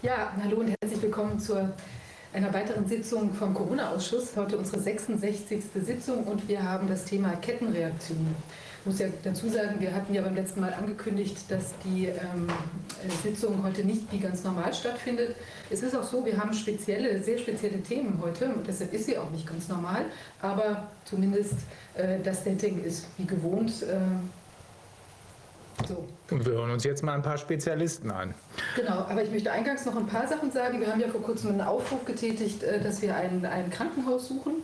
Ja, hallo und herzlich willkommen zur einer weiteren Sitzung vom Corona-Ausschuss. Heute unsere 66. Sitzung und wir haben das Thema Kettenreaktion. Ich muss ja dazu sagen, wir hatten ja beim letzten Mal angekündigt, dass die ähm, Sitzung heute nicht wie ganz normal stattfindet. Es ist auch so, wir haben spezielle, sehr spezielle Themen heute und deshalb ist sie auch nicht ganz normal, aber zumindest äh, das Setting ist wie gewohnt. Äh, so. Und wir hören uns jetzt mal ein paar Spezialisten an. Genau, aber ich möchte eingangs noch ein paar Sachen sagen. Wir haben ja vor kurzem einen Aufruf getätigt, äh, dass wir ein, ein Krankenhaus suchen.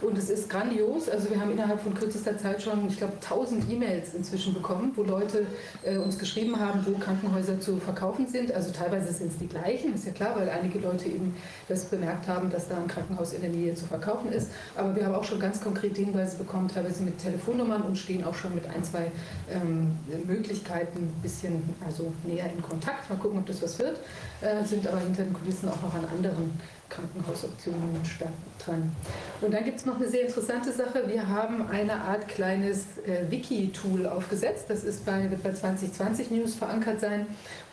Und es ist grandios. Also wir haben innerhalb von kürzester Zeit schon, ich glaube, 1000 E-Mails inzwischen bekommen, wo Leute äh, uns geschrieben haben, wo Krankenhäuser zu verkaufen sind. Also teilweise sind es die gleichen, ist ja klar, weil einige Leute eben das bemerkt haben, dass da ein Krankenhaus in der Nähe zu verkaufen ist. Aber wir haben auch schon ganz konkrete Hinweise bekommen, teilweise mit Telefonnummern und stehen auch schon mit ein, zwei ähm, Möglichkeiten ein bisschen also näher in Kontakt. Mal gucken, ob das was wird. Äh, sind aber hinter den Kulissen auch noch an anderen Krankenhausoptionen dran. Und dann gibt es noch eine sehr interessante Sache. Wir haben eine Art kleines äh, Wiki-Tool aufgesetzt. Das ist bei, wird bei 2020 News verankert sein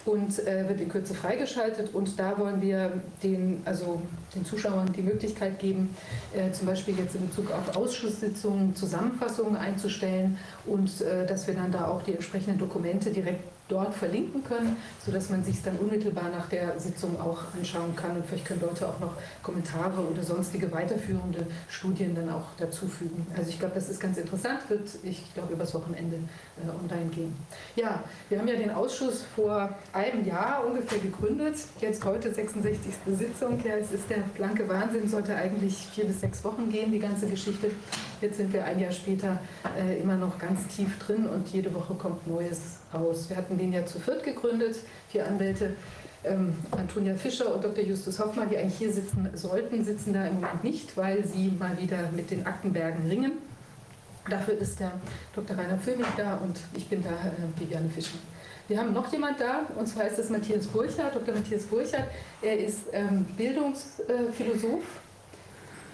und äh, wird in Kürze freigeschaltet. Und da wollen wir den, also den Zuschauern die Möglichkeit geben, äh, zum Beispiel jetzt in Bezug auf Ausschusssitzungen Zusammenfassungen einzustellen und äh, dass wir dann da auch die entsprechenden Dokumente direkt dort verlinken können, sodass man sich dann unmittelbar nach der Sitzung auch anschauen kann. Und vielleicht können Leute auch noch Kommentare oder sonstige weiterführende Studien dann auch dazufügen. Also ich glaube, das ist ganz interessant, wird, ich glaube, übers Wochenende äh, online gehen. Ja, wir haben ja den Ausschuss vor einem Jahr ungefähr gegründet. Jetzt heute 66. Sitzung. Ja, es ist der blanke Wahnsinn, sollte eigentlich vier bis sechs Wochen gehen, die ganze Geschichte. Jetzt sind wir ein Jahr später äh, immer noch ganz tief drin und jede Woche kommt Neues raus. Wir hatten den ja zu viert gegründet, vier Anwälte. Ähm, Antonia Fischer und Dr. Justus Hoffmann, die eigentlich hier sitzen sollten, sitzen da im Moment nicht, weil sie mal wieder mit den Aktenbergen ringen. Dafür ist der Dr. Rainer Föhnig da und ich bin da, äh, Viviane Fischer. Wir haben noch jemand da, und zwar ist das Matthias Burchardt, Dr. Matthias Burchardt. Er ist ähm, Bildungsphilosoph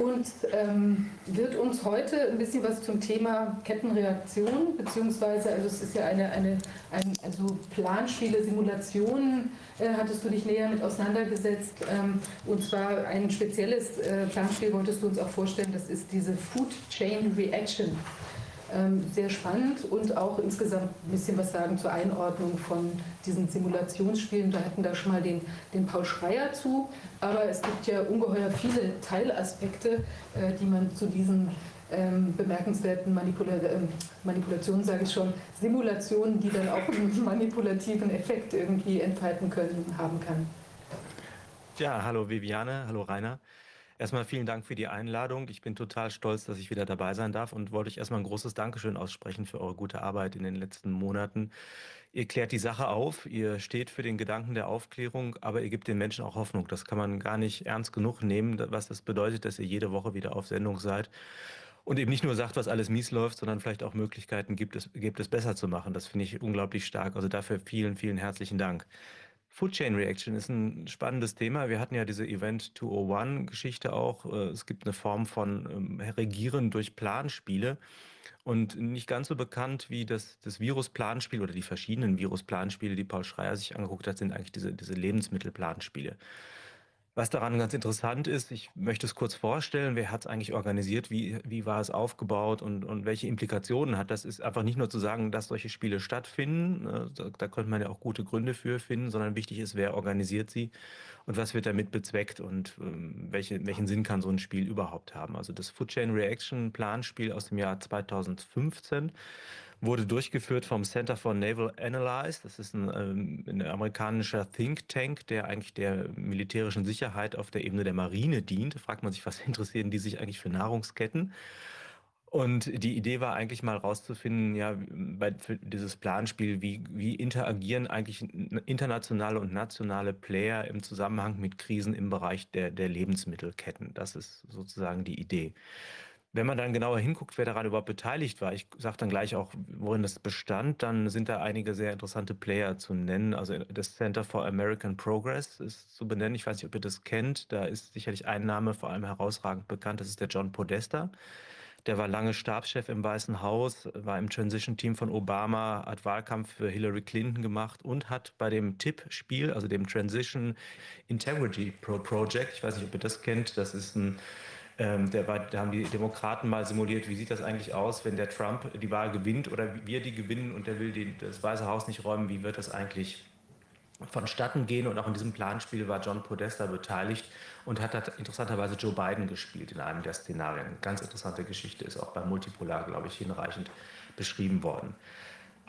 und ähm, wird uns heute ein bisschen was zum Thema Kettenreaktion, beziehungsweise, also es ist ja eine, eine ein, also Planspiele, Simulationen, äh, hattest du dich näher mit auseinandergesetzt. Ähm, und zwar ein spezielles äh, Planspiel wolltest du uns auch vorstellen, das ist diese Food Chain Reaction. Ähm, sehr spannend und auch insgesamt ein bisschen was sagen zur Einordnung von diesen Simulationsspielen. Da hätten da schon mal den, den Paul Schreier zu, aber es gibt ja ungeheuer viele Teilaspekte, äh, die man zu diesen ähm, bemerkenswerten Manipula äh, Manipulationen, sage ich schon, Simulationen, die dann auch einen manipulativen Effekt irgendwie entfalten können, haben kann. Ja, hallo Viviane, hallo Rainer. Erstmal vielen Dank für die Einladung. Ich bin total stolz, dass ich wieder dabei sein darf und wollte euch erstmal ein großes Dankeschön aussprechen für eure gute Arbeit in den letzten Monaten. Ihr klärt die Sache auf, ihr steht für den Gedanken der Aufklärung, aber ihr gebt den Menschen auch Hoffnung. Das kann man gar nicht ernst genug nehmen, was das bedeutet, dass ihr jede Woche wieder auf Sendung seid und eben nicht nur sagt, was alles mies läuft, sondern vielleicht auch Möglichkeiten gibt, es, gibt es besser zu machen. Das finde ich unglaublich stark. Also dafür vielen, vielen herzlichen Dank. Food Chain Reaction ist ein spannendes Thema. Wir hatten ja diese Event 201 Geschichte auch. Äh, es gibt eine Form von ähm, Regieren durch Planspiele. Und nicht ganz so bekannt wie das, das Virus-Planspiel oder die verschiedenen Virus-Planspiele, die Paul Schreier sich angeguckt hat, sind eigentlich diese, diese Lebensmittel-Planspiele. Was daran ganz interessant ist, ich möchte es kurz vorstellen, wer hat es eigentlich organisiert, wie, wie war es aufgebaut und, und welche Implikationen hat das, ist einfach nicht nur zu sagen, dass solche Spiele stattfinden, äh, da, da könnte man ja auch gute Gründe für finden, sondern wichtig ist, wer organisiert sie und was wird damit bezweckt und ähm, welche, welchen Sinn kann so ein Spiel überhaupt haben. Also das Food Chain Reaction Planspiel aus dem Jahr 2015 wurde durchgeführt vom Center for Naval Analyse. Das ist ein, ähm, ein amerikanischer Think Tank, der eigentlich der militärischen Sicherheit auf der Ebene der Marine dient. Da fragt man sich, was interessieren die sich eigentlich für Nahrungsketten? Und die Idee war eigentlich mal rauszufinden, ja, bei dieses Planspiel, wie, wie interagieren eigentlich internationale und nationale Player im Zusammenhang mit Krisen im Bereich der, der Lebensmittelketten. Das ist sozusagen die Idee. Wenn man dann genauer hinguckt, wer daran überhaupt beteiligt war, ich sage dann gleich auch, worin das bestand, dann sind da einige sehr interessante Player zu nennen. Also das Center for American Progress ist zu benennen. Ich weiß nicht, ob ihr das kennt. Da ist sicherlich ein Name vor allem herausragend bekannt. Das ist der John Podesta. Der war lange Stabschef im Weißen Haus, war im Transition-Team von Obama, hat Wahlkampf für Hillary Clinton gemacht und hat bei dem TIP-Spiel, also dem Transition Integrity Pro Project, ich weiß nicht, ob ihr das kennt, das ist ein ähm, der da haben die Demokraten mal simuliert, wie sieht das eigentlich aus, wenn der Trump die Wahl gewinnt oder wir die gewinnen und der will die, das Weiße Haus nicht räumen, wie wird das eigentlich vonstatten gehen? Und auch in diesem Planspiel war John Podesta beteiligt und hat, hat interessanterweise Joe Biden gespielt in einem der Szenarien. Ganz interessante Geschichte ist auch bei Multipolar, glaube ich, hinreichend beschrieben worden.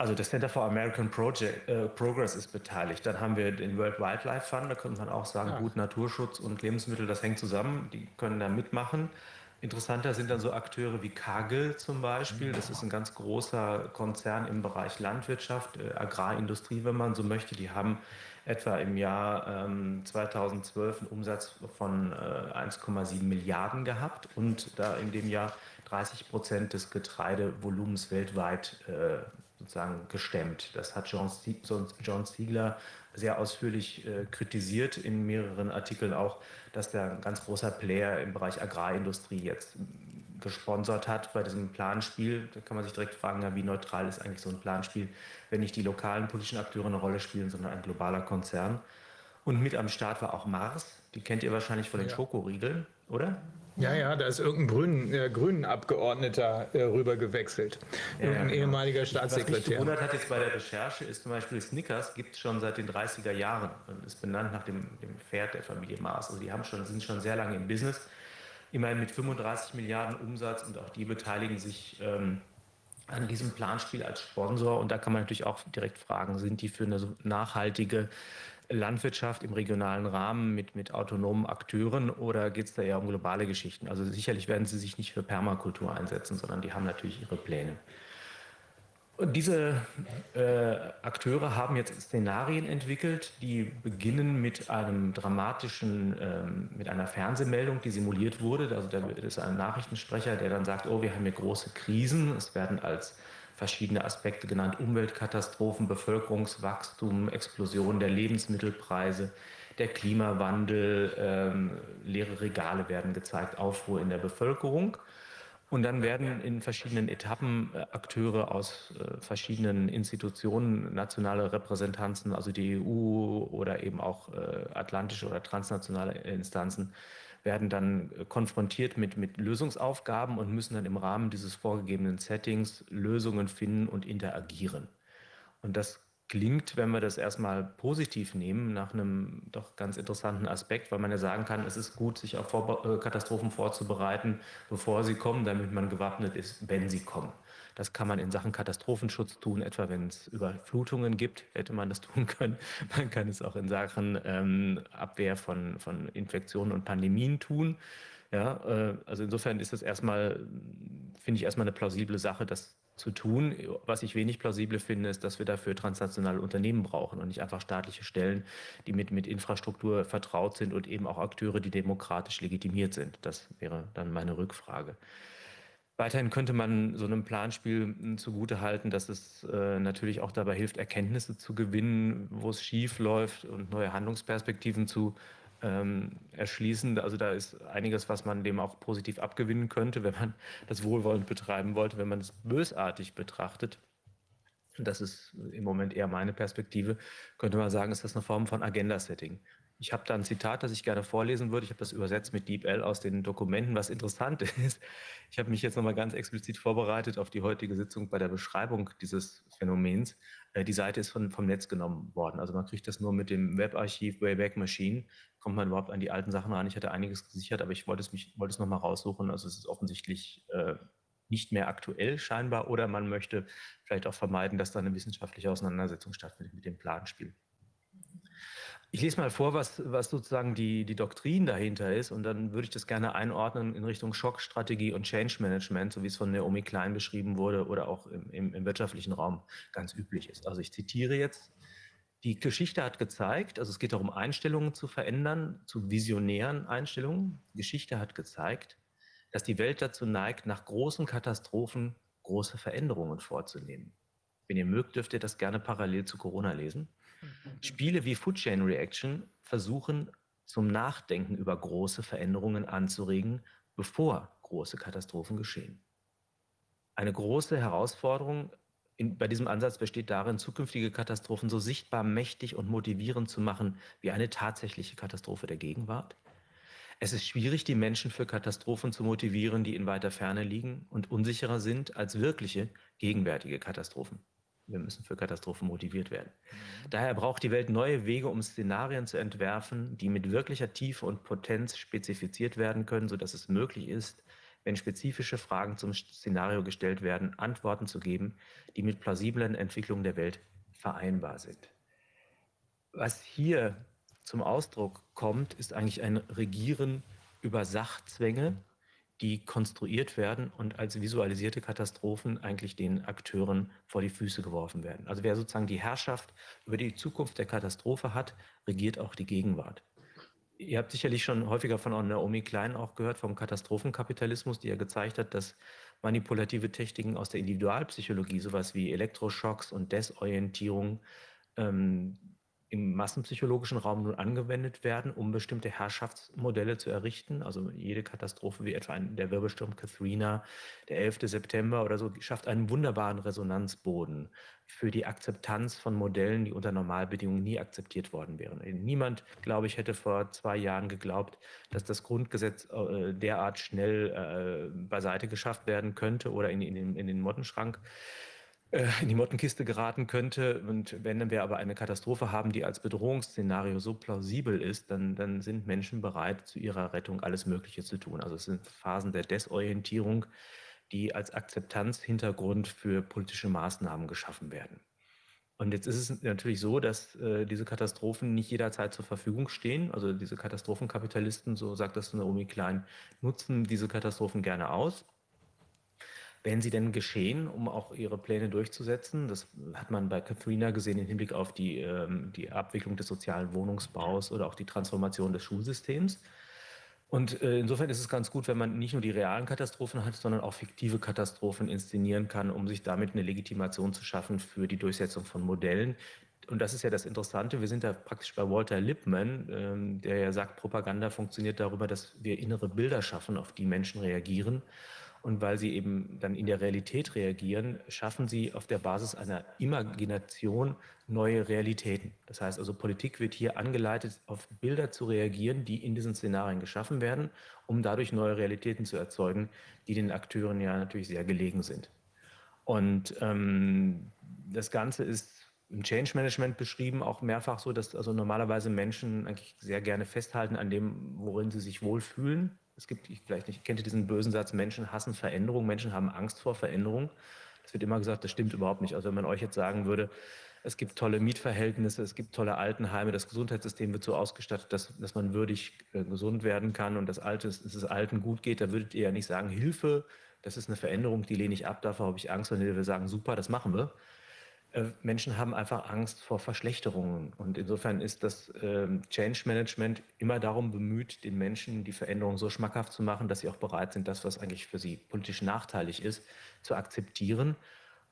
Also das Center for American Project, äh, Progress ist beteiligt. Dann haben wir den World Wildlife Fund, da könnte man auch sagen, ja. gut, Naturschutz und Lebensmittel, das hängt zusammen, die können da mitmachen. Interessanter sind dann so Akteure wie Kagel zum Beispiel. Das ist ein ganz großer Konzern im Bereich Landwirtschaft, äh, Agrarindustrie, wenn man so möchte. Die haben etwa im Jahr ähm, 2012 einen Umsatz von äh, 1,7 Milliarden gehabt und da in dem Jahr 30 Prozent des Getreidevolumens weltweit äh, sozusagen gestemmt. Das hat John, John Ziegler sehr ausführlich äh, kritisiert in mehreren Artikeln auch, dass der ein ganz großer Player im Bereich Agrarindustrie jetzt gesponsert hat bei diesem Planspiel. Da kann man sich direkt fragen, ja, wie neutral ist eigentlich so ein Planspiel, wenn nicht die lokalen politischen Akteure eine Rolle spielen, sondern ein globaler Konzern. Und mit am Start war auch Mars. Die kennt ihr wahrscheinlich von den ja. Schokoriegeln, oder? Ja, ja, da ist irgendein grünen, äh, grünen Abgeordneter äh, rüber gewechselt. Ja, ein genau. ehemaliger Staatssekretär. Was mich gewundert hat jetzt bei der Recherche, ist zum Beispiel Snickers gibt es schon seit den 30er Jahren und ist benannt nach dem, dem Pferd der Familie Mars. Also die haben schon, sind schon sehr lange im Business. Immerhin mit 35 Milliarden Umsatz und auch die beteiligen sich ähm, an diesem Planspiel als Sponsor. Und da kann man natürlich auch direkt fragen, sind die für eine nachhaltige Landwirtschaft im regionalen Rahmen mit, mit autonomen Akteuren oder geht es da eher um globale Geschichten? Also sicherlich werden sie sich nicht für Permakultur einsetzen, sondern die haben natürlich ihre Pläne. Und diese äh, Akteure haben jetzt Szenarien entwickelt, die beginnen mit einem dramatischen, ähm, mit einer Fernsehmeldung, die simuliert wurde. Also da ist ein Nachrichtensprecher, der dann sagt, oh, wir haben hier große Krisen. Es werden als verschiedene Aspekte genannt, Umweltkatastrophen, Bevölkerungswachstum, Explosion der Lebensmittelpreise, der Klimawandel, ähm, leere Regale werden gezeigt, Aufruhr in der Bevölkerung. Und dann werden in verschiedenen Etappen äh, Akteure aus äh, verschiedenen Institutionen, nationale Repräsentanzen, also die EU oder eben auch äh, atlantische oder transnationale Instanzen, werden dann äh, konfrontiert mit, mit Lösungsaufgaben und müssen dann im Rahmen dieses vorgegebenen Settings Lösungen finden und interagieren. Und das klingt, wenn wir das erstmal positiv nehmen, nach einem doch ganz interessanten Aspekt, weil man ja sagen kann, es ist gut, sich auf äh, Katastrophen vorzubereiten, bevor sie kommen, damit man gewappnet ist, wenn sie kommen. Das kann man in Sachen Katastrophenschutz tun, etwa wenn es Überflutungen gibt, hätte man das tun können. Man kann es auch in Sachen ähm, Abwehr von, von Infektionen und Pandemien tun. Ja, äh, also insofern ist das erstmal, finde ich erstmal eine plausible Sache, das zu tun. Was ich wenig plausibel finde, ist, dass wir dafür transnationale Unternehmen brauchen und nicht einfach staatliche Stellen, die mit, mit Infrastruktur vertraut sind und eben auch Akteure, die demokratisch legitimiert sind. Das wäre dann meine Rückfrage. Weiterhin könnte man so einem Planspiel hm, zugutehalten, dass es äh, natürlich auch dabei hilft, Erkenntnisse zu gewinnen, wo es schief läuft und neue Handlungsperspektiven zu ähm, erschließen. Also da ist einiges, was man dem auch positiv abgewinnen könnte, wenn man das wohlwollend betreiben wollte, wenn man es bösartig betrachtet. Das ist im Moment eher meine Perspektive. Könnte man sagen, ist das eine Form von Agenda-Setting. Ich habe da ein Zitat, das ich gerne vorlesen würde. Ich habe das übersetzt mit DeepL aus den Dokumenten. Was interessant ist, ich habe mich jetzt nochmal ganz explizit vorbereitet auf die heutige Sitzung bei der Beschreibung dieses Phänomens. Äh, die Seite ist von, vom Netz genommen worden. Also man kriegt das nur mit dem Webarchiv Wayback Machine. Kommt man überhaupt an die alten Sachen ran? Ich hatte einiges gesichert, aber ich wollte es, mich, wollte es nochmal raussuchen. Also es ist offensichtlich äh, nicht mehr aktuell scheinbar oder man möchte vielleicht auch vermeiden, dass da eine wissenschaftliche Auseinandersetzung stattfindet mit dem Planspiel. Ich lese mal vor, was, was sozusagen die, die Doktrin dahinter ist und dann würde ich das gerne einordnen in Richtung Schockstrategie und Change Management, so wie es von Naomi Klein beschrieben wurde oder auch im, im, im wirtschaftlichen Raum ganz üblich ist. Also ich zitiere jetzt, die Geschichte hat gezeigt, also es geht darum, Einstellungen zu verändern, zu visionären Einstellungen. Die Geschichte hat gezeigt, dass die Welt dazu neigt, nach großen Katastrophen große Veränderungen vorzunehmen. Wenn ihr mögt, dürft ihr das gerne parallel zu Corona lesen. Spiele wie Food Chain Reaction versuchen zum Nachdenken über große Veränderungen anzuregen, bevor große Katastrophen geschehen. Eine große Herausforderung in, bei diesem Ansatz besteht darin, zukünftige Katastrophen so sichtbar, mächtig und motivierend zu machen wie eine tatsächliche Katastrophe der Gegenwart. Es ist schwierig, die Menschen für Katastrophen zu motivieren, die in weiter Ferne liegen und unsicherer sind als wirkliche gegenwärtige Katastrophen. Wir müssen für Katastrophen motiviert werden. Mhm. Daher braucht die Welt neue Wege, um Szenarien zu entwerfen, die mit wirklicher Tiefe und Potenz spezifiziert werden können, sodass es möglich ist, wenn spezifische Fragen zum Szenario gestellt werden, Antworten zu geben, die mit plausiblen Entwicklungen der Welt vereinbar sind. Was hier zum Ausdruck kommt, ist eigentlich ein Regieren über Sachzwänge, die konstruiert werden und als visualisierte Katastrophen eigentlich den Akteuren vor die Füße geworfen werden. Also wer sozusagen die Herrschaft über die Zukunft der Katastrophe hat, regiert auch die Gegenwart. Ihr habt sicherlich schon häufiger von Naomi Klein auch gehört, vom Katastrophenkapitalismus, die ja gezeigt hat, dass manipulative Techniken aus der Individualpsychologie, sowas wie Elektroschocks und Desorientierung, ähm, im massenpsychologischen Raum nun angewendet werden, um bestimmte Herrschaftsmodelle zu errichten. Also jede Katastrophe wie etwa der Wirbelsturm Katrina, der 11. September oder so, schafft einen wunderbaren Resonanzboden für die Akzeptanz von Modellen, die unter Normalbedingungen nie akzeptiert worden wären. Niemand, glaube ich, hätte vor zwei Jahren geglaubt, dass das Grundgesetz äh, derart schnell äh, beiseite geschafft werden könnte oder in, in, den, in den Mottenschrank in die Mottenkiste geraten könnte. Und wenn wir aber eine Katastrophe haben, die als Bedrohungsszenario so plausibel ist, dann, dann sind Menschen bereit, zu ihrer Rettung alles Mögliche zu tun. Also es sind Phasen der Desorientierung, die als Akzeptanzhintergrund für politische Maßnahmen geschaffen werden. Und jetzt ist es natürlich so, dass äh, diese Katastrophen nicht jederzeit zur Verfügung stehen. Also diese Katastrophenkapitalisten, so sagt das Naomi Klein, nutzen diese Katastrophen gerne aus wenn sie denn geschehen, um auch ihre Pläne durchzusetzen. Das hat man bei Katharina gesehen im Hinblick auf die, ähm, die Abwicklung des sozialen Wohnungsbaus oder auch die Transformation des Schulsystems. Und äh, insofern ist es ganz gut, wenn man nicht nur die realen Katastrophen hat, sondern auch fiktive Katastrophen inszenieren kann, um sich damit eine Legitimation zu schaffen für die Durchsetzung von Modellen. Und das ist ja das Interessante, wir sind da praktisch bei Walter Lippmann, ähm, der ja sagt, Propaganda funktioniert darüber, dass wir innere Bilder schaffen, auf die Menschen reagieren. Und weil sie eben dann in der Realität reagieren, schaffen sie auf der Basis einer Imagination neue Realitäten. Das heißt also, Politik wird hier angeleitet, auf Bilder zu reagieren, die in diesen Szenarien geschaffen werden, um dadurch neue Realitäten zu erzeugen, die den Akteuren ja natürlich sehr gelegen sind. Und ähm, das Ganze ist im Change Management beschrieben, auch mehrfach so, dass also normalerweise Menschen eigentlich sehr gerne festhalten an dem, worin sie sich wohlfühlen es gibt, ich vielleicht nicht, kennt ihr diesen bösen Satz, Menschen hassen Veränderung, Menschen haben Angst vor Veränderung. Das wird immer gesagt, das stimmt überhaupt nicht. Also wenn man euch jetzt sagen würde, es gibt tolle Mietverhältnisse, es gibt tolle Altenheime, das Gesundheitssystem wird so ausgestattet, dass, dass man würdig äh, gesund werden kann und das Alte, dass es Alten gut geht, da würdet ihr ja nicht sagen, Hilfe, das ist eine Veränderung, die lehne ich ab, davor habe ich Angst, sondern ihr würdet sagen, super, das machen wir. Äh, Menschen haben einfach Angst vor Verschlechterungen. Und insofern ist das ähm, Change Management immer darum bemüht, den Menschen die Veränderung so schmackhaft zu machen, dass sie auch bereit sind, das, was eigentlich für sie politisch nachteilig ist, zu akzeptieren.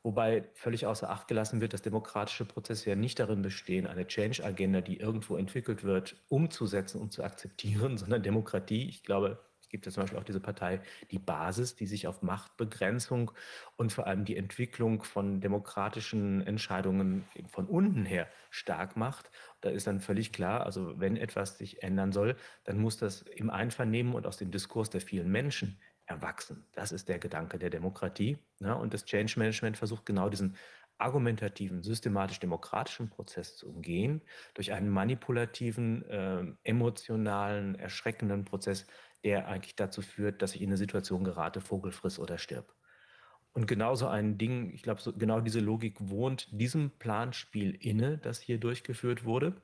Wobei völlig außer Acht gelassen wird, dass demokratische Prozesse ja nicht darin bestehen, eine Change-Agenda, die irgendwo entwickelt wird, umzusetzen und zu akzeptieren, sondern Demokratie, ich glaube, gibt es zum Beispiel auch diese Partei Die Basis, die sich auf Machtbegrenzung und vor allem die Entwicklung von demokratischen Entscheidungen von unten her stark macht. Da ist dann völlig klar, also wenn etwas sich ändern soll, dann muss das im Einvernehmen und aus dem Diskurs der vielen Menschen erwachsen. Das ist der Gedanke der Demokratie. Ja, und das Change Management versucht genau diesen argumentativen, systematisch-demokratischen Prozess zu umgehen, durch einen manipulativen, äh, emotionalen, erschreckenden Prozess, der eigentlich dazu führt, dass ich in eine Situation gerate, Vogel friss oder stirb. Und genauso ein Ding, ich glaube, so, genau diese Logik wohnt diesem Planspiel inne, das hier durchgeführt wurde.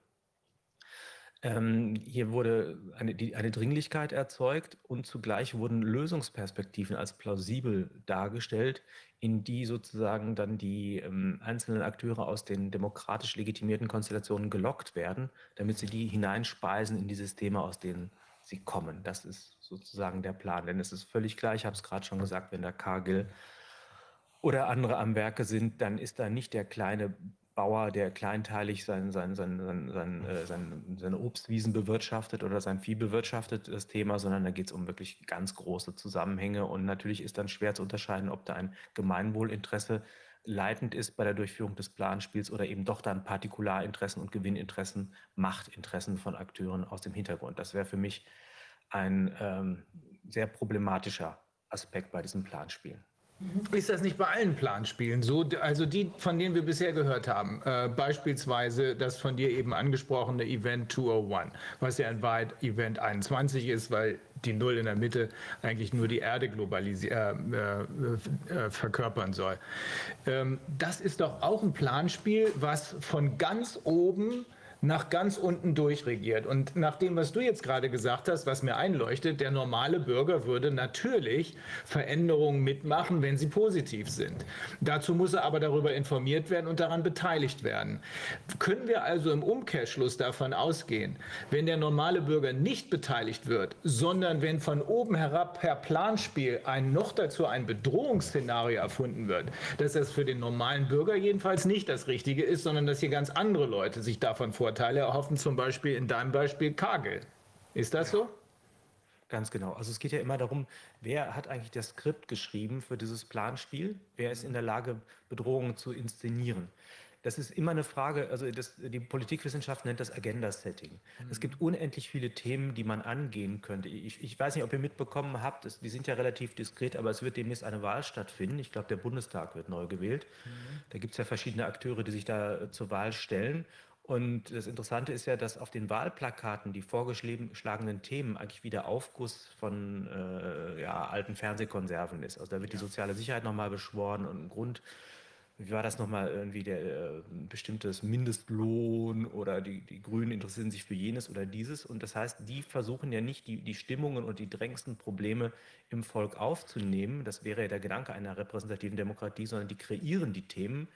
Ähm, hier wurde eine, die, eine, Dringlichkeit erzeugt und zugleich wurden Lösungsperspektiven als plausibel dargestellt, in die sozusagen dann die ähm, einzelnen Akteure aus den demokratisch legitimierten Konstellationen gelockt werden, damit sie die hineinspeisen in die Systeme, aus denen sie kommen. Das ist sozusagen der Plan. Denn es ist völlig klar, ich habe es gerade schon gesagt, wenn der Cargill oder andere am Werke sind, dann ist da nicht der kleine Bauer, der kleinteilig sein, sein, sein, sein, sein, äh, sein, seine Obstwiesen bewirtschaftet oder sein Vieh bewirtschaftet, das Thema, sondern da geht es um wirklich ganz große Zusammenhänge. Und natürlich ist dann schwer zu unterscheiden, ob da ein Gemeinwohlinteresse leitend ist bei der Durchführung des Planspiels oder eben doch dann Partikularinteressen und Gewinninteressen, Machtinteressen von Akteuren aus dem Hintergrund. Das wäre für mich ein ähm, sehr problematischer Aspekt bei diesem Planspiel. Ist das nicht bei allen Planspielen so? Also die, von denen wir bisher gehört haben, äh, beispielsweise das von dir eben angesprochene Event 201, was ja in Wahrheit Event 21 ist, weil die Null in der Mitte eigentlich nur die Erde globalisieren, äh, äh, äh, verkörpern soll. Ähm, das ist doch auch ein Planspiel, was von ganz oben nach ganz unten durchregiert. Und nach dem, was du jetzt gerade gesagt hast, was mir einleuchtet, der normale Bürger würde natürlich Veränderungen mitmachen, wenn sie positiv sind. Dazu muss er aber darüber informiert werden und daran beteiligt werden. Können wir also im Umkehrschluss davon ausgehen, wenn der normale Bürger nicht beteiligt wird, sondern wenn von oben herab per Planspiel ein noch dazu ein Bedrohungsszenario erfunden wird, dass das für den normalen Bürger jedenfalls nicht das Richtige ist, sondern dass hier ganz andere Leute sich davon vorstellen, Vorteile erhoffen, zum Beispiel in deinem Beispiel Kagel. Ist das so? Ganz genau. Also es geht ja immer darum, wer hat eigentlich das Skript geschrieben für dieses Planspiel? Wer ist in der Lage, Bedrohungen zu inszenieren? Das ist immer eine Frage, also das, die Politikwissenschaft nennt das Agenda-Setting. Mhm. Es gibt unendlich viele Themen, die man angehen könnte. Ich, ich weiß nicht, ob ihr mitbekommen habt, es, die sind ja relativ diskret, aber es wird demnächst eine Wahl stattfinden. Ich glaube, der Bundestag wird neu gewählt. Mhm. Da gibt es ja verschiedene Akteure, die sich da zur Wahl stellen. Und das Interessante ist ja, dass auf den Wahlplakaten die vorgeschlagenen Themen eigentlich wieder Aufguss von äh, ja, alten Fernsehkonserven ist. Also da wird ja. die soziale Sicherheit nochmal beschworen und ein Grund, wie war das nochmal, irgendwie der äh, bestimmtes Mindestlohn oder die, die Grünen interessieren sich für jenes oder dieses. Und das heißt, die versuchen ja nicht die, die Stimmungen und die drängendsten Probleme im Volk aufzunehmen. Das wäre ja der Gedanke einer repräsentativen Demokratie, sondern die kreieren die Themen,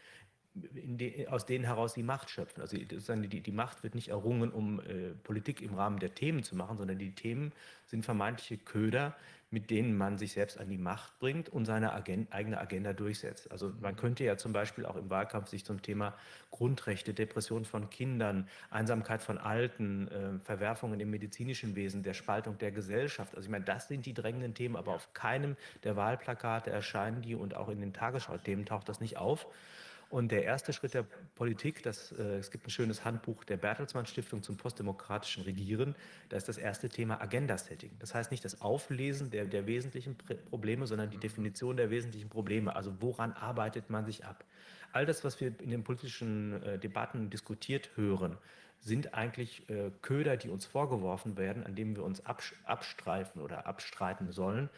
de, aus denen heraus die Macht schöpfen. Also die, die Macht wird nicht errungen, um äh, Politik im Rahmen der Themen zu machen, sondern die Themen sind vermeintliche Köder, mit denen man sich selbst an die Macht bringt und seine Agenda, eigene Agenda durchsetzt. Also man könnte ja zum Beispiel auch im Wahlkampf sich zum Thema Grundrechte, Depression von Kindern, Einsamkeit von Alten, äh, Verwerfungen im medizinischen Wesen, der Spaltung der Gesellschaft. Also ich meine, das sind die drängenden Themen, aber auf keinem der Wahlplakate erscheinen die und auch in den Tagesschau-Themen taucht das nicht auf. Und der erste Schritt der Politik, das, äh, es gibt ein schönes Handbuch der Bertelsmann Stiftung zum postdemokratischen Regieren, da ist das erste Thema Agenda-Setting. Das heißt nicht das Auflesen der, der wesentlichen Probleme, sondern die Definition der wesentlichen Probleme. Also woran arbeitet man sich ab? All das, was wir in den politischen äh, Debatten diskutiert hören, sind eigentlich äh, Köder, die uns vorgeworfen werden, an denen wir uns abstreifen oder abstreiten sollen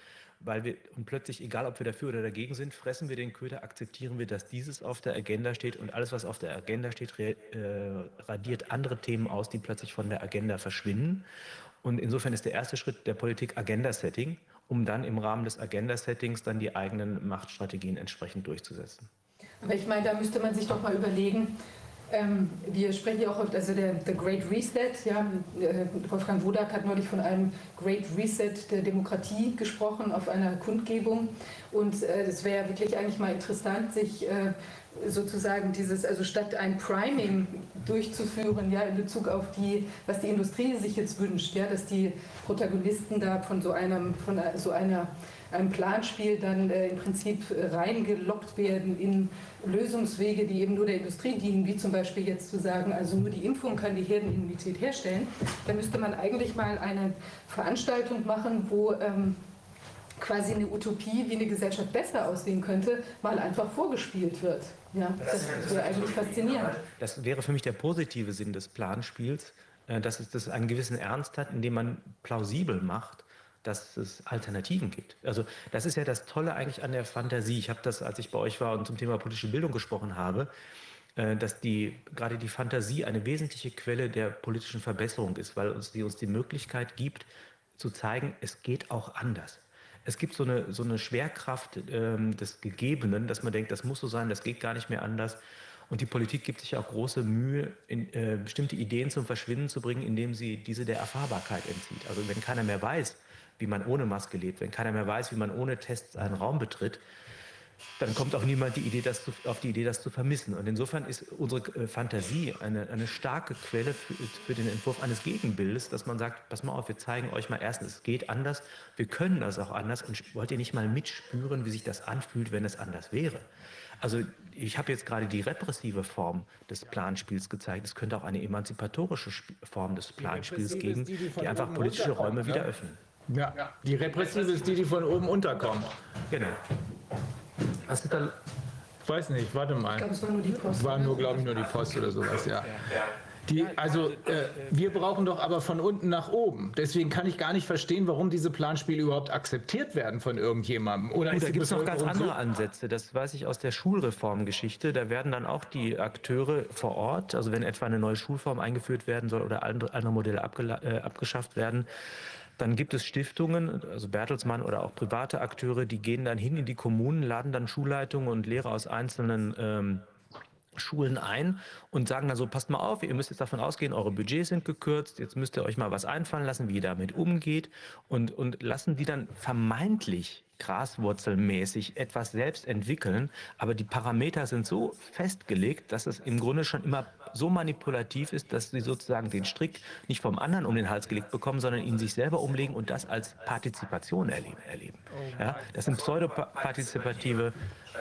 weil wir und plötzlich, egal ob wir dafür oder dagegen sind, fressen wir den Köder, akzeptieren wir, dass dieses auf der Agenda steht und alles, was auf der Agenda steht, äh, radiert andere Themen aus, die plötzlich von der Agenda verschwinden. Und insofern ist der erste Schritt der Politik Agenda-Setting, um dann im Rahmen des Agenda-Settings dann die eigenen Machtstrategien entsprechend durchzusetzen. Aber ich meine, da müsste man sich doch mal überlegen, ähm, wir sprechen ja auch oft, also der, der Great Reset, ja, äh, Wolfgang Wodak hat neulich von einem Great Reset der Demokratie gesprochen auf einer Kundgebung. Und äh, wäre wirklich eigentlich mal interessant, sich äh, sozusagen dieses, also statt ein Priming durchzuführen, ja, in Bezug auf die, was die Industrie sich jetzt wünscht, ja, dass die Protagonisten da von so einem, von so einer einem Planspiel dann äh, im Prinzip äh, reingelockt werden in Lösungswege, die eben nur der Industrie dienen, wie zum Beispiel jetzt zu sagen, also nur die Impfung kann die Herdenimmunität herstellen, dann müsste man eigentlich mal eine Veranstaltung machen, wo ähm, quasi eine Utopie, wie eine Gesellschaft besser aussehen könnte, mal einfach vorgespielt wird. Ja, das, das wäre eigentlich faszinierend. Das wäre für mich der positive Sinn des Planspiels, äh, dass es das einen gewissen Ernst hat, indem man plausibel macht, dass es Alternativen gibt. Also das ist ja das Tolle eigentlich an der Fantasie. Ich habe das, als ich bei euch war und zum Thema politische Bildung gesprochen habe, äh, dass die, gerade die Fantasie eine wesentliche Quelle der politischen Verbesserung ist, weil uns die uns die Möglichkeit gibt, zu zeigen, es geht auch anders. Es gibt so eine, so eine Schwerkraft ähm, des Gegebenen, dass man denkt, das muss so sein, das geht gar nicht mehr anders. Und die Politik gibt sich auch große Mühe, in, äh, bestimmte Ideen zum Verschwinden zu bringen, indem sie diese der Erfahrbarkeit entzieht. Also wenn keiner mehr weiß, wie man ohne Maske lebt, wenn keiner mehr weiß, wie man ohne Tests einen Raum betritt, dann kommt auch niemand die Idee, das zu, auf die Idee, das zu vermissen. Und insofern ist unsere äh, Fantasie eine, eine starke Quelle für, für, den Entwurf eines Gegenbildes, dass man sagt, pass mal auf, wir zeigen euch mal erstens, es geht anders, wir können das auch anders und wollt ihr nicht mal mitspüren, wie sich das anfühlt, wenn es anders wäre? Also ich habe jetzt gerade die repressive Form des Planspiels gezeigt. Es könnte auch eine emanzipatorische Form des Planspiels geben, die, die, die einfach politische Räume wieder öffnen. Ja, die repressive ist die, die von oben unterkommt. Genau. Was ist da? Ich weiß nicht, warte mal. Ich glaube, es war nur die Post. War nur, glaube ich, nur die Post oder sowas, ja. Die, also äh, wir brauchen doch aber von unten nach oben. Deswegen kann ich gar nicht verstehen, warum diese Planspiele überhaupt akzeptiert werden von irgendjemandem. Oder oh, da gibt es noch ganz andere so? Ansätze. Das weiß ich aus der Schulreformgeschichte. Da werden dann auch die Akteure vor Ort, also wenn etwa eine neue Schulform eingeführt werden soll oder andere, andere Modelle äh, abgeschafft werden, dann gibt es Stiftungen, also Bertelsmann oder auch private Akteure, die gehen dann hin in die Kommunen, laden dann Schulleitungen und Lehrer aus einzelnen ähm, Schulen ein und sagen dann so, passt mal auf, ihr müsst jetzt davon ausgehen, eure Budgets sind gekürzt, jetzt müsst ihr euch mal was einfallen lassen, wie ihr damit umgeht. Und, und lassen die dann vermeintlich graswurzelmäßig etwas selbst entwickeln, aber die Parameter sind so festgelegt, dass es im Grunde schon immer so manipulativ ist, dass sie sozusagen den Strick nicht vom anderen um den Hals gelegt bekommen, sondern ihn sich selber umlegen und das als Partizipation erleben. erleben. Ja, das sind pseudopartizipative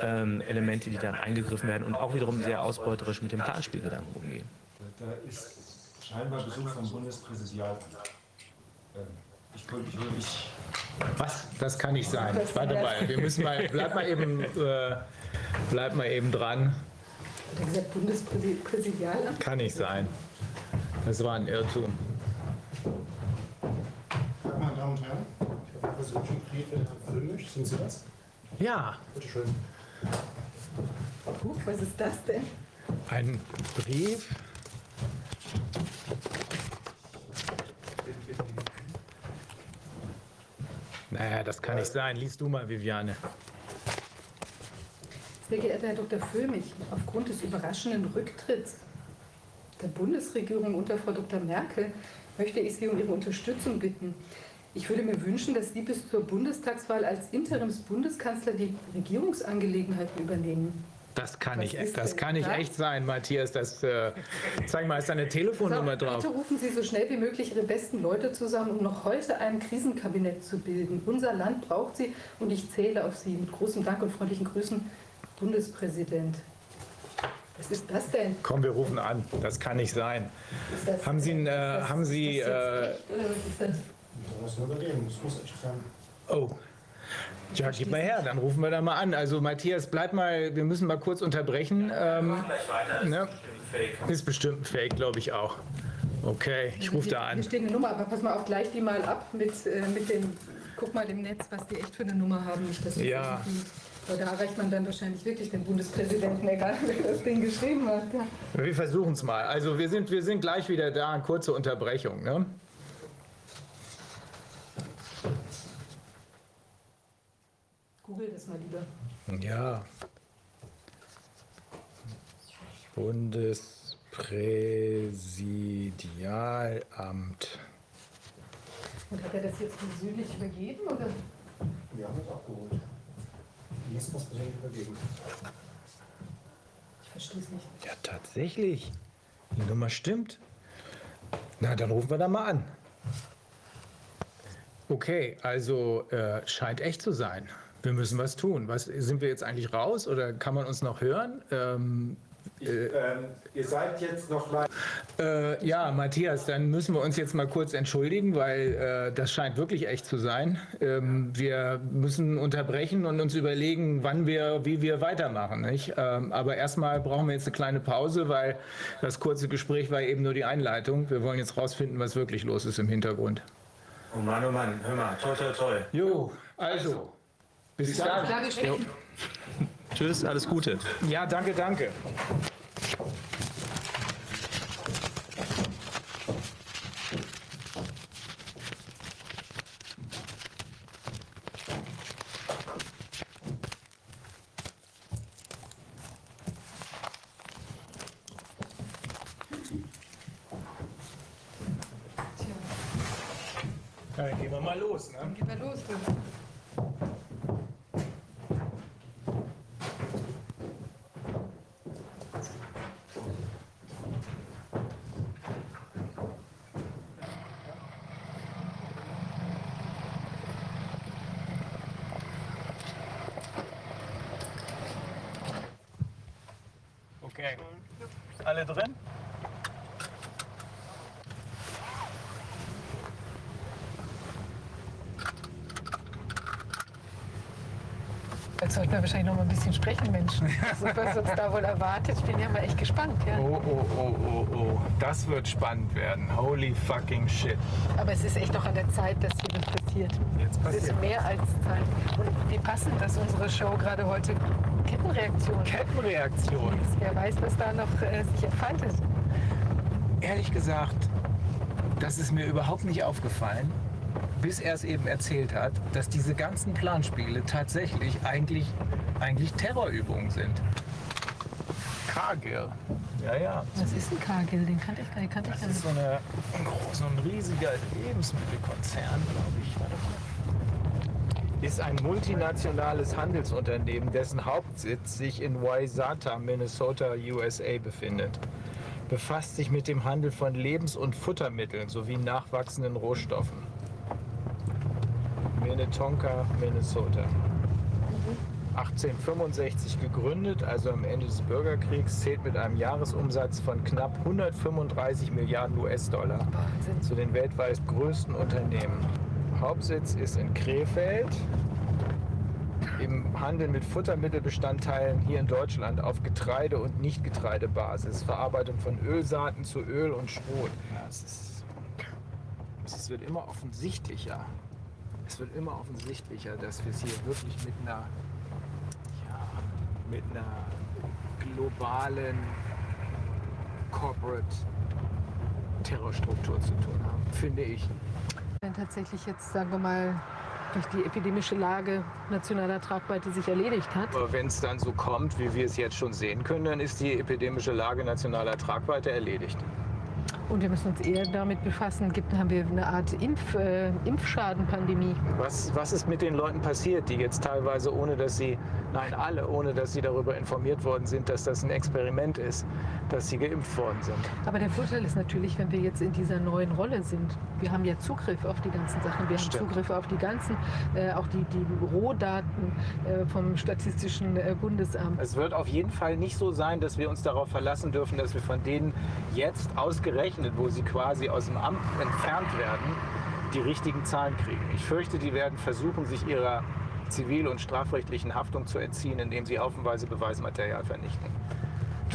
ähm, Elemente, die dann eingegriffen werden und auch wiederum sehr ausbeuterisch mit dem Planspielgedanken umgehen. Da ist scheinbar Besuch vom Bundespräsidialamt. Ich, würde mich was? Das kann nicht sein. Warte mal, wir müssen mal, bleib mal eben, äh, bleib mal eben dran. Hat er gesagt Bundespräsidialamt? Kann nicht sein. Das war ein Irrtum. Meine Damen und Herren, ich habe persönlichen Brief Filmisch. Sind Sie das? Ja. Bitte schön. Huch, was ist das denn? Ein Brief Naja, das kann nicht sein. Lies du mal, Viviane. Sehr geehrter Herr Dr. Föhmich, aufgrund des überraschenden Rücktritts der Bundesregierung unter Frau Dr. Merkel möchte ich Sie um Ihre Unterstützung bitten. Ich würde mir wünschen, dass Sie bis zur Bundestagswahl als Interims-Bundeskanzler die Regierungsangelegenheiten übernehmen. Das kann, nicht, das kann nicht echt sein, Matthias. Das, äh, zeig mal, ist da eine Telefonnummer so, drauf? Bitte rufen Sie so schnell wie möglich Ihre besten Leute zusammen, um noch heute ein Krisenkabinett zu bilden. Unser Land braucht Sie und ich zähle auf Sie. Mit großem Dank und freundlichen Grüßen, Bundespräsident. Was ist das denn? Komm, wir rufen an. Das kann nicht sein. Das, haben Sie, äh, haben Sie, äh, das, das muss echt sein. Oh. Ja, gib mal her, dann rufen wir da mal an. Also Matthias, bleib mal, wir müssen mal kurz unterbrechen. Ähm, ne? Ist bestimmt ein Fake, glaube ich auch. Okay, ich rufe da an. Hier steht eine Nummer, aber pass mal auf, gleich die mal ab mit, äh, mit dem, guck mal im Netz, was die echt für eine Nummer haben. Nicht, dass ja. da erreicht man dann wahrscheinlich wirklich den Bundespräsidenten, egal wer das Ding geschrieben hat. Ja. Wir versuchen es mal. Also wir sind, wir sind gleich wieder da, eine kurze Unterbrechung. Ne? Google das mal lieber. Ja. Bundespräsidialamt. Und hat er das jetzt persönlich übergeben? Oder? Wir haben es abgeholt. Ist das persönlich übergeben? Ich verstehe es nicht. Ja, tatsächlich. Die Nummer stimmt. Na, dann rufen wir da mal an. Okay, also äh, scheint echt zu sein. Wir müssen was tun. Was, sind wir jetzt eigentlich raus oder kann man uns noch hören? Ähm, ich, äh, ihr seid jetzt noch live. Äh, ja, Matthias, dann müssen wir uns jetzt mal kurz entschuldigen, weil äh, das scheint wirklich echt zu sein. Ähm, wir müssen unterbrechen und uns überlegen, wann wir, wie wir weitermachen. Nicht? Ähm, aber erstmal brauchen wir jetzt eine kleine Pause, weil das kurze Gespräch war eben nur die Einleitung. Wir wollen jetzt rausfinden, was wirklich los ist im Hintergrund. Oh Mann, oh Mann, hör mal, toi, toi, toi. Jo, also. Bis dann. Tschüss, alles Gute. Ja, danke, danke. Ja, dann gehen wir mal los. Ne? Dann gehen wir los. Okay. Alle drin? Jetzt sollten wir wahrscheinlich noch mal ein bisschen sprechen, Menschen. Also, was uns da wohl erwartet. Ich bin ja mal echt gespannt. Ja. Oh, oh, oh, oh, oh. Das wird spannend werden. Holy fucking shit. Aber es ist echt doch an der Zeit, dass hier das passiert. Jetzt Es ist passiert. mehr als Zeit. Und wie passend, dass unsere Show gerade heute Kettenreaktion Kettenreaktion. ist. Wer weiß, was da noch äh, sich entfaltet. Ehrlich gesagt, das ist mir überhaupt nicht aufgefallen, bis er es eben erzählt hat, dass diese ganzen Planspiele tatsächlich eigentlich, eigentlich Terrorübungen sind. Cargill. Ja, ja. Was ist ein Cargill? Den kannte ich gar nicht. Kannte ich Das gar ist nicht. so, eine, so ein riesiger Lebensmittelkonzern, glaube ich. Ist ein multinationales Handelsunternehmen, dessen Hauptsitz sich in Wayzata, Minnesota, USA befindet. Befasst sich mit dem Handel von Lebens- und Futtermitteln sowie nachwachsenden Rohstoffen. Minnetonka, Minnesota. 1865 gegründet, also am Ende des Bürgerkriegs, zählt mit einem Jahresumsatz von knapp 135 Milliarden US-Dollar zu den weltweit größten Unternehmen. Hauptsitz ist in Krefeld. Im Handel mit Futtermittelbestandteilen hier in Deutschland auf Getreide- und Nicht-Getreidebasis. Verarbeitung von Ölsaaten zu Öl und Schrot. Ja, es, ist, es wird immer offensichtlicher. Es wird immer offensichtlicher, dass wir es hier wirklich mit einer, ja, mit einer globalen Corporate Terrorstruktur zu tun haben, finde ich. Wenn tatsächlich jetzt, sagen wir mal, durch die epidemische Lage nationaler Tragweite sich erledigt hat. Aber wenn es dann so kommt, wie wir es jetzt schon sehen können, dann ist die epidemische Lage nationaler Tragweite erledigt. Und wir müssen uns eher damit befassen, gibt, haben wir eine Art Impf, äh, Impfschadenpandemie. Was, was ist mit den Leuten passiert, die jetzt teilweise, ohne dass sie, nein, alle, ohne dass sie darüber informiert worden sind, dass das ein Experiment ist, dass sie geimpft worden sind? Aber der Vorteil ist natürlich, wenn wir jetzt in dieser neuen Rolle sind, wir haben ja Zugriff auf die ganzen Sachen, wir Stimmt. haben Zugriff auf die ganzen, äh, auch die, die Rohdaten äh, vom Statistischen äh, Bundesamt. Es wird auf jeden Fall nicht so sein, dass wir uns darauf verlassen dürfen, dass wir von denen jetzt ausgerechnet, wo sie quasi aus dem Amt entfernt werden, die richtigen Zahlen kriegen. Ich fürchte, die werden versuchen, sich ihrer zivil- und strafrechtlichen Haftung zu entziehen, indem sie haufenweise Beweismaterial vernichten.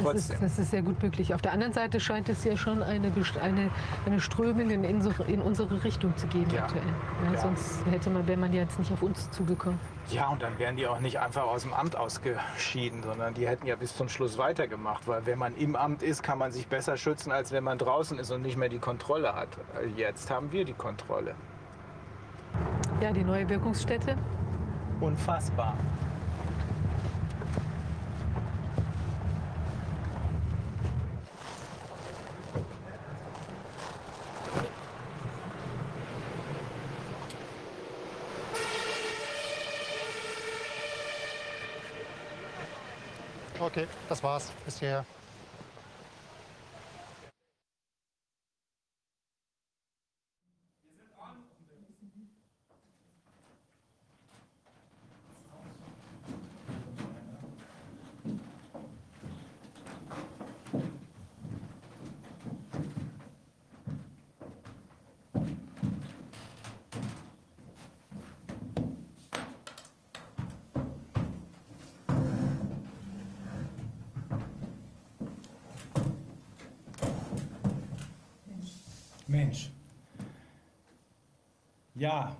Das ist, das ist sehr gut möglich. Auf der anderen Seite scheint es ja schon eine, eine, eine Strömung in, in, unsere Richtung zu geben Ja. aktuell. Ja, Ja. Sonst hätte man, wäre man ja jetzt nicht auf uns zugekommen. Ja, und dann wären die auch nicht einfach aus dem Amt ausgeschieden, sondern die hätten ja bis zum Schluss weitergemacht. Weil wenn man im Amt ist, kann man sich besser schützen, als wenn man draußen ist und nicht mehr die Kontrolle hat. Jetzt haben wir die Kontrolle. Ja, die neue Wirkungsstätte. Unfassbar. Okay, das war's. Bis hierher. Mensch. Ja,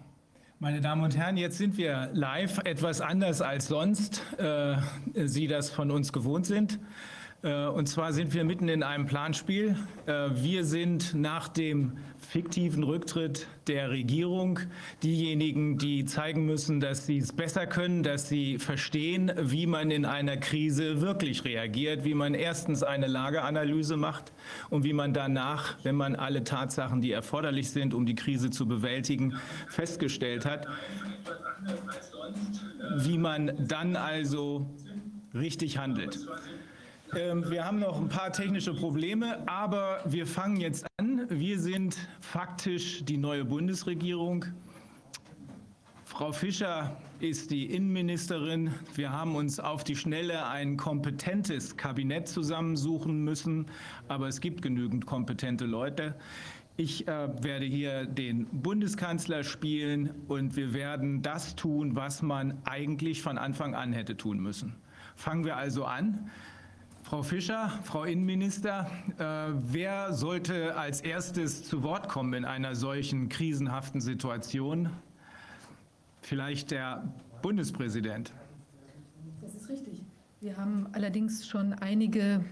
meine Damen und Herren, jetzt sind wir live, etwas anders als sonst äh, Sie das von uns gewohnt sind. Äh, und zwar sind wir mitten in einem Planspiel. Äh, wir sind nach dem fiktiven Rücktritt der Regierung diejenigen, die zeigen müssen, dass sie es besser können, dass sie verstehen, wie man in einer Krise wirklich reagiert, wie man erstens eine Lageanalyse macht und wie man danach, wenn man alle Tatsachen, die erforderlich sind, um die Krise zu bewältigen, festgestellt hat, wie man dann also richtig handelt. Ähm, Wir haben noch ein paar technische Probleme, aber wir fangen jetzt an. Wir sind faktisch die neue Bundesregierung. Frau Fischer ist die Innenministerin. Wir haben uns auf die Schnelle ein kompetentes Kabinett zusammensuchen müssen, aber es gibt genügend kompetente Leute. Ich äh, werde hier den Bundeskanzler spielen und wir werden das tun, was man eigentlich von Anfang an hätte tun müssen. Fangen wir also an. Frau Fischer, Frau Innenminister, äh, wer sollte als erstes zu Wort kommen in einer solchen krisenhaften Situation? Vielleicht der Bundespräsident. Das ist richtig. Wir haben allerdings schon einige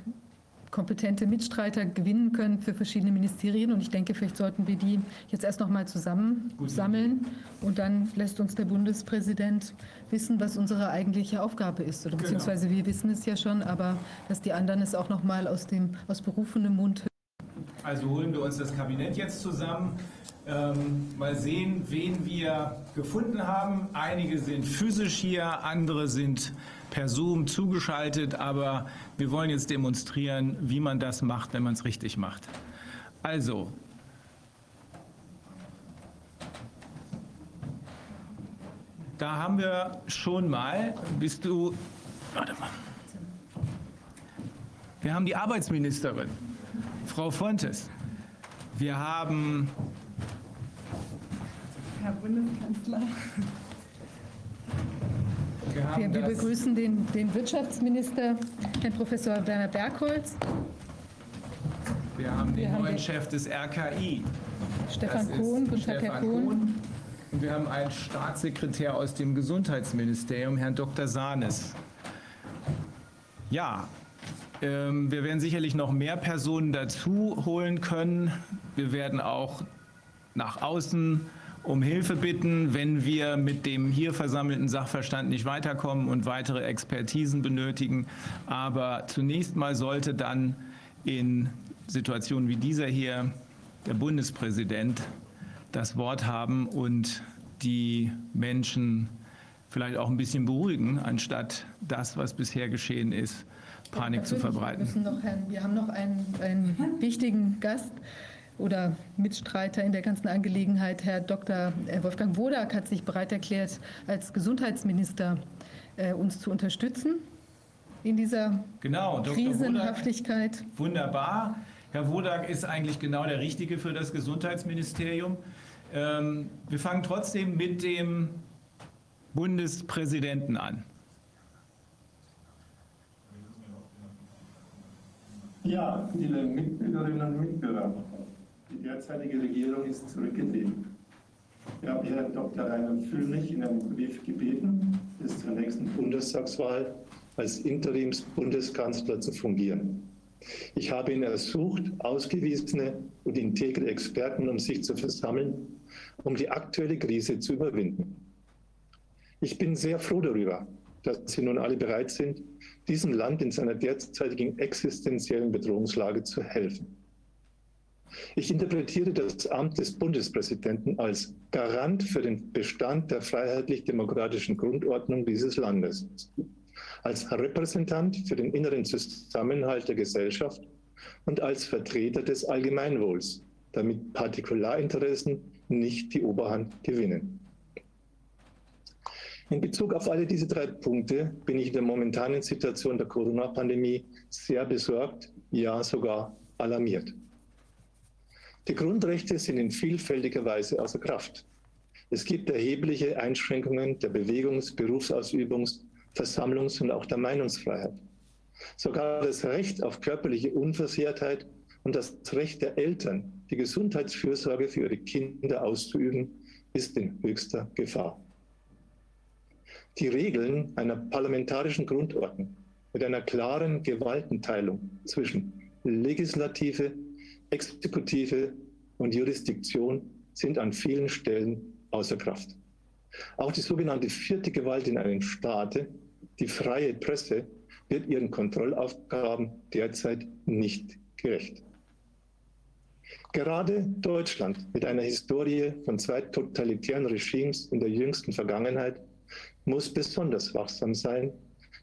kompetente Mitstreiter gewinnen können für verschiedene Ministerien. Und ich denke, vielleicht sollten wir die jetzt erst noch mal zusammensammeln. Und dann lässt uns der Bundespräsident wissen, was unsere eigentliche Aufgabe ist. Oder genau. beziehungsweise wir wissen es ja schon, aber dass die anderen es auch noch mal aus, dem, aus berufenem Mund hören. Also holen wir uns das Kabinett jetzt zusammen. Ähm, mal sehen, wen wir gefunden haben. Einige sind physisch hier, andere sind per Zoom zugeschaltet, aber wir wollen jetzt demonstrieren, wie man das macht, wenn man es richtig macht. Also, da haben wir schon mal, bist du, warte mal, wir haben die Arbeitsministerin, Frau Fontes. Wir haben Herr Bundeskanzler. Wir, wir begrüßen den, den, Wirtschaftsminister, Herrn Professor Werner Bergholz. Wir haben den wir neuen haben Chef des RKI. Stefan Kohn. Guten Tag, Herr Kohn. Kohn. Und wir haben einen Staatssekretär aus dem Gesundheitsministerium, Herrn Dr. Sahnes. Ja, ähm, wir werden sicherlich noch mehr Personen dazu holen können. Wir werden auch nach außen um Hilfe bitten, wenn wir mit dem hier versammelten Sachverstand nicht weiterkommen und weitere Expertisen benötigen. Aber zunächst mal sollte dann in Situationen wie dieser hier der Bundespräsident das Wort haben und die Menschen vielleicht auch ein bisschen beruhigen, anstatt das, was bisher geschehen ist, Panik zu verbreiten. Wir, noch, wir haben noch einen, einen wichtigen Gast oder Mitstreiter in der ganzen Angelegenheit, Herr Dr. Äh, Wolfgang Wodak, hat sich bereit erklärt, als Gesundheitsminister äh, uns zu unterstützen in dieser genau, Krisenhaftigkeit. Wodak, wunderbar. Herr Wodak ist eigentlich genau der Richtige für das Gesundheitsministerium. Ähm, wir fangen trotzdem mit dem Bundespräsidenten an. Ja, liebe Mitbürgerinnen und Mitbürger, die derzeitige Regierung ist zurückgetreten. Ich habe Herrn Dr. Rainer Füllrich in einem Brief gebeten, bis zur nächsten Bundestagswahl als Interims-Bundeskanzler zu fungieren. Ich habe ihn ersucht, ausgewiesene und integre Experten um sich zu versammeln, um die aktuelle Krise zu überwinden. Ich bin sehr froh darüber, dass Sie nun alle bereit sind, diesem Land in seiner derzeitigen existenziellen Bedrohungslage zu helfen. Ich interpretiere das Amt des Bundespräsidenten als Garant für den Bestand der freiheitlich-demokratischen Grundordnung dieses Landes, als Repräsentant für den inneren Zusammenhalt der Gesellschaft und als Vertreter des Allgemeinwohls, damit Partikularinteressen nicht die Oberhand gewinnen. In Bezug auf alle diese drei Punkte bin ich in der momentanen Situation der Corona-Pandemie sehr besorgt, ja sogar alarmiert. Die Grundrechte sind in vielfältiger Weise außer Kraft. Es gibt erhebliche Einschränkungen der Bewegungs-, Berufsausübungs-, Versammlungs- und auch der Meinungsfreiheit. Sogar das Recht auf körperliche Unversehrtheit und das Recht der Eltern, die Gesundheitsfürsorge für ihre Kinder auszuüben, ist in höchster Gefahr. Die Regeln einer parlamentarischen Grundordnung mit einer klaren Gewaltenteilung zwischen Legislative, Exekutive und Jurisdiktion sind an vielen Stellen außer Kraft. Auch die sogenannte vierte Gewalt in einem Staate, die freie Presse, wird ihren Kontrollaufgaben derzeit nicht gerecht. Gerade Deutschland mit einer Historie von zwei totalitären Regimes in der jüngsten Vergangenheit muss besonders wachsam sein,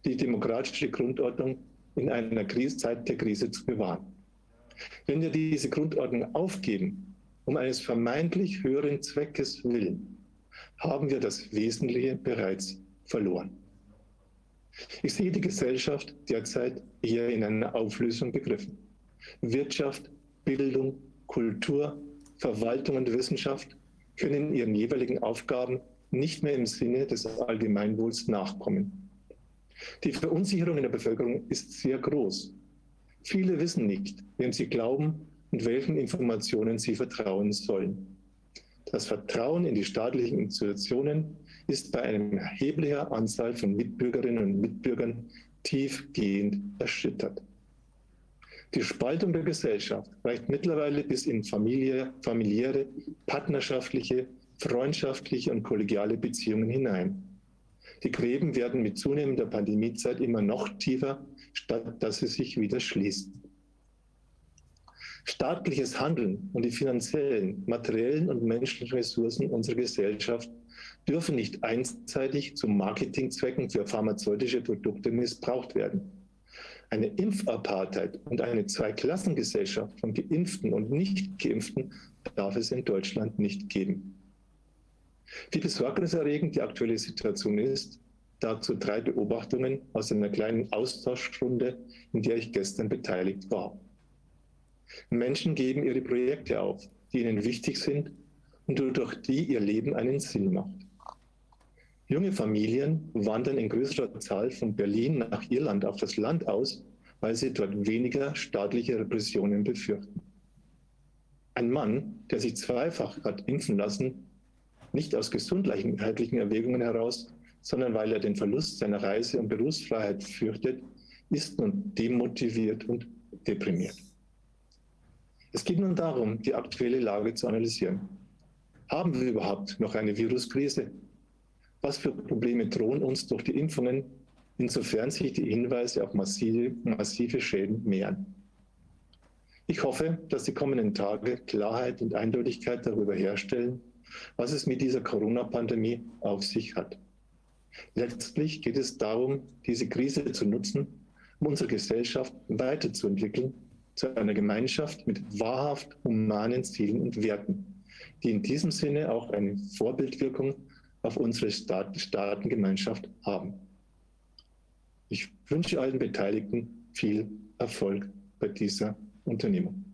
die demokratische Grundordnung in einer Krise, Zeit der Krise zu bewahren. Wenn wir diese Grundordnung aufgeben, um eines vermeintlich höheren Zweckes willen, haben wir das Wesentliche bereits verloren. Ich sehe die Gesellschaft derzeit eher in einer Auflösung begriffen. Wirtschaft, Bildung, Kultur, Verwaltung und Wissenschaft können ihren jeweiligen Aufgaben nicht mehr im Sinne des Allgemeinwohls nachkommen. Die Verunsicherung in der Bevölkerung ist sehr groß. Viele wissen nicht, wem sie glauben und welchen Informationen sie vertrauen sollen. Das Vertrauen in die staatlichen Institutionen ist bei einer erheblichen Anzahl von Mitbürgerinnen und Mitbürgern tiefgehend erschüttert. Die Spaltung der Gesellschaft reicht mittlerweile bis in Familie, familiäre, partnerschaftliche, freundschaftliche und kollegiale Beziehungen hinein. Die Gräben werden mit zunehmender Pandemiezeit immer noch tiefer, statt dass sie sich wieder schließen. Staatliches Handeln und die finanziellen, materiellen und menschlichen Ressourcen unserer Gesellschaft dürfen nicht einseitig zu Marketingzwecken für pharmazeutische Produkte missbraucht werden. Eine Impfapartheit und eine Zweiklassengesellschaft von Geimpften und Nicht-Geimpften darf es in Deutschland nicht geben. Wie besorgniserregend die aktuelle Situation ist, dazu drei Beobachtungen aus einer kleinen Austauschrunde, in der ich gestern beteiligt war. Menschen geben ihre Projekte auf, die ihnen wichtig sind und durch die ihr Leben einen Sinn macht. Junge Familien wandern in größerer Zahl von Berlin nach Irland auf das Land aus, weil sie dort weniger staatliche Repressionen befürchten. Ein Mann, der sich zweifach hat impfen lassen, nicht aus gesundheitlichen Erwägungen heraus, sondern weil er den Verlust seiner Reise- und Berufsfreiheit fürchtet, ist nun demotiviert und deprimiert. Es geht nun darum, die aktuelle Lage zu analysieren. Haben wir überhaupt noch eine Viruskrise? Was für Probleme drohen uns durch die Impfungen, insofern sich die Hinweise auf massive, massive Schäden mehren? Ich hoffe, dass die kommenden Tage Klarheit und Eindeutigkeit darüber herstellen, was es mit dieser Corona-Pandemie auf sich hat. Letztlich geht es darum, diese Krise zu nutzen, um unsere Gesellschaft weiterzuentwickeln zu einer Gemeinschaft mit wahrhaft humanen Zielen und Werten, die in diesem Sinne auch eine Vorbildwirkung auf unsere Staat Staatengemeinschaft haben. Ich wünsche allen Beteiligten viel Erfolg bei dieser Unternehmung.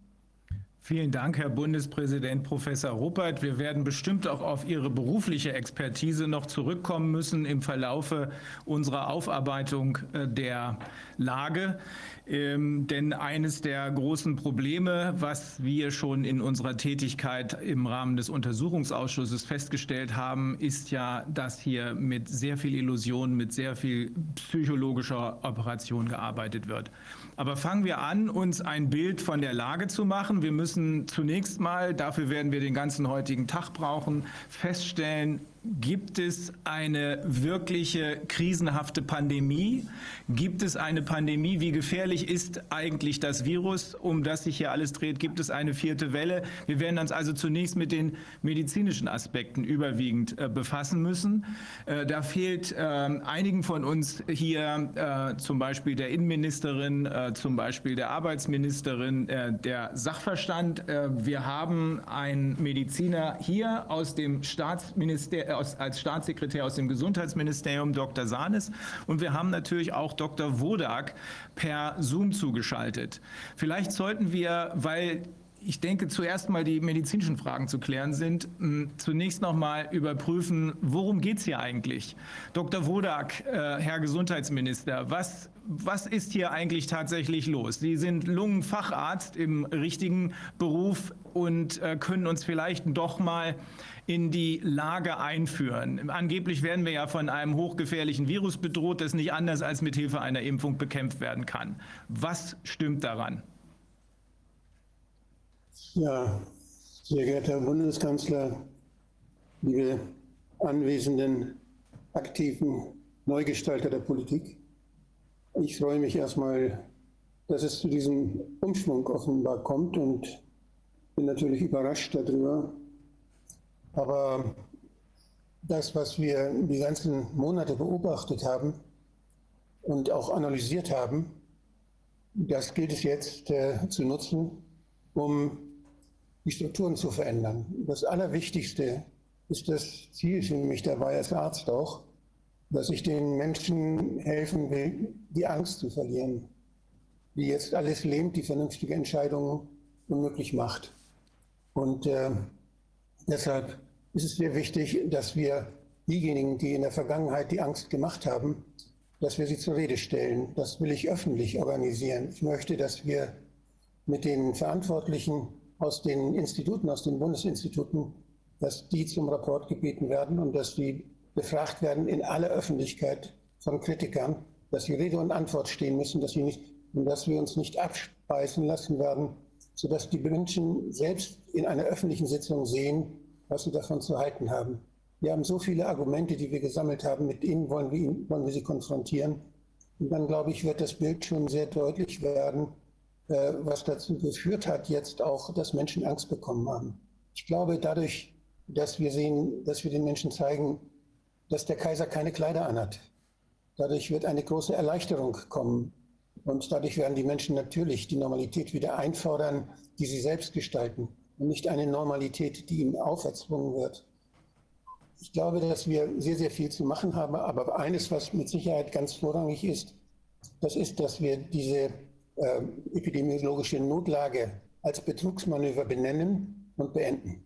Vielen Dank, Herr Bundespräsident Professor Ruppert. Wir werden bestimmt auch auf Ihre berufliche Expertise noch zurückkommen müssen im Verlaufe unserer Aufarbeitung äh, der Lage. Ähm, denn eines der großen Probleme, was wir schon in unserer Tätigkeit im Rahmen des Untersuchungsausschusses festgestellt haben, ist ja, dass hier mit sehr viel Illusion, mit sehr viel psychologischer Operation gearbeitet wird. Aber fangen wir an, uns ein Bild von der Lage zu machen. Wir müssen zunächst mal, dafür werden wir den ganzen heutigen Tag brauchen, feststellen, Gibt es eine wirkliche krisenhafte Pandemie? Gibt es eine Pandemie? Wie gefährlich ist eigentlich das Virus, um das sich hier alles dreht? Gibt es eine vierte Welle? Wir werden uns also zunächst mit den medizinischen Aspekten überwiegend äh, befassen müssen. Äh, da fehlt äh, einigen von uns hier, äh, zum Beispiel der Innenministerin, äh, zum Beispiel der Arbeitsministerin, äh, der Sachverstand. wir haben einen Mediziner hier aus dem Staatsministerium aus, als Staatssekretär aus dem Gesundheitsministerium Dr. Sahnes und wir haben natürlich auch Dr. Wodak per Zoom zugeschaltet. Vielleicht sollten wir, weil ich denke, zuerst mal die medizinischen Fragen zu klären sind. Zunächst noch mal überprüfen, worum geht es hier eigentlich? Dr. Wodak, äh, Herr Gesundheitsminister, was, was ist hier eigentlich tatsächlich los? Sie sind Lungenfacharzt im richtigen Beruf und äh, können uns vielleicht doch mal in die Lage einführen. Angeblich werden wir ja von einem hochgefährlichen Virus bedroht, das nicht anders als mit Hilfe einer Impfung bekämpft werden kann. Was stimmt daran? Ja, sehr geehrter Herr Bundeskanzler, liebe anwesenden aktiven Neugestalter der Politik. Ich freue mich erstmal, dass es zu diesem Umschwung offenbar kommt und bin natürlich überrascht darüber, aber das, was wir die ganzen Monate beobachtet haben und auch analysiert haben, das gilt es jetzt äh, zu nutzen, um die Strukturen zu verändern. Das Allerwichtigste ist das Ziel für mich dabei als Arzt auch, dass ich den Menschen helfen will, die Angst zu verlieren, die jetzt alles lähmt, die vernünftige Entscheidungen unmöglich macht. Und äh, deshalb ist es sehr wichtig, dass wir diejenigen, die in der Vergangenheit die Angst gemacht haben, dass wir sie zur Rede stellen. Das will ich öffentlich organisieren. Ich möchte, dass wir mit den Verantwortlichen aus den Instituten, aus den Bundesinstituten, dass die zum Rapport gebeten werden und dass die befragt werden in aller Öffentlichkeit von Kritikern, dass sie Rede und Antwort stehen müssen, dass, sie nicht, und dass wir uns nicht abspeisen lassen werden, sodass die Menschen selbst in einer öffentlichen Sitzung sehen, was sie davon zu halten haben. Wir haben so viele Argumente, die wir gesammelt haben, mit ihnen wollen wir, wollen wir sie konfrontieren. Und dann, glaube ich, wird das Bild schon sehr deutlich werden, äh, was dazu geführt hat, jetzt auch, dass Menschen Angst bekommen haben. Ich glaube, dadurch, dass wir sehen, dass wir den Menschen zeigen, dass der Kaiser keine Kleider anhat. Dadurch wird eine große Erleichterung kommen. Und dadurch werden die Menschen natürlich die Normalität wieder einfordern, die sie selbst gestalten und nicht eine Normalität, die ihnen auferzwungen wird. Ich glaube, dass wir sehr, sehr viel zu machen haben. Aber eines, was mit Sicherheit ganz vorrangig ist, das ist, dass wir diese äh, epidemiologische Notlage als Betrugsmanöver benennen und beenden.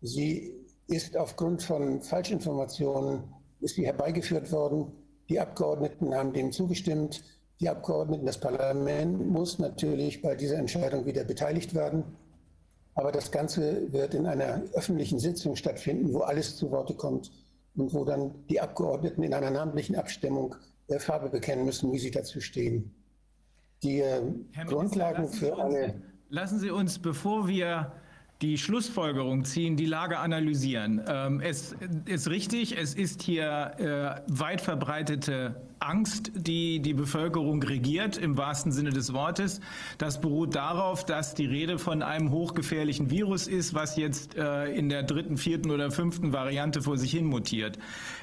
Sie ist aufgrund von Falschinformationen ist sie herbeigeführt worden. Die Abgeordneten haben dem zugestimmt. Die Abgeordneten, das Parlament muss natürlich bei dieser Entscheidung wieder beteiligt werden. Aber das Ganze wird in einer öffentlichen Sitzung stattfinden, wo alles zu Worte kommt und wo dann die Abgeordneten in einer namentlichen Abstimmung äh, Farbe bekennen müssen, wie sie dazu stehen. Die äh, Grundlagen für eine. Lassen Sie uns, bevor wir die Schlussfolgerung ziehen, die Lage analysieren. Ähm, es ist richtig, es ist hier äh, weit verbreitete Angst, die die Bevölkerung regiert, im wahrsten Sinne des Wortes. Das beruht darauf, dass die Rede von einem hochgefährlichen Virus ist, was jetzt äh, in der dritten, vierten oder fünften Variante vor sich hin mutiert.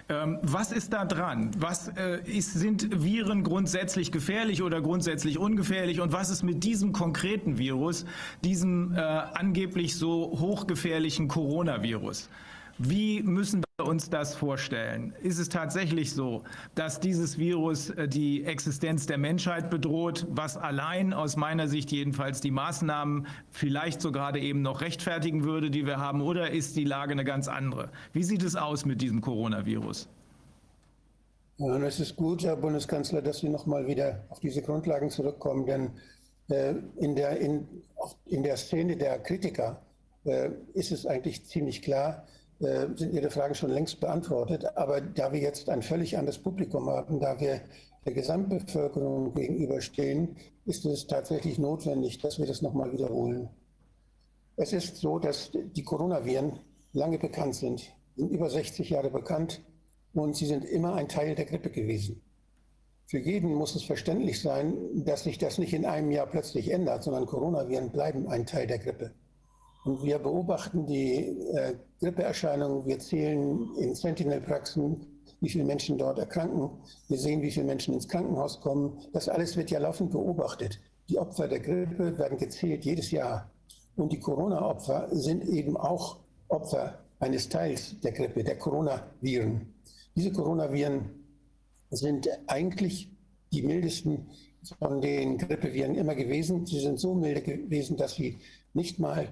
Ähm, was ist da dran? Was äh, ist, sind Viren grundsätzlich gefährlich oder grundsätzlich ungefährlich? Und was ist mit diesem konkreten Virus, diesem äh, angeblich so hochgefährlichen Coronavirus? Wie müssen wir uns das vorstellen? Ist es tatsächlich so, dass dieses Virus äh, die Existenz der Menschheit bedroht, was allein aus meiner Sicht jedenfalls die Maßnahmen vielleicht so gerade eben noch rechtfertigen würde, die wir haben, oder ist die Lage eine ganz andere? Wie sieht es aus mit diesem Coronavirus? Ja, es ist gut, Herr Bundeskanzler, dass Sie noch mal wieder auf diese Grundlagen zurückkommen, denn äh, in, der, in, in der Szene der Kritiker äh, ist es eigentlich ziemlich klar, äh, sind Ihre Fragen schon längst beantwortet. Aber da wir jetzt ein völlig anderes Publikum haben, da wir der Gesamtbevölkerung gegenüberstehen, ist es tatsächlich notwendig, dass wir das nochmal wiederholen. Es ist so, dass die Coronaviren lange bekannt sind, sind über 60 Jahre bekannt und sie sind immer ein Teil der Grippe gewesen. Für jeden muss es verständlich sein, dass sich das nicht in einem Jahr plötzlich ändert, sondern Coronaviren bleiben ein Teil der Grippe. Wir beobachten die äh, Grippeerscheinungen. Wir zählen in Sentinel-Praxen, wie viele Menschen dort erkranken. Wir sehen, wie viele Menschen ins Krankenhaus kommen. Das alles wird ja laufend beobachtet. Die Opfer der Grippe werden gezählt jedes Jahr. Und die Corona-Opfer sind eben auch Opfer eines Teils der Grippe, der Coronaviren. Diese Coronaviren sind eigentlich die mildesten von den Grippeviren immer gewesen. Sie sind so milde gewesen, dass sie nicht mal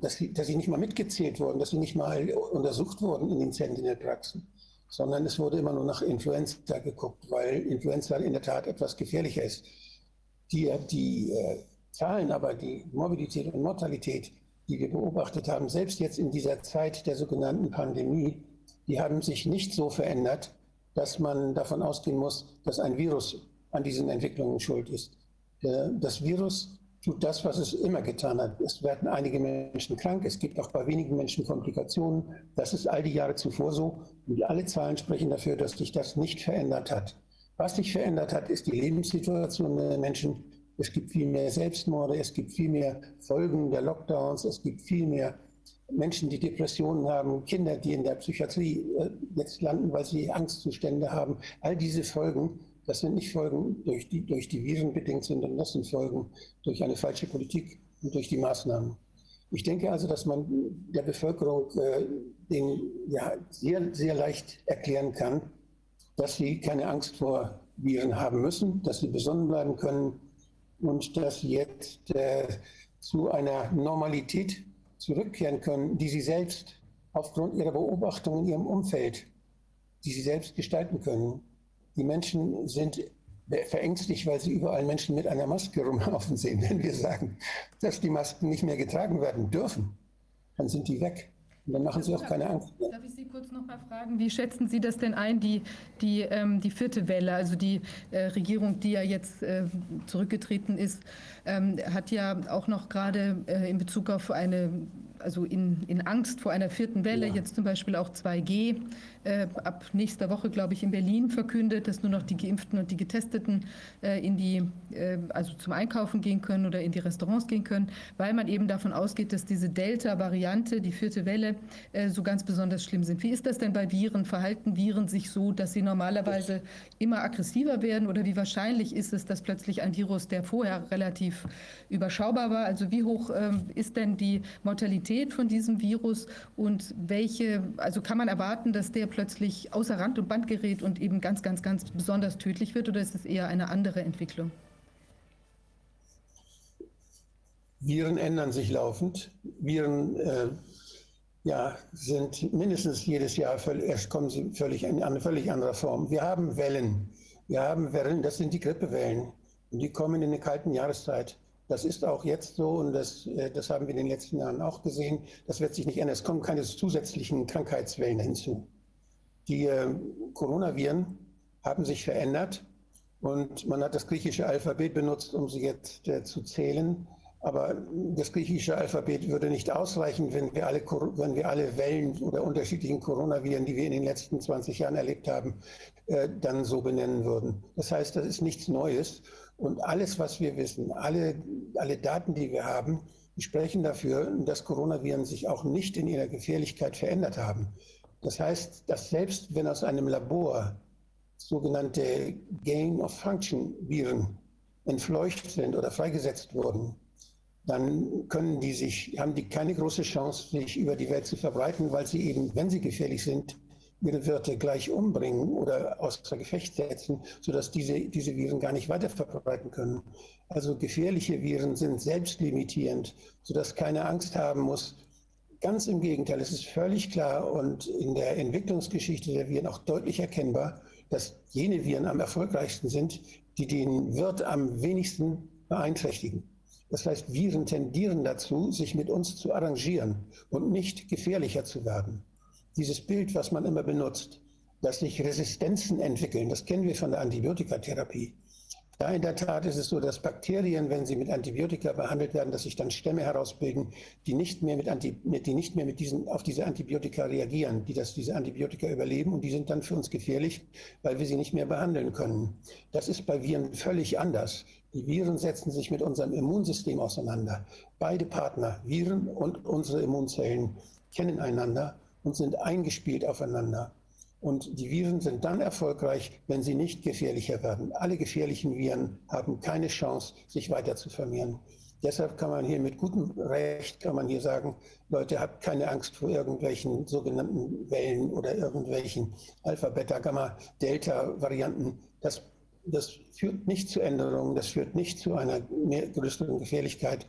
dass sie, dass sie nicht mal mitgezählt wurden, dass sie nicht mal untersucht wurden in den Sentinel-Praxen, sondern es wurde immer nur nach Influenza geguckt, weil Influenza in der Tat etwas gefährlicher ist. Die, die äh, Zahlen aber, die Morbidität und Mortalität, die wir beobachtet haben, selbst jetzt in dieser Zeit der sogenannten Pandemie, die haben sich nicht so verändert, dass man davon ausgehen muss, dass ein Virus an diesen Entwicklungen schuld ist. Äh, das Virus tut das, was es immer getan hat. Es werden einige Menschen krank, es gibt auch bei wenigen Menschen Komplikationen. Das ist all die Jahre zuvor so. Und alle Zahlen sprechen dafür, dass sich das nicht verändert hat. Was sich verändert hat, ist die Lebenssituation der Menschen. Es gibt viel mehr Selbstmorde, es gibt viel mehr Folgen der Lockdowns, es gibt viel mehr Menschen, die Depressionen haben, Kinder, die in der Psychiatrie äh, jetzt landen, weil sie Angstzustände haben. All diese Folgen das sind nicht Folgen, durch die, durch die Viren bedingt sondern das sind Folgen durch eine falsche Politik und durch die Maßnahmen. Ich denke also, dass man der Bevölkerung äh, denen ja sehr, sehr leicht erklären kann, dass sie keine Angst vor Viren haben müssen, dass sie besonnen bleiben können und dass sie jetzt äh, zu einer Normalität zurückkehren können, die sie selbst aufgrund ihrer Beobachtungen in ihrem Umfeld, die sie selbst gestalten können. Die Menschen sind verängstigt, weil sie überall Menschen mit einer Maske rumlaufen sehen. Wenn wir sagen, dass die Masken nicht mehr getragen werden dürfen, dann sind die weg. Und dann machen Sie auch keine Angst. Darf ich Sie kurz noch mal fragen, wie schätzen Sie das denn ein, die, die, ähm, die vierte Welle, also die äh, Regierung, die ja jetzt äh, zurückgetreten ist, ähm, hat ja auch noch gerade äh, in Bezug auf eine also in, in Angst vor einer vierten Welle, ja. jetzt zum Beispiel auch 2G, äh, ab nächster Woche, glaube ich, in Berlin verkündet, dass nur noch die Geimpften und die Getesteten äh, in die, äh, also zum Einkaufen gehen können oder in die Restaurants gehen können, weil man eben davon ausgeht, dass diese Delta-Variante, die vierte Welle, äh, so ganz besonders schlimm sind. Wie ist das denn bei Viren? Verhalten Viren sich so, dass sie normalerweise immer aggressiver werden oder wie wahrscheinlich ist es, dass plötzlich ein Virus, der vorher relativ überschaubar war, also wie hoch ähm, ist denn die Mortalität von diesem Virus und welche, also kann man erwarten, dass der plötzlich außer Rand und Band gerät und eben ganz, ganz, ganz besonders tödlich wird oder ist es eher eine andere Entwicklung? Viren ändern sich laufend. Viren äh, ja, sind mindestens jedes Jahr, erst kommen sie völlig in eine völlig andere Form. Wir haben Wellen. Wir haben Wellen, das sind die Grippewellen. Und die kommen in der kalten Jahreszeit. Das ist auch jetzt so und das, äh, das haben wir in den letzten Jahren auch gesehen. Das wird sich nicht ändern. Es kommen keine zusätzlichen Krankheitswellen hinzu. Die äh, Coronaviren haben sich verändert und man hat das griechische Alphabet benutzt, um sie jetzt äh, zu zählen. Aber das griechische Alphabet würde nicht ausreichen, wenn wir alle, wenn wir alle Wellen oder unterschiedlichen Coronaviren, die wir in den letzten 20 Jahren erlebt haben, äh, dann so benennen würden. Das heißt, das ist nichts Neues. Und alles, was wir wissen, alle, alle Daten, die wir haben, sprechen dafür, dass Coronaviren sich auch nicht in ihrer Gefährlichkeit verändert haben. Das heißt, dass selbst wenn aus einem Labor sogenannte Gain-of-Function-Viren entfleucht sind oder freigesetzt wurden, dann können die sich, haben die keine große Chance, sich über die Welt zu verbreiten, weil sie eben, wenn sie gefährlich sind, ihre Wirte gleich umbringen oder außer Gefecht setzen, sodass diese, diese Viren gar nicht weiter verbreiten können. Also gefährliche Viren sind selbstlimitierend, sodass keine Angst haben muss, Ganz im Gegenteil, es ist völlig klar und in der Entwicklungsgeschichte der Viren auch deutlich erkennbar, dass jene Viren am erfolgreichsten sind, die den Wirt am wenigsten beeinträchtigen. Das heißt, Viren tendieren dazu, sich mit uns zu arrangieren und nicht gefährlicher zu werden. Dieses Bild, was man immer benutzt, dass sich Resistenzen entwickeln, das kennen wir von der Antibiotikatherapie. Ja, in der Tat ist es so, dass Bakterien, wenn sie mit Antibiotika behandelt werden, dass sich dann Stämme herausbilden, die nicht mehr, mit Anti, die nicht mehr mit diesen, auf diese Antibiotika reagieren, die das, diese Antibiotika überleben und die sind dann für uns gefährlich, weil wir sie nicht mehr behandeln können. Das ist bei Viren völlig anders. Die Viren setzen sich mit unserem Immunsystem auseinander. Beide Partner, Viren und unsere Immunzellen, kennen einander und sind eingespielt aufeinander. Und die Viren sind dann erfolgreich, wenn sie nicht gefährlicher werden. Alle gefährlichen Viren haben keine Chance, sich weiter zu vermehren. Deshalb kann man hier mit gutem Recht, kann man hier sagen, Leute, habt keine Angst vor irgendwelchen sogenannten Wellen oder irgendwelchen Alpha, Beta, Gamma, Delta-Varianten. Das, das führt nicht zu Änderungen, das führt nicht zu einer größeren Gefährlichkeit.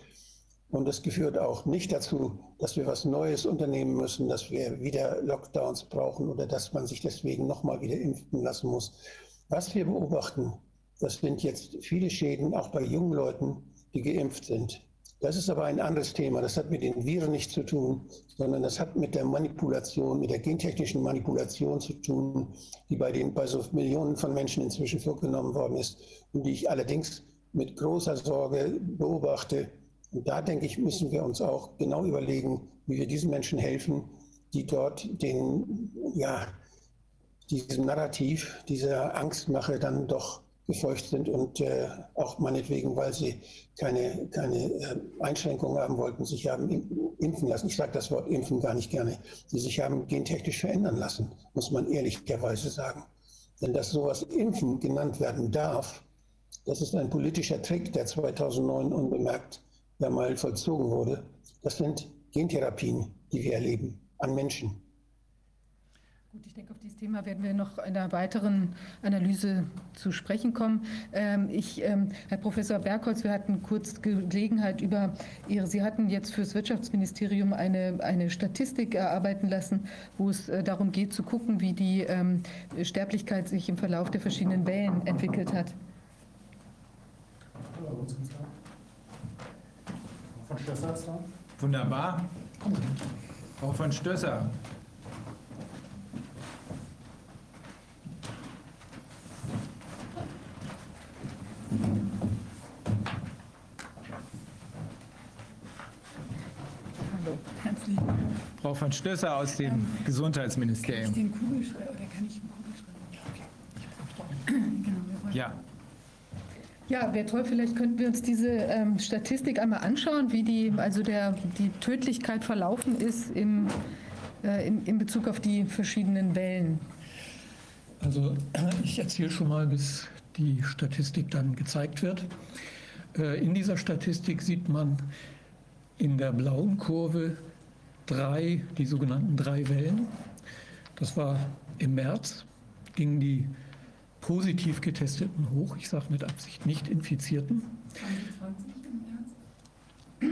Und es führt auch nicht dazu, dass wir was Neues unternehmen müssen, dass wir wieder Lockdowns brauchen oder dass man sich deswegen nochmal wieder impfen lassen muss. Was wir beobachten, das sind jetzt viele Schäden, auch bei jungen Leuten, die geimpft sind. Das ist aber ein anderes Thema. Das hat mit den Viren nichts zu tun, sondern das hat mit der Manipulation, mit der gentechnischen Manipulation zu tun, die bei, den, bei so Millionen von Menschen inzwischen vorgenommen worden ist und die ich allerdings mit großer Sorge beobachte und da denke ich, müssen wir uns auch genau überlegen, wie wir diesen Menschen helfen, die dort den, ja, diesem Narrativ, dieser Angstmache dann doch gefeucht sind und äh, auch meinetwegen, weil sie keine, keine äh, Einschränkungen haben wollten, sich haben impfen lassen. Ich sage das Wort impfen gar nicht gerne. Die sich haben gentechnisch verändern lassen, muss man ehrlicherweise sagen. Denn dass sowas Impfen genannt werden darf, das ist ein politischer Trick, der 2009 unbemerkt der mal vollzogen wurde, das sind Gentherapien, die wir erleben an Menschen. Gut, ich denke, auf dieses Thema werden wir noch in einer weiteren Analyse zu sprechen kommen. Ähm, ich, ähm, Herr Professor Bergholz, wir hatten kurz Gelegenheit über Ihre, Sie hatten jetzt fürs Wirtschaftsministerium eine, eine Statistik erarbeiten lassen, wo es äh, darum geht zu gucken, wie die ähm, Sterblichkeit sich im Verlauf der verschiedenen Wellen entwickelt hat. Von Stösser ist da. Wunderbar. Frau von Stösser. Hallo, herzlich willkommen. Frau von Stösser aus dem Ähm, Gesundheitsministerium. Den Kugelschreiber, oder kann ich einen Kugelschreiber? Genau, wir wollen- Ja, Ja, wäre toll, vielleicht könnten wir uns diese ähm, Statistik einmal anschauen, wie die, also der, die Tödlichkeit verlaufen ist im, äh, in, in Bezug auf die verschiedenen Wellen. Also ich erzähle schon mal, bis die Statistik dann gezeigt wird. Äh, In dieser Statistik sieht man in der blauen Kurve drei, die sogenannten drei Wellen. Das war im März, gingen die positiv getesteten hoch, ich sage mit Absicht nicht infizierten.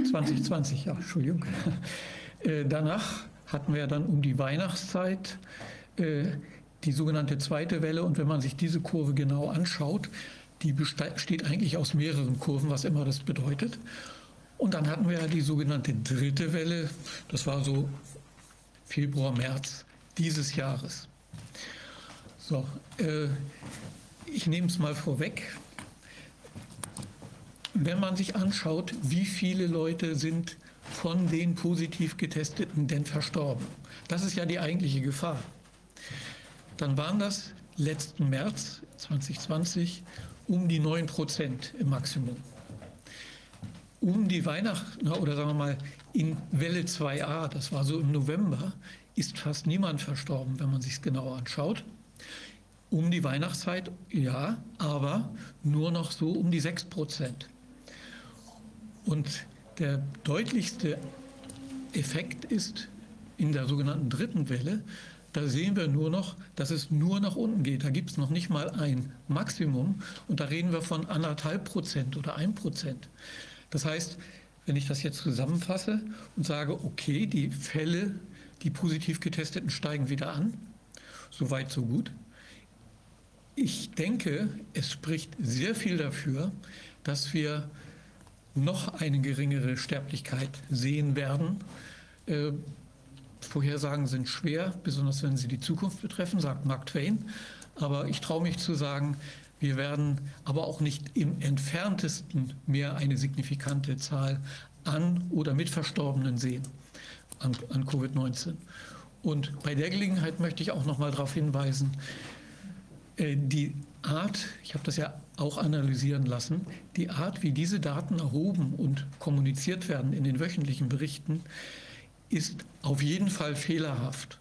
2020, ja, Entschuldigung. Äh, Danach hatten wir dann um die Weihnachtszeit äh, die sogenannte zweite Welle. Und wenn man sich diese Kurve genau anschaut, die beste- besteht eigentlich aus mehreren Kurven, was immer das bedeutet. Und dann hatten wir ja die sogenannte dritte Welle. Das war so Februar, März dieses Jahres. So, äh, ich nehme es mal vorweg. Wenn man sich anschaut, wie viele Leute sind von den positiv getesteten denn verstorben, das ist ja die eigentliche Gefahr. Dann waren das letzten März 2020 um die 9 Prozent im Maximum. Um die Weihnachten, oder sagen wir mal in Welle 2a, das war so im November, ist fast niemand verstorben, wenn man sich es genau anschaut. Um die Weihnachtszeit, ja, aber nur noch so um die 6 Prozent. Und der deutlichste Effekt ist in der sogenannten dritten Welle, da sehen wir nur noch, dass es nur nach unten geht. Da gibt es noch nicht mal ein Maximum und da reden wir von anderthalb Prozent oder ein Prozent. Das heißt, wenn ich das jetzt zusammenfasse und sage, okay, die Fälle, die positiv getesteten steigen wieder an, so weit, so gut. Ich denke, es spricht sehr viel dafür, dass wir noch eine geringere Sterblichkeit sehen werden. Äh, Vorhersagen sind schwer, besonders wenn sie die Zukunft betreffen, sagt Mark Twain. Aber ich traue mich zu sagen, wir werden aber auch nicht im entferntesten mehr eine signifikante Zahl an oder mit Verstorbenen sehen an, an Covid-19. Und bei der Gelegenheit möchte ich auch noch mal darauf hinweisen, die Art, ich habe das ja auch analysieren lassen, die Art, wie diese Daten erhoben und kommuniziert werden in den wöchentlichen Berichten, ist auf jeden Fall fehlerhaft.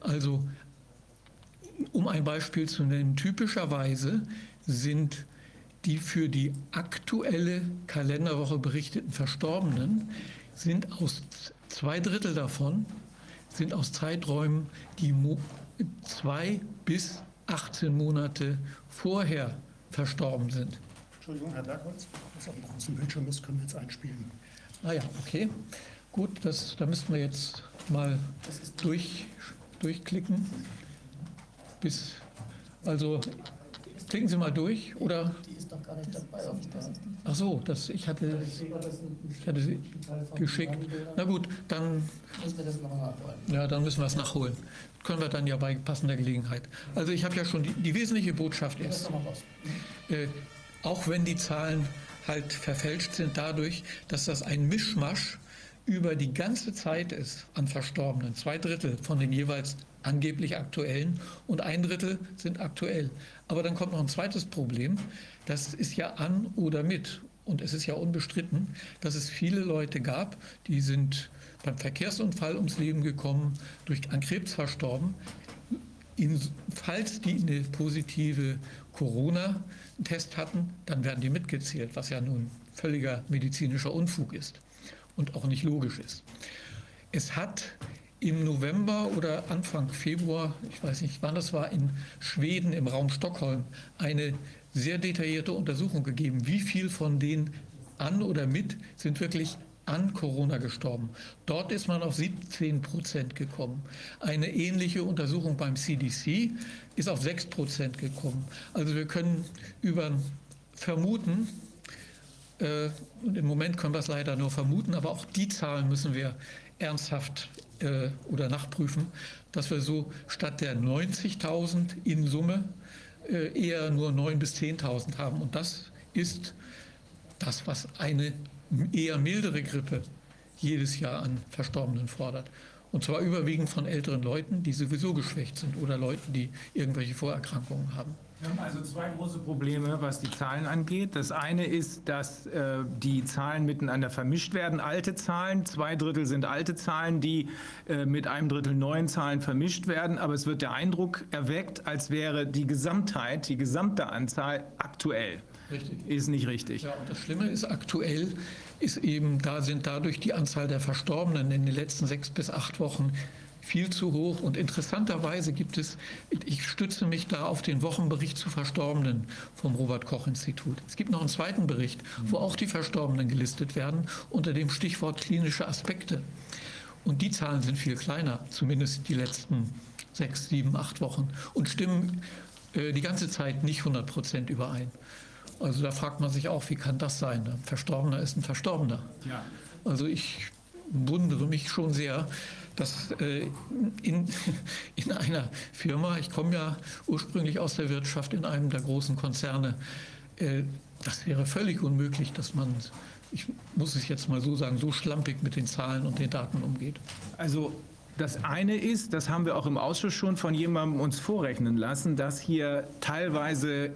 Also, um ein Beispiel zu nennen, typischerweise sind die für die aktuelle Kalenderwoche berichteten Verstorbenen sind aus zwei Drittel davon sind aus Zeiträumen, die zwei bis 18 Monate vorher verstorben sind. Entschuldigung, Herr Bergholz, was auf dem großen Bildschirm ist, können wir jetzt einspielen. Ah ja, okay. Gut, das, da müssten wir jetzt mal durch, durchklicken. Bis, also klicken Sie mal durch oder? Die ist doch gar nicht dabei. Ach so, das, ich hatte, ich hatte sie geschickt. Na gut, dann, Müssen wir das nochmal nachholen. ja, dann müssen wir es nachholen. Können wir dann ja bei passender Gelegenheit. Also ich habe ja schon die, die wesentliche Botschaft ist, äh, auch wenn die Zahlen halt verfälscht sind dadurch, dass das ein Mischmasch über die ganze Zeit ist an Verstorbenen. Zwei Drittel von den jeweils angeblich aktuellen und ein Drittel sind aktuell. Aber dann kommt noch ein zweites Problem. Das ist ja an oder mit. Und es ist ja unbestritten, dass es viele Leute gab, die sind beim Verkehrsunfall ums Leben gekommen, durch an Krebs verstorben. In, falls die eine positive Corona-Test hatten, dann werden die mitgezählt, was ja nun völliger medizinischer Unfug ist und auch nicht logisch ist. Es hat im November oder Anfang Februar, ich weiß nicht wann das war, in Schweden im Raum Stockholm eine sehr detaillierte Untersuchung gegeben, wie viel von denen an oder mit sind wirklich an Corona gestorben. Dort ist man auf 17 Prozent gekommen. Eine ähnliche Untersuchung beim CDC ist auf 6 Prozent gekommen. Also wir können über vermuten, äh, und im Moment können wir es leider nur vermuten, aber auch die Zahlen müssen wir ernsthaft äh, oder nachprüfen, dass wir so statt der 90.000 in Summe äh, eher nur 9.000 bis 10.000 haben. Und das ist das, was eine eher mildere Grippe jedes Jahr an Verstorbenen fordert. Und zwar überwiegend von älteren Leuten, die sowieso geschwächt sind oder Leuten, die irgendwelche Vorerkrankungen haben. Wir haben also zwei große Probleme, was die Zahlen angeht. Das eine ist, dass äh, die Zahlen miteinander vermischt werden. Alte Zahlen, zwei Drittel sind alte Zahlen, die äh, mit einem Drittel neuen Zahlen vermischt werden. Aber es wird der Eindruck erweckt, als wäre die Gesamtheit, die gesamte Anzahl aktuell. Richtig. Ist nicht richtig. Ja, und das Schlimme ist, aktuell ist eben, da sind dadurch die Anzahl der Verstorbenen in den letzten sechs bis acht Wochen viel zu hoch. Und interessanterweise gibt es, ich stütze mich da auf den Wochenbericht zu Verstorbenen vom Robert Koch Institut. Es gibt noch einen zweiten Bericht, wo auch die Verstorbenen gelistet werden unter dem Stichwort klinische Aspekte. Und die Zahlen sind viel kleiner, zumindest die letzten sechs, sieben, acht Wochen und stimmen äh, die ganze Zeit nicht 100 Prozent überein. Also da fragt man sich auch, wie kann das sein? Ein Verstorbener ist ein Verstorbener. Ja. Also ich wundere mich schon sehr, dass äh, in, in einer Firma, ich komme ja ursprünglich aus der Wirtschaft, in einem der großen Konzerne, äh, das wäre völlig unmöglich, dass man, ich muss es jetzt mal so sagen, so schlampig mit den Zahlen und den Daten umgeht. Also das eine ist, das haben wir auch im Ausschuss schon von jemandem uns vorrechnen lassen, dass hier teilweise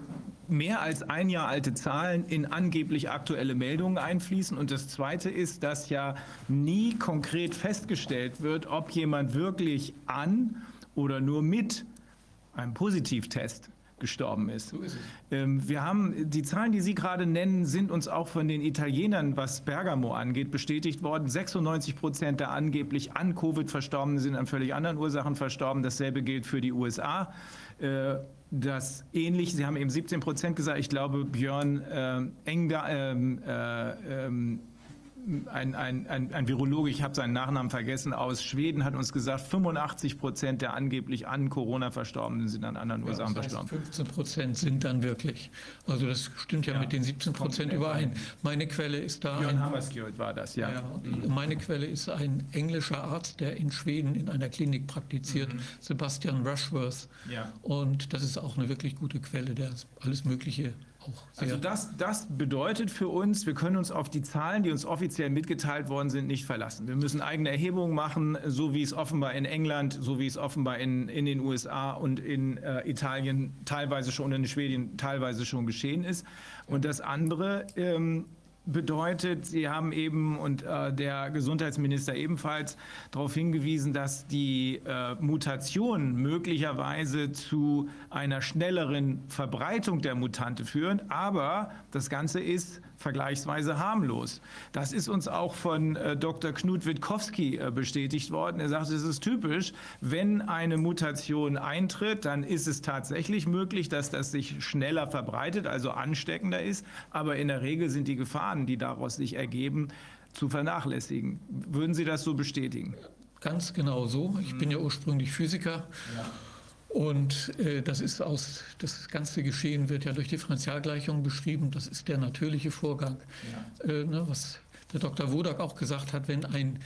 mehr als ein Jahr alte Zahlen in angeblich aktuelle Meldungen einfließen. Und das Zweite ist, dass ja nie konkret festgestellt wird, ob jemand wirklich an oder nur mit einem Positivtest gestorben ist. So ist ähm, wir haben die Zahlen, die Sie gerade nennen, sind uns auch von den Italienern, was Bergamo angeht, bestätigt worden. 96 Prozent der angeblich an Covid Verstorbenen sind an völlig anderen Ursachen verstorben. Dasselbe gilt für die USA. Äh, das ähnlich, Sie haben eben 17 Prozent gesagt, ich glaube Björn äh, Engda, ähm, äh, ähm, ein, ein, ein, ein Virologe, ich habe seinen Nachnamen vergessen, aus Schweden hat uns gesagt, 85 Prozent der angeblich an Corona Verstorbenen sind an anderen Ursachen ja, das heißt, verstorben. 15 Prozent sind dann wirklich. Also das stimmt ja, ja mit den 17 Prozent überein. Meine Quelle ist da. Björn Hammerskjöld war das, ja. ja meine Quelle ist ein englischer Arzt, der in Schweden in einer Klinik praktiziert, mhm. Sebastian Rushworth. Ja. Und das ist auch eine wirklich gute Quelle, der alles Mögliche also das, das bedeutet für uns, wir können uns auf die Zahlen, die uns offiziell mitgeteilt worden sind, nicht verlassen. Wir müssen eigene Erhebungen machen, so wie es offenbar in England, so wie es offenbar in, in den USA und in äh, Italien teilweise schon und in Schweden teilweise schon geschehen ist. Und das andere ähm, bedeutet, Sie haben eben und äh, der Gesundheitsminister ebenfalls darauf hingewiesen, dass die äh, Mutationen möglicherweise zu einer schnelleren Verbreitung der Mutante führen. Aber das Ganze ist vergleichsweise harmlos. Das ist uns auch von äh, Dr. Knut Witkowski äh, bestätigt worden. Er sagt, es ist typisch, wenn eine Mutation eintritt, dann ist es tatsächlich möglich, dass das sich schneller verbreitet, also ansteckender ist. Aber in der Regel sind die Gefahren, die daraus sich ergeben, zu vernachlässigen. Würden Sie das so bestätigen? Ganz genau so. Ich bin ja ursprünglich Physiker. Ja. Und äh, das ist aus, das ganze Geschehen wird ja durch Differentialgleichungen beschrieben. Das ist der natürliche Vorgang. Ja. Äh, ne, was der Dr. Wodak auch gesagt hat, wenn ein,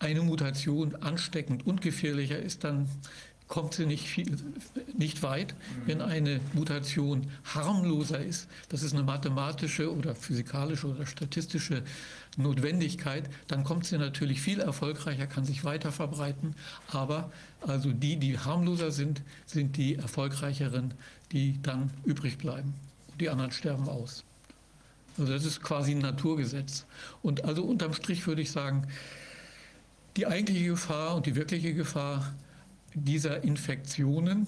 eine Mutation ansteckend und gefährlicher ist, dann kommt sie nicht, viel, nicht weit. Mhm. Wenn eine Mutation harmloser ist, das ist eine mathematische oder physikalische oder statistische Notwendigkeit, dann kommt sie natürlich viel erfolgreicher, kann sich weiter verbreiten. Aber also die, die harmloser sind, sind die erfolgreicheren, die dann übrig bleiben. Die anderen sterben aus. Also das ist quasi ein Naturgesetz. Und also unterm Strich würde ich sagen, die eigentliche Gefahr und die wirkliche Gefahr dieser Infektionen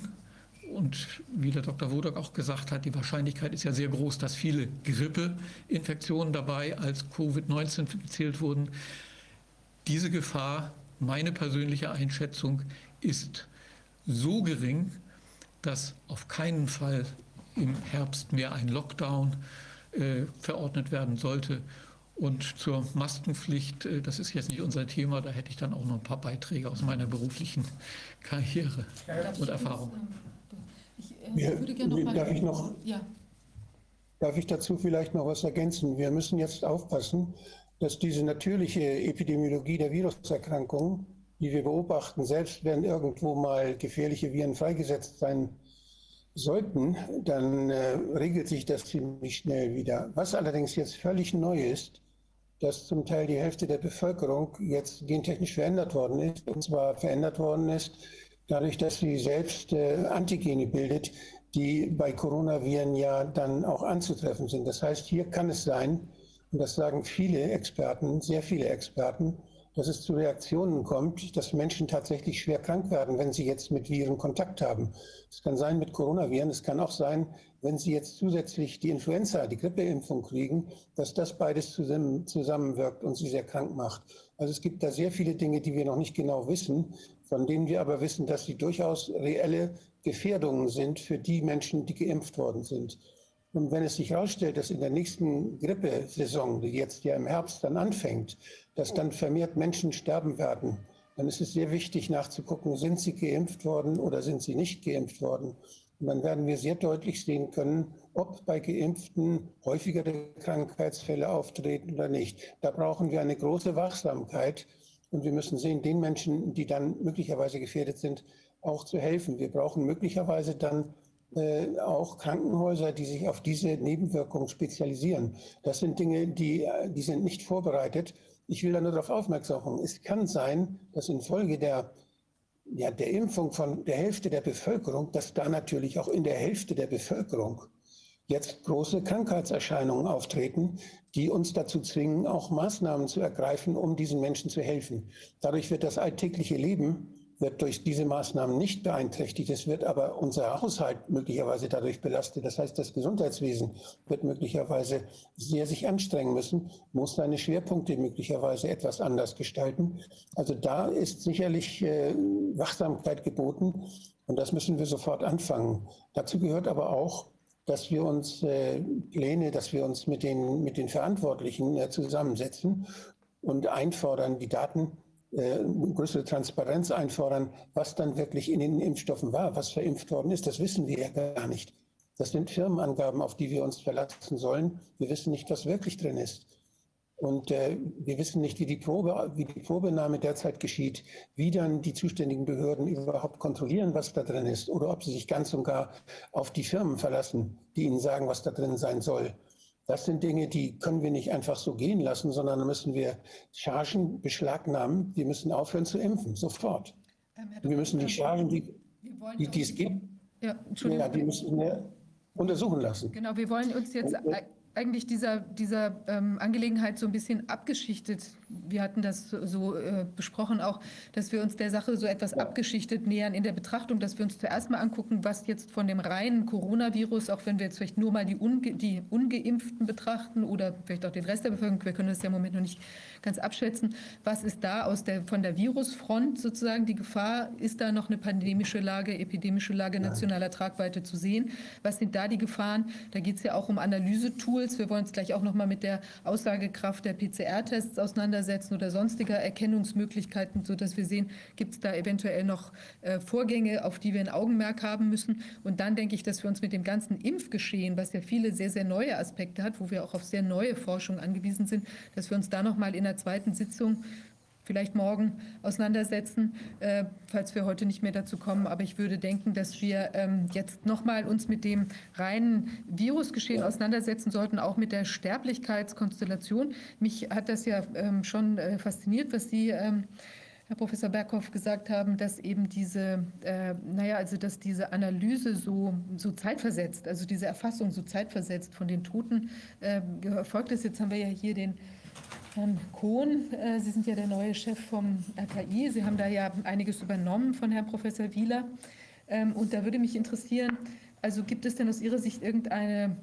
und wie der Dr. Wodak auch gesagt hat, die Wahrscheinlichkeit ist ja sehr groß, dass viele Grippeinfektionen dabei als Covid-19 gezählt wurden. Diese Gefahr Meine persönliche Einschätzung ist so gering, dass auf keinen Fall im Herbst mehr ein Lockdown äh, verordnet werden sollte. Und zur Maskenpflicht, äh, das ist jetzt nicht unser Thema, da hätte ich dann auch noch ein paar Beiträge aus meiner beruflichen Karriere und Erfahrung. Ich äh, würde gerne noch mal, darf ich noch, ja. darf ich dazu vielleicht noch was ergänzen? Wir müssen jetzt aufpassen, dass diese natürliche Epidemiologie der Viruserkrankungen, die wir beobachten, selbst wenn irgendwo mal gefährliche Viren freigesetzt sein sollten, dann äh, regelt sich das ziemlich schnell wieder. Was allerdings jetzt völlig neu ist, dass zum Teil die Hälfte der Bevölkerung jetzt gentechnisch verändert worden ist. Und zwar verändert worden ist dadurch, dass sie selbst äh, Antigene bildet, die bei Coronaviren ja dann auch anzutreffen sind. Das heißt, hier kann es sein, und das sagen viele Experten, sehr viele Experten, dass es zu Reaktionen kommt, dass Menschen tatsächlich schwer krank werden, wenn sie jetzt mit Viren Kontakt haben. Es kann sein mit Coronaviren, es kann auch sein, wenn sie jetzt zusätzlich die Influenza, die Grippeimpfung kriegen, dass das beides zusammen, zusammenwirkt und sie sehr krank macht. Also es gibt da sehr viele Dinge, die wir noch nicht genau wissen, von denen wir aber wissen, dass sie durchaus reelle Gefährdungen sind für die Menschen, die geimpft worden sind. Und wenn es sich herausstellt, dass in der nächsten Grippesaison, die jetzt ja im Herbst dann anfängt, dass dann vermehrt Menschen sterben werden, dann ist es sehr wichtig nachzugucken, sind sie geimpft worden oder sind sie nicht geimpft worden. Und dann werden wir sehr deutlich sehen können, ob bei Geimpften häufigere Krankheitsfälle auftreten oder nicht. Da brauchen wir eine große Wachsamkeit und wir müssen sehen, den Menschen, die dann möglicherweise gefährdet sind, auch zu helfen. Wir brauchen möglicherweise dann äh, auch Krankenhäuser, die sich auf diese Nebenwirkungen spezialisieren. Das sind Dinge, die, die sind nicht vorbereitet. Ich will da nur darauf aufmerksam machen. Es kann sein, dass infolge der, ja, der Impfung von der Hälfte der Bevölkerung, dass da natürlich auch in der Hälfte der Bevölkerung jetzt große Krankheitserscheinungen auftreten, die uns dazu zwingen, auch Maßnahmen zu ergreifen, um diesen Menschen zu helfen. Dadurch wird das alltägliche Leben wird durch diese Maßnahmen nicht beeinträchtigt. Es wird aber unser Haushalt möglicherweise dadurch belastet. Das heißt, das Gesundheitswesen wird möglicherweise sehr sich anstrengen müssen, muss seine Schwerpunkte möglicherweise etwas anders gestalten. Also da ist sicherlich äh, Wachsamkeit geboten und das müssen wir sofort anfangen. Dazu gehört aber auch, dass wir uns äh, Pläne, dass wir uns mit den, mit den Verantwortlichen äh, zusammensetzen und einfordern, die Daten äh, größere Transparenz einfordern, was dann wirklich in den Impfstoffen war, was verimpft worden ist. Das wissen wir ja gar nicht. Das sind Firmenangaben, auf die wir uns verlassen sollen. Wir wissen nicht, was wirklich drin ist. Und äh, wir wissen nicht, wie die, Probe, wie die Probenahme derzeit geschieht, wie dann die zuständigen Behörden überhaupt kontrollieren, was da drin ist, oder ob sie sich ganz und gar auf die Firmen verlassen, die ihnen sagen, was da drin sein soll. Das sind Dinge, die können wir nicht einfach so gehen lassen, sondern da müssen wir Chargen beschlagnahmen. Wir müssen aufhören zu impfen, sofort. Ähm, wir müssen die Chargen, die, die, die es gibt, ja, ja, die müssen wir untersuchen lassen. Genau, wir wollen uns jetzt eigentlich dieser, dieser ähm, Angelegenheit so ein bisschen abgeschichtet. Wir hatten das so, äh, besprochen auch, dass wir uns der Sache so etwas abgeschichtet nähern in der Betrachtung, dass wir uns zuerst mal angucken, was jetzt von dem reinen Coronavirus, auch wenn wir jetzt vielleicht nur mal die, Unge die Ungeimpften betrachten oder vielleicht auch den Rest der Bevölkerung, wir können das ja im Moment noch nicht ganz abschätzen, was ist da aus der, von der Virusfront sozusagen die Gefahr? Ist da noch eine pandemische Lage, epidemische Lage nationaler Tragweite zu sehen? Was sind da die Gefahren? Da geht es ja auch um Analysetools. Wir wollen uns gleich auch noch mal mit der Aussagekraft der PCR-Tests auseinandersetzen oder sonstiger Erkennungsmöglichkeiten, sodass wir sehen, gibt es da eventuell noch äh, Vorgänge, auf die wir ein Augenmerk haben müssen. Und dann denke ich, dass wir uns mit dem ganzen Impfgeschehen, was ja viele sehr, sehr neue Aspekte hat, wo wir auch auf sehr neue Forschung angewiesen sind, dass wir uns da noch mal in einer zweiten Sitzung vielleicht morgen auseinandersetzen, äh, falls wir heute nicht mehr dazu kommen. Aber ich würde denken, dass wir ähm, jetzt nochmal uns mit dem reinen Virusgeschehen auseinandersetzen sollten, auch mit der Sterblichkeitskonstellation. Mich hat das ja ähm, schon äh, fasziniert, was Sie ähm, Herr Professor Berghoff gesagt haben, dass eben diese, äh, naja, also dass diese Analyse so, so zeitversetzt, also diese Erfassung so zeitversetzt von den Toten äh, erfolgt ist. Jetzt haben wir ja hier den Herrn Kohn, äh, Sie sind ja der neue Chef vom RKI. Sie haben da ja einiges übernommen von Herrn Professor Wieler. Ähm, und da würde mich interessieren, also gibt es denn aus Ihrer Sicht irgendeine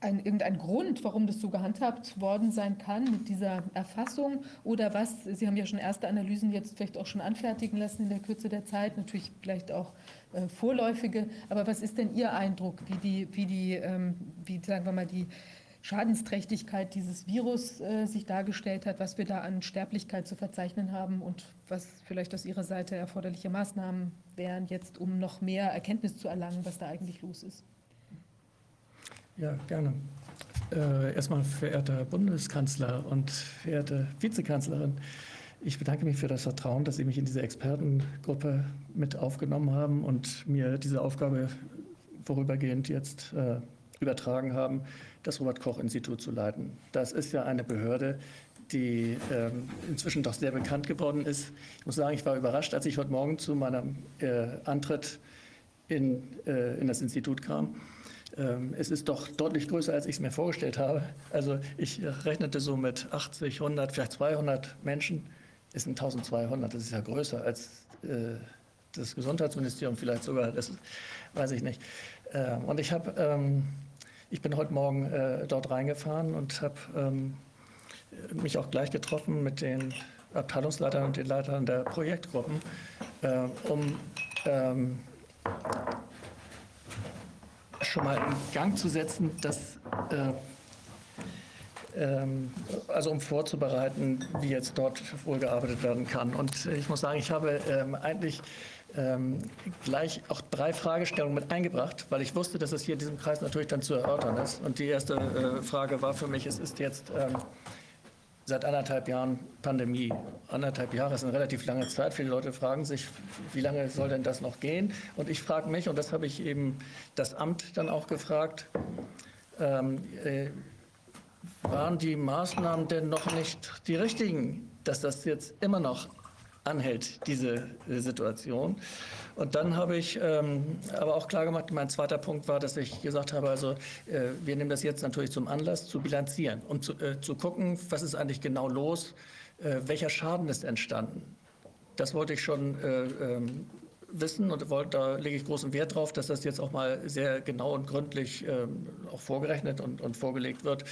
ein, irgendein Grund, warum das so gehandhabt worden sein kann mit dieser Erfassung oder was, Sie haben ja schon erste Analysen jetzt vielleicht auch schon anfertigen lassen in der Kürze der Zeit, natürlich vielleicht auch äh, vorläufige, aber was ist denn Ihr Eindruck, wie die, wie die, ähm, wie sagen wir mal, die Schadensträchtigkeit dieses Virus äh, sich dargestellt hat, was wir da an Sterblichkeit zu verzeichnen haben und was vielleicht aus Ihrer Seite erforderliche Maßnahmen wären jetzt, um noch mehr Erkenntnis zu erlangen, was da eigentlich los ist? Ja, gerne. Äh, erstmal, verehrter Bundeskanzler und verehrte Vizekanzlerin, ich bedanke mich für das Vertrauen, dass Sie mich in diese Expertengruppe mit aufgenommen haben und mir diese Aufgabe vorübergehend jetzt äh, übertragen haben, das Robert-Koch-Institut zu leiten. Das ist ja eine Behörde, die ähm, inzwischen doch sehr bekannt geworden ist. Ich muss sagen, ich war überrascht, als ich heute Morgen zu meinem äh, Antritt in, äh, in das Institut kam. Ähm, es ist doch deutlich größer, als ich es mir vorgestellt habe. Also ich rechnete so mit 80, 100, vielleicht 200 Menschen. Es sind 1200, das ist ja größer als äh, das Gesundheitsministerium, vielleicht sogar, das weiß ich nicht. Ähm, und ich habe, ähm, ich bin heute Morgen äh, dort reingefahren und habe ähm, mich auch gleich getroffen mit den Abteilungsleitern und den Leitern der Projektgruppen, äh, um ähm, schon mal in Gang zu setzen, dass äh, ähm, also um vorzubereiten, wie jetzt dort wohl gearbeitet werden kann. Und ich muss sagen, ich habe ähm, eigentlich ähm, gleich auch drei Fragestellungen mit eingebracht, weil ich wusste, dass es hier in diesem Kreis natürlich dann zu erörtern ist. Und die erste äh, Frage war für mich, es ist jetzt ähm, seit anderthalb Jahren Pandemie. Anderthalb Jahre ist eine relativ lange Zeit. Viele Leute fragen sich, wie lange soll denn das noch gehen? Und ich frage mich, und das habe ich eben das Amt dann auch gefragt, ähm, äh, waren die Maßnahmen denn noch nicht die richtigen, dass das jetzt immer noch anhält, diese Situation. Und dann habe ich ähm, aber auch klar gemacht, mein zweiter Punkt war, dass ich gesagt habe, also äh, wir nehmen das jetzt natürlich zum Anlass zu bilanzieren, um zu, äh, zu gucken, was ist eigentlich genau los, äh, welcher Schaden ist entstanden. Das wollte ich schon äh, ähm, wissen und wollte, da lege ich großen Wert drauf, dass das jetzt auch mal sehr genau und gründlich ähm, auch vorgerechnet und, und vorgelegt wird.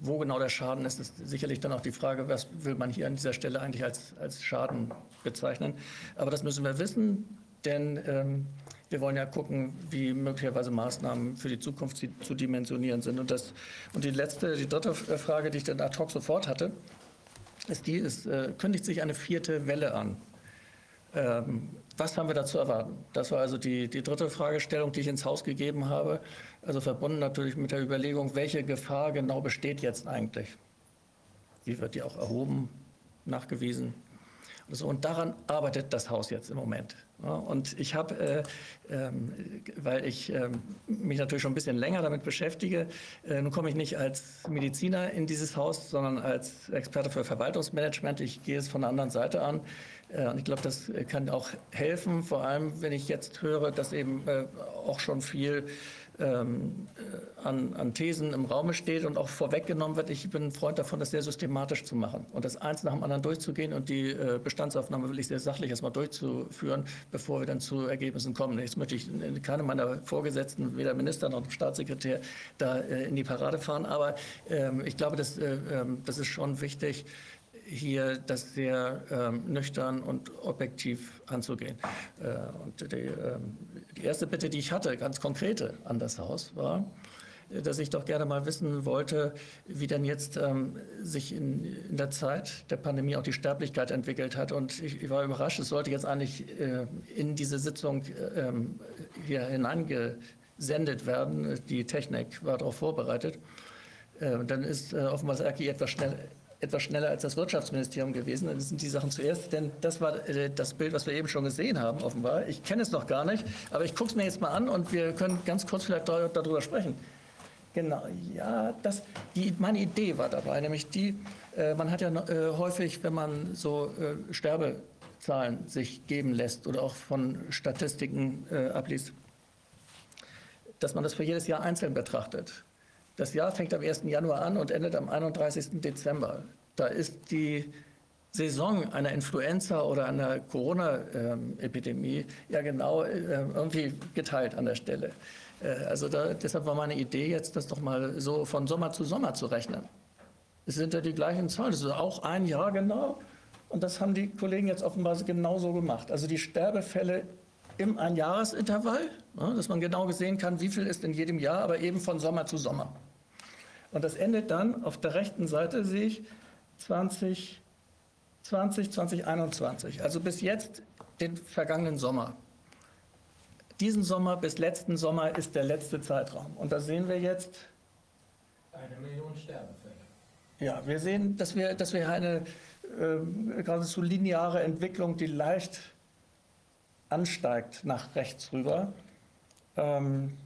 Wo genau der Schaden ist, ist sicherlich dann auch die Frage, was will man hier an dieser Stelle eigentlich als, als Schaden bezeichnen. Aber das müssen wir wissen, denn ähm, wir wollen ja gucken, wie möglicherweise Maßnahmen für die Zukunft zu dimensionieren sind. Und, das, und die letzte, die dritte Frage, die ich dann ad hoc sofort hatte, ist die, ist, äh, kündigt sich eine vierte Welle an. Ähm, was haben wir da zu erwarten? Das war also die, die dritte Fragestellung, die ich ins Haus gegeben habe. Also verbunden natürlich mit der Überlegung, welche Gefahr genau besteht jetzt eigentlich? Wie wird die auch erhoben, nachgewiesen? Und, so. und daran arbeitet das Haus jetzt im Moment. Und ich habe, äh, ähm, weil ich äh, mich natürlich schon ein bisschen länger damit beschäftige, äh, nun komme ich nicht als Mediziner in dieses Haus, sondern als Experte für Verwaltungsmanagement. Ich gehe es von der anderen Seite an. Äh, und ich glaube, das kann auch helfen, vor allem wenn ich jetzt höre, dass eben auch schon viel ähm, äh, an, an, Thesen im Raume steht und auch vorweggenommen wird. Ich bin ein Freund davon, das sehr systematisch zu machen und das eins nach dem anderen durchzugehen und die äh, Bestandsaufnahme will ich sehr sachlich erstmal durchzuführen, bevor wir dann zu Ergebnissen kommen. Jetzt möchte ich keine meiner Vorgesetzten, weder Minister noch Staatssekretär, da äh, in die Parade fahren, aber ähm, ich glaube, das, äh, ähm, das ist schon wichtig, hier das sehr ähm, nüchtern und objektiv anzugehen. Äh, und die, ähm, die, erste Bitte, die ich hatte, ganz konkrete an das Haus, war, dass ich doch gerne mal wissen wollte, wie denn jetzt ähm, sich in, in, der Zeit der Pandemie auch die Sterblichkeit entwickelt hat. Und ich, ich war überrascht, es sollte jetzt eigentlich äh, in diese Sitzung äh, hier hineingesendet werden. Die Technik war darauf vorbereitet. Äh, dann ist äh, offenbar das RKI etwas schnell etwas schneller als das Wirtschaftsministerium gewesen. Dann sind die Sachen zuerst, denn das war äh, das Bild, was wir eben schon gesehen haben, offenbar. Ich kenne es noch gar nicht, aber ich gucke es mir jetzt mal an und wir können ganz kurz vielleicht darüber sprechen. Genau, ja, das, die, meine Idee war dabei, nämlich die, äh, man hat ja äh, häufig, wenn man so äh, Sterbezahlen sich geben lässt oder auch von Statistiken äh, abliest, dass man das für jedes Jahr einzeln betrachtet. Das Jahr fängt am 1. Januar an und endet am 31. Dezember. Da ist die Saison einer Influenza oder einer Corona-Epidemie ja genau äh, irgendwie geteilt an der Stelle. Äh, also da, deshalb war meine Idee jetzt, das doch mal so von Sommer zu Sommer zu rechnen. Es sind ja die gleichen Zahlen, das ist auch ein Jahr genau. Und das haben die Kollegen jetzt offenbar genauso gemacht. Also die Sterbefälle im Einjahresintervall, ja, dass man genau sehen kann, wie viel ist in jedem Jahr, aber eben von Sommer zu Sommer. Und das endet dann auf der rechten Seite, sehe ich, 2020, 2021. Also bis jetzt den vergangenen Sommer. Diesen Sommer bis letzten Sommer ist der letzte Zeitraum. Und da sehen wir jetzt. Eine Million Sterbefälle. Ja, wir sehen, dass wir, dass wir eine äh, geradezu lineare Entwicklung, die leicht ansteigt nach rechts rüber. Ähm,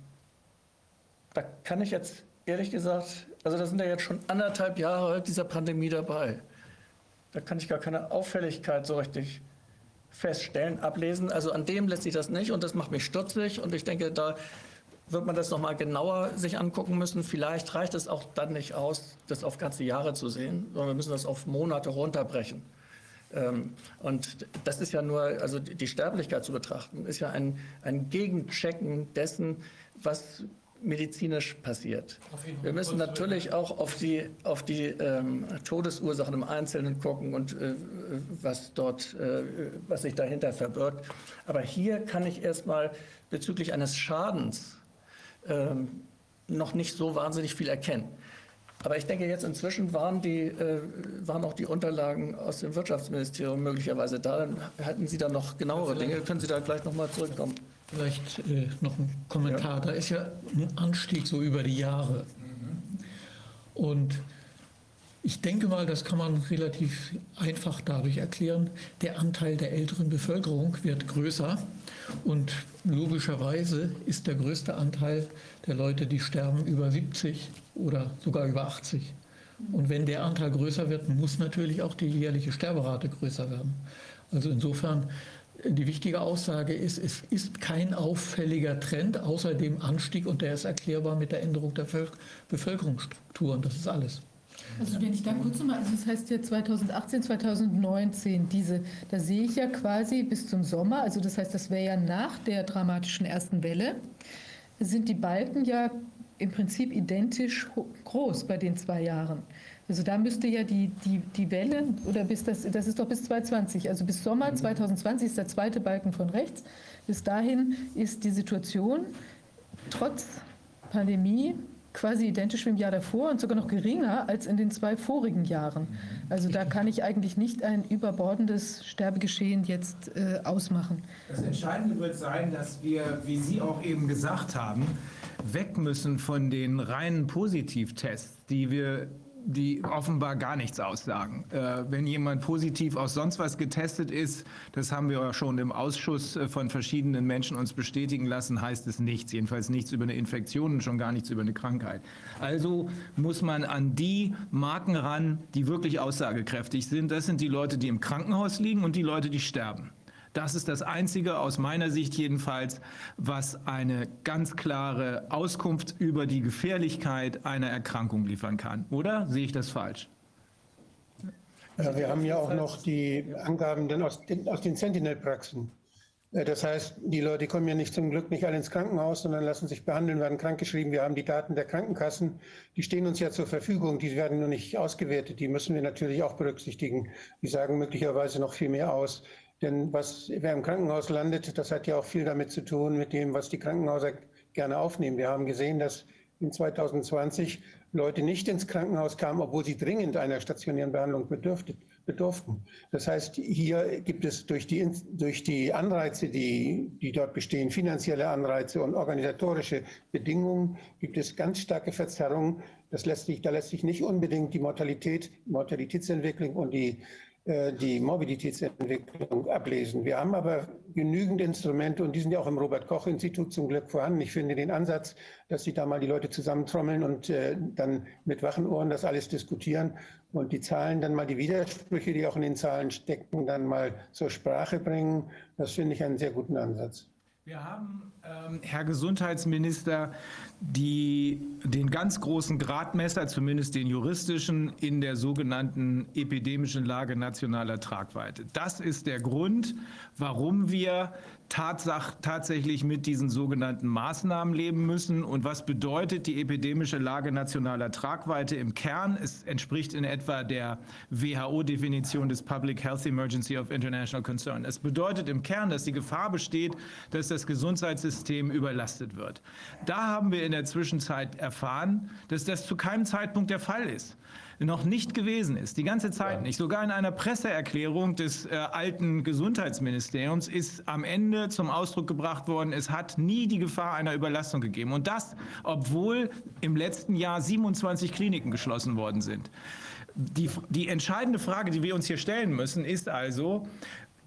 da kann ich jetzt ehrlich gesagt, also da sind ja jetzt schon anderthalb Jahre dieser Pandemie dabei. Da kann ich gar keine Auffälligkeit so richtig feststellen, ablesen. Also an dem lässt sich das nicht und das macht mich stutzig und ich denke, da wird man das nochmal genauer sich angucken müssen. Vielleicht reicht es auch dann nicht aus, das auf ganze Jahre zu sehen, sondern wir müssen das auf Monate runterbrechen. Ähm, und das ist ja nur, also die Sterblichkeit zu betrachten, ist ja ein, ein Gegenchecken dessen, was medizinisch passiert. Wir müssen natürlich auch auf die, auf die ähm, Todesursachen im Einzelnen gucken und äh, was dort, äh, was sich dahinter verbirgt. Aber hier kann ich erstmal bezüglich eines Schadens ähm, noch nicht so wahnsinnig viel erkennen. Aber ich denke, jetzt inzwischen waren, die, äh, waren auch die Unterlagen aus dem Wirtschaftsministerium möglicherweise da. Dann hätten Sie da noch genauere Dinge. Können Sie da gleich noch mal zurückkommen? Vielleicht äh, noch ein Kommentar. Ja. Da ist ja ein Anstieg so über die Jahre. Und ich denke mal, das kann man relativ einfach dadurch erklären. Der Anteil der älteren Bevölkerung wird größer und logischerweise ist der größte Anteil der Leute, die sterben, über 70 oder sogar über 80. Und wenn der Anteil größer wird, muss natürlich auch die jährliche Sterberate größer werden. Also insofern die wichtige Aussage ist, es ist kein auffälliger Trend außer dem Anstieg und der ist erklärbar mit der Änderung der Bevölkerungsstrukturen. Das ist alles. Also wenn ich da kurz nochmal, also das heißt ja 2018, 2019, diese, da sehe ich ja quasi bis zum Sommer, also das heißt, das wäre ja nach der dramatischen ersten Welle, sind die Balken ja im Prinzip identisch groß bei den zwei Jahren. Also da müsste ja die, die, die Welle, oder bis das, das ist doch bis 2020, also bis Sommer 2020 mhm. ist der zweite Balken von rechts. Bis dahin ist die Situation trotz Pandemie quasi identisch wie im Jahr davor und sogar noch geringer als in den zwei vorigen Jahren. Also da kann ich eigentlich nicht ein überbordendes Sterbegeschehen jetzt äh, ausmachen. Das Entscheidende wird sein, dass wir, wie Sie auch eben gesagt haben, weg müssen von den reinen Positivtests, die wir die offenbar gar nichts aussagen. Äh, wenn jemand positiv aus sonst was getestet ist, das haben wir ja schon im Ausschuss äh, von verschiedenen Menschen uns bestätigen lassen, heißt es nichts. Jedenfalls nichts über eine Infektion und schon gar nichts über eine Krankheit. Also muss man an die Marken ran, die wirklich aussagekräftig sind. Das sind die Leute, die im Krankenhaus liegen und die Leute, die sterben. Das ist das Einzige aus meiner Sicht jedenfalls, was eine ganz klare Auskunft über die Gefährlichkeit einer Erkrankung liefern kann. Oder sehe ich das falsch? Ja, wir haben ja auch noch die Angaben dann aus den, aus den Sentinel-Praxen. Äh, das heißt, die Leute kommen ja nicht zum Glück nicht alle ins Krankenhaus, sondern lassen sich behandeln, werden krankgeschrieben. Wir haben die Daten der Krankenkassen, die stehen uns ja zur Verfügung, die werden nur nicht ausgewertet. Die müssen wir natürlich auch berücksichtigen. Die sagen möglicherweise noch viel mehr aus. Denn was, wer im Krankenhaus landet, das hat ja auch viel damit zu tun, mit dem, was die Krankenhäuser gerne aufnehmen. Wir haben gesehen, dass in 2020 Leute nicht ins Krankenhaus kamen, obwohl sie dringend einer stationären Behandlung bedurften. Das heißt, hier gibt es durch die, durch die Anreize, die, die dort bestehen, finanzielle Anreize und organisatorische Bedingungen, gibt es ganz starke Verzerrungen. Das lässt sich, da lässt sich nicht unbedingt die Mortalität, Mortalitätsentwicklung und die die Mobilitätsentwicklung ablesen. Wir haben aber genügend Instrumente und die sind ja auch im Robert-Koch-Institut zum Glück vorhanden. Ich finde den Ansatz, dass sich da mal die Leute zusammentrommeln und äh, dann mit wachen Ohren das alles diskutieren und die Zahlen dann mal die Widersprüche, die auch in den Zahlen stecken, dann mal zur Sprache bringen. Das finde ich einen sehr guten Ansatz. Wir haben, Herr Gesundheitsminister, die, den ganz großen Gradmesser, zumindest den juristischen, in der sogenannten epidemischen Lage nationaler Tragweite. Das ist der Grund, warum wir Tatsach, tatsächlich mit diesen sogenannten Maßnahmen leben müssen. Und was bedeutet die epidemische Lage nationaler Tragweite im Kern? Es entspricht in etwa der WHO-Definition des Public Health Emergency of International Concern. Es bedeutet im Kern, dass die Gefahr besteht, dass das Gesundheitssystem überlastet wird. Da haben wir in der Zwischenzeit erfahren, dass das zu keinem Zeitpunkt der Fall ist noch nicht gewesen ist, die ganze Zeit ja. nicht. Sogar in einer Presseerklärung des äh, alten Gesundheitsministeriums ist am Ende zum Ausdruck gebracht worden, es hat nie die Gefahr einer Überlastung gegeben. Und das, obwohl im letzten Jahr 27 Kliniken geschlossen worden sind. Die, die entscheidende Frage, die wir uns hier stellen müssen, ist also,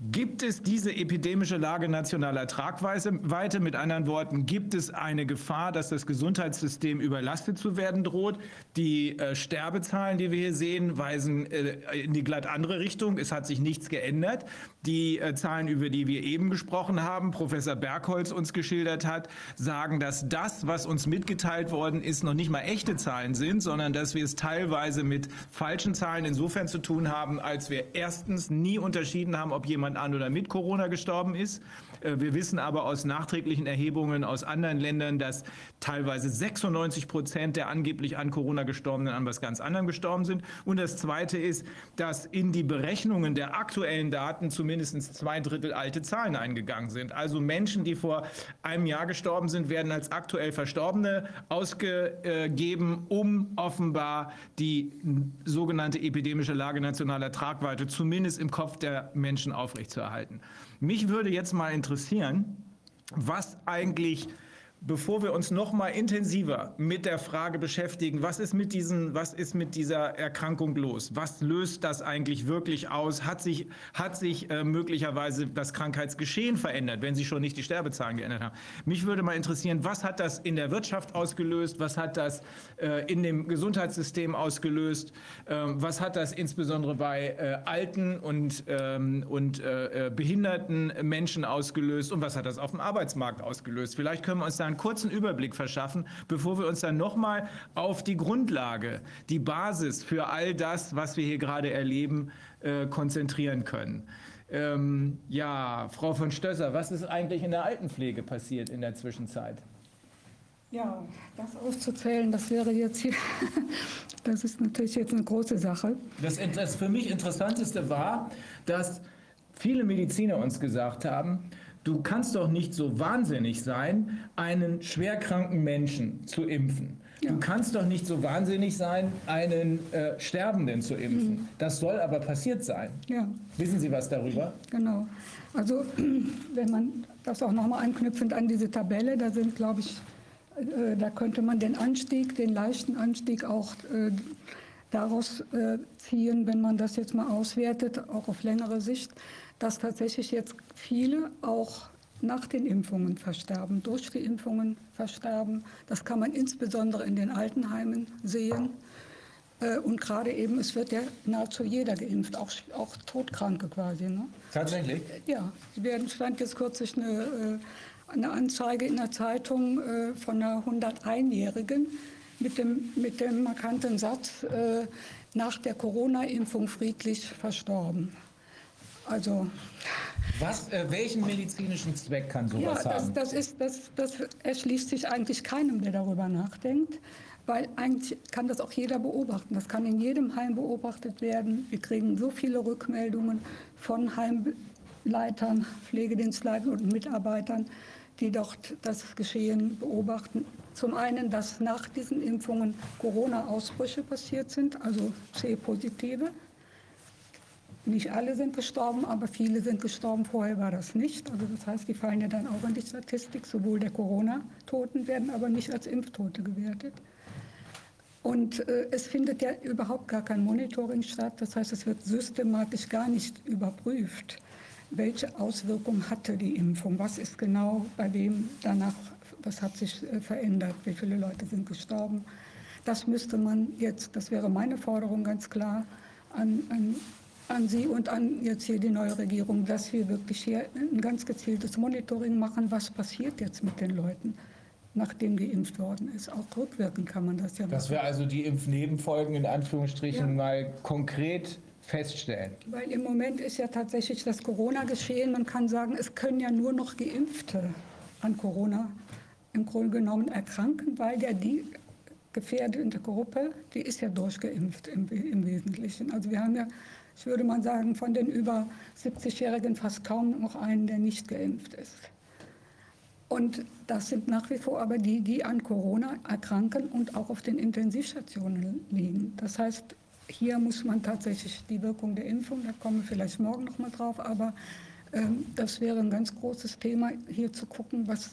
Gibt es diese epidemische Lage nationaler Tragweite? Mit anderen Worten, gibt es eine Gefahr, dass das Gesundheitssystem überlastet zu werden droht? Die äh, Sterbezahlen, die wir hier sehen, weisen äh, in die glatt andere Richtung. Es hat sich nichts geändert. Die äh, Zahlen, über die wir eben gesprochen haben, Professor Bergholz uns geschildert hat, sagen, dass das, was uns mitgeteilt worden ist, noch nicht mal echte Zahlen sind, sondern dass wir es teilweise mit falschen Zahlen insofern zu tun haben, als wir erstens nie unterschieden haben, ob jemand an oder mit Corona gestorben ist. Äh, wir wissen aber aus nachträglichen Erhebungen aus anderen Ländern, dass teilweise 96 Prozent der angeblich an Corona gestorbenen an was ganz anderem gestorben sind. Und das Zweite ist, dass in die Berechnungen der aktuellen Daten zumindest zwei Drittel alte Zahlen eingegangen sind. Also Menschen, die vor einem Jahr gestorben sind, werden als aktuell Verstorbene ausgegeben, um offenbar die sogenannte epidemische Lage nationaler Tragweite zumindest im Kopf der Menschen aufrechtzuerhalten. Mich würde jetzt mal interessieren, was eigentlich bevor wir uns noch mal intensiver mit der Frage beschäftigen, was ist mit diesen, was ist mit dieser Erkrankung los? Was löst das eigentlich wirklich aus? Hat sich, hat sich äh, möglicherweise das Krankheitsgeschehen verändert, wenn sich schon nicht die Sterbezahlen geändert haben? Mich würde mal interessieren, was hat das in der Wirtschaft ausgelöst? Was hat das äh, in dem Gesundheitssystem ausgelöst? Äh, was hat das insbesondere bei äh, alten und, ähm, und äh, äh, behinderten Menschen ausgelöst? Und was hat das auf dem Arbeitsmarkt ausgelöst? Vielleicht können wir uns da einen kurzen Überblick verschaffen, bevor wir uns dann nochmal auf die Grundlage, die Basis für all das, was wir hier gerade erleben, äh, konzentrieren können. Ähm, ja, Frau von Stösser, was ist eigentlich in der Altenpflege passiert in der Zwischenzeit? Ja, das aufzuzählen, das wäre jetzt hier, das ist natürlich jetzt eine große Sache. Das, das für mich Interessanteste war, dass viele Mediziner uns gesagt haben, du kannst doch nicht so wahnsinnig sein, einen schwerkranken Menschen zu impfen. Ja. Du kannst doch nicht so wahnsinnig sein, einen äh, Sterbenden zu impfen. Mhm. Das soll aber passiert sein. Ja. Wissen Sie was darüber? Genau. Also wenn man das auch nochmal anknüpfend an diese Tabelle, da sind, glaube ich, äh, da könnte man den Anstieg, den leichten Anstieg auch äh, daraus äh, ziehen, wenn man das jetzt mal auswertet, auch auf längere Sicht dass tatsächlich jetzt viele auch nach den Impfungen versterben, durch die Impfungen versterben. Das kann man insbesondere in den Altenheimen sehen. Äh, und gerade eben, es wird ja nahezu jeder geimpft, auch, auch Todkranke quasi. Ne? Tatsächlich? Ja, es stand jetzt kürzlich eine, äh, eine Anzeige in der Zeitung äh, von einer 101-Jährigen mit dem, mit dem markanten Satz, nach der Corona-Impfung friedlich verstorben. Also was, äh, welchen medizinischen Zweck kann sowas ja, das, haben? Das, ist, das, das erschließt sich eigentlich keinem, der darüber nachdenkt, weil eigentlich kann das auch jeder beobachten. Das kann in jedem Heim beobachtet werden. Wir kriegen so viele Rückmeldungen von Heimleitern, Pflegedienstleitern und Mitarbeitern, die dort das Geschehen beobachten. Zum einen, dass nach diesen Impfungen Corona-Ausbrüche passiert sind, also C-Positive. Nicht alle sind gestorben, aber viele sind gestorben. Vorher war das nicht. Also das heißt, die fallen ja dann auch in die Statistik. Sowohl der Corona-Toten werden aber nicht als Impftote gewertet. Und äh, es findet ja überhaupt gar kein Monitoring statt. Das heißt, es wird systematisch gar nicht überprüft, welche Auswirkungen hatte die Impfung. Was ist genau bei wem danach, was hat sich äh, verändert, wie viele Leute sind gestorben. Das müsste man jetzt, das wäre meine Forderung ganz klar, an, an an Sie und an jetzt hier die neue Regierung, dass wir wirklich hier ein ganz gezieltes Monitoring machen, was passiert jetzt mit den Leuten, nachdem geimpft worden ist. Auch rückwirkend kann man das ja Dass machen. wir also die Impfnebenfolgen in Anführungsstrichen Ja. mal konkret feststellen. Weil im Moment ist ja tatsächlich das Corona-Geschehen, man kann sagen, es können ja nur noch Geimpfte an Corona im Grunde genommen erkranken, weil ja die gefährdete Gruppe, die ist ja durchgeimpft im, im Wesentlichen. Also wir haben ja, ich würde mal sagen, von den über 70-Jährigen fast kaum noch einen, der nicht geimpft ist. Und das sind nach wie vor aber die, die an Corona erkranken und auch auf den Intensivstationen liegen. Das heißt, hier muss man tatsächlich die Wirkung der Impfung, da kommen wir vielleicht morgen noch mal drauf, aber ähm, das wäre ein ganz großes Thema, hier zu gucken, was,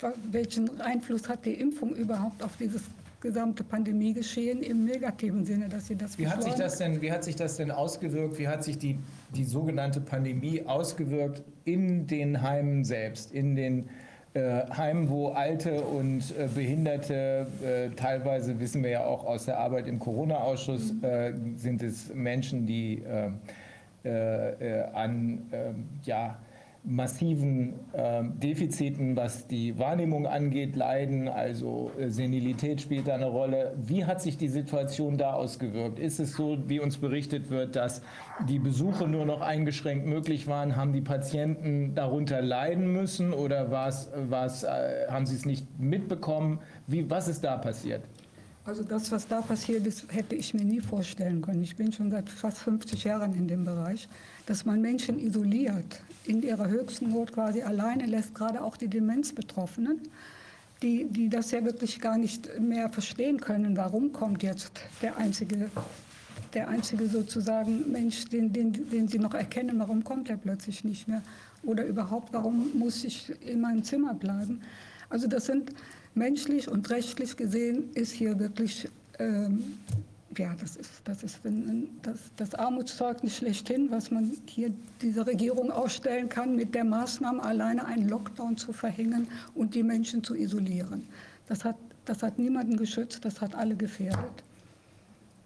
wa- welchen Einfluss hat die Impfung überhaupt auf dieses gesamte Pandemiegeschehen im negativen Sinne, dass sie das Wie hat sich das denn, wie hat sich das denn ausgewirkt? Wie hat sich die, die sogenannte Pandemie ausgewirkt in den Heimen selbst, in den äh, Heimen, wo Alte und äh, Behinderte, äh, teilweise wissen wir ja auch aus der Arbeit im Corona-Ausschuss, äh, sind es Menschen, die äh, äh, an ähm, ja, massiven ähm, Defiziten, was die Wahrnehmung angeht, leiden. Also äh, Senilität spielt da eine Rolle. Wie hat sich die Situation da ausgewirkt? Ist es so, wie uns berichtet wird, dass die Besuche nur noch eingeschränkt möglich waren? Haben die Patienten darunter leiden müssen oder war's, war's, äh, haben sie es nicht mitbekommen? Wie, was ist da passiert? Also das, was da passiert ist, hätte ich mir nie vorstellen können. Ich bin schon seit fast 50 Jahren in dem Bereich, dass man Menschen isoliert, in ihrer höchsten Not quasi alleine lässt, gerade auch die Demenzbetroffenen, die, die das ja wirklich gar nicht mehr verstehen können, warum kommt jetzt der einzige, der einzige sozusagen Mensch, den, den, den sie noch erkennen, warum kommt er plötzlich nicht mehr? Oder überhaupt, warum muss ich in meinem Zimmer bleiben? Also das sind menschlich und rechtlich gesehen ist hier wirklich, ähm, ja, das ist, das, ist das, das Armutszeugnis schlechthin, was man hier dieser Regierung ausstellen kann, mit der Maßnahme alleine einen Lockdown zu verhängen und die Menschen zu isolieren. Das hat, das hat niemanden geschützt, das hat alle gefährdet.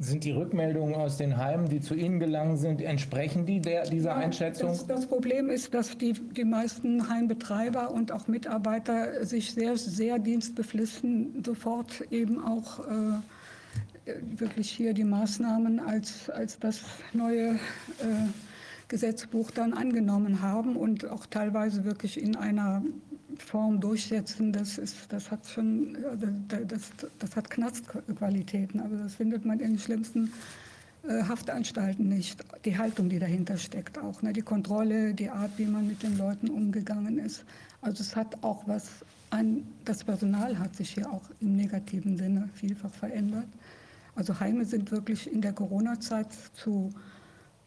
Sind die Rückmeldungen aus den Heimen, die zu Ihnen gelangen sind, entsprechen die der, dieser Einschätzung? Das, das Problem ist, dass die, die meisten Heimbetreiber und auch Mitarbeiter sich sehr, sehr dienstbeflissen sofort eben auch äh, wirklich hier die Maßnahmen als, als das neue äh, Gesetzbuch dann angenommen haben und auch teilweise wirklich in einer Form durchsetzen, das, ist, das hat schon, also das, das hat Knastqualitäten. Also das findet man in den schlimmsten äh, Haftanstalten nicht. Die Haltung, die dahinter steckt auch, ne? die Kontrolle, die Art, wie man mit den Leuten umgegangen ist. Also es hat auch was an, das Personal hat sich hier auch im negativen Sinne vielfach verändert. Also Heime sind wirklich in der Corona-Zeit zu,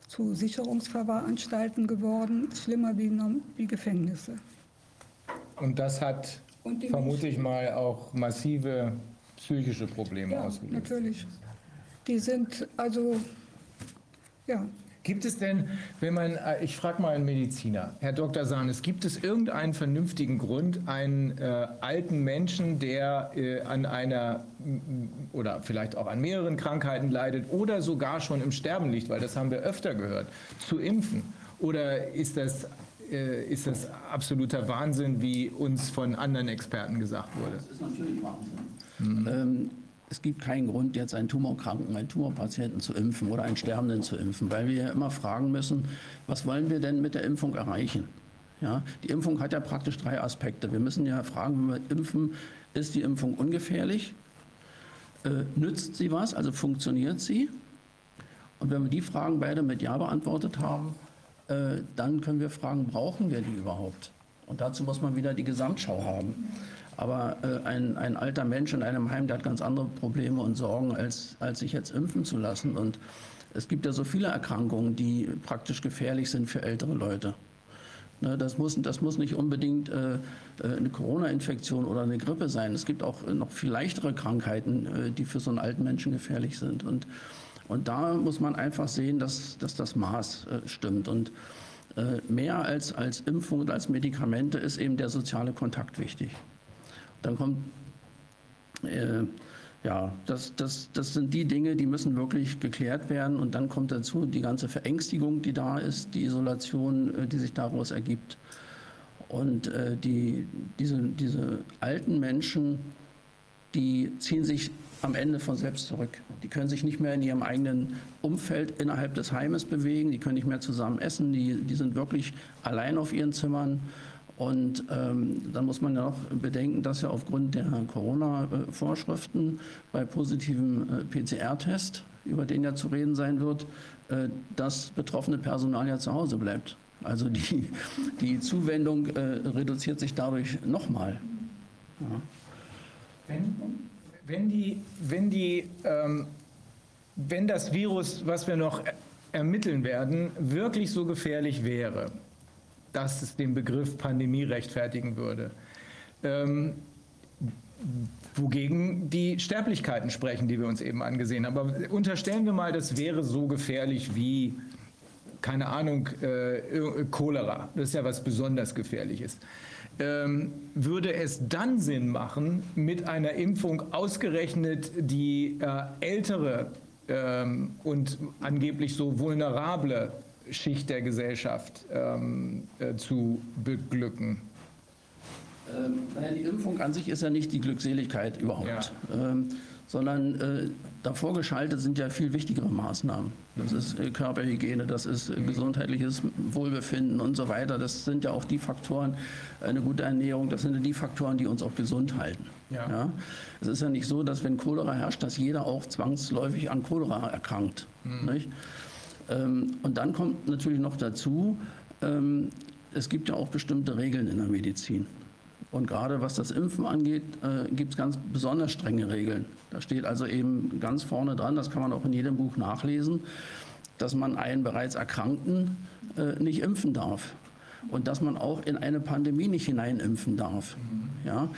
zu Sicherungsverwahranstalten geworden, schlimmer wie, wie Gefängnisse. Und das hat, Und vermute ich mal, auch massive psychische Probleme Ja, ausgelöst. natürlich. Die sind also, ja, Gibt es denn, wenn man, äh, ich frage mal einen Mediziner, Herr Dr. Sahnes, gibt es irgendeinen vernünftigen Grund, einen äh, alten Menschen, der äh, an einer m, oder vielleicht auch an mehreren Krankheiten leidet oder sogar schon im Sterben liegt, weil das haben wir öfter gehört, zu impfen? Oder ist das, äh, ist das absoluter Wahnsinn, wie uns von anderen Experten gesagt wurde? Das ist natürlich Wahnsinn. Ähm, es gibt keinen Grund, jetzt einen Tumorkranken, einen Tumorpatienten zu impfen oder einen Sterbenden zu impfen, weil wir ja immer fragen müssen, was wollen wir denn mit der Impfung erreichen? Ja, die Impfung hat ja praktisch drei Aspekte. Wir müssen ja fragen, wenn wir impfen, ist die Impfung ungefährlich? Äh, nützt sie was? Also funktioniert sie? Und wenn wir die Fragen beide mit Ja beantwortet haben, äh, dann können wir fragen, brauchen wir die überhaupt? Und dazu muss man wieder die Gesamtschau haben. Aber äh, ein, ein alter Mensch in einem Heim, der hat ganz andere Probleme und Sorgen, als, als sich jetzt impfen zu lassen. Und es gibt ja so viele Erkrankungen, die praktisch gefährlich sind für ältere Leute. Ne, das, muss, das muss nicht unbedingt äh, eine Corona-Infektion oder eine Grippe sein. Es gibt auch noch viel leichtere Krankheiten, äh, die für so einen alten Menschen gefährlich sind. Und, und da muss man einfach sehen, dass, dass das Maß äh, stimmt. Und äh, mehr als, als Impfung und als Medikamente ist eben der soziale Kontakt wichtig. Dann kommt äh, ja, das, das, das sind die Dinge, die müssen wirklich geklärt werden. Und dann kommt dazu die ganze Verängstigung, die da ist, die Isolation, äh, die sich daraus ergibt. Und äh, die, diese, diese alten Menschen, die ziehen sich am Ende von selbst zurück. Die können sich nicht mehr in ihrem eigenen Umfeld innerhalb des Heimes bewegen, die können nicht mehr zusammen essen, die, die sind wirklich allein auf ihren Zimmern. Und ähm, dann muss man ja auch bedenken, dass ja aufgrund der Corona-Vorschriften bei positivem äh, PCR-Test, über den ja zu reden sein wird, äh, das betroffene Personal ja zu Hause bleibt. Also die, die Zuwendung äh, reduziert sich dadurch nochmal. Ja. Wenn, wenn, die, wenn, die, ähm, wenn das Virus, was wir noch ermitteln werden, wirklich so gefährlich wäre, dass es den Begriff Pandemie rechtfertigen würde. Ähm, wogegen die Sterblichkeiten sprechen, die wir uns eben angesehen haben. Aber unterstellen wir mal, das wäre so gefährlich wie, keine Ahnung, äh, Cholera. Das ist ja was besonders Gefährliches. Ähm, würde es dann Sinn machen, mit einer Impfung ausgerechnet die äh, ältere ähm, und angeblich so vulnerable Schicht der Gesellschaft ähm, äh, zu beglücken? Ähm, naja, die Impfung an sich ist ja nicht die Glückseligkeit überhaupt, ja. ähm, sondern äh, davor geschaltet sind ja viel wichtigere Maßnahmen. Das mhm. ist äh, Körperhygiene, das ist äh, gesundheitliches Wohlbefinden und so weiter. Das sind ja auch die Faktoren, eine gute Ernährung, das sind ja die Faktoren, die uns auch gesund halten. Ja. ja. Es ist ja nicht so, dass wenn Cholera herrscht, dass jeder auch zwangsläufig an Cholera erkrankt. Mhm. Ähm, und dann kommt natürlich noch dazu, ähm, es gibt ja auch bestimmte Regeln in der Medizin. Und gerade was das Impfen angeht, äh, gibt es ganz besonders strenge Regeln. Da steht also eben ganz vorne dran, das kann man auch in jedem Buch nachlesen, dass man einen bereits Erkrankten äh, nicht impfen darf. Und dass man auch in eine Pandemie nicht hineinimpfen darf. Ja?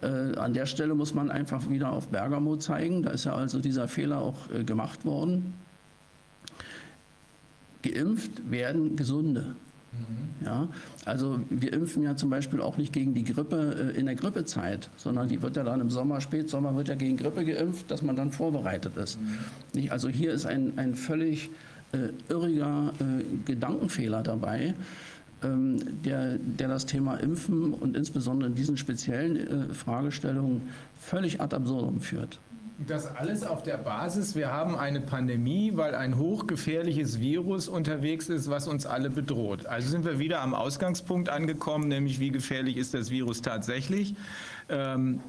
Äh, an der Stelle muss man einfach wieder auf Bergamo zeigen. Da ist ja also dieser Fehler auch äh, gemacht worden geimpft werden Gesunde. Mhm. Ja, also wir impfen ja zum Beispiel auch nicht gegen die Grippe äh, in der Grippezeit, sondern die wird ja dann im Sommer, Spätsommer wird ja gegen Grippe geimpft, dass man dann vorbereitet ist. Mhm. Also hier ist ein, ein völlig äh, irriger äh, Gedankenfehler dabei, ähm, der, der das Thema Impfen und insbesondere in diesen speziellen äh, Fragestellungen völlig ad absurdum führt. Das alles auf der Basis, wir haben eine Pandemie, weil ein hochgefährliches Virus unterwegs ist, was uns alle bedroht. Also sind wir wieder am Ausgangspunkt angekommen, nämlich wie gefährlich ist das Virus tatsächlich. Ähm,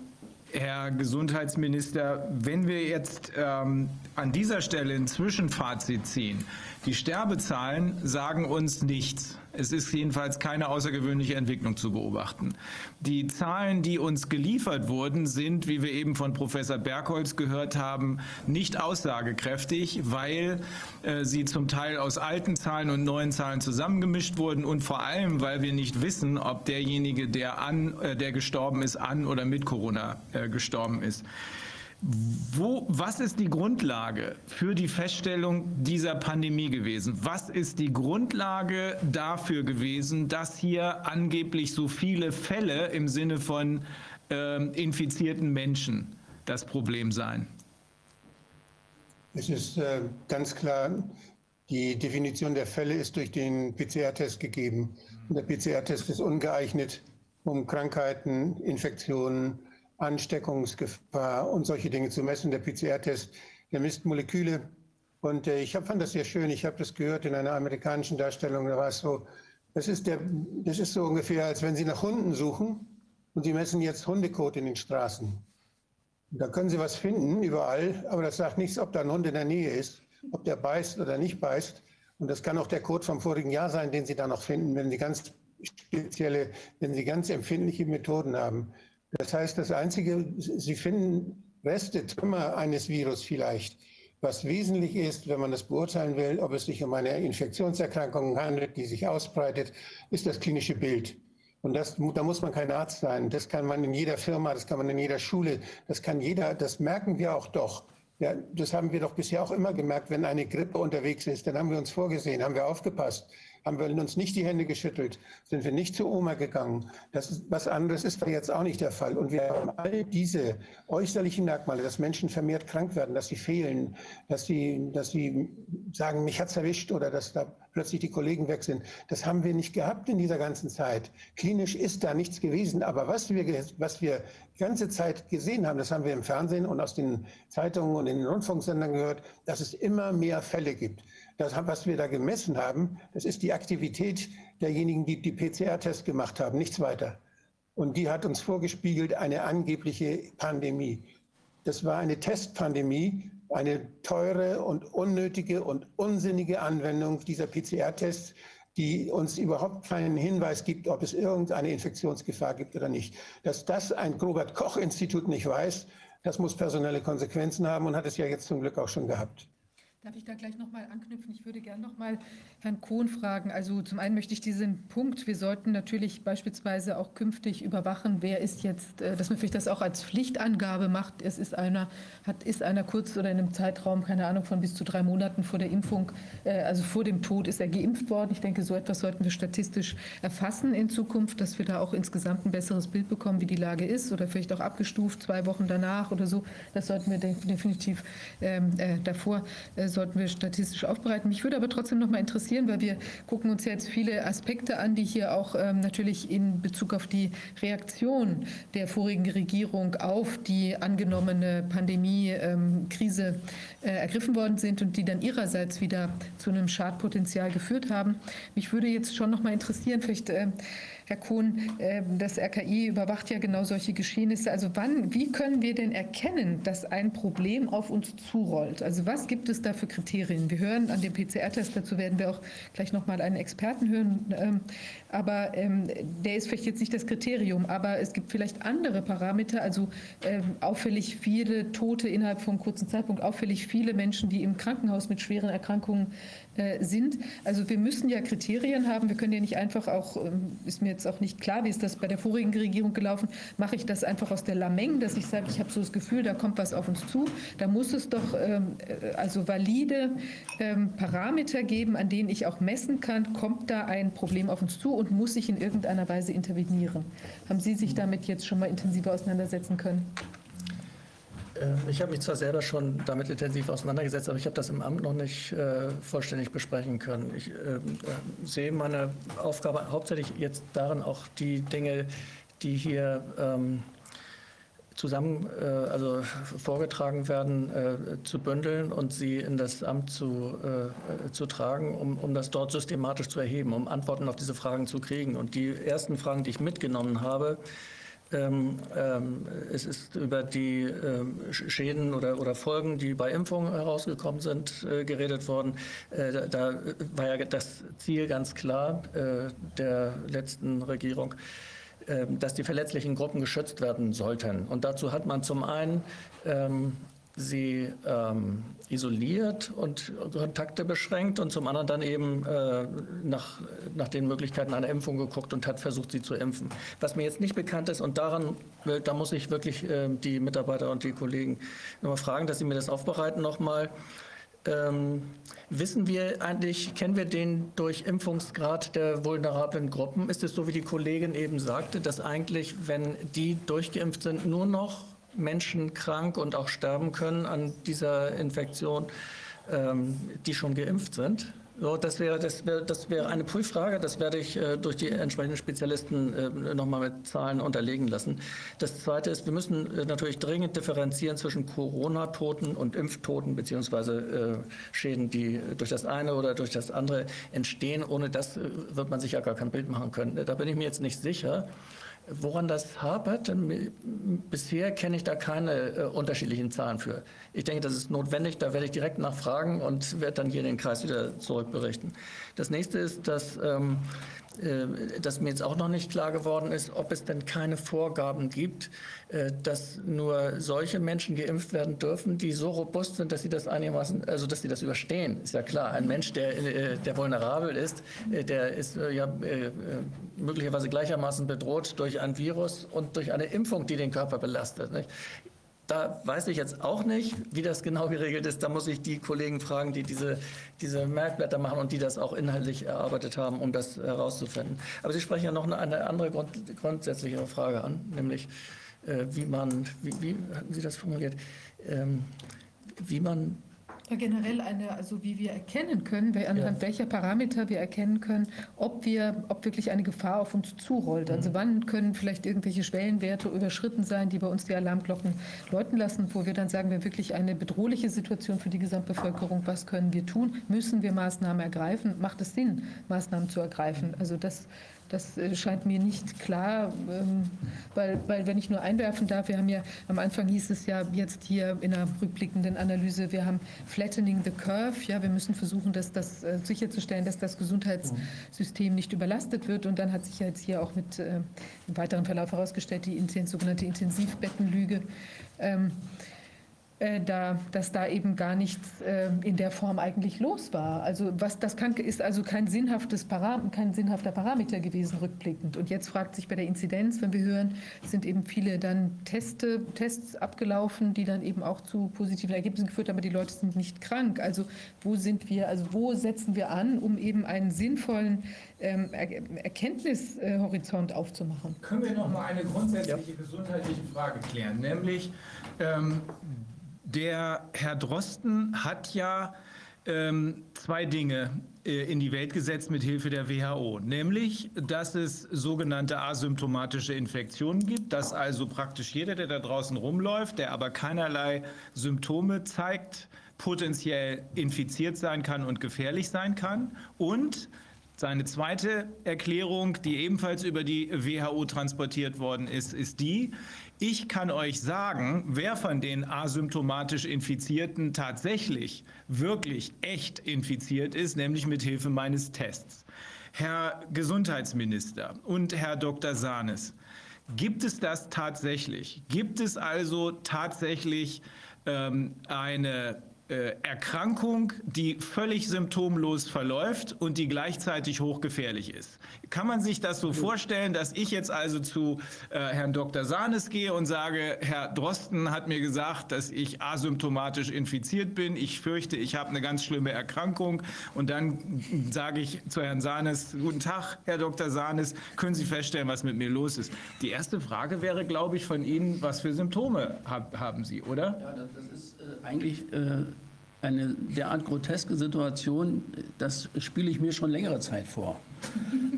Herr Gesundheitsminister, wenn wir jetzt ähm, an dieser Stelle ein Zwischenfazit ziehen, die Sterbezahlen sagen uns nichts. Es ist jedenfalls keine außergewöhnliche Entwicklung zu beobachten. Die Zahlen, die uns geliefert wurden, sind, wie wir eben von Professor Bergholz gehört haben, nicht aussagekräftig, weil äh, sie zum Teil aus alten Zahlen und neuen Zahlen zusammengemischt wurden und vor allem, weil wir nicht wissen, ob derjenige, der, an, äh, der gestorben ist, an oder mit Corona äh, gestorben ist. Wo, was ist die Grundlage für die Feststellung dieser Pandemie gewesen? Was ist die Grundlage dafür gewesen, dass hier angeblich so viele Fälle im Sinne von äh, infizierten Menschen das Problem seien? Es ist äh, ganz klar, die Definition der Fälle ist durch den PCR-Test gegeben. Der PCR-Test ist ungeeignet, um Krankheiten, Infektionen, Ansteckungsgefahr und solche Dinge zu messen. Der PCR-Test, der misst Moleküle. Und äh, ich hab, fand das sehr schön. Ich habe das gehört in einer amerikanischen Darstellung. Da war es so, das ist, der, das ist so ungefähr, als wenn Sie nach Hunden suchen und Sie messen jetzt Hundekot in den Straßen. Da können Sie was finden, überall, aber das sagt nichts, ob da ein Hund in der Nähe ist, ob der beißt oder nicht beißt. Und das kann auch der Code vom vorigen Jahr sein, den Sie da noch finden, wenn Sie ganz spezielle, wenn Sie ganz empfindliche Methoden haben. Das heißt, das Einzige, Sie finden Reste, Trümmer eines Virus vielleicht. Was wesentlich ist, wenn man das beurteilen will, ob es sich um eine Infektionserkrankung handelt, die sich ausbreitet, ist das klinische Bild. Und das, da muss man kein Arzt sein. Das kann man in jeder Firma, das kann man in jeder Schule, das kann jeder, das merken wir auch doch. Ja, das haben wir doch bisher auch immer gemerkt, wenn eine Grippe unterwegs ist, dann haben wir uns vorgesehen, haben wir aufgepasst. Haben wir uns nicht die Hände geschüttelt, sind wir nicht zu Oma gegangen. Das ist, was anderes ist jetzt auch nicht der Fall. Und wir haben all diese äußerlichen Merkmale, dass Menschen vermehrt krank werden, dass sie fehlen, dass sie, dass sie sagen, mich hat's erwischt oder dass da plötzlich die Kollegen weg sind. Das haben wir nicht gehabt in dieser ganzen Zeit. Klinisch ist da nichts gewesen. Aber was wir, was wir die ganze Zeit gesehen haben, das haben wir im Fernsehen und aus den Zeitungen und in den Rundfunksendern gehört, dass es immer mehr Fälle gibt. Das, was wir da gemessen haben, das ist die Aktivität derjenigen, die die PCR-Test gemacht haben, nichts weiter. Und die hat uns vorgespiegelt eine angebliche Pandemie. Das war eine Testpandemie, eine teure und unnötige und unsinnige Anwendung dieser PCR-Tests, die uns überhaupt keinen Hinweis gibt, ob es irgendeine Infektionsgefahr gibt oder nicht. Dass das ein Robert Koch Institut nicht weiß, das muss personelle Konsequenzen haben und hat es ja jetzt zum Glück auch schon gehabt. Darf ich da gleich nochmal anknüpfen? Ich würde gerne nochmal Herrn Kohn fragen. Also zum einen möchte ich diesen Punkt, wir sollten natürlich beispielsweise auch künftig überwachen, wer ist jetzt, äh, dass man vielleicht das auch als Pflichtangabe macht. Es ist einer, hat, ist einer kurz oder in einem Zeitraum, keine Ahnung, von bis zu drei Monaten vor der Impfung, äh, also vor dem Tod ist er geimpft worden. Ich denke, so etwas sollten wir statistisch erfassen in Zukunft, dass wir da auch insgesamt ein besseres Bild bekommen, wie die Lage ist oder vielleicht auch abgestuft zwei Wochen danach oder so. Das sollten wir definitiv ähm, sollten wir statistisch aufbereiten. Mich würde aber trotzdem noch mal interessieren, weil wir gucken uns jetzt viele Aspekte an, die hier auch ähm, natürlich in Bezug auf die Reaktion der vorigen Regierung auf die angenommene Pandemie-Krise ähm, äh, ergriffen worden sind und die dann ihrerseits wieder zu einem Schadpotenzial geführt haben. Mich würde jetzt schon noch mal interessieren, vielleicht äh, Herr Kuhn, ähm, das RKI überwacht ja genau solche Geschehnisse. Also wann, wie können wir denn erkennen, dass ein Problem auf uns zurollt? Also was gibt es da für Kriterien? Wir hören an dem PCR-Test, dazu werden wir auch gleich noch mal einen Experten hören. Ähm, aber ähm, der ist vielleicht jetzt nicht das Kriterium, aber es gibt vielleicht andere Parameter, also auffällig viele Tote innerhalb von kurzen Zeitpunkt, auffällig viele Menschen, die im Krankenhaus mit schweren Erkrankungen sind. Also wir müssen ja Kriterien haben. Wir können ja nicht einfach auch, ähm, ist mir jetzt auch nicht klar, wie ist das bei der vorigen Regierung gelaufen, mache ich das einfach aus der Lameng, dass ich sage, ich habe so das Gefühl, da kommt was auf uns zu. Da muss es doch ähm, äh, also valide ähm, Parameter geben, an denen ich auch messen kann, kommt da ein Problem auf uns zu und muss ich in irgendeiner Weise intervenieren. Haben Sie sich damit jetzt schon mal intensiver auseinandersetzen können? Ähm, ich habe mich zwar selber schon damit intensiv auseinandergesetzt, aber ich habe das im Amt noch nicht äh, vollständig besprechen können. Ich äh, sehe meine Aufgabe hauptsächlich jetzt darin, auch die Dinge, die hier ähm, zusammen, äh, also vorgetragen werden, äh, zu bündeln und sie in das Amt zu, äh, zu tragen, um, um das dort systematisch zu erheben, um Antworten auf diese Fragen zu kriegen. Und die ersten Fragen, die ich mitgenommen habe, ähm, ähm, es ist über die ähm, Schäden oder, oder Folgen, die bei Impfungen herausgekommen sind, äh, geredet worden. Äh, da war ja das Ziel ganz klar äh, der letzten Regierung dass die verletzlichen Gruppen geschützt werden sollten. Und dazu hat man zum einen sie ähm, isoliert und Kontakte beschränkt und zum anderen dann eben äh, nach, nach den Möglichkeiten einer Impfung geguckt und hat versucht, sie zu impfen. Was mir jetzt nicht bekannt ist und daran, da muss ich wirklich äh, die Mitarbeiter und die Kollegen nochmal fragen, dass sie mir das aufbereiten nochmal. Ähm, wissen wir eigentlich, kennen wir den durch Impfungsgrad der vulnerablen Gruppen? Ist es so, wie die Kollegin eben sagte, dass eigentlich, wenn die durchgeimpft sind, nur noch Menschen krank und auch sterben können an dieser Infektion, ähm, die schon geimpft sind. So, das wäre das wär, das wär eine Prüffrage. Das werde ich äh, durch die entsprechenden Spezialisten äh, nochmal mit Zahlen unterlegen lassen. Das Zweite ist, wir müssen äh, natürlich dringend differenzieren zwischen Corona-Toten und Impftoten beziehungsweise äh, Schäden, die durch das eine oder durch das andere entstehen. Ohne das äh, wird man sich ja gar kein Bild machen können. Da bin ich mir jetzt nicht sicher. Woran das hapert, bisher kenne ich da keine äh, unterschiedlichen Zahlen für. Ich denke, das ist notwendig, da werde ich direkt nachfragen und werde dann hier in den Kreis wieder zurückberichten. Das nächste ist, dass ähm, äh, dass mir jetzt auch noch nicht klar geworden ist, ob es denn keine Vorgaben gibt, äh, dass nur solche Menschen geimpft werden dürfen, die so robust sind, dass sie das einigermaßen, also dass sie das überstehen. Ist ja klar. Ein Mensch, der, äh, der vulnerabel ist, der ist ja möglicherweise gleichermaßen bedroht durch ein Virus und durch eine Impfung, die den Körper belastet. Da weiß ich jetzt auch nicht, wie das genau geregelt ist. Da muss ich die Kollegen fragen, die diese, diese Merkblätter machen und die das auch inhaltlich erarbeitet haben, um das herauszufinden. Aber Sie sprechen ja noch eine, andere Grund, grundsätzliche Frage an, nämlich äh, wie man, wie, wie hatten Sie das formuliert, ähm, wie man ja, generell eine, also wie wir erkennen können, anhand ja. welcher Parameter wir erkennen können, ob wir, ob wirklich eine Gefahr auf uns zurollt. Also mhm. wann können vielleicht irgendwelche Schwellenwerte überschritten sein, die bei uns die Alarmglocken läuten lassen, wo wir dann sagen, wir wirklich eine bedrohliche Situation für die Gesamtbevölkerung, was können wir tun? Müssen wir Maßnahmen ergreifen? Macht es Sinn, Maßnahmen zu ergreifen? Also das das äh, scheint mir nicht klar, ähm, weil, weil wenn ich nur einwerfen darf, wir haben ja am Anfang hieß es ja jetzt hier in einer rückblickenden Analyse, wir haben flattening the curve, ja, wir müssen versuchen, dass das äh, sicherzustellen, dass das Gesundheitssystem nicht überlastet wird und dann hat sich jetzt hier auch mit äh, im weiteren Verlauf herausgestellt die sogenannte Intensivbettenlüge. Ähm, äh, da, dass da eben gar nichts äh, in der Form eigentlich los war. Also was das kann, ist also kein sinnhaftes Param kein sinnhafter Parameter gewesen rückblickend. Und jetzt fragt sich bei der Inzidenz, wenn wir hören, sind eben viele dann Teste, Tests abgelaufen, die dann eben auch zu positiven Ergebnissen geführt haben, aber die Leute sind nicht krank. Also wo sind wir, also wo setzen wir an, um eben einen sinnvollen ähm, Erkenntnishorizont aufzumachen? Können wir noch mal eine grundsätzliche ja. gesundheitliche Frage klären, nämlich ähm, der Herr Drosten hat ja ähm, zwei Dinge äh, in die Welt gesetzt mit Hilfe der WHO, nämlich, dass es sogenannte asymptomatische Infektionen gibt, dass also praktisch jeder, der da draußen rumläuft, der aber keinerlei Symptome zeigt, potenziell infiziert sein kann und gefährlich sein kann. Und seine zweite Erklärung, die ebenfalls über die WHO transportiert worden ist, ist die, ich kann euch sagen, wer von den asymptomatisch Infizierten tatsächlich wirklich echt infiziert ist, nämlich mit Hilfe meines Tests. Herr Gesundheitsminister und Herr Dr. Sahnes, gibt es das tatsächlich? Gibt es also tatsächlich ähm, eine Erkrankung, die völlig symptomlos verläuft und die gleichzeitig hochgefährlich ist. Kann man sich das so vorstellen, dass ich jetzt also zu äh, Herrn Dr. Sahnes gehe und sage, Herr Drosten hat mir gesagt, dass ich asymptomatisch infiziert bin. Ich fürchte, ich habe eine ganz schlimme Erkrankung. Und dann sage ich zu Herrn Sahnes, guten Tag, Herr Dr. Sahnes, können Sie feststellen, was mit mir los ist? Die erste Frage wäre, glaube ich, von Ihnen, was für Symptome hab, haben Sie, oder? Ja, das ist äh, eigentlich äh, eine derart groteske Situation, das spiele ich mir schon längere Zeit vor.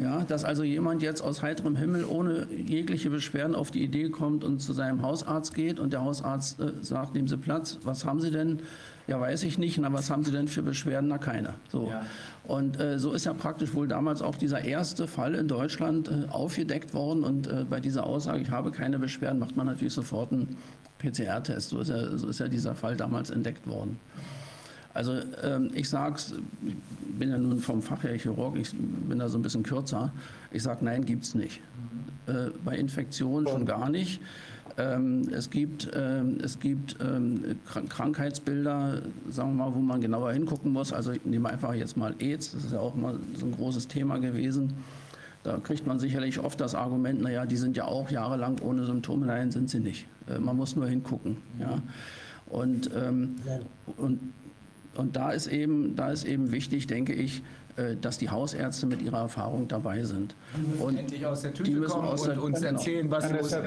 Ja, dass also jemand jetzt aus heiterem Himmel ohne jegliche Beschwerden auf die Idee kommt und zu seinem Hausarzt geht und der Hausarzt äh, sagt, nehmen Sie Platz, was haben Sie denn? Ja, weiß ich nicht. Na, was haben Sie denn für Beschwerden? Na, keine. So. Ja. Und äh, so ist ja praktisch wohl damals auch dieser erste Fall in Deutschland äh, aufgedeckt worden. Und äh, bei dieser Aussage, ich habe keine Beschwerden, macht man natürlich sofort einen PCR-Test. So, ja, so ist ja dieser Fall damals entdeckt worden. Also ähm, ich sage es, ich bin ja nun vom Fach her Chirurg, ich bin da so ein bisschen kürzer. Ich sage, nein, gibt es nicht. Äh, bei Infektionen schon gar nicht. Ähm, es gibt, ähm, es gibt ähm, Krankheitsbilder, sagen wir mal, wo man genauer hingucken muss. Also ich nehme einfach jetzt mal AIDS, das ist ja auch mal so ein großes Thema gewesen. Da kriegt man sicherlich oft das Argument, naja, die sind ja auch jahrelang ohne Symptome. Nein, sind sie nicht. Äh, man muss nur hingucken. Ja. Und, ähm, und und da ist eben, da ist eben wichtig, denke ich, äh, dass die Hausärzte mit ihrer Erfahrung dabei sind. Und endlich aus der Tüte die müssen kommen aus der, und uns erzählen, was los ist.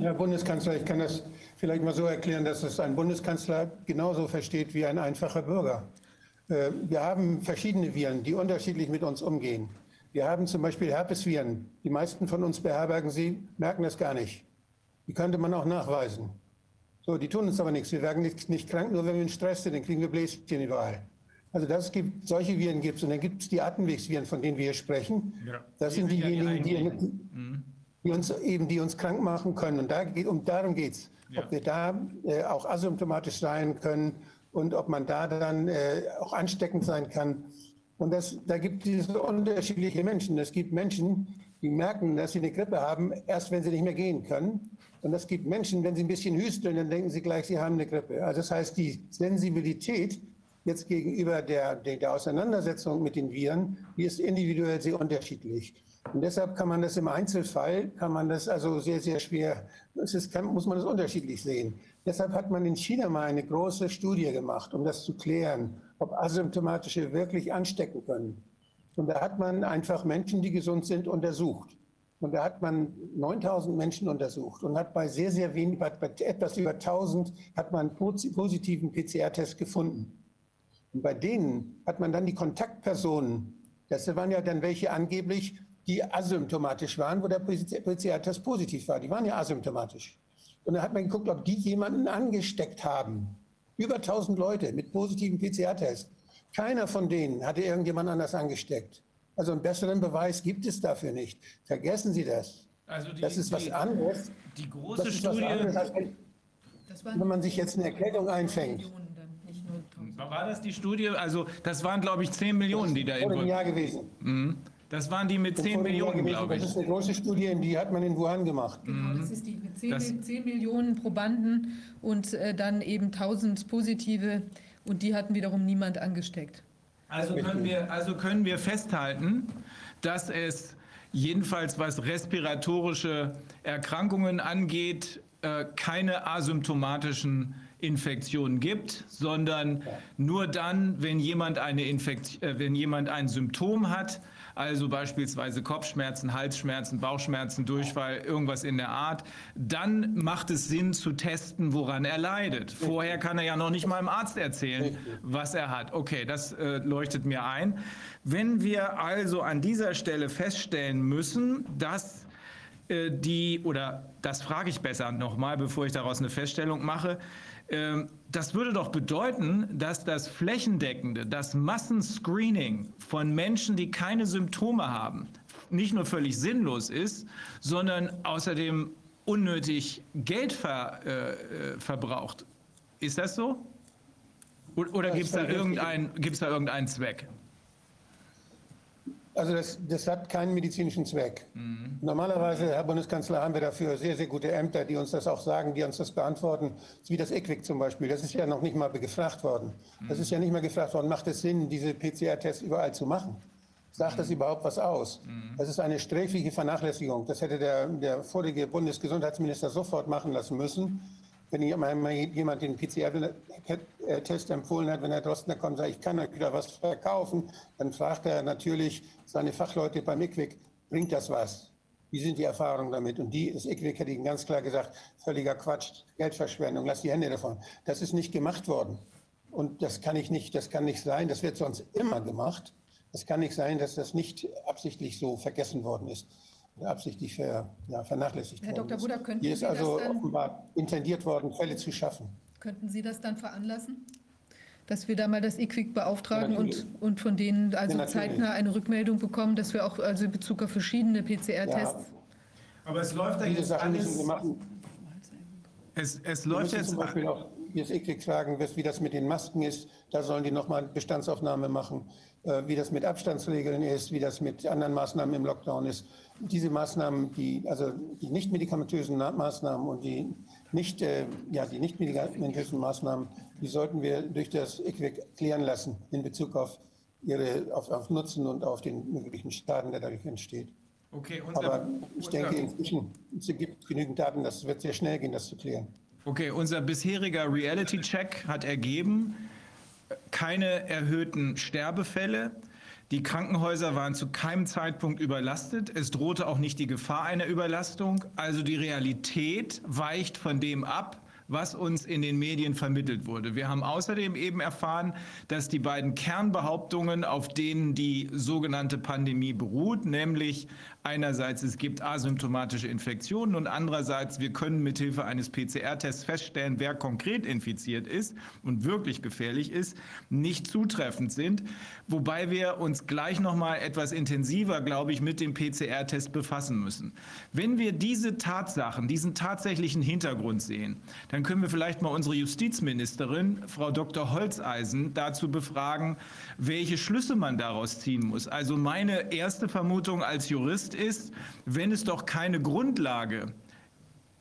Herr Bundeskanzler, ich kann das vielleicht mal so erklären, dass es ein Bundeskanzler genauso versteht wie ein einfacher Bürger. Äh, wir haben verschiedene Viren, die unterschiedlich mit uns umgehen. Wir haben zum Beispiel Herpesviren. Die meisten von uns beherbergen sie, merken das gar nicht. Die könnte man auch nachweisen. So, die tun uns aber nichts. Wir werden nicht, nicht krank, nur wenn wir in Stress sind, dann kriegen wir Bläschen überall. Also das gibt, solche Viren gibt es. Und dann gibt es die Atemwegsviren, von denen wir hier sprechen. Ja. Das die sind diejenigen, die, mhm. die, uns eben, die uns krank machen können. Und da geht, um, darum geht es. Ja. Ob wir da äh, auch asymptomatisch sein können und ob man da dann äh, auch ansteckend sein kann. Und das, da gibt es unterschiedliche Menschen. Es gibt Menschen, die merken, dass sie eine Grippe haben, erst wenn sie nicht mehr gehen können. Und es gibt Menschen, wenn sie ein bisschen hüsteln, dann denken sie gleich, sie haben eine Grippe. Also das heißt, die Sensibilität jetzt gegenüber der, der, der Auseinandersetzung mit den Viren, die ist individuell sehr unterschiedlich. Und deshalb kann man das im Einzelfall, kann man das also sehr, sehr schwer, es ist, kann, muss man das unterschiedlich sehen. Deshalb hat man in China mal eine große Studie gemacht, um das zu klären, ob asymptomatische wirklich anstecken können. Und da hat man einfach Menschen, die gesund sind, untersucht. Und da hat man 9000 Menschen untersucht und hat bei sehr, sehr wenig, bei, etwas über 1000 hat man positiven PCR-Test gefunden. Und bei denen hat man dann die Kontaktpersonen, das waren ja dann welche angeblich, die asymptomatisch waren, wo der PCR-Test positiv war. Die waren ja asymptomatisch. Und dann hat man geguckt, ob die jemanden angesteckt haben. Über 1000 Leute mit positiven PCR-Test. Keiner von denen hatte irgendjemand anders angesteckt. Also einen besseren Beweis gibt es dafür nicht. Vergessen Sie das. Also die, das ist was anderes. Die große Studie. Anderes, als wenn, wenn man sich jetzt eine Erkältung einfängt. War das die Studie? Also das waren, glaube ich, 10 Millionen, die da vor einem Jahr gewesen. Mhm. Das waren die mit 10 Millionen, glaube ich. Das ist eine große Studie, die hat man in Wuhan gemacht. Genau, das ist die mit 10, 10 Millionen Probanden und äh, dann eben 1000 positive und die hatten wiederum niemand angesteckt. Also können wir, also können wir festhalten, dass es jedenfalls was respiratorische Erkrankungen angeht, äh, keine asymptomatischen Infektionen gibt, sondern nur dann, wenn jemand, eine Infekt, äh, wenn jemand ein Symptom hat, also beispielsweise Kopfschmerzen, Halsschmerzen, Bauchschmerzen, Durchfall, irgendwas in der Art, dann macht es Sinn zu testen, woran er leidet. Vorher kann er ja noch nicht mal dem Arzt erzählen, was er hat. Okay, das äh, leuchtet mir ein. Wenn wir also an dieser Stelle feststellen müssen, dass äh, die, oder das frage ich besser nochmal, bevor ich daraus eine Feststellung mache, das würde doch bedeuten, dass das flächendeckende, das Massenscreening von Menschen, die keine Symptome haben, nicht nur völlig sinnlos ist, sondern außerdem unnötig Geld ver, äh, äh verbraucht. Ist das so? Oder gibt es da, irgendein, da irgendeinen Zweck? Also das, das hat keinen medizinischen Zweck. Mhm. Normalerweise, Herr Bundeskanzler, haben wir dafür sehr, sehr gute Ämter, die uns das auch sagen, die uns das beantworten, wie das EQUIC zum Beispiel. Das ist ja noch nicht mal gefragt worden. Mhm. Das ist ja nicht mal gefragt worden, macht es Sinn, diese PCR-Tests überall zu machen? Sagt das mhm. überhaupt was aus? Mhm. Das ist eine sträfliche Vernachlässigung. Das hätte der, der vorige Bundesgesundheitsminister sofort machen lassen müssen wenn jemand den PCR-Test empfohlen hat, wenn Herr Drosten kommt und sagt, ich kann euch wieder was verkaufen, dann fragt er natürlich seine Fachleute beim IQWIC, bringt das was? Wie sind die Erfahrungen damit? Und die, das IQWIC hat ihnen ganz klar gesagt, völliger Quatsch, Geldverschwendung, lass die Hände davon. Das ist nicht gemacht worden. Und das kann ich nicht, das kann nicht sein, das wird sonst immer gemacht. Es kann nicht sein, dass das nicht absichtlich so vergessen worden ist absichtlich ver, ja, vernachlässigt Herr worden Dr. Buda, könnten Hier ist Sie also dann, offenbar intendiert worden, Fälle zu schaffen. Könnten Sie das dann veranlassen? Dass wir da mal das IQWIC beauftragen ja, und, und von denen also ja, zeitnah eine Rückmeldung bekommen, dass wir auch also in Bezug auf verschiedene PCR-Tests. Ja. Aber es läuft da jetzt Sachen alles. Es, es läuft jetzt. Zum Beispiel auch das IQWIC fragen, wie das mit den Masken ist. Da sollen die nochmal Bestandsaufnahme machen, äh, wie das mit Abstandsregeln ist, wie das mit anderen Maßnahmen im Lockdown ist diese Maßnahmen, die, also die nicht medikamentösen Maßnahmen und die nicht, äh, ja, die nicht medikamentösen Maßnahmen, die sollten wir durch das EQUIC klären lassen in Bezug auf ihre, auf, auf Nutzen und auf den möglichen Schaden, der dadurch entsteht. Okay, unser, Aber ich denke, inzwischen es gibt genügend Daten, das wird sehr schnell gehen, das zu klären. Okay, unser bisheriger Reality-Check hat ergeben, keine erhöhten Sterbefälle. Die Krankenhäuser waren zu keinem Zeitpunkt überlastet. Es drohte auch nicht die Gefahr einer Überlastung. Also die Realität weicht von dem ab, was uns in den Medien vermittelt wurde. Wir haben außerdem eben erfahren, dass die beiden Kernbehauptungen, auf denen die sogenannte Pandemie beruht, nämlich einerseits es gibt asymptomatische Infektionen und andererseits wir können mithilfe eines PCR-Tests feststellen, wer konkret infiziert ist und wirklich gefährlich ist, nicht zutreffend sind. Wobei wir uns gleich noch mal etwas intensiver, glaube ich, mit dem PCR-Test befassen müssen. Wenn wir diese Tatsachen, diesen tatsächlichen Hintergrund sehen, dann können wir vielleicht mal unsere Justizministerin, Frau Dr. Holzeisen, dazu befragen, welche Schlüsse man daraus ziehen muss. Also meine erste Vermutung als Jurist ist, wenn es doch keine Grundlage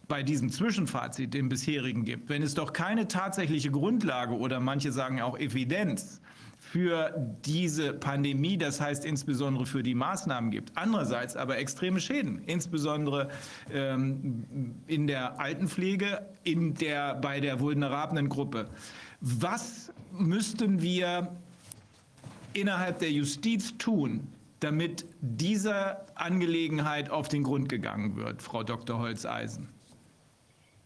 bei diesem Zwischenfazit, dem bisherigen gibt, wenn es doch keine tatsächliche Grundlage oder manche sagen auch Evidenz für diese Pandemie, das heißt insbesondere für die Maßnahmen gibt. Andererseits aber extreme Schäden, insbesondere ähm, in der Altenpflege, in der, bei der vulnerablen Gruppe. Was müssten wir innerhalb der Justiz tun, damit dieser Angelegenheit auf den Grund gegangen wird, Frau Dr. Holzeisen?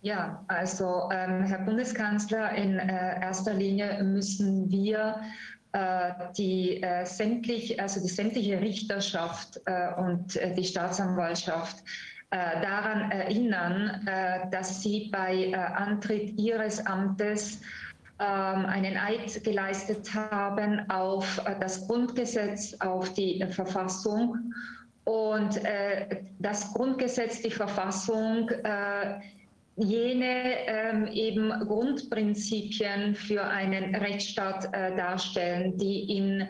Ja, also ähm, Herr Bundeskanzler, in äh, erster Linie müssen wir äh, die, äh, sämtlich, also die sämtliche Richterschaft äh, und äh, die Staatsanwaltschaft daran erinnern, dass sie bei Antritt ihres Amtes einen Eid geleistet haben auf das Grundgesetz, auf die Verfassung. Und das Grundgesetz, die Verfassung jene ähm, eben Grundprinzipien für einen Rechtsstaat äh, darstellen, die in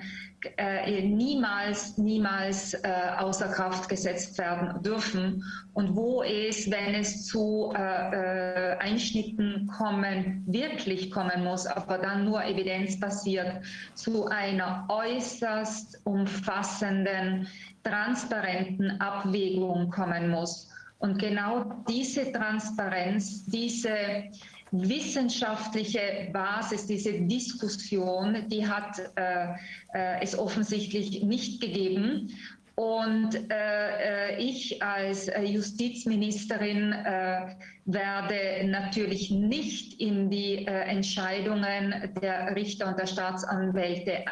äh, niemals, niemals äh, außer Kraft gesetzt werden dürfen und wo es, wenn es zu äh, äh, Einschnitten kommen, wirklich kommen muss, aber dann nur evidenzbasiert, zu einer äußerst umfassenden, transparenten Abwägung kommen muss. Und genau diese Transparenz, diese wissenschaftliche Basis, diese Diskussion, die hat äh, äh, es offensichtlich nicht gegeben. Und äh, äh ich als äh, Justizministerin werde natürlich nicht in die Entscheidungen der Richter und der Staatsanwälte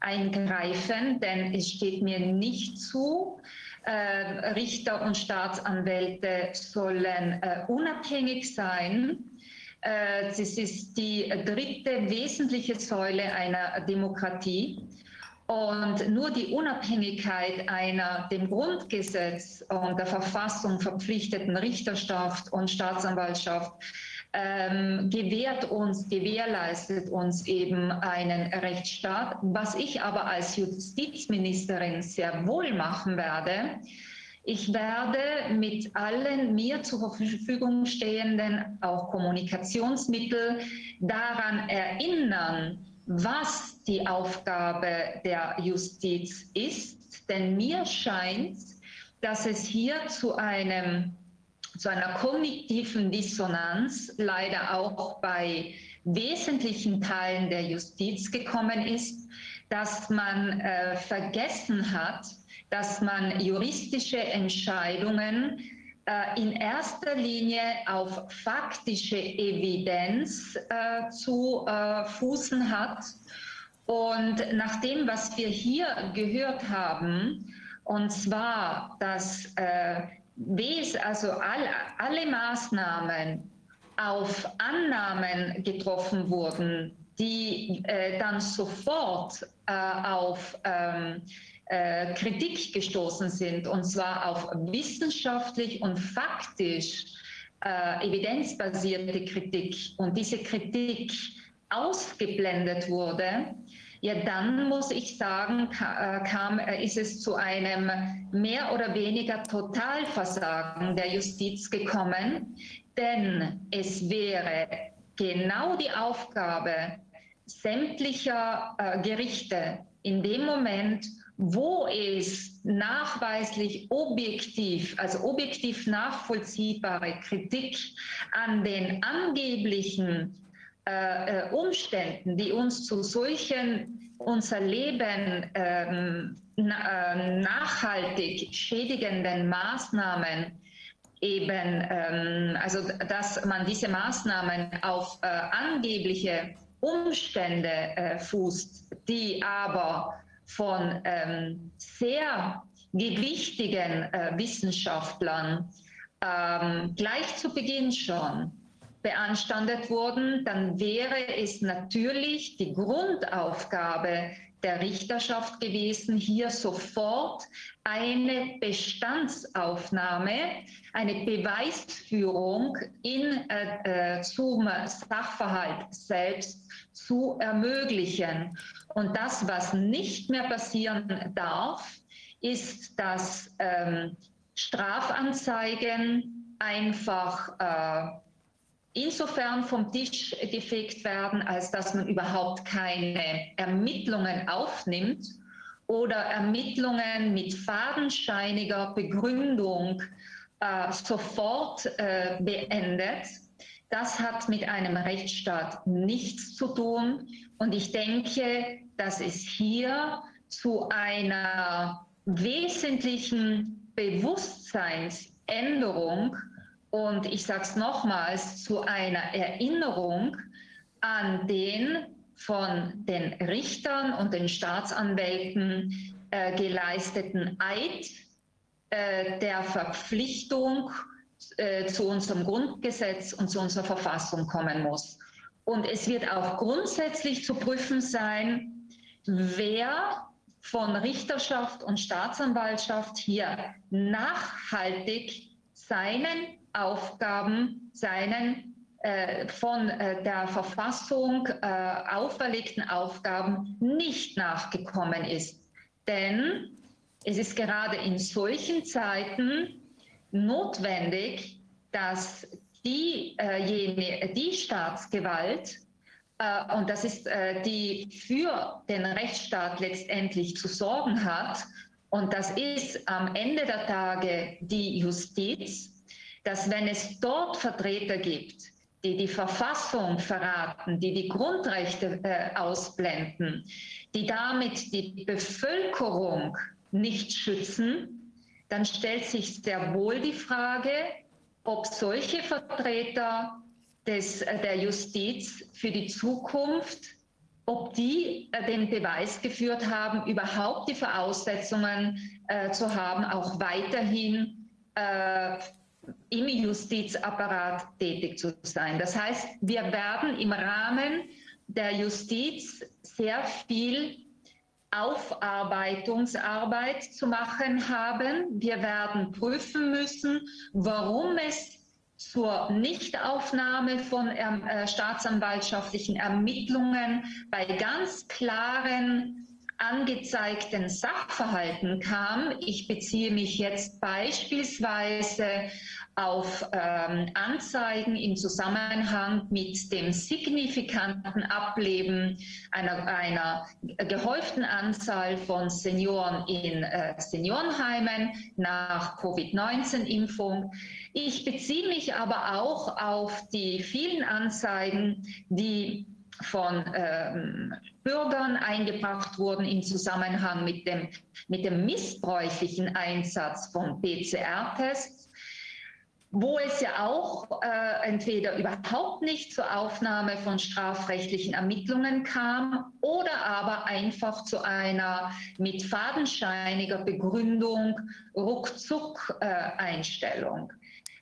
eingreifen, denn es steht mir nicht zu, Richter und Staatsanwälte sollen unabhängig sein. Äh, das ist die dritte wesentliche Säule einer Demokratie. Und nur die Unabhängigkeit einer dem Grundgesetz und der Verfassung verpflichteten Richterschaft und Staatsanwaltschaft ähm, gewährt uns, gewährleistet uns eben einen Rechtsstaat. Was ich aber als Justizministerin sehr wohl machen werde, ich werde mit allen mir zur Verfügung stehenden, auch Kommunikationsmittel, daran erinnern, was die Aufgabe der Justiz ist. Denn mir scheint, dass es hier zu einem zu einer kognitiven Dissonanz leider auch bei wesentlichen Teilen der Justiz gekommen ist, dass man äh, vergessen hat, dass man juristische Entscheidungen äh, in erster Linie auf faktische Evidenz äh, zu äh, fußen hat. Und nach dem, was wir hier gehört haben, und zwar, dass äh, also alle, alle Maßnahmen auf Annahmen getroffen wurden, die äh, dann sofort äh, auf ähm, äh, Kritik gestoßen sind, und zwar auf wissenschaftlich und faktisch äh, evidenzbasierte Kritik. Und diese Kritik ausgeblendet wurde, ja, dann muss ich sagen, äh, kam, äh, ist es zu einem mehr oder weniger Totalversagen der Justiz gekommen, denn es wäre genau die Aufgabe sämtlicher Gerichte in dem Moment, wo es nachweislich objektiv, also objektiv nachvollziehbare Kritik an den angeblichen äh, äh, Umständen, die uns zu solchen unser Leben ähm, na, äh, nachhaltig schädigenden Maßnahmen eben, ähm, also dass man diese Maßnahmen auf äh, angebliche Umstände äh, fußt, die aber von ähm, sehr gewichtigen äh, Wissenschaftlern ähm, gleich zu Beginn schon beanstandet wurden, dann wäre es natürlich die Grundaufgabe der Richterschaft gewesen, hier sofort eine Bestandsaufnahme, eine Beweisführung in, äh, äh zum Sachverhalt selbst zu ermöglichen. Und das, was nicht mehr passieren darf, ist, dass ähm, Strafanzeigen einfach äh, insofern vom Tisch gefegt werden, als dass man überhaupt keine Ermittlungen aufnimmt oder Ermittlungen mit fadenscheiniger Begründung äh, sofort äh, beendet. Das hat mit einem Rechtsstaat nichts zu tun. Und ich denke, dass es hier zu einer wesentlichen Bewusstseinsänderung und ich sage es nochmals, zu einer Erinnerung an den von den Richtern und den Staatsanwälten äh, geleisteten Eid äh, der Verpflichtung äh, zu unserem Grundgesetz und zu unserer Verfassung kommen muss. Und es wird auch grundsätzlich zu prüfen sein, wer von Richterschaft und Staatsanwaltschaft hier nachhaltig seinen Aufgaben, seinen äh, von äh, der Verfassung äh, auferlegten Aufgaben nicht nachgekommen ist. Denn es ist gerade in solchen Zeiten notwendig, dass die, die Staatsgewalt, und das ist die für den Rechtsstaat letztendlich zu sorgen hat, und das ist am Ende der Tage die Justiz, dass wenn es dort Vertreter gibt, die die Verfassung verraten, die die Grundrechte äh, ausblenden, die damit die Bevölkerung nicht schützen, dann stellt sich sehr wohl die Frage, ob solche Vertreter des, äh, der Justiz für die Zukunft, ob die äh, den Beweis geführt haben, überhaupt die Voraussetzungen äh, zu haben, auch weiterhin im Justizapparat tätig zu sein. Das heißt, wir werden im Rahmen der Justiz sehr viel Aufarbeitungsarbeit zu machen haben. Wir werden prüfen müssen, warum es zur Nichtaufnahme von äh, staatsanwaltschaftlichen Ermittlungen bei ganz klaren angezeigten Sachverhalten kam. Ich beziehe mich jetzt beispielsweise auf ähm, Anzeigen im Zusammenhang mit dem signifikanten Ableben einer, einer gehäuften Anzahl von Senioren in äh, Seniorenheimen nach Covid-19-Impfung. Ich beziehe mich aber auch auf die vielen Anzeigen, die von ähm, Bürgern eingebracht wurden im Zusammenhang mit dem, mit dem missbräuchlichen Einsatz von PCR-Tests, wo es ja auch äh, entweder überhaupt nicht zur Aufnahme von strafrechtlichen Ermittlungen kam oder aber einfach zu einer mit fadenscheiniger Begründung Ruckzuck-Einstellung. Äh,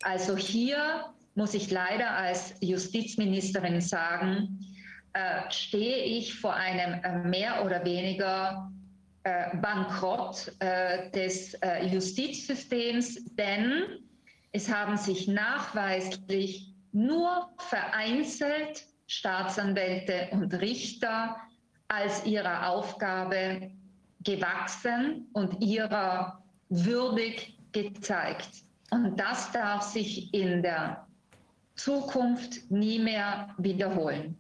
also hier muss ich leider als Justizministerin sagen, äh, stehe ich vor einem äh, mehr oder weniger äh, Bankrott äh, des Justizsystems, denn es haben sich nachweislich nur vereinzelt Staatsanwälte und Richter als ihrer Aufgabe gewachsen und ihrer würdig gezeigt. Und das darf sich in der Zukunft nie mehr wiederholen.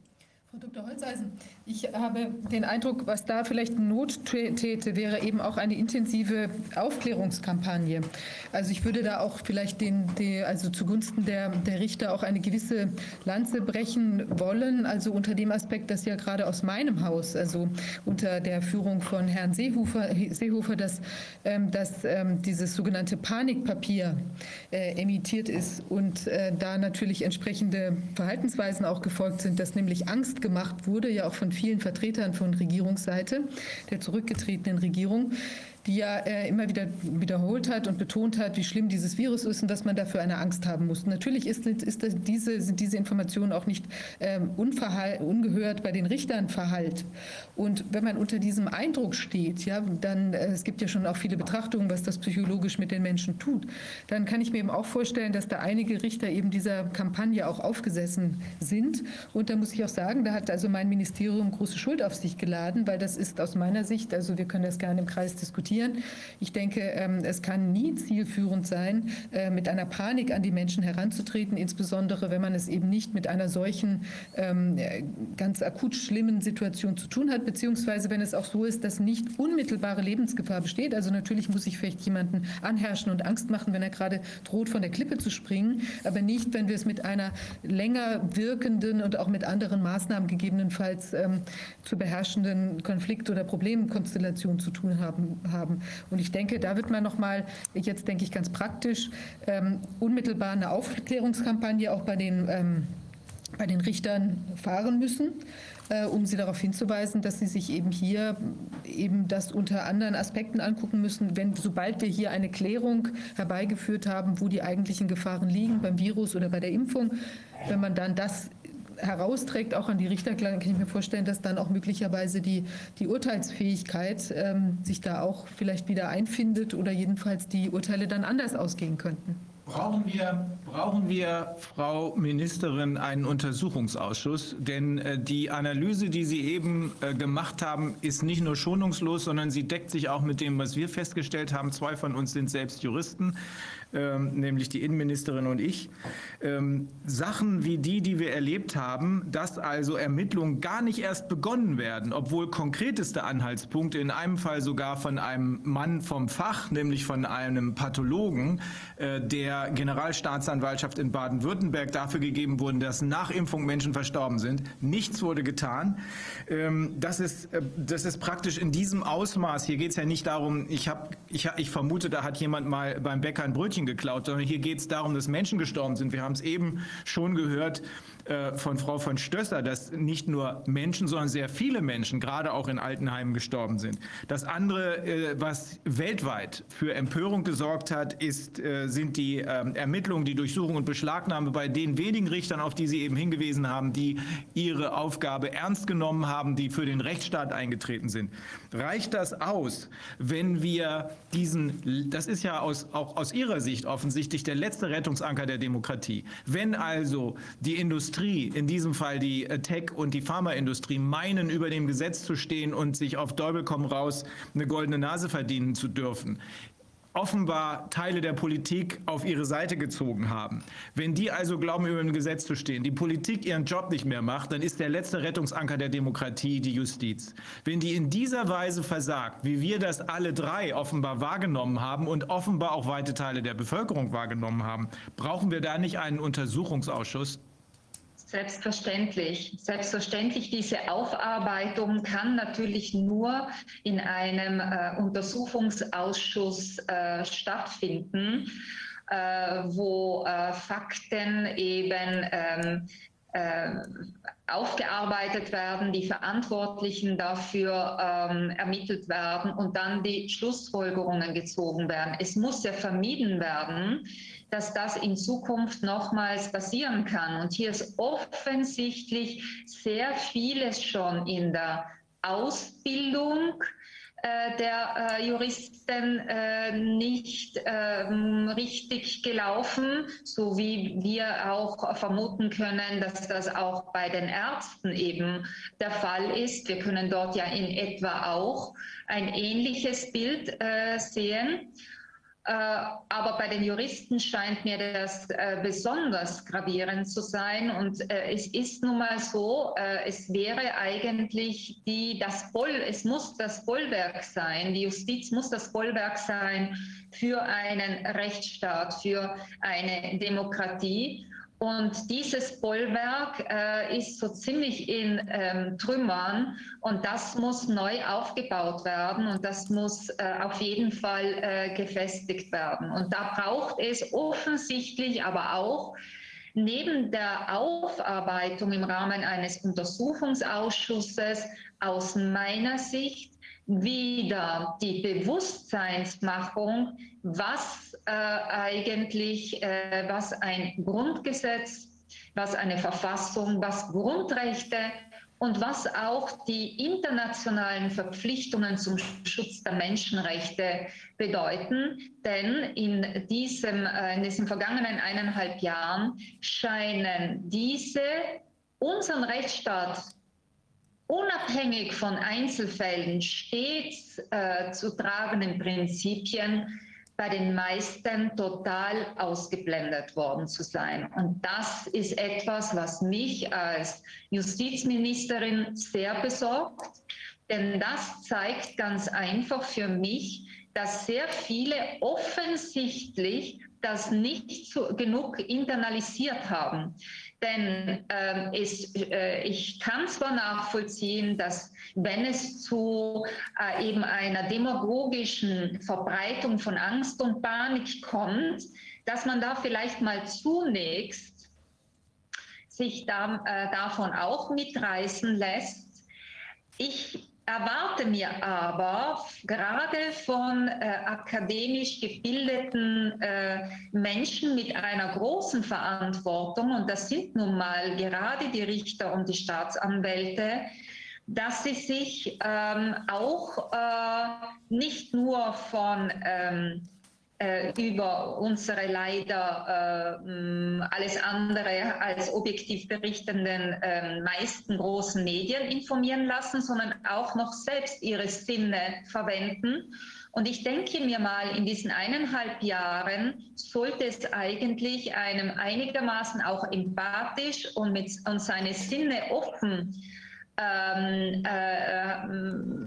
Frau Dr. Holzeisen, ich habe den Eindruck, was da vielleicht Not täte, wäre eben auch eine intensive Aufklärungskampagne. Also ich würde da auch vielleicht den, die, also zugunsten der, der Richter auch eine gewisse Lanze brechen wollen. Also unter dem Aspekt, dass ja gerade aus meinem Haus, also unter der Führung von Herrn Seehofer, Seehofer dass, ähm, dass ähm, dieses sogenannte Panikpapier äh, emittiert ist und äh, da natürlich entsprechende Verhaltensweisen auch gefolgt sind, dass nämlich Angst gemacht wurde, ja auch von vielen Vertretern von Regierungsseite, der zurückgetretenen Regierung, die ja äh, immer wieder wiederholt hat und betont hat, wie schlimm dieses Virus ist und dass man dafür eine Angst haben muss. Natürlich ist, ist diese, sind diese Informationen auch nicht ähm, ungehört bei den Richtern verhallt. Und wenn man unter diesem Eindruck steht, ja, dann, äh, es gibt ja schon auch viele Betrachtungen, was das psychologisch mit den Menschen tut, dann kann ich mir eben auch vorstellen, dass da einige Richter eben dieser Kampagne auch aufgesessen sind. Und da muss ich auch sagen, da hat also mein Ministerium große Schuld auf sich geladen, weil das ist aus meiner Sicht, also wir können das gerne im Kreis diskutieren, diskutieren. Ich denke, ähm, es kann nie zielführend sein, äh, mit einer Panik an die Menschen heranzutreten, insbesondere wenn man es eben nicht mit einer solchen ähm, ganz akut schlimmen Situation zu tun hat, beziehungsweise wenn es auch so ist, dass nicht unmittelbare Lebensgefahr besteht. Also natürlich muss ich vielleicht jemanden anherrschen und Angst machen, wenn er gerade droht, von der Klippe zu springen, aber nicht, wenn wir es mit einer länger wirkenden und auch mit anderen Maßnahmen gegebenenfalls ähm, zu beherrschenden Konflikt- oder Problemkonstellation zu tun haben, haben. Und ich denke, da wird man noch mal, jetzt denke ich ganz praktisch, ähm, unmittelbar eine Aufklärungskampagne auch bei den, ähm, bei den Richtern fahren müssen äh, um sie darauf hinzuweisen, dass sie sich eben hier eben das unter anderen Aspekten angucken müssen, wenn sobald wir hier eine Klärung herbeigeführt haben, wo die eigentlichen Gefahren liegen beim Virus oder bei der Impfung, wenn man dann das herausträgt, auch an die Richter, kann ich mir vorstellen, dass dann auch möglicherweise die, die Urteilsfähigkeit ähm, sich da auch vielleicht wieder einfindet oder jedenfalls die Urteile dann anders ausgehen könnten. Brauchen wir, brauchen wir, Frau Ministerin, einen Untersuchungsausschuss? Denn äh, die Analyse, die Sie eben äh, gemacht haben, ist nicht nur schonungslos, sondern sie deckt sich auch mit dem, was wir festgestellt haben. Zwei von uns sind selbst Juristen nämlich die Innenministerin und ich, ähm, Sachen wie die, die wir erlebt haben, dass also Ermittlungen gar nicht erst begonnen werden, obwohl konkreteste Anhaltspunkte, in einem Fall sogar von einem Mann vom Fach, nämlich von einem Pathologen äh, der Generalstaatsanwaltschaft in Baden-Württemberg dafür gegeben wurden, dass nach Impfung Menschen verstorben sind. Nichts wurde getan. Ähm, das, ist, äh, das ist praktisch in diesem Ausmaß. Hier geht es ja nicht darum, ich, hab, ich, ich vermute, da hat jemand mal beim Bäcker ein Brötchen geklaut, sondern hier geht es darum, dass Menschen gestorben sind. Wir haben es eben schon gehört äh, von Frau von Stösser, dass nicht nur Menschen, sondern sehr viele Menschen, gerade auch in Altenheimen, gestorben sind. Das andere, äh, was weltweit für Empörung gesorgt hat, ist, äh, sind die ähm, Ermittlungen, die Durchsuchung und Beschlagnahme bei den wenigen Richtern, auf die Sie eben hingewiesen haben, die ihre Aufgabe ernst genommen haben, die für den Rechtsstaat eingetreten sind. Reicht das aus, wenn wir diesen, das ist ja aus, auch aus Ihrer Sicht offensichtlich der letzte Rettungsanker der Demokratie, wenn also die Industrie, in diesem Fall die Tech- und die Pharmaindustrie, meinen, über dem Gesetz zu stehen und sich auf Däubel komm raus eine goldene Nase verdienen zu dürfen, offenbar Teile der Politik auf ihre Seite gezogen haben. Wenn die also glauben, über ein Gesetz zu stehen, die Politik ihren Job nicht mehr macht, dann ist der letzte Rettungsanker der Demokratie die Justiz. Wenn die in dieser Weise versagt, wie wir das alle drei offenbar wahrgenommen haben und offenbar auch weite Teile der Bevölkerung wahrgenommen haben, brauchen wir da nicht einen Untersuchungsausschuss? Selbstverständlich. Selbstverständlich, diese Aufarbeitung kann natürlich nur in einem äh, Untersuchungsausschuss äh, stattfinden, äh, wo äh, Fakten eben ähm, äh, aufgearbeitet werden, die Verantwortlichen dafür ähm, ermittelt werden und dann die Schlussfolgerungen gezogen werden. Es muss ja vermieden werden, dass das in Zukunft nochmals passieren kann. Und hier ist offensichtlich sehr vieles schon in der Ausbildung äh, der äh, Juristen äh, nicht ähm, richtig gelaufen, so wie wir auch vermuten können, dass das auch bei den Ärzten eben der Fall ist. Wir können dort ja in etwa auch ein ähnliches Bild äh, sehen. Äh, aber bei den Juristen scheint mir das äh, besonders gravierend zu sein. Und äh, es ist nun mal so, es wäre eigentlich die, das Boll, es muss das Bollwerk sein, die Justiz muss das Bollwerk sein für einen Rechtsstaat, für eine Demokratie. Und dieses Bollwerk äh, ist so ziemlich in ähm, Trümmern und das muss neu aufgebaut werden und das muss äh, auf jeden Fall äh, gefestigt werden. Und da braucht es offensichtlich aber auch neben der Aufarbeitung im Rahmen eines Untersuchungsausschusses aus meiner Sicht wieder die Bewusstseinsmachung, was äh, eigentlich, äh, was ein Grundgesetz, was eine Verfassung, was Grundrechte und was auch die internationalen Verpflichtungen zum Schutz der Menschenrechte bedeuten. Denn in, diesem, äh, in diesen vergangenen eineinhalb Jahren scheinen diese unseren Rechtsstaat unabhängig von Einzelfällen stets äh, zu tragenden Prinzipien bei den meisten total ausgeblendet worden zu sein. Und das ist etwas, was mich als Justizministerin sehr besorgt, denn das zeigt ganz einfach für mich, dass sehr viele offensichtlich das nicht so genug internalisiert haben. Denn äh, es, äh, ich kann zwar nachvollziehen, dass wenn es zu äh, eben einer demagogischen Verbreitung von Angst und Panik kommt, dass man da vielleicht mal zunächst sich da, äh, davon auch mitreißen lässt. Ich erwarte mir aber gerade von äh, akademisch gebildeten äh, Menschen mit einer großen Verantwortung, und das sind nun mal gerade die Richter und die Staatsanwälte, dass sie sich ähm, auch äh, nicht nur von ähm, äh, über unsere leider äh, alles andere als objektiv berichtenden äh, meisten großen Medien informieren lassen, sondern auch noch selbst ihre Sinne verwenden. Und ich denke mir mal, in diesen eineinhalb Jahren sollte es eigentlich einem einigermaßen auch empathisch und, mit, und seine Sinne offen ähm, äh, äh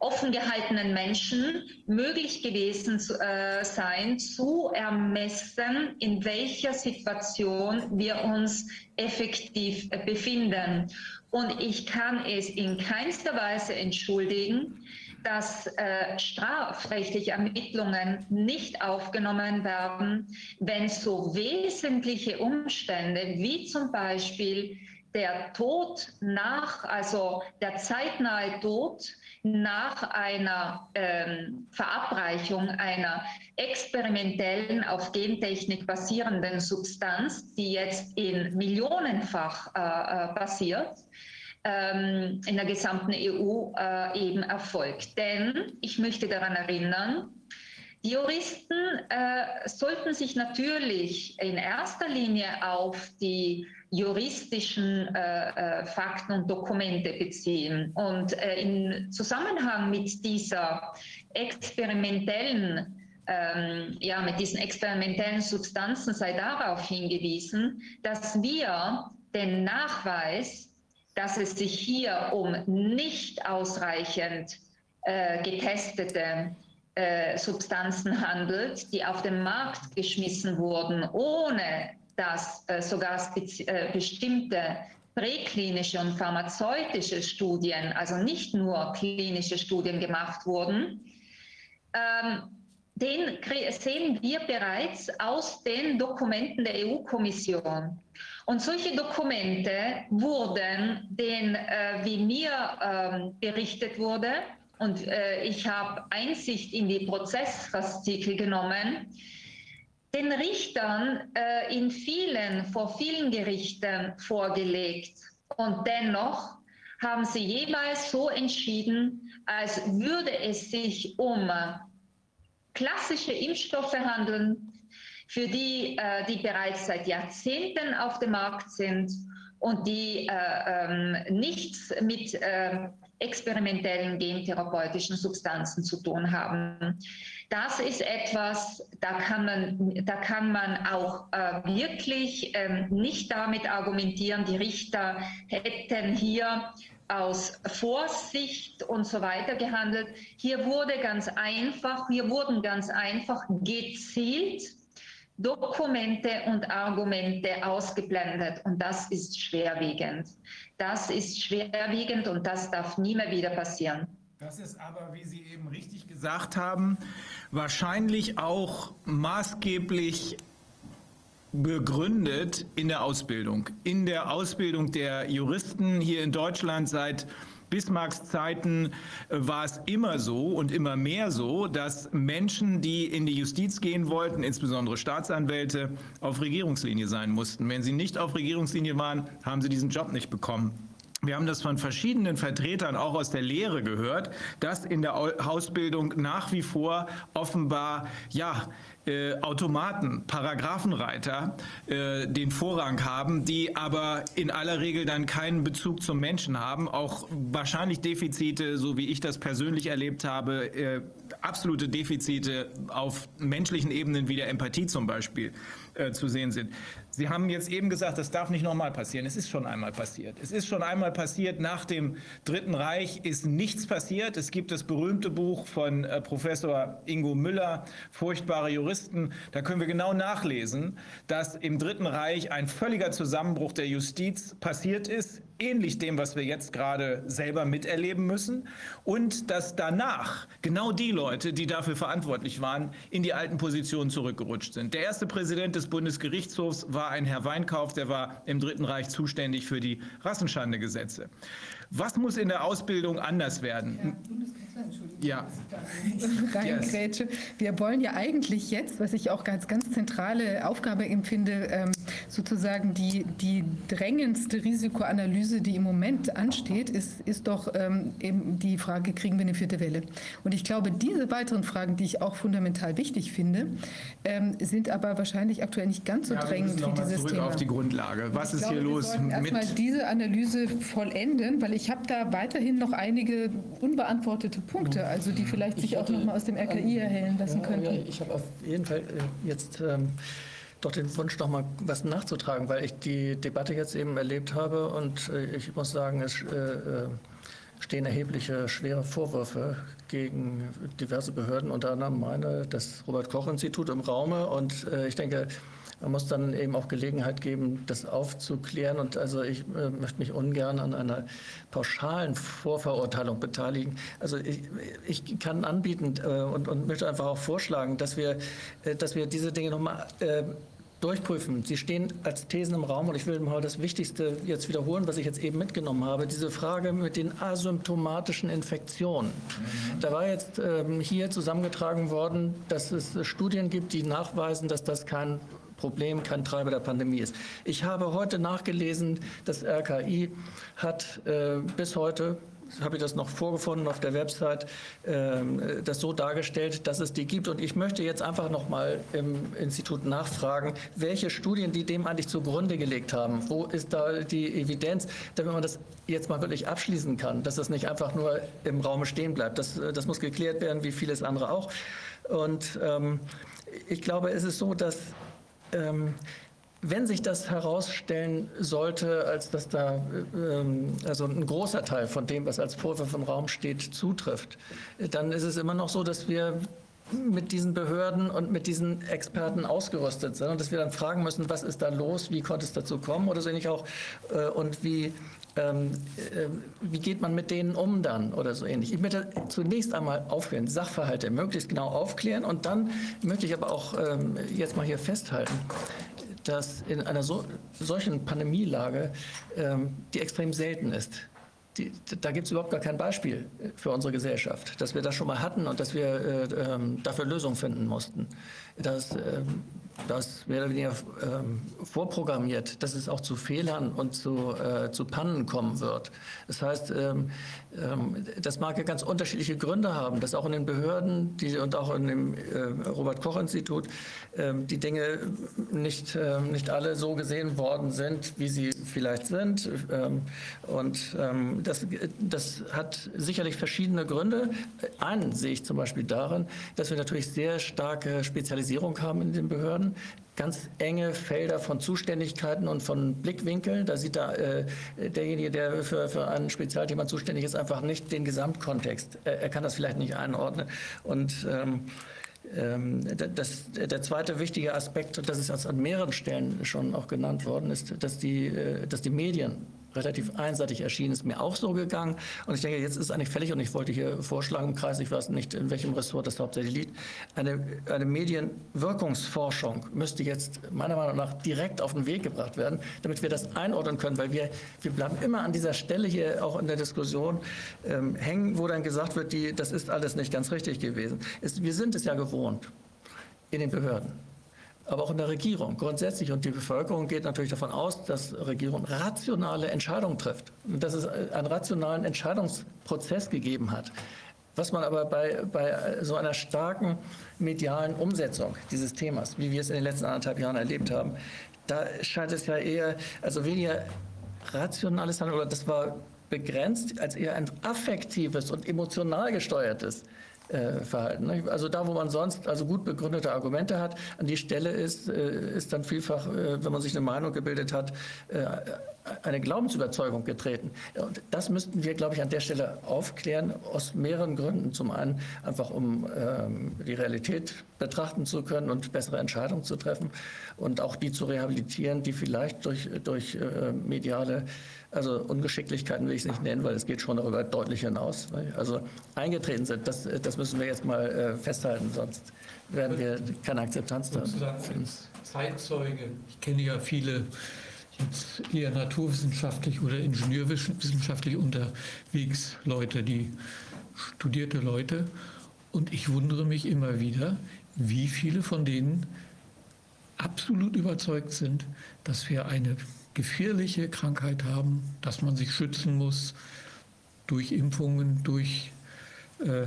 offen gehaltenen Menschen möglich gewesen äh, sein, zu ermessen, in welcher Situation wir uns effektiv äh, befinden. Und ich kann es in keinster Weise entschuldigen, dass äh, strafrechtliche Ermittlungen nicht aufgenommen werden, wenn so wesentliche Umstände wie zum Beispiel der Tod nach, also der zeitnahe Tod nach einer ähm, Verabreichung einer experimentellen auf Gentechnik basierenden Substanz, die jetzt in millionenfach äh, äh, passiert, ähm, in der gesamten EU äh, eben erfolgt. Denn ich möchte daran erinnern, die Juristen äh, sollten sich natürlich in erster Linie auf die juristischen äh, äh, Fakten und Dokumente beziehen. Und äh, im Zusammenhang mit dieser experimentellen ähm, ja, mit diesen experimentellen Substanzen sei darauf hingewiesen, dass wir den Nachweis, dass es sich hier um nicht ausreichend äh, getestete äh, Substanzen handelt, die auf den Markt geschmissen wurden, ohne dass äh, sogar äh, bestimmte präklinische und pharmazeutische Studien, also nicht nur klinische Studien gemacht wurden, ähm, den sehen wir bereits aus den Dokumenten der EU-Kommission. Und solche Dokumente wurden, den, äh, wie mir ähm, berichtet wurde, und äh, ich habe Einsicht in die Prozessfaszikel genommen, den Richtern äh, in vielen, vor vielen Gerichten vorgelegt. Und dennoch haben sie jeweils so entschieden, als würde es sich um klassische Impfstoffe handeln, für die, äh, die bereits seit Jahrzehnten auf dem Markt sind und die äh, ähm, nichts mit äh, experimentellen gentherapeutischen Substanzen zu tun haben. Das ist etwas, da kann man, da kann man auch äh, wirklich ähm, nicht damit argumentieren, die Richter hätten hier aus Vorsicht und so weiter gehandelt. Hier wurde ganz einfach, hier wurden ganz einfach gezielt Dokumente und Argumente ausgeblendet und das ist schwerwiegend. Das ist schwerwiegend und das darf nie mehr wieder passieren. Das ist aber, wie Sie eben richtig gesagt haben, wahrscheinlich auch maßgeblich begründet in der Ausbildung. In der Ausbildung der Juristen hier in Deutschland seit Bismarcks Zeiten war es immer so und immer mehr so, dass Menschen, die in die Justiz gehen wollten, insbesondere Staatsanwälte, auf Regierungslinie sein mussten. Wenn sie nicht auf Regierungslinie waren, haben sie diesen Job nicht bekommen. Wir haben das von verschiedenen Vertretern auch aus der Lehre gehört, dass in der Ausbildung nach wie vor offenbar ja äh, Automaten, Paragraphenreiter äh, den Vorrang haben, die aber in aller Regel dann keinen Bezug zum Menschen haben, auch wahrscheinlich Defizite, so wie ich das persönlich erlebt habe, äh, absolute Defizite auf menschlichen Ebenen wie der Empathie zum Beispiel äh, zu sehen sind. Sie haben jetzt eben gesagt, das darf nicht nochmal passieren. Es ist schon einmal passiert. Es ist schon einmal passiert. Nach dem Dritten Reich ist nichts passiert. Es gibt das berühmte Buch von äh, Professor Ingo Müller, Furchtbare Juristen. Da können wir genau nachlesen, dass im Dritten Reich ein völliger Zusammenbruch der Justiz passiert ist, ähnlich dem, was wir jetzt gerade selber miterleben müssen. Und dass danach genau die Leute, die dafür verantwortlich waren, in die alten Positionen zurückgerutscht sind. Der erste Präsident des Bundesgerichtshofs war ein Herr Weinkauf, der war im Dritten Reich zuständig für die Rassenschandegesetze. Was muss in der Ausbildung anders werden? Ja. Reingrätsche. Wir wollen ja eigentlich jetzt, was ich auch als ganz zentrale Aufgabe empfinde, ähm, sozusagen die, die drängendste Risikoanalyse, die im Moment ansteht, ist, ist doch ähm, eben die Frage, kriegen wir eine vierte Welle? Und ich glaube, diese weiteren Fragen, die ich auch fundamental wichtig finde, ähm, sind aber wahrscheinlich aktuell nicht ganz so ja, drängend wie dieses zurück Thema. auf die Grundlage. Was ist glaube, hier los? Wir erstmal diese Analyse vollenden, weil ich habe da weiterhin noch einige unbeantwortete Punkte, also die vielleicht sich auch noch mal aus dem RKI erhellen lassen könnten. Ja, ich habe auf jeden Fall äh, jetzt ähm, doch den Wunsch, noch mal was nachzutragen, weil ich die Debatte jetzt eben erlebt habe und äh, ich muss sagen, es äh, stehen erhebliche schwere Vorwürfe gegen diverse Behörden, unter anderem meine, das Robert-Koch-Institut im Raume. Und äh, ich denke, man muss dann eben auch Gelegenheit geben, das aufzuklären. Und also ich äh, möchte mich ungern an einer pauschalen Vorverurteilung beteiligen. Also ich, ich kann anbieten äh, und, und, möchte einfach auch vorschlagen, dass wir, äh, dass wir diese Dinge nochmal äh, durchprüfen. Sie stehen als Thesen im Raum und ich will mal das Wichtigste jetzt wiederholen, was ich jetzt eben mitgenommen habe. Diese Frage mit den asymptomatischen Infektionen. Mhm. Da war jetzt ähm, hier zusammengetragen worden, dass es Studien gibt, die nachweisen, dass das kein Problem kein Treiber der Pandemie ist. Ich habe heute nachgelesen, das RKI hat äh, bis heute habe ich das noch vorgefunden auf der Website, äh, das so dargestellt, dass es die gibt. Und ich möchte jetzt einfach noch mal im Institut nachfragen, welche Studien die dem eigentlich zugrunde gelegt haben. Wo ist da die Evidenz, damit man das jetzt mal wirklich abschließen kann, dass das nicht einfach nur im Raum stehen bleibt. Das, das muss geklärt werden, wie vieles andere auch. Und ähm, ich glaube, es ist so, dass ähm, wenn sich das herausstellen sollte, als dass da ähm, also ein großer Teil von dem, was als Vorwurf im Raum steht, zutrifft, dann ist es immer noch so, dass wir mit diesen Behörden und mit diesen Experten ausgerüstet sind und dass wir dann fragen müssen, was ist da los, wie konnte es dazu kommen oder so ähnlich auch äh, und wie ähm, äh, wie geht man mit denen um dann oder so ähnlich. Ich möchte zunächst einmal aufklären, Sachverhalte möglichst genau aufklären und dann möchte ich aber auch ähm, jetzt mal hier festhalten, dass in einer so, solchen Pandemielage, ähm, die extrem selten ist, die, da gibt es überhaupt gar kein Beispiel für unsere Gesellschaft, dass wir das schon mal hatten und dass wir äh, äh, dafür Lösungen finden mussten. Dass, äh, das mehr oder weniger ähm, vorprogrammiert, dass es auch zu Fehlern und zu, äh, zu Pannen kommen wird. Das heißt, ähm, das mag ja ganz unterschiedliche Gründe haben, dass auch in den Behörden die, und auch in dem äh, Robert-Koch-Institut äh, die Dinge nicht, ähm, nicht alle so gesehen worden sind, wie sie vielleicht sind. Ähm, und ähm, das, das hat sicherlich verschiedene Gründe. Einen sehe ich zum Beispiel darin, dass wir natürlich sehr starke Spezialisierung haben in den Behörden ganz enge Felder von Zuständigkeiten und von Blickwinkeln. Da sieht da äh, derjenige, der für, für ein Spezialthema zuständig ist, einfach nicht den Gesamtkontext. Er, er kann das vielleicht nicht einordnen. Und ähm, ähm das, der zweite wichtige Aspekt, und das ist an mehreren Stellen schon auch genannt worden, ist, dass die, äh, dass die Medien relativ einseitig erschienen, ist mir auch so gegangen. Und ich denke, jetzt ist eigentlich fällig, und ich wollte hier vorschlagen im Kreis, ich weiß nicht, in welchem Ressort das hauptsächlich liegt, eine, eine Medienwirkungsforschung müsste jetzt meiner Meinung nach direkt auf den Weg gebracht werden, damit wir das einordnen können, weil wir, wir bleiben immer an dieser Stelle hier auch in der Diskussion ähm, hängen, wo dann gesagt wird, die, das ist alles nicht ganz richtig gewesen. Es, wir sind es ja gewohnt in den Behörden aber auch in der Regierung grundsätzlich. Und die Bevölkerung geht natürlich davon aus, dass Regierung rationale Entscheidungen trifft und dass es einen rationalen Entscheidungsprozess gegeben hat. Was man aber bei, bei so einer starken medialen Umsetzung dieses Themas, wie wir es in den letzten anderthalb Jahren erlebt haben, da scheint es ja eher, also weniger rationales Handeln, oder das war begrenzt, als eher ein affektives und emotional gesteuertes äh, Verhalten. Ne? Also da, wo man sonst also gut begründete Argumente hat, an die Stelle ist, äh, ist dann vielfach, äh, wenn man sich eine Meinung gebildet hat, eine Glaubensüberzeugung getreten. Und das müssten wir, glaube ich, an der Stelle aufklären, aus mehreren Gründen. Zum einen einfach, um ähm, die Realität betrachten zu können und bessere Entscheidungen zu treffen und auch die zu rehabilitieren, die vielleicht durch, durch mediale also Ungeschicklichkeiten will ich es nicht nennen, weil es geht schon darüber deutlich hinaus. Also eingetreten sind, das, das müssen wir jetzt mal äh, festhalten, sonst werden wir keine Akzeptanz da haben. Als Zeitzeuge, ich kenne ja viele jetzt eher naturwissenschaftlich oder ingenieurwissenschaftlich unterwegs Leute, die studierte Leute. Und ich wundere mich immer wieder, wie viele von denen absolut überzeugt sind, dass wir eine gefährliche Krankheit haben, dass man sich schützen muss durch Impfungen, durch äh,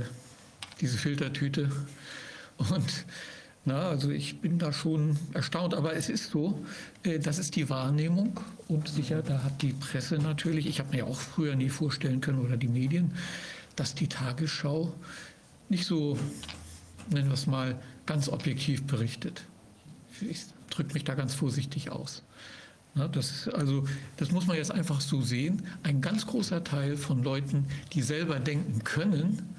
diese Filtertüte. Und na, also ich bin da schon erstaunt, aber es ist so, äh, das ist die Wahrnehmung und sicher, da hat die Presse natürlich, ich habe mir auch früher nie vorstellen können oder die Medien, dass die Tagesschau nicht so, nennen wir es mal, ganz objektiv berichtet. Ich drücke mich da ganz vorsichtig aus. Na, das, also, das muss man jetzt einfach so sehen. Ein ganz großer Teil von Leuten, die selber denken können,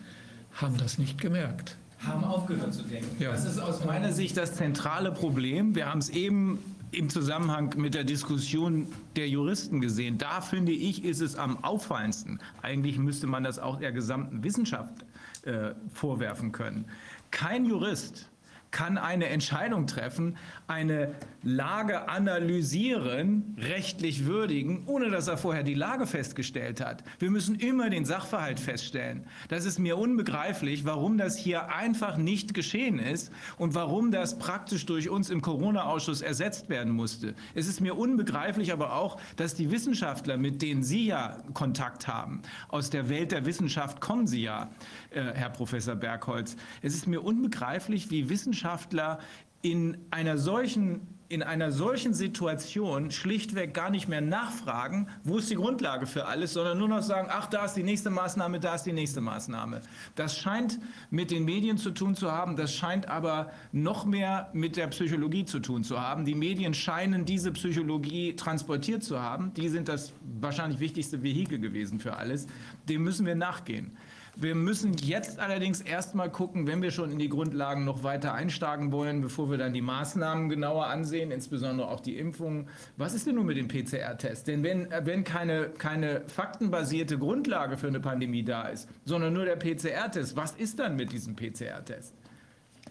haben das nicht gemerkt haben aufgehört zu denken. Ja. Das ist aus meiner Sicht das zentrale Problem. Wir haben es eben im Zusammenhang mit der Diskussion der Juristen gesehen. Da finde ich, ist es am auffallendsten. Eigentlich müsste man das auch der gesamten Wissenschaft äh, vorwerfen können. Kein Jurist kann eine Entscheidung treffen, eine Lage analysieren, rechtlich würdigen, ohne dass er vorher die Lage festgestellt hat. Wir müssen immer den Sachverhalt feststellen. Das ist mir unbegreiflich, warum das hier einfach nicht geschehen ist und warum das praktisch durch uns im Corona-Ausschuss ersetzt werden musste. Es ist mir unbegreiflich aber auch, dass die Wissenschaftler, mit denen Sie ja Kontakt haben, aus der Welt der Wissenschaft kommen Sie ja, äh, Herr Professor Bergholz. Es ist mir unbegreiflich, wie Wissenschaftler in einer solchen in einer solchen Situation schlichtweg gar nicht mehr nachfragen, wo ist die Grundlage für alles, sondern nur noch sagen, ach, da ist die nächste Maßnahme, da ist die nächste Maßnahme. Das scheint mit den Medien zu tun zu haben, das scheint aber noch mehr mit der Psychologie zu tun zu haben. Die Medien scheinen diese Psychologie transportiert zu haben. Die sind das wahrscheinlich wichtigste Vehikel gewesen für alles. Dem müssen wir nachgehen. Wir müssen jetzt allerdings erstmal gucken, wenn wir schon in die Grundlagen noch weiter einsteigen wollen, bevor wir dann die Maßnahmen genauer ansehen, insbesondere auch die Impfungen. Was ist denn nun mit dem PCR-Test? Denn wenn, wenn keine, keine faktenbasierte Grundlage für eine Pandemie da ist, sondern nur der PCR-Test, was ist dann mit diesem PCR-Test?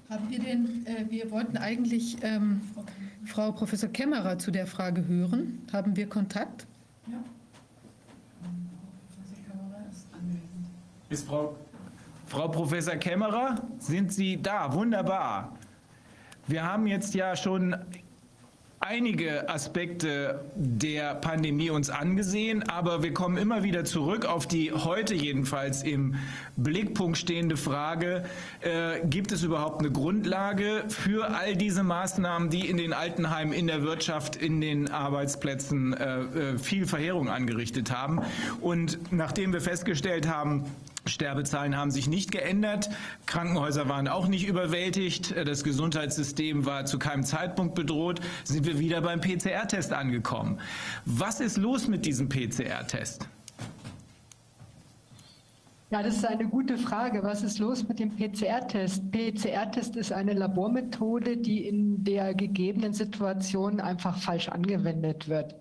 Haben wir denn, äh, wir wollten eigentlich ähm, Frau Professor Kämmerer zu der Frage hören. Haben wir Kontakt? Ja. Ist Frau, Frau Professor Kämmerer, sind Sie da? Wunderbar. Wir haben jetzt ja schon einige Aspekte der Pandemie uns angesehen, aber wir kommen immer wieder zurück auf die heute jedenfalls im Blickpunkt stehende Frage, äh, gibt es überhaupt eine Grundlage für all diese Maßnahmen, die in den Altenheimen, in der Wirtschaft, in den Arbeitsplätzen äh, äh viel Verheerung angerichtet haben? Und nachdem wir festgestellt haben, Sterbezahlen haben sich nicht geändert. Krankenhäuser waren auch nicht überwältigt. Das Gesundheitssystem war zu keinem Zeitpunkt bedroht. Sind wir wieder beim PCR-Test angekommen. Was ist los mit diesem PCR-Test? Ja, das ist eine gute Frage. Was ist los mit dem PCR-Test? PCR-Test ist eine Labormethode, die in der gegebenen Situation einfach falsch angewendet wird.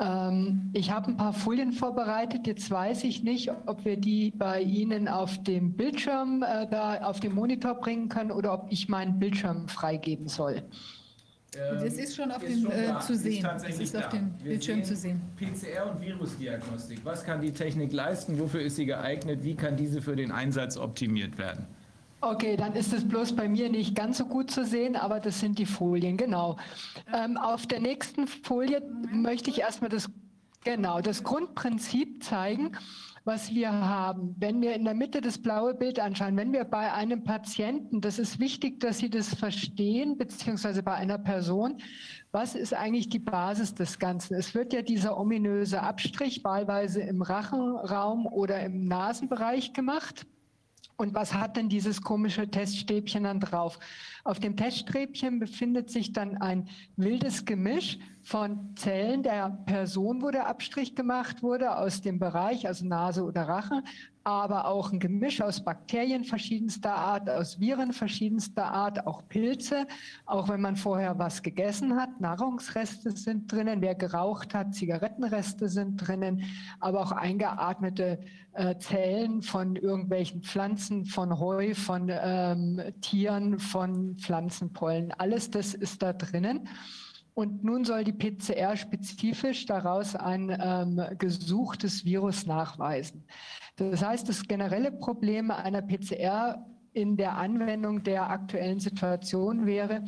Ähm, ich habe ein paar Folien vorbereitet. Jetzt weiß ich nicht, ob wir die bei Ihnen auf dem Bildschirm, äh, da auf dem Monitor bringen können oder ob ich meinen Bildschirm freigeben soll. Ähm, das ist schon auf ist dem äh, zu sehen. Ist, ist auf dem Bildschirm zu sehen. PCR und Virusdiagnostik. Was kann die Technik leisten? Wofür ist sie geeignet? Wie kann diese für den Einsatz optimiert werden? Okay, dann ist es bloß bei mir nicht ganz so gut zu sehen, aber das sind die Folien, genau. Ähm, auf der nächsten Folie möchte ich erstmal das, genau, das Grundprinzip zeigen, was wir haben. Wenn wir in der Mitte das blaue Bild anschauen, wenn wir bei einem Patienten, das ist wichtig, dass Sie das verstehen, beziehungsweise bei einer Person, was ist eigentlich die Basis des Ganzen? Es wird ja dieser ominöse Abstrich wahlweise im Rachenraum oder im Nasenbereich gemacht. Und was hat denn dieses komische Teststäbchen dann drauf? Auf dem Teststäbchen befindet sich dann ein wildes Gemisch von Zellen der Person, wo der Abstrich gemacht wurde, aus dem Bereich, also Nase oder Rache, aber auch ein Gemisch aus Bakterien verschiedenster Art, aus Viren verschiedenster Art, auch Pilze, auch wenn man vorher was gegessen hat. Nahrungsreste sind drinnen, wer geraucht hat, Zigarettenreste sind drinnen, aber auch eingeatmete äh, Zellen von irgendwelchen Pflanzen, von Heu, von ähm, Tieren, von Pflanzenpollen. Alles das ist da drinnen. Und nun soll die PCR spezifisch daraus ein ähm, gesuchtes Virus nachweisen. Das heißt, das generelle Problem einer PCR in der Anwendung der aktuellen Situation wäre,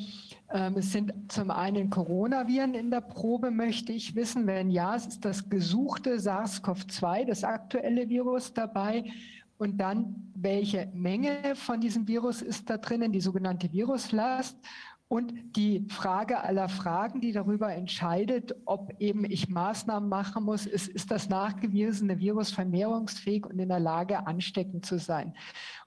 ähm, es sind zum einen Coronaviren in der Probe, möchte ich wissen. Wenn ja, es ist das gesuchte SARS-CoV-2, das aktuelle Virus dabei. Und dann, welche Menge von diesem Virus ist da drinnen, die sogenannte Viruslast. Und die Frage aller Fragen, die darüber entscheidet, ob eben ich Maßnahmen machen muss, ist, ist das nachgewiesene Virus vermehrungsfähig und in der Lage, ansteckend zu sein.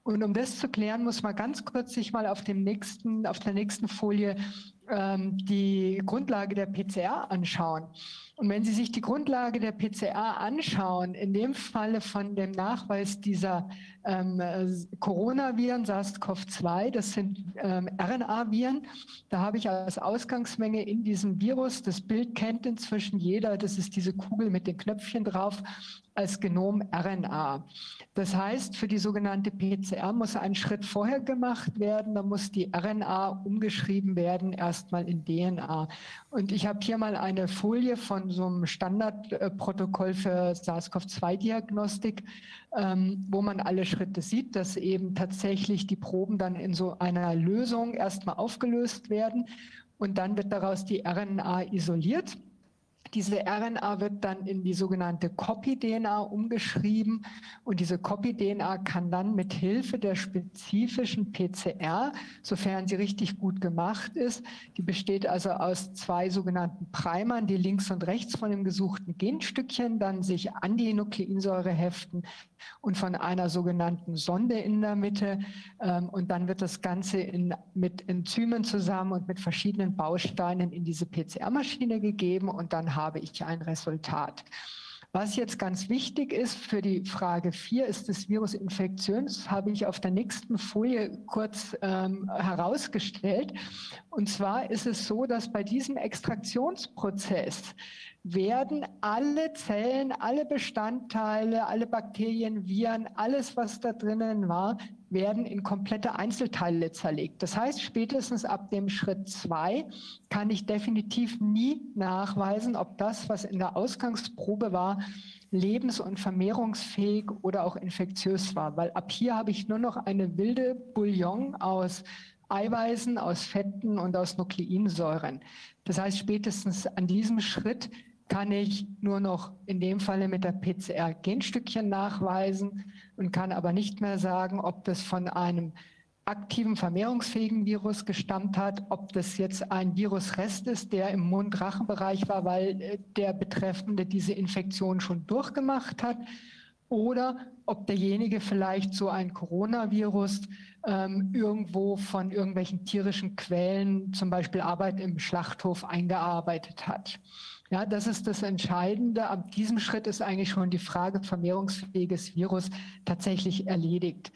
Und um das zu klären, muss man ganz kurz sich mal auf, dem nächsten, auf der nächsten Folie ähm, die Grundlage der PCR anschauen. Und wenn Sie sich die Grundlage der PCR anschauen, in dem Falle von dem Nachweis dieser ähm, Coronaviren, SARS-CoV-2, das sind ähm, RNA-Viren, da habe ich als Ausgangsmenge in diesem Virus, das Bild kennt inzwischen jeder, das ist diese Kugel mit den Knöpfchen drauf, als Genom RNA. Das heißt, für die sogenannte PCR muss ein Schritt vorher gemacht werden. Da muss die RNA umgeschrieben werden, erstmal in DNA. Und ich habe hier mal eine Folie von so einem Standardprotokoll für SARS-CoV-2-Diagnostik, ähm, wo man alle Schritte sieht, dass eben tatsächlich die Proben dann in so einer Lösung erstmal aufgelöst werden. Und dann wird daraus die RNA isoliert. Diese RNA wird dann in die sogenannte Copy-DNA umgeschrieben und diese Copy-DNA kann dann mit Hilfe der spezifischen PCR, sofern sie richtig gut gemacht ist, die besteht also aus zwei sogenannten Primern, die links und rechts von dem gesuchten Genstückchen dann sich an die Nukleinsäure heften und von einer sogenannten Sonde in der Mitte. Ähm, und dann wird das Ganze in, mit Enzymen zusammen und mit verschiedenen Bausteinen in diese PCR-Maschine gegeben und dann habe ich ein Resultat. Was jetzt ganz wichtig ist für die Frage 4, ist das Virus Infektion. Das habe ich auf der nächsten Folie kurz ähm, herausgestellt. Und zwar ist es so, dass bei diesem Extraktionsprozess werden alle Zellen, alle Bestandteile, alle Bakterien, Viren, alles, was da drinnen war, werden in komplette Einzelteile zerlegt. Das heißt, spätestens ab dem Schritt zwei kann ich definitiv nie nachweisen, ob das, was in der Ausgangsprobe war, lebens- und vermehrungsfähig oder auch infektiös war. Weil ab hier habe ich nur noch eine wilde Bouillon aus Eiweißen, aus Fetten und aus Nukleinsäuren. Das heißt, spätestens an diesem Schritt kann ich nur noch in dem Falle mit der PCR Genstückchen nachweisen und kann aber nicht mehr sagen, ob das von einem aktiven vermehrungsfähigen Virus gestammt hat, ob das jetzt ein Virusrest ist, der im Mund-Rachenbereich war, weil äh, der Betreffende diese Infektion schon durchgemacht hat, oder ob derjenige vielleicht so ein Coronavirus ähm, irgendwo von irgendwelchen tierischen Quellen, zum Beispiel Arbeit im Schlachthof, eingearbeitet hat. Ja, das ist das Entscheidende. Ab diesem Schritt ist eigentlich schon die Frage vermehrungsfähiges Virus tatsächlich erledigt.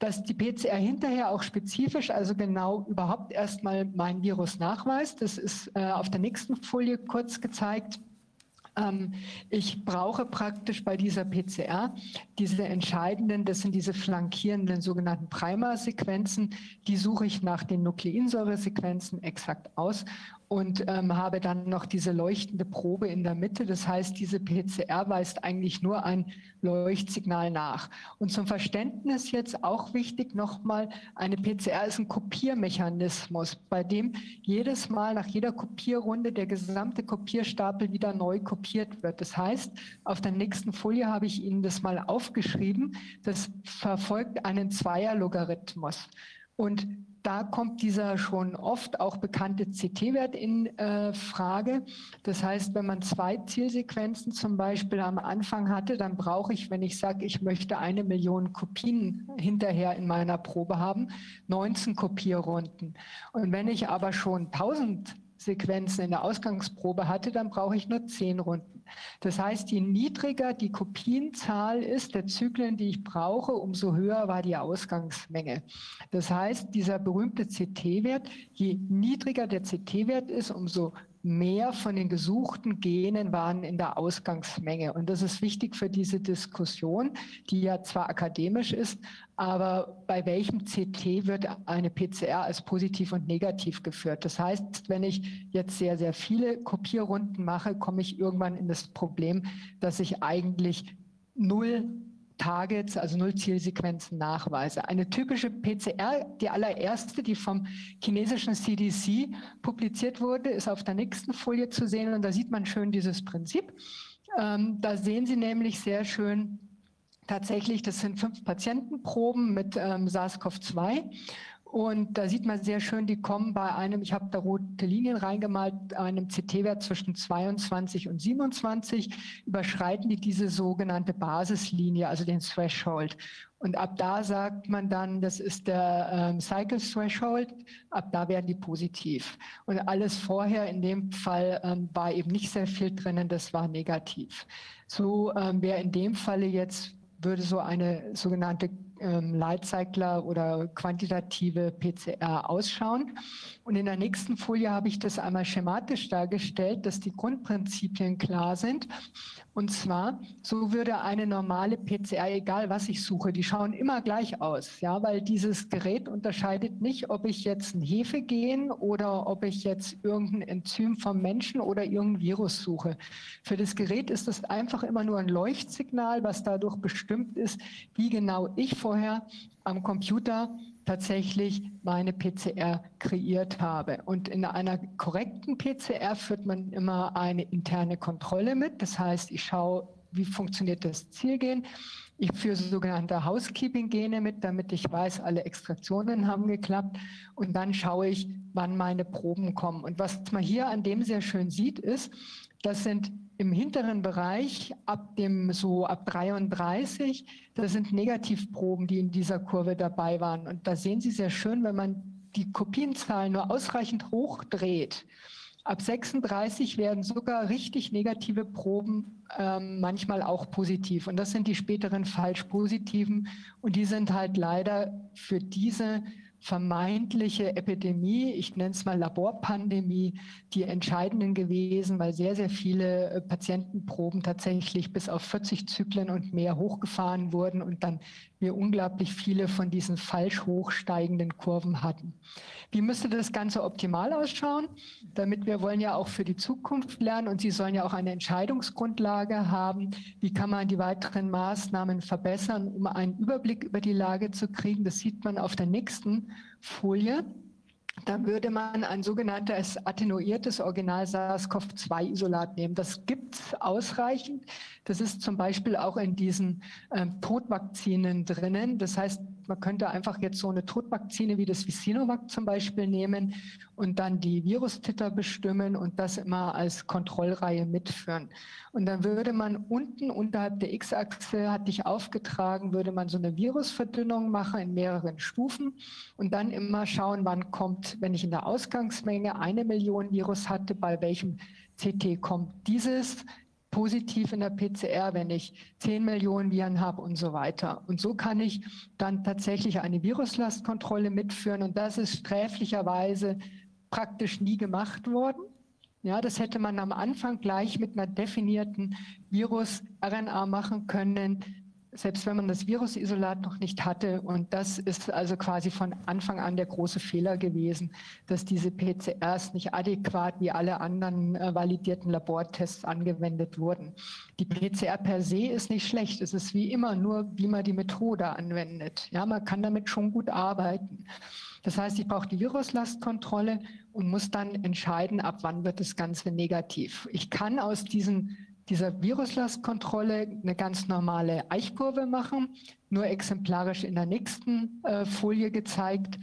Dass die PCR hinterher auch spezifisch, also genau überhaupt erstmal mein Virus nachweist, das ist äh, auf der nächsten Folie kurz gezeigt. Ähm, ich brauche praktisch bei dieser PCR diese entscheidenden, das sind diese flankierenden sogenannten Primer-Sequenzen, die suche ich nach den Nukleinsäuresequenzen exakt aus und ähm, habe dann noch diese leuchtende Probe in der Mitte. Das heißt, diese PCR weist eigentlich nur ein Leuchtsignal nach. Und zum Verständnis jetzt auch wichtig nochmal, eine PCR ist ein Kopiermechanismus, bei dem jedes Mal nach jeder Kopierrunde der gesamte Kopierstapel wieder neu kopiert wird. Das heißt, auf der nächsten Folie habe ich Ihnen das mal aufgeschrieben. Das verfolgt einen Zweierlogarithmus. Und da kommt dieser schon oft auch bekannte CT-Wert in äh, Frage. Das heißt, wenn man zwei Zielsequenzen zum Beispiel am Anfang hatte, dann brauche ich, wenn ich sage, ich möchte eine Million Kopien hinterher in meiner Probe haben, 19 Kopierrunden. Und wenn ich aber schon 1000 Sequenzen in der Ausgangsprobe hatte, dann brauche ich nur zehn Runden. Das heißt, je niedriger die Kopienzahl ist der Zyklen, die ich brauche, umso höher war die Ausgangsmenge. Das heißt, dieser berühmte CT-Wert, je niedriger der CT-Wert ist, umso mehr von den gesuchten Genen waren in der Ausgangsmenge. Und das ist wichtig für diese Diskussion, die ja zwar akademisch ist, aber bei welchem CT wird eine PCR als positiv und negativ geführt? Das heißt, wenn ich jetzt sehr, sehr viele Kopierrunden mache, komme ich irgendwann in das Problem, dass ich eigentlich null Targets, also null Zielsequenzen nachweise. Eine typische PCR, die allererste, die vom chinesischen CDC publiziert wurde, ist auf der nächsten Folie zu sehen und da sieht man schön dieses Prinzip. Ähm, da sehen Sie nämlich sehr schön tatsächlich, das sind fünf Patientenproben mit ähm, SARS-CoV-2 und da sieht man sehr schön, die kommen bei einem, ich habe da rote Linien reingemalt, einem CT-Wert zwischen 22 und 27, überschreiten die diese sogenannte Basislinie, also den Threshold. Und ab da sagt man dann, das ist der ähm, Cycle Threshold, ab da werden die positiv. Und alles vorher in dem Fall ähm, war eben nicht sehr viel drinnen, das war negativ. So ähm, wäre in dem Falle jetzt, würde so eine sogenannte ähm, Lightcycler oder quantitative PCR ausschauen. Und in der nächsten Folie habe ich das einmal schematisch dargestellt, dass die Grundprinzipien klar sind. Und zwar, so würde eine normale PCR, egal was ich suche, die schauen immer gleich aus, ja, weil dieses Gerät unterscheidet nicht, ob ich jetzt ein Hefegen oder ob ich jetzt irgendein Enzym vom Menschen oder irgendein Virus suche. Für das Gerät ist das einfach immer nur ein Leuchtsignal, was dadurch bestimmt ist, wie genau ich vorher am Computer tatsächlich meine PCR kreiert habe. Und in einer korrekten PCR führt man immer eine interne Kontrolle mit. Das heißt, ich schaue, wie funktioniert das Zielgen. Ich führe sogenannte Housekeeping-Gene mit, damit ich weiß, alle Extraktionen haben geklappt. Und dann schaue ich, wann meine Proben kommen. Und was man hier an dem sehr schön sieht, ist, das sind im hinteren Bereich ab dem so ab 33, das sind Negativproben, die in dieser Kurve dabei waren. Und da sehen Sie sehr schön, wenn man die Kopienzahl nur ausreichend hoch dreht. Ab 36 werden sogar richtig negative Proben ähm, manchmal auch positiv. Und das sind die späteren falsch positiven. Und die sind halt leider für diese vermeintliche Epidemie, ich nenne es mal Laborpandemie, die entscheidenden gewesen, weil sehr, sehr viele äh, Patientenproben tatsächlich bis auf 40 Zyklen und mehr hochgefahren wurden und dann wir unglaublich viele von diesen falsch hochsteigenden Kurven hatten. Wie müsste das Ganze optimal ausschauen? Damit wir wollen ja auch für die Zukunft lernen und Sie sollen ja auch eine Entscheidungsgrundlage haben. Wie kann man die weiteren Maßnahmen verbessern, um einen Überblick über die Lage zu kriegen? Das sieht man auf der nächsten Folie. Da würde man ein sogenanntes attenuiertes Original SARS-CoV-2-Isolat nehmen. Das gibt es ausreichend. Das ist zum Beispiel auch in diesen ähm, Todvakzinen drinnen. Das heißt, man könnte einfach jetzt so eine Todvakzine wie das Vicinovac zum Beispiel nehmen und dann die Virustitter bestimmen und das immer als Kontrollreihe mitführen. Und dann würde man unten unterhalb der X-Achse, hatte ich aufgetragen, würde man so eine Virusverdünnung machen in mehreren Stufen und dann immer schauen, wann kommt, wenn ich in der Ausgangsmenge eine Million Virus hatte, bei welchem CT kommt dieses positiv in der PCR, wenn ich 10 Millionen Viren habe und so weiter. Und so kann ich dann tatsächlich eine Viruslastkontrolle mitführen und das ist sträflicherweise praktisch nie gemacht worden. Ja, das hätte man am Anfang gleich mit einer definierten Virus-RNA machen können. Selbst wenn man das Virusisolat noch nicht hatte. Und das ist also quasi von Anfang an der große Fehler gewesen, dass diese PCRs nicht adäquat wie alle anderen äh, validierten Labortests angewendet wurden. Die PCR per se ist nicht schlecht. Es ist wie immer nur, wie man die Methode anwendet. Ja, man kann damit schon gut arbeiten. Das heißt, ich brauche die Viruslastkontrolle und muss dann entscheiden, ab wann wird das Ganze negativ. Ich kann aus diesen dieser Viruslastkontrolle eine ganz normale Eichkurve machen, nur exemplarisch in der nächsten äh, Folie gezeigt.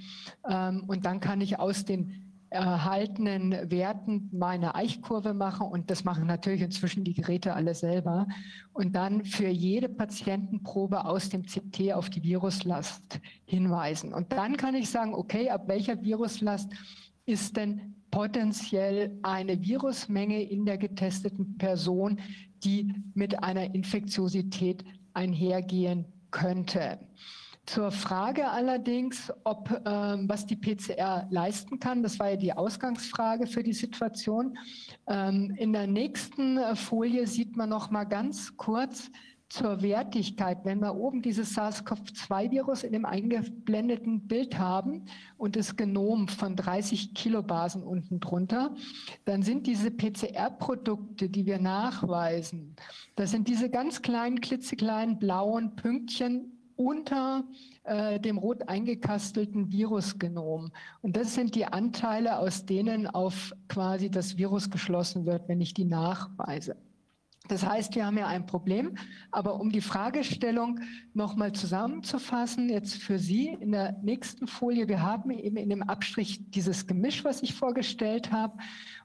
Ähm, und dann kann ich aus den erhaltenen Werten meine Eichkurve machen und das machen natürlich inzwischen die Geräte alle selber und dann für jede Patientenprobe aus dem CT auf die Viruslast hinweisen. Und dann kann ich sagen, okay, ab welcher Viruslast ist denn potenziell eine Virusmenge in der getesteten Person, die mit einer Infektiosität einhergehen könnte. Zur Frage allerdings, ob ähm, was die PCR leisten kann, das war ja die Ausgangsfrage für die Situation. Ähm, in der nächsten Folie sieht man noch mal ganz kurz, zur Wertigkeit, wenn wir oben dieses SARS-CoV-2-Virus in dem eingeblendeten Bild haben und das Genom von 30 Kilobasen unten drunter, dann sind diese PCR-Produkte, die wir nachweisen, das sind diese ganz kleinen, klitzekleinen blauen Pünktchen unter äh, dem rot eingekastelten Virusgenom. Und das sind die Anteile, aus denen auf quasi das Virus geschlossen wird, wenn ich die nachweise. Das heißt, wir haben ja ein Problem. Aber um die Fragestellung nochmal zusammenzufassen, jetzt für Sie in der nächsten Folie, wir haben eben in dem Abstrich dieses Gemisch, was ich vorgestellt habe.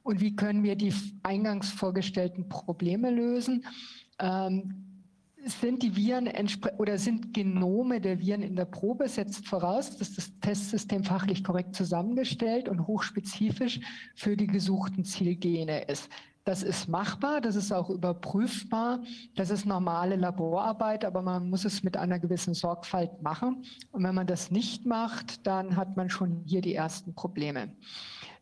Und wie können wir die eingangs vorgestellten Probleme lösen? Ähm, sind die Viren oder sind Genome der Viren in der Probe, setzt voraus, dass das Testsystem fachlich korrekt zusammengestellt und hochspezifisch für die gesuchten Zielgene ist. Das ist machbar, das ist auch überprüfbar, das ist normale Laborarbeit, aber man muss es mit einer gewissen Sorgfalt machen. Und wenn man das nicht macht, dann hat man schon hier die ersten Probleme.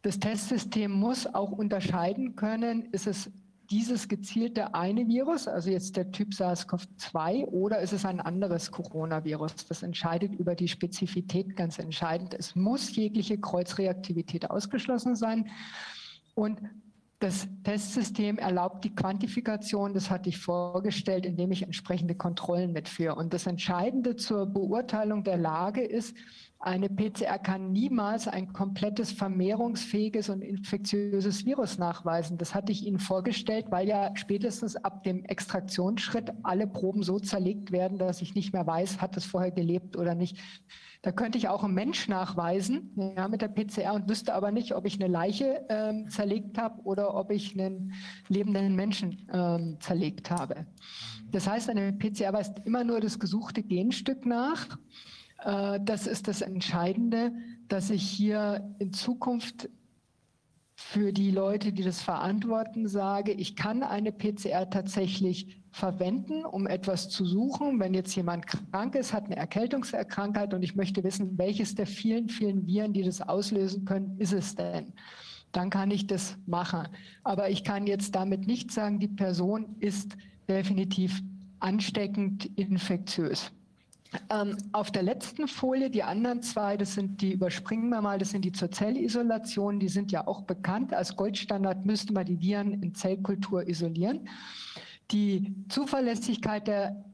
Das Testsystem muss auch unterscheiden können, ist es dieses gezielte eine Virus, also jetzt der Typ SARS-CoV-2, oder ist es ein anderes Coronavirus? Das entscheidet über die Spezifität ganz entscheidend. Es muss jegliche Kreuzreaktivität ausgeschlossen sein. Und das Testsystem erlaubt die Quantifikation, das hatte ich vorgestellt, indem ich entsprechende Kontrollen mitführe. Und das Entscheidende zur Beurteilung der Lage ist, eine PCR kann niemals ein komplettes vermehrungsfähiges und infektiöses Virus nachweisen. Das hatte ich Ihnen vorgestellt, weil ja spätestens ab dem Extraktionsschritt alle Proben so zerlegt werden, dass ich nicht mehr weiß, hat es vorher gelebt oder nicht. Da könnte ich auch einen Mensch nachweisen ja, mit der PCR und wüsste aber nicht, ob ich eine Leiche ähm, zerlegt habe oder ob ich einen lebenden Menschen ähm, zerlegt habe. Das heißt, eine PCR weist immer nur das gesuchte Genstück nach. Äh, das ist das Entscheidende, dass ich hier in Zukunft für die Leute, die das verantworten, sage, ich kann eine PCR tatsächlich verwenden, um etwas zu suchen. Wenn jetzt jemand krank ist, hat eine Erkältungserkrankheit und ich möchte wissen, welches der vielen, vielen Viren, die das auslösen können, ist es denn? Dann kann ich das machen. Aber ich kann jetzt damit nicht sagen, die Person ist definitiv ansteckend infektiös. Ähm, auf der letzten Folie, die anderen zwei, das sind die, überspringen wir mal, das sind die zur Zellisolation, die sind ja auch bekannt. Als Goldstandard müsste man die Viren in Zellkultur isolieren die Zuverlässigkeit der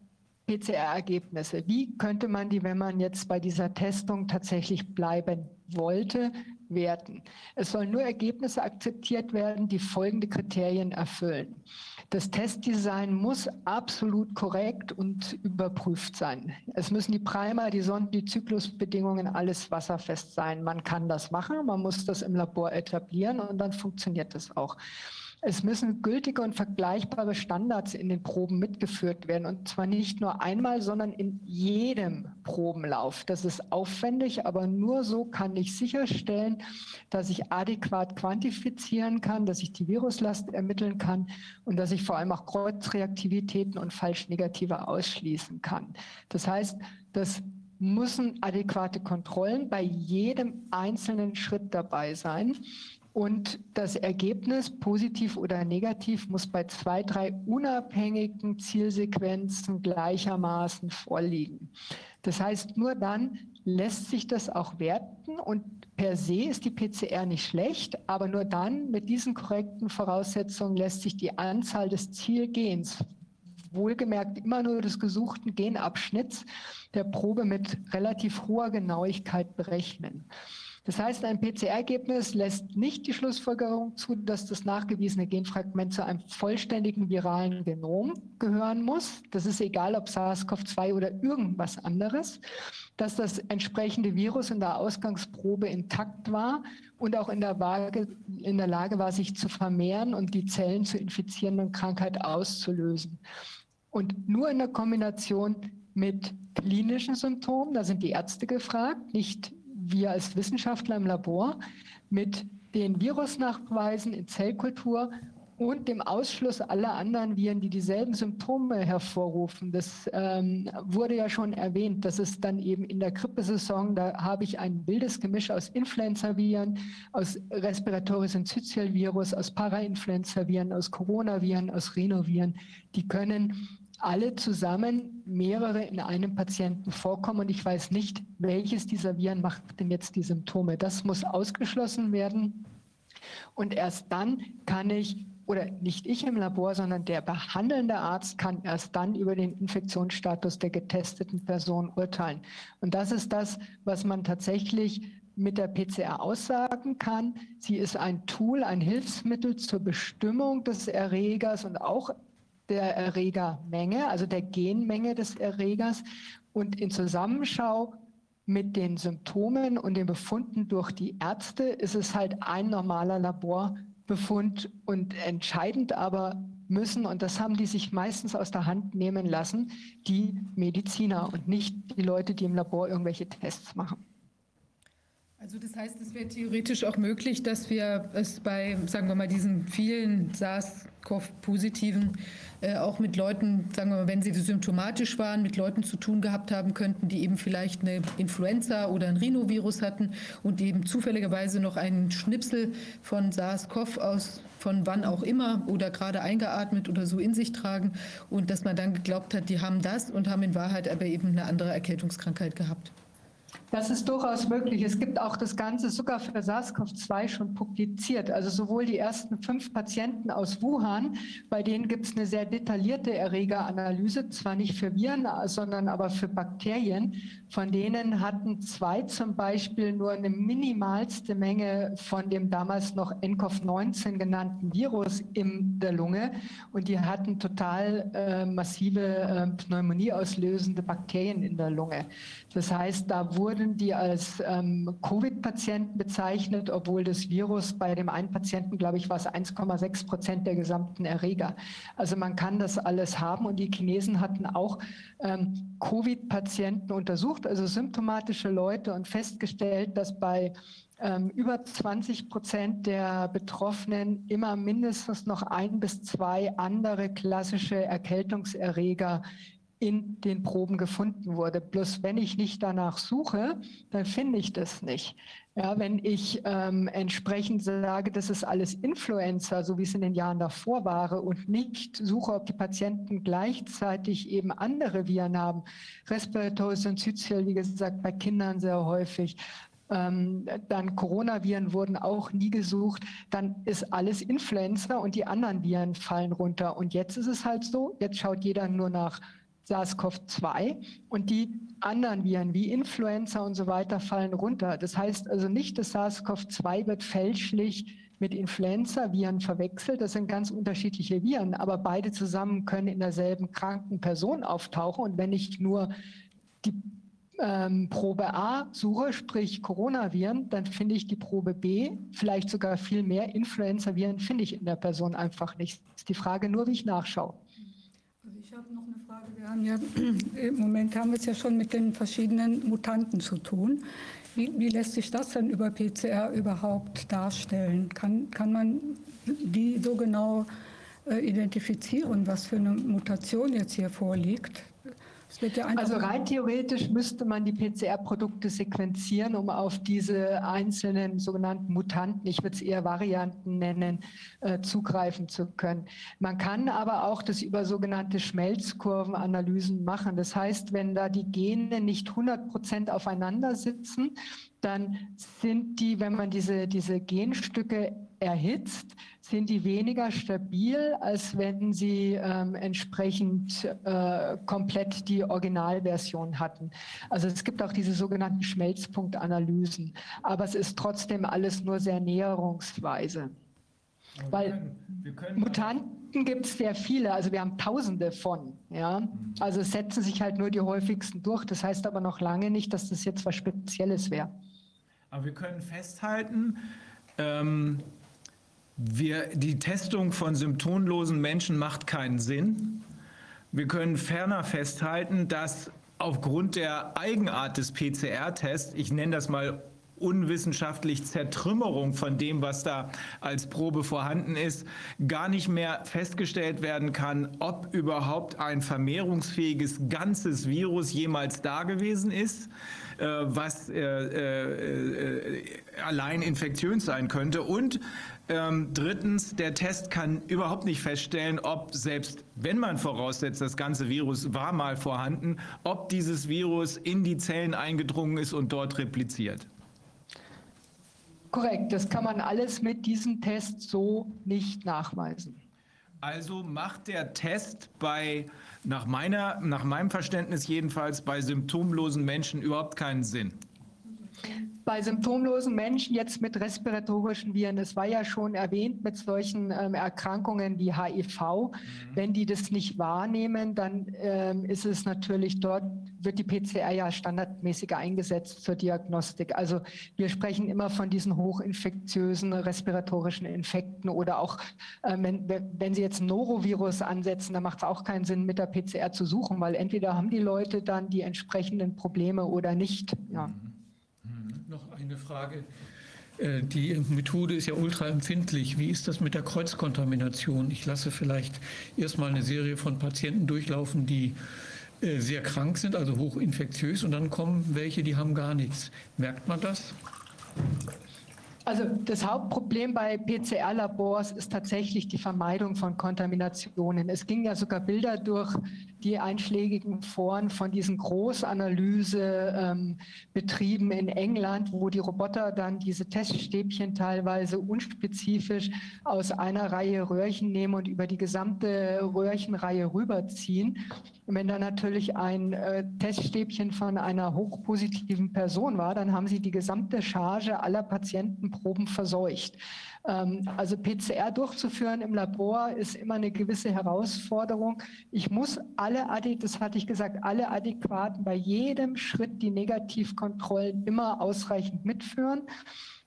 PCR-Ergebnisse. Wie könnte man die, wenn man jetzt bei dieser Testung tatsächlich bleiben wollte, werten? Es sollen nur Ergebnisse akzeptiert werden, die folgende Kriterien erfüllen. Das Testdesign muss absolut korrekt und überprüft sein. Es müssen die Primer, die Sonden, die Zyklusbedingungen, alles wasserfest sein. Man kann das machen, man muss das im Labor etablieren und dann funktioniert das auch. Es müssen gültige und vergleichbare Standards in den Proben mitgeführt werden. Und zwar nicht nur einmal, sondern in jedem Probenlauf. Das ist aufwendig, aber nur so kann ich sicherstellen, dass ich adäquat quantifizieren kann, dass ich die Viruslast ermitteln kann und dass ich vor allem auch Kreuzreaktivitäten und Falschnegative ausschließen kann. Das heißt, das müssen adäquate Kontrollen bei jedem einzelnen Schritt dabei sein. Und das Ergebnis, positiv oder negativ, muss bei zwei, drei unabhängigen Zielsequenzen gleichermaßen vorliegen. Das heißt, nur dann lässt sich das auch werten und per se ist die PCR nicht schlecht, aber nur dann mit diesen korrekten Voraussetzungen lässt sich die Anzahl des Zielgens, wohlgemerkt immer nur des gesuchten Genabschnitts der Probe mit relativ hoher Genauigkeit berechnen. Das heißt, ein PCR-Ergebnis lässt nicht die Schlussfolgerung zu, dass das nachgewiesene Genfragment zu einem vollständigen viralen Genom gehören muss. Das ist egal, ob SARS-CoV-2 oder irgendwas anderes. Dass das entsprechende Virus in der Ausgangsprobe intakt war und auch in der, Waage, in der Lage war, sich zu vermehren und die Zellen zu infizierenden Krankheit auszulösen. Und nur in der Kombination mit klinischen Symptomen, da sind die Ärzte gefragt, nicht wir als Wissenschaftler im Labor mit den Virusnachweisen in Zellkultur und dem Ausschluss aller anderen Viren, die dieselben Symptome hervorrufen. Das ähm, wurde ja schon erwähnt, dass es dann eben in der Grippesaison, da habe ich ein wildes Gemisch aus Influenza-Viren, aus Respiratoris Syncytial-Virus, aus Parainfluenza-Viren, aus Coronaviren, aus Rhinoviren. Die können alle zusammen mehrere in einem Patienten vorkommen und ich weiß nicht, welches dieser Viren macht denn jetzt die Symptome. Das muss ausgeschlossen werden und erst dann kann ich oder nicht ich im Labor, sondern der behandelnde Arzt kann erst dann über den Infektionsstatus der getesteten Person urteilen. Und das ist das, was man tatsächlich mit der PCR aussagen kann. Sie ist ein Tool, ein Hilfsmittel zur Bestimmung des Erregers und auch der Erregermenge, also der Genmenge des Erregers und in Zusammenschau mit den Symptomen und den Befunden durch die Ärzte ist es halt ein normaler Laborbefund und entscheidend aber müssen, und das haben die sich meistens aus der Hand nehmen lassen, die Mediziner und nicht die Leute, die im Labor irgendwelche Tests machen. Also das heißt, es wäre theoretisch auch möglich, dass wir es bei, sagen wir mal, diesen vielen SARS-CoV-positiven äh, auch mit Leuten, sagen wir mal, wenn sie symptomatisch waren, mit Leuten zu tun gehabt haben könnten, die eben vielleicht eine Influenza oder ein Rhinovirus hatten und eben zufälligerweise noch einen Schnipsel von SARS-CoV aus von wann auch immer oder gerade eingeatmet oder so in sich tragen und dass man dann geglaubt hat, die haben das und haben in Wahrheit aber eben eine andere Erkältungskrankheit gehabt. Das ist durchaus möglich. Es gibt auch das Ganze sogar für SARS-CoV-2 schon publiziert. Also sowohl die ersten fünf Patienten aus Wuhan, bei denen gibt es eine sehr detaillierte Erregeranalyse, zwar nicht für Viren, sondern aber für Bakterien. Von denen hatten zwei zum Beispiel nur eine minimalste Menge von dem damals noch NCOV-19 genannten Virus in der Lunge und die hatten total äh, massive äh, Pneumonie auslösende Bakterien in der Lunge. Das heißt, da wurden die als ähm, Covid-Patienten bezeichnet, obwohl das Virus bei dem einen Patienten, glaube ich, war es 1,6 Prozent der gesamten Erreger. Also man kann das alles haben und die Chinesen hatten auch ähm, Covid-Patienten untersucht, also symptomatische Leute und festgestellt, dass bei ähm, über 20 Prozent der Betroffenen immer mindestens noch ein bis zwei andere klassische Erkältungserreger in den Proben gefunden wurde. Bloß wenn ich nicht danach suche, dann finde ich das nicht. Ja, wenn ich ähm, entsprechend sage, das ist alles Influenza, so wie es in den Jahren davor war, und nicht suche, ob die Patienten gleichzeitig eben andere Viren haben, Respiratory Syncytial, wie gesagt, bei Kindern sehr häufig, ähm, dann Coronaviren wurden auch nie gesucht, dann ist alles Influenza und die anderen Viren fallen runter. Und jetzt ist es halt so, jetzt schaut jeder nur nach SARS-CoV-2 und die anderen Viren wie Influenza und so weiter fallen runter. Das heißt also nicht, dass SARS-CoV-2 wird fälschlich mit Influenza-Viren verwechselt. Das sind ganz unterschiedliche Viren, aber beide zusammen können in derselben kranken Person auftauchen. Und wenn ich nur die ähm, Probe A suche, sprich Coronaviren, dann finde ich die Probe B, vielleicht sogar viel mehr Influenza-Viren finde ich in der Person einfach nicht. Ist die Frage nur, wie ich nachschaue. Also ich habe noch eine Frage. Wir haben ja, Im Moment haben wir es ja schon mit den verschiedenen Mutanten zu tun. Wie, wie lässt sich das denn über PCR überhaupt darstellen? Kann, kann man die so genau äh, identifizieren, was für eine Mutation jetzt hier vorliegt? Also rein theoretisch müsste man die PCR-Produkte sequenzieren, um auf diese einzelnen sogenannten Mutanten, ich würde es eher Varianten nennen, äh, zugreifen zu können. Man kann aber auch das über sogenannte Schmelzkurvenanalysen machen. Das heißt, wenn da die Gene nicht 100 Prozent aufeinander sitzen, dann sind die, wenn man diese, diese Genstücke erhitzt, sind die weniger stabil, als wenn sie ähm, entsprechend äh, komplett die Originalversion hatten. Also es gibt auch diese sogenannten Schmelzpunktanalysen, aber es ist trotzdem alles nur sehr näherungsweise. Weil wir können, Mutanten gibt es sehr viele, also wir haben tausende von. Ja? Mhm. Also es setzen sich halt nur die häufigsten durch. Das heißt aber noch lange nicht, dass das jetzt was Spezielles wäre. Aber wir können festhalten, ähm, wir, die Testung von symptomlosen Menschen macht keinen Sinn. Wir können ferner festhalten, dass aufgrund der Eigenart des PCR-Tests, ich nenne das mal unwissenschaftlich Zertrümmerung von dem, was da als Probe vorhanden ist, gar nicht mehr festgestellt werden kann, ob überhaupt ein vermehrungsfähiges ganzes Virus jemals da gewesen ist. Äh, was äh, äh, allein infektiös sein könnte. Und ähm, drittens, der Test kann überhaupt nicht feststellen, ob selbst wenn man voraussetzt, das ganze Virus war mal vorhanden, ob dieses Virus in die Zellen eingedrungen ist und dort repliziert. Korrekt, das kann man alles mit diesem Test so nicht nachweisen. Also macht der Test bei, nach, meiner, nach meinem Verständnis jedenfalls, bei symptomlosen Menschen überhaupt keinen Sinn bei symptomlosen Menschen jetzt mit respiratorischen Viren, es war ja schon erwähnt, mit solchen ähm, Erkrankungen wie HIV, mhm. wenn die das nicht wahrnehmen, dann ähm, ist es natürlich dort, wird die PCR ja standardmäßig eingesetzt zur Diagnostik. Also wir sprechen immer von diesen hochinfektiösen respiratorischen Infekten oder auch, äh, wenn, wenn Sie jetzt ein Norovirus ansetzen, dann macht es auch keinen Sinn, mit der PCR zu suchen, weil entweder haben die Leute dann die entsprechenden Probleme oder nicht. Ja. Mhm eine Frage. Äh, die Methode ist ja ultraempfindlich. Wie ist das mit der Kreuzkontamination? Ich lasse vielleicht erstmal eine Serie von Patienten durchlaufen, die äh, sehr krank sind, also hochinfektiös, und dann kommen welche, die haben gar nichts. Merkt man das? Also das Hauptproblem bei PCR-Labors ist tatsächlich die Vermeidung von Kontaminationen. Es ging ja sogar Bilder durch die einschlägigen Foren von diesen Großanalysebetrieben ähm, in England, wo die Roboter dann diese Teststäbchen teilweise unspezifisch aus einer Reihe Röhrchen nehmen und über die gesamte Röhrchenreihe rüberziehen. Und wenn da natürlich ein äh, Teststäbchen von einer hochpositiven Person war, dann haben sie die gesamte Charge aller Patientenproben verseucht. Ähm, also PCR durchzuführen im Labor ist immer eine gewisse Herausforderung. Ich muss alle, das hatte ich gesagt, alle adäquaten bei jedem Schritt die Negativkontrollen immer ausreichend mitführen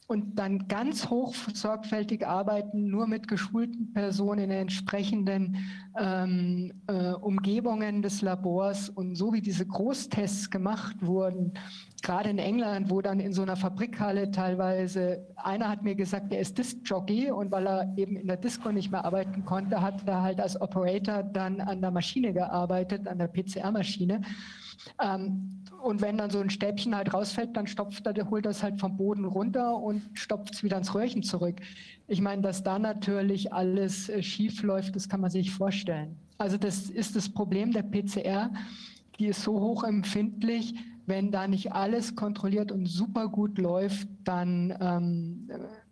und dann ganz hoch sorgfältig arbeiten, nur mit geschulten Personen in entsprechenden ähm, äh, Umgebungen des Labors. Und so wie diese Großtests gemacht wurden, gerade in England, wo dann in so einer Fabrikhalle teilweise, einer hat mir gesagt, er ist Disc-Jockey und weil er eben in der Disco nicht mehr arbeiten konnte, hat er halt als Operator dann an der Maschine gearbeitet, an der PCR-Maschine. Ähm, und wenn dann so ein Stäbchen halt rausfällt, dann stopft er, holt das halt vom Boden runter und stopft es wieder ins Röhrchen zurück. Ich meine, dass da natürlich alles äh, schief läuft, das kann man sich vorstellen. Also das ist das Problem der PCR. Die ist so hochempfindlich, wenn da nicht alles kontrolliert und super gut läuft, dann ähm,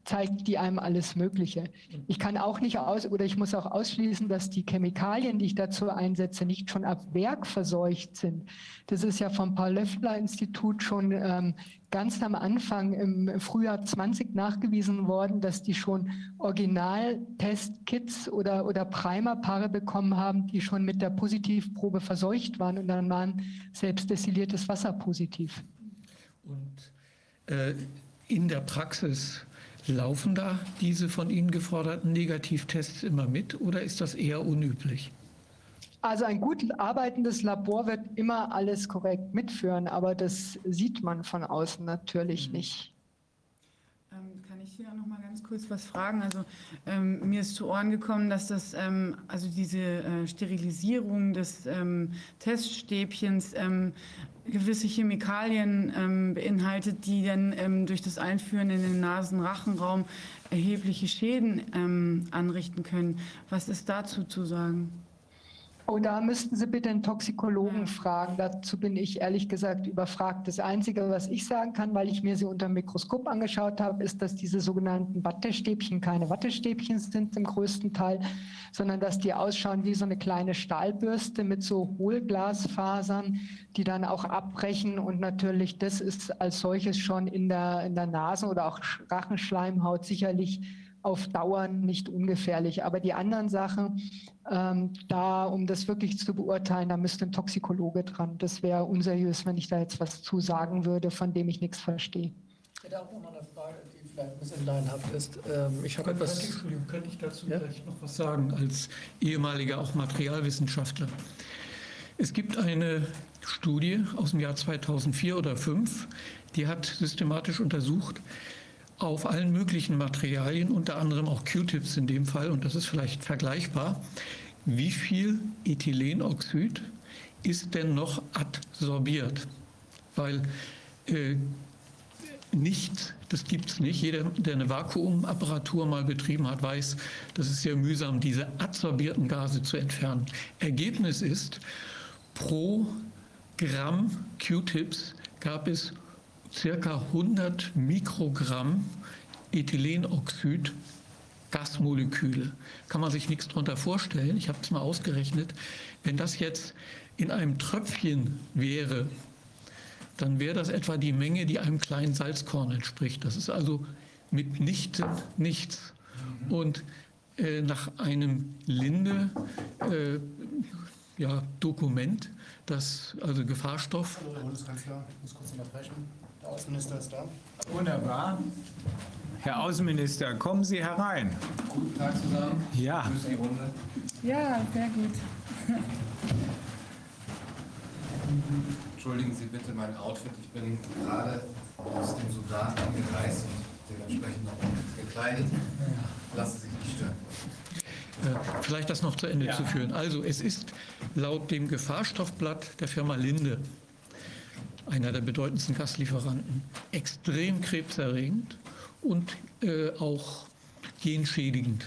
zeigt die einem alles Mögliche. Ich kann auch nicht aus oder ich muss auch ausschließen, dass die Chemikalien, die ich dazu einsetze, nicht schon ab Werk verseucht sind. Das ist ja vom Paul-Löffler-Institut schon ähm, ganz am Anfang im Frühjahr 20 nachgewiesen worden, dass die schon Original-Testkits oder, oder Primerpaare bekommen haben, die schon mit der Positivprobe verseucht waren und dann waren selbst destilliertes Wasser positiv. Und äh, in der Praxis Laufen da diese von Ihnen geforderten Negativtests immer mit oder ist das eher unüblich? Also ein gut arbeitendes Labor wird immer alles korrekt mitführen, aber das sieht man von außen natürlich mhm. nicht. Ähm, kann ich hier noch mal ganz ganz kurz was fragen. Also ähm, mir ist zu Ohren gekommen, dass das ähm, also diese äh, Sterilisierung des ähm, Teststäbchens ähm, gewisse Chemikalien ähm, beinhaltet, die dann ähm, durch das Einführen in den Nasenrachenraum erhebliche Schäden anrichten können. Was ist dazu zu sagen? Oh, da müssten Sie bitte einen Toxikologen fragen. Dazu bin ich ehrlich gesagt überfragt. Das Einzige, was ich sagen kann, weil ich mir sie unter dem Mikroskop angeschaut habe, ist, dass diese sogenannten Wattestäbchen keine Wattestäbchen sind im größten Teil, sondern dass die ausschauen wie so eine kleine Stahlbürste mit so Hohlglasfasern, die dann auch abbrechen. Und natürlich, das ist als solches schon in der, in der Nase- oder auch Rachenschleimhaut sicherlich auf Dauer nicht ungefährlich. Aber die anderen Sachen, ähm, da, um das wirklich zu beurteilen, da müsste ein Toxikologe dran. Das wäre unseriös, wenn ich da jetzt was zu sagen würde, von dem ich nichts verstehe. Ich hätte auch noch mal eine ein bisschen laienhaft ist. Ähm, ich habe etwas. Entschuldigung, könnte ich dazu ja? vielleicht noch was sagen, als ehemaliger auch Materialwissenschaftler? Es gibt eine Studie aus dem Jahr 2004 oder 2005, die hat systematisch untersucht, auf allen möglichen Materialien, unter anderem auch Q-Tips in dem Fall, und das ist vielleicht vergleichbar, wie viel Ethylenoxid ist denn noch adsorbiert? Weil äh, nichts, das gibt es nicht. Jeder, der eine Vakuumapparatur mal betrieben hat, weiß, das ist sehr mühsam, diese adsorbierten Gase zu entfernen. Ergebnis ist, pro Gramm Q-Tips gab es circa 100 Mikrogramm Ethylenoxid Gasmoleküle. Kann man sich nichts darunter vorstellen. Ich habe es mal ausgerechnet. Wenn das jetzt in einem Tröpfchen wäre, dann wäre das etwa die Menge, die einem kleinen Salzkorn entspricht. Das ist also mitnichten nichts. Und äh, nach einem Linde äh, ja, Dokument, das also Gefahrstoff. Hallo, Herr Bundeskanzler, ich muss kurz unterbrechen. Der Außenminister ist da. Wunderbar. Herr Außenminister, kommen Sie herein. Guten Tag zusammen. Ja. Grüße die Runde. Ja, sehr gut. Entschuldigen Sie bitte mein Outfit. Ich bin gerade aus dem Sudan angereist und dementsprechend noch gekleidet. Lassen Sie sich nicht stören. Äh, vielleicht das noch zu Ende ja. zu führen. Also es ist laut dem Gefahrstoffblatt der Firma Linde einer der bedeutendsten Gaslieferanten, extrem krebserregend und äh, auch genschädigend.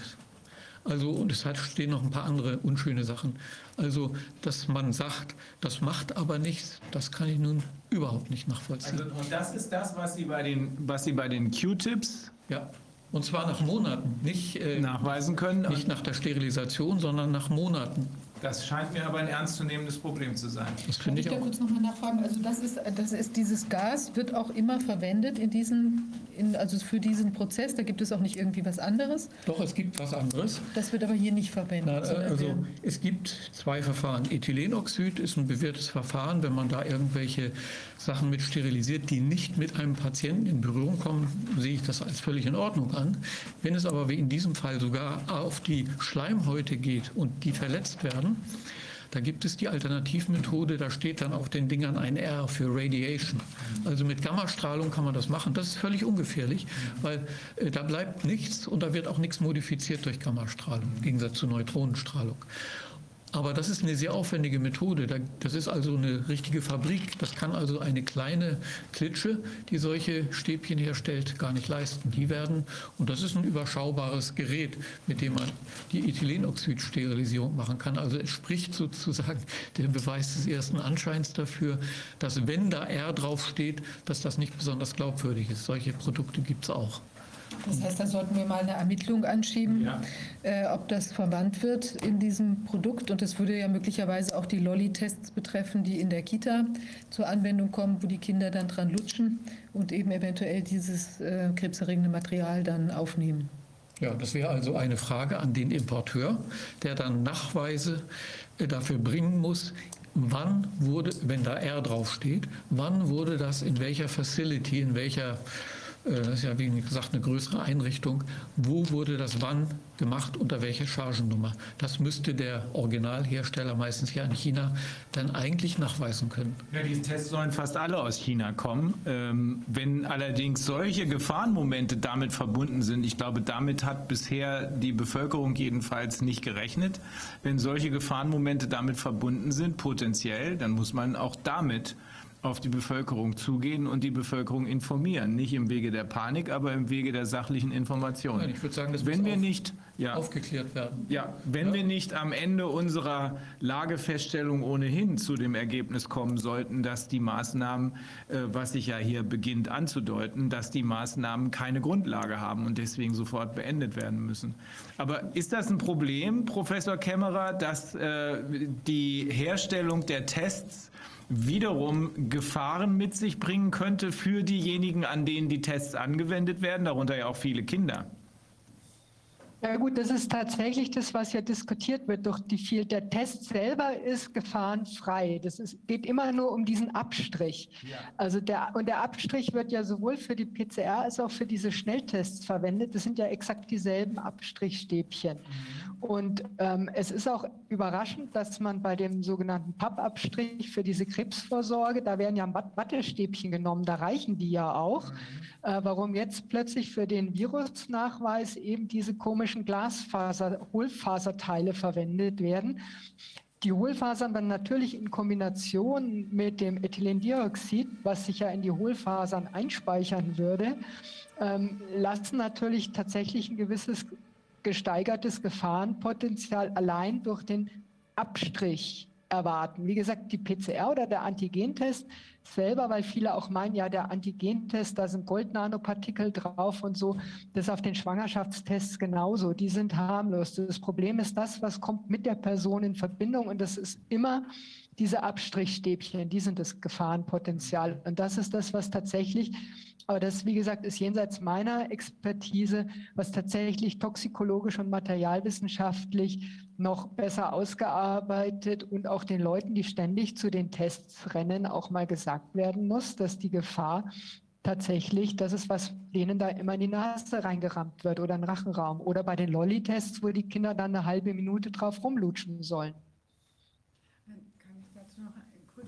Also, und es hat, stehen noch ein paar andere unschöne Sachen. Also, dass man sagt, das macht aber nichts, das kann ich nun überhaupt nicht nachvollziehen. Also, und das ist das, was Sie bei den, was Sie bei den Q-Tips ja. Und zwar nach Monaten, nicht äh, nachweisen können. Nicht nach der Sterilisation, sondern nach Monaten. Das scheint mir aber ein ernstzunehmendes Problem zu sein. Das finde ich, ich da kurz nochmal nachfragen? Also das ist, das ist dieses Gas wird auch immer verwendet in diesen, in, also für diesen Prozess. Da gibt es auch nicht irgendwie was anderes. Doch, es gibt was anderes. Das wird aber hier nicht verwendet. Na, also es gibt zwei Verfahren. Ethylenoxid ist ein bewährtes Verfahren, wenn man da irgendwelche Sachen mit sterilisiert, die nicht mit einem Patienten in Berührung kommen, sehe ich das als völlig in Ordnung an. Wenn es aber wie in diesem Fall sogar auf die Schleimhäute geht und die verletzt werden, da gibt es die Alternativmethode, da steht dann auf den Dingern ein R für Radiation. Also mit Gammastrahlung kann man das machen. Das ist völlig ungefährlich, weil äh, da bleibt nichts und da wird auch nichts modifiziert durch Gammastrahlung, im Gegensatz zu Neutronenstrahlung. Aber das ist eine sehr aufwendige Methode. Das ist also eine richtige Fabrik. Das kann also eine kleine Klitsche, die solche Stäbchen herstellt, gar nicht leisten. Die werden, und das ist ein überschaubares Gerät, mit dem man die Ethylenoxid-Sterilisierung machen kann. Also es spricht sozusagen der Beweis des ersten Anscheins dafür, dass wenn da R draufsteht, dass das nicht besonders glaubwürdig ist. Solche Produkte gibt es auch. Das heißt, da sollten wir mal eine Ermittlung anschieben, ja. äh, ob das verwandt wird in diesem Produkt. Und das würde ja möglicherweise auch die Lolli-Tests betreffen, die in der Kita zur Anwendung kommen, wo die Kinder dann dran lutschen und eben eventuell dieses äh, krebserregende Material dann aufnehmen. Ja, das wäre also eine Frage an den Importeur, der dann Nachweise äh, dafür bringen muss, wann wurde, wenn da R draufsteht, wann wurde das in welcher Facility, in welcher äh, das ist ja wie gesagt eine größere Einrichtung, wo wurde das wann gemacht, unter welcher Chargennummer. Das müsste der Originalhersteller, meistens hier in China, dann eigentlich nachweisen können. Ja, diese Tests sollen fast alle aus China kommen. Ähm, wenn allerdings solche Gefahrenmomente damit verbunden sind, ich glaube, damit hat bisher die Bevölkerung jedenfalls nicht gerechnet. Wenn solche Gefahrenmomente damit verbunden sind, potenziell, dann muss man auch damit auf die Bevölkerung zugehen und die Bevölkerung informieren. Nicht im Wege der Panik, aber im Wege der sachlichen Information. Nein, ich würde sagen, das wenn muss wir auf, nicht ja, aufgeklärt werden. Ja, wenn ja. wir nicht am Ende unserer Lagefeststellung ohnehin zu dem Ergebnis kommen sollten, dass die Maßnahmen, äh, was sich ja hier beginnt anzudeuten, dass die Maßnahmen keine Grundlage haben und deswegen sofort beendet werden müssen. Aber ist das ein Problem, Professor Kämmerer, dass äh, die Herstellung der Tests wiederum Gefahren mit sich bringen könnte für diejenigen, an denen die Tests angewendet werden, darunter ja auch viele Kinder. Ja gut, das ist tatsächlich das, was ja diskutiert wird durch die viel. Der Test selber ist gefahrenfrei. Das ist, geht immer nur um diesen Abstrich. Ja. Also der, und der Abstrich wird ja sowohl für die PCR als auch für diese Schnelltests verwendet. Das sind ja exakt dieselben Abstrichstäbchen. Mhm. Und ähm, es ist auch überraschend, dass man bei dem sogenannten Pappabstrich für diese Krebsvorsorge, da werden ja Wattestäbchen genommen, da reichen die ja auch. Mhm. Äh, warum jetzt plötzlich für den Virusnachweis eben diese komischen Glasfaser, Hohlfaserteile verwendet werden? Die Hohlfasern dann natürlich in Kombination mit dem Ethylendioxid, was sich ja in die Hohlfasern einspeichern würde, ähm, lassen natürlich tatsächlich ein gewisses gesteigertes Gefahrenpotenzial allein durch den Abstrich erwarten. Wie gesagt, die PCR oder der Antigentest selber, weil viele auch meinen, ja, der Antigentest, da sind Goldnanopartikel drauf und so. Das auf den Schwangerschaftstests genauso. Die sind harmlos. Das Problem ist das, was kommt mit der Person in Verbindung und das ist immer diese Abstrichstäbchen, die sind das Gefahrenpotenzial. Und das ist das, was tatsächlich aber das, wie gesagt, ist jenseits meiner Expertise, was tatsächlich toxikologisch und materialwissenschaftlich noch besser ausgearbeitet und auch den Leuten, die ständig zu den Tests rennen, auch mal gesagt werden muss, dass die Gefahr tatsächlich, das ist, was denen da immer in die Nase reingerammt wird oder in den Rachenraum. Oder bei den Lolli-Tests, wo die Kinder dann eine halbe Minute drauf rumlutschen sollen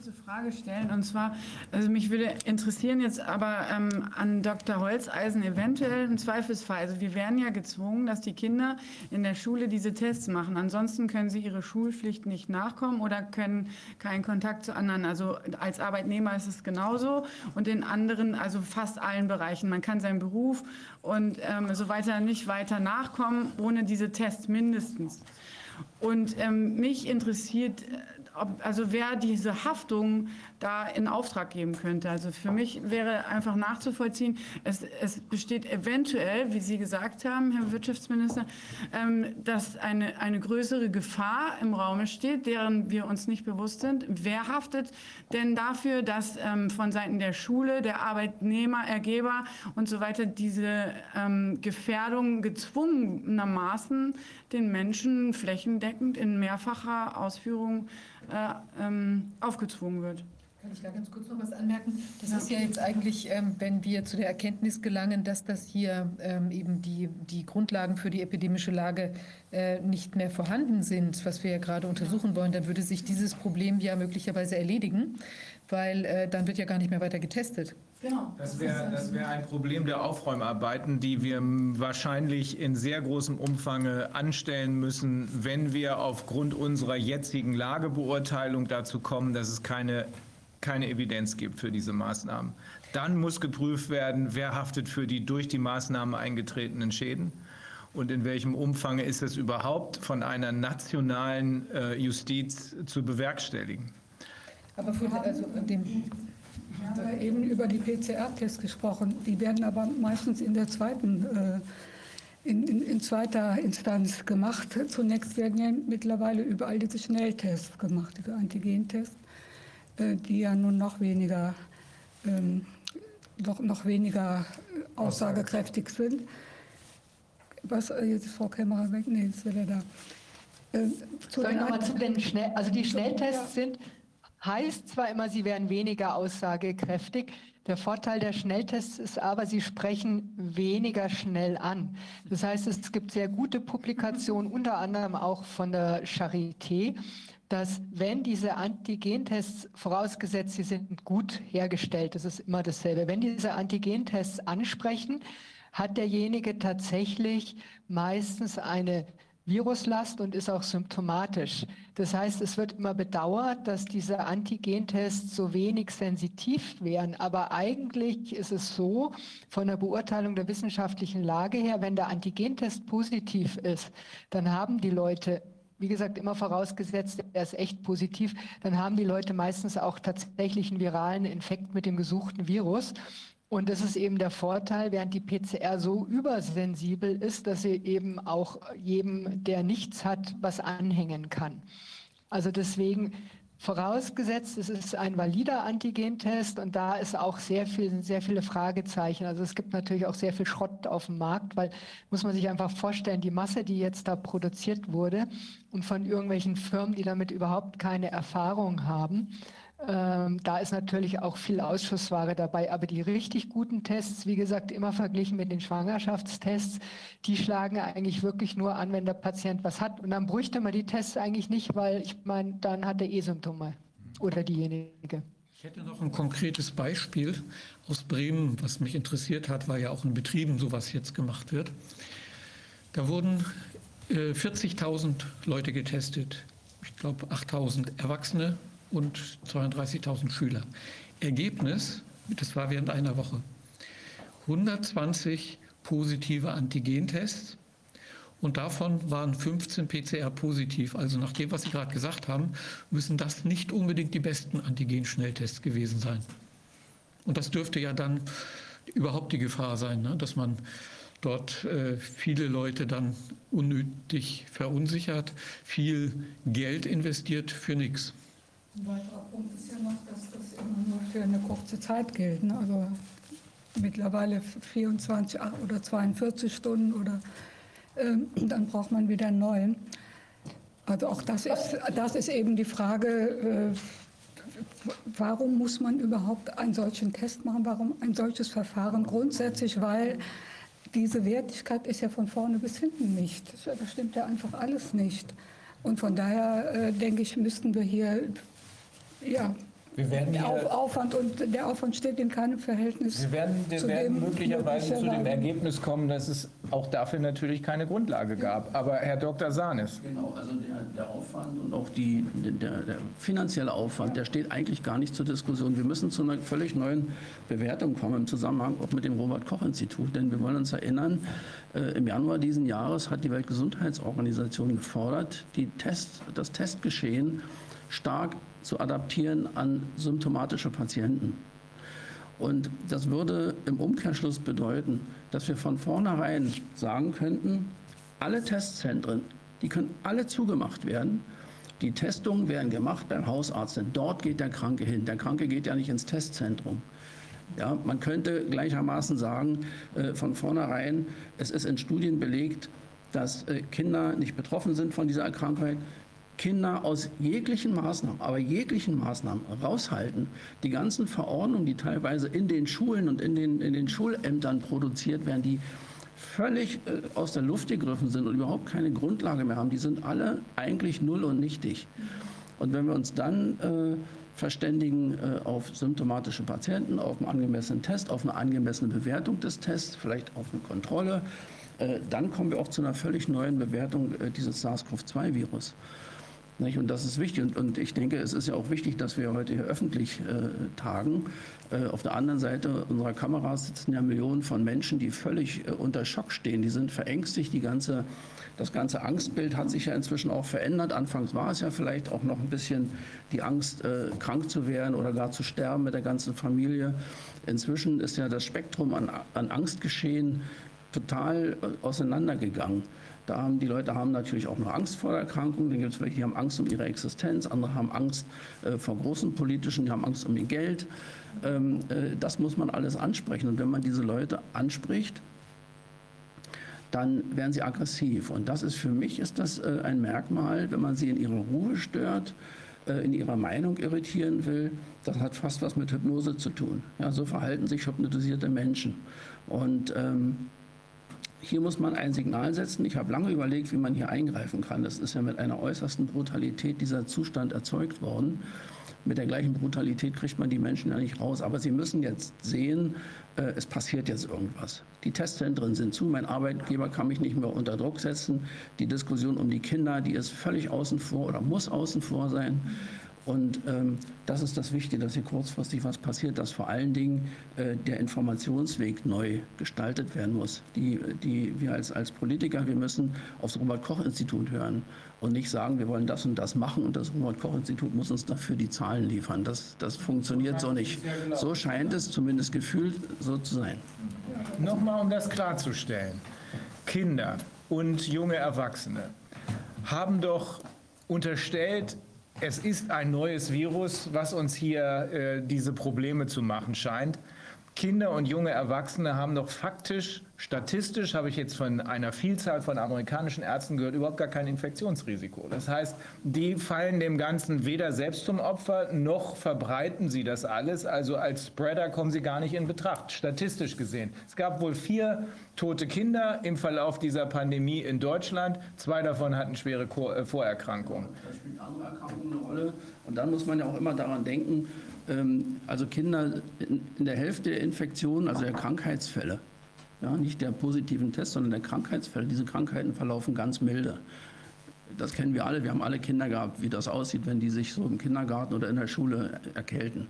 kurze Frage stellen. Und zwar, also mich würde interessieren jetzt aber ähm, an Dr. Holzeisen eventuell im Zweifelsfall. Also wir werden ja gezwungen, dass die Kinder in der Schule diese Tests machen. Ansonsten können sie ihre Schulpflicht nicht nachkommen oder können keinen Kontakt zu anderen. Also als Arbeitnehmer ist es genauso und in anderen, also fast allen Bereichen. Man kann seinen Beruf und ähm, so weiter nicht weiter nachkommen ohne diese Tests mindestens. Und ähm, mich interessiert ob, also wer diese Haftung da in Auftrag geben könnte. Also für mich wäre einfach nachzuvollziehen, es, es besteht eventuell, wie Sie gesagt haben, Herr Wirtschaftsminister, ähm, dass eine, eine größere Gefahr im Raum steht, deren wir uns nicht bewusst sind. Wer haftet denn dafür, dass ähm, von Seiten der Schule, der Arbeitnehmer, Ergeber und so weiter diese ähm, Gefährdung gezwungenermaßen den Menschen flächendeckend in mehrfacher Ausführung äh, ähm, aufgezwungen wird? Kann ich da ganz kurz noch was anmerken? Das ja. ist ja jetzt eigentlich, ähm, wenn wir zu der Erkenntnis gelangen, dass das hier ähm, eben die, die Grundlagen für die epidemische Lage äh, nicht mehr vorhanden sind, was wir ja gerade untersuchen wollen, dann würde sich dieses Problem ja möglicherweise erledigen, weil äh, dann wird ja gar nicht mehr weiter getestet. Genau. Das wäre das wär ein Problem der Aufräumarbeiten, die wir wahrscheinlich in sehr großem Umfang anstellen müssen, wenn wir aufgrund unserer jetzigen Lagebeurteilung dazu kommen, dass es keine keine Evidenz gibt für diese Maßnahmen. Dann muss geprüft werden, wer haftet für die durch die Maßnahmen eingetretenen Schäden und in welchem Umfang ist es überhaupt von einer nationalen äh, Justiz zu bewerkstelligen. Aber für, also dem, wir haben eben über die PCR-Tests gesprochen. Die werden aber meistens in der zweiten äh, in, in, in, zweiter Instanz gemacht. Zunächst werden ja mittlerweile überall diese Schnelltests gemacht, diese Antigentests. Äh, die ja nun noch weniger, ähm, noch, noch weniger äh, aussagekräftig sind. Was, äh, jetzt ist Frau Kämmerer weg? Nee, jetzt ist wieder da. Äh, Soll ich nochmal zu den Schnell, also die Schnelltests sind heißt zwar immer, sie wären weniger aussagekräftig. Der Vorteil der Schnelltests ist aber, sie sprechen weniger schnell an. Das heißt, es gibt sehr gute Publikationen, unter anderem auch von der Charité, dass wenn diese Antigentests, vorausgesetzt sie sind gut hergestellt, das ist immer dasselbe, wenn diese Antigentests ansprechen, hat derjenige tatsächlich meistens eine Viruslast und ist auch symptomatisch. Das heißt, es wird immer bedauert, dass diese Antigentests so wenig sensitiv wären. Aber eigentlich ist es so, von der Beurteilung der wissenschaftlichen Lage her, wenn der Antigentest positiv ist, dann haben die Leute wie gesagt, immer vorausgesetzt, er ist echt positiv, dann haben die Leute meistens auch tatsächlich einen viralen Infekt mit dem gesuchten Virus. Und das ist eben der Vorteil, während die PCR so übersensibel ist, dass sie eben auch jedem, der nichts hat, was anhängen kann. Also deswegen vorausgesetzt, es ist ein valider Antigentest und da ist auch sehr viel, sehr viele Fragezeichen. Also es gibt natürlich auch sehr viel Schrott auf dem Markt, weil muss man sich einfach vorstellen, die Masse, die jetzt da produziert wurde und von irgendwelchen Firmen, die damit überhaupt keine Erfahrung haben, ähm, da ist natürlich auch viel Ausschussware dabei. Aber die richtig guten Tests, wie gesagt, immer verglichen mit den Schwangerschaftstests, die schlagen eigentlich wirklich nur an, wenn der Patient was hat. Und dann bräuchte man die Tests eigentlich nicht, weil ich meine, dann hat er eh Symptome oder diejenige. Ich hätte noch ein konkretes Beispiel aus Bremen, was mich interessiert hat, weil ja auch in Betrieben sowas jetzt gemacht wird. Da wurden äh, 40.000 Leute getestet. Ich glaube 8.000 Erwachsene, und 32.000 Schüler. Ergebnis, das war während einer Woche, 120 positive Antigentests und davon waren 15 PCR positiv. Also nach dem, was Sie gerade gesagt haben, müssen das nicht unbedingt die besten Antigen-Schnelltests gewesen sein. Und das dürfte ja dann überhaupt die Gefahr sein, ne? dass man dort äh, viele Leute dann unnötig verunsichert, viel Geld investiert für nichts. Ein weiterer Punkt ist ja noch, dass das immer nur für eine kurze Zeit gilt. Ne? Also mittlerweile 24 oder 42 Stunden oder ähm, dann braucht man wieder einen neuen. Also auch das ist, das ist eben die Frage, äh, warum muss man überhaupt einen solchen Test machen, warum ein solches Verfahren grundsätzlich, weil diese Wertigkeit ist ja von vorne bis hinten nicht. Das stimmt ja einfach alles nicht. Und von daher äh, denke ich, müssten wir hier ja. Wir werden der Auf, Aufwand und der Aufwand steht in keinem Verhältnis. Wir werden, wir zu werden dem, möglicherweise zu dem Ergebnis kommen, dass es auch dafür natürlich keine Grundlage gab. Aber Herr Dr. Sahnes. Genau, also der, der Aufwand und auch die, der, der, finanzielle Aufwand, der steht eigentlich gar nicht zur Diskussion. Wir müssen zu einer völlig neuen Bewertung kommen im Zusammenhang auch mit dem Robert-Koch-Institut. Denn wir wollen uns erinnern, äh, im Januar diesen Jahres hat die Weltgesundheitsorganisation gefordert, die Test, das Testgeschehen stark zu adaptieren an symptomatische Patienten. Und das würde im Umkehrschluss bedeuten, dass wir von vornherein sagen könnten, alle Testzentren, die können alle zugemacht werden. Die Testungen werden gemacht beim Hausarzt, denn dort geht der Kranke hin. Der Kranke geht ja nicht ins Testzentrum. Ja, man könnte gleichermaßen sagen, äh, von vornherein, es ist in Studien belegt, dass äh, Kinder nicht betroffen sind von dieser Erkrankung, Kinder aus jeglichen Maßnahmen, aber jeglichen Maßnahmen raushalten. Die ganzen Verordnungen, die teilweise in den Schulen und in den, in den Schulämtern produziert werden, die völlig äh, aus der Luft gegriffen sind und überhaupt keine Grundlage mehr haben, die sind alle eigentlich null und nichtig. Und wenn wir uns dann äh, verständigen äh, auf symptomatische Patienten, auf einen angemessenen Test, auf eine angemessene Bewertung des Tests, vielleicht auf eine Kontrolle, äh, dann kommen wir auch zu einer völlig neuen Bewertung äh, dieses SARS-CoV-2-Virus. Nicht? Und das ist wichtig. Und, und, ich denke, es ist ja auch wichtig, dass wir heute hier öffentlich äh, tagen. Äh, auf der anderen Seite unserer Kameras sitzen ja Millionen von Menschen, die völlig äh, unter Schock stehen. Die sind verängstigt. Die ganze, das ganze Angstbild hat sich ja inzwischen auch verändert. Anfangs war es ja vielleicht auch noch ein bisschen die Angst, äh, krank zu werden oder gar zu sterben mit der ganzen Familie. Inzwischen ist ja das Spektrum an, an Angstgeschehen total äh, auseinandergegangen. Da haben die Leute haben natürlich auch noch Angst vor der Erkrankung. Dann gibt es welche, die haben Angst um ihre Existenz. Andere haben Angst äh, vor großen politischen, die haben Angst um ihr Geld. Ähm, äh, das muss man alles ansprechen. Und wenn man diese Leute anspricht, dann werden sie aggressiv. Und das ist für mich ist das äh, ein Merkmal, wenn man sie in ihrer Ruhe stört, äh, in ihrer Meinung irritieren will, das hat fast was mit Hypnose zu tun. Ja, so verhalten sich hypnotisierte Menschen. Und ähm, hier muss man ein Signal setzen. Ich habe lange überlegt, wie man hier eingreifen kann. Das ist ja mit einer äußersten Brutalität dieser Zustand erzeugt worden. Mit der gleichen Brutalität kriegt man die Menschen ja nicht raus. Aber sie müssen jetzt sehen, äh, es passiert jetzt irgendwas. Die Testzentren sind zu. Mein Arbeitgeber kann mich nicht mehr unter Druck setzen. Die Diskussion um die Kinder, die ist völlig außen vor oder muss außen vor sein. Und ähm, das ist das Wichtige, dass hier kurzfristig was passiert, dass vor allen Dingen äh, der Informationsweg neu gestaltet werden muss. Die, die, wir als, als Politiker, wir müssen aufs Robert-Koch-Institut hören und nicht sagen, wir wollen das und das machen und das Robert-Koch-Institut muss uns dafür die Zahlen liefern. Das, das funktioniert so nicht. So scheint es zumindest gefühlt so zu sein. Nochmal, um das klarzustellen. Kinder und junge Erwachsene haben doch unterstellt, es ist ein neues Virus, was uns hier äh, diese Probleme zu machen scheint. Kinder und junge Erwachsene haben doch faktisch, statistisch habe ich jetzt von einer Vielzahl von amerikanischen Ärzten gehört, überhaupt gar kein Infektionsrisiko. Das heißt, die fallen dem Ganzen weder selbst zum Opfer, noch verbreiten sie das alles. Also als Spreader kommen sie gar nicht in Betracht, statistisch gesehen. Es gab wohl vier tote Kinder im Verlauf dieser Pandemie in Deutschland. Zwei davon hatten schwere äh, Vorerkrankungen. Da spielt andere Erkrankungen eine Rolle. Und dann muss man ja auch immer daran denken, ähm, also Kinder in der Hälfte der Infektionen, also der Krankheitsfälle, ja, nicht der positiven Tests, sondern der Krankheitsfälle, diese Krankheiten verlaufen ganz milde. Das kennen wir alle. Wir haben alle Kinder gehabt, wie das aussieht, wenn die sich so im Kindergarten oder in der Schule erkälten.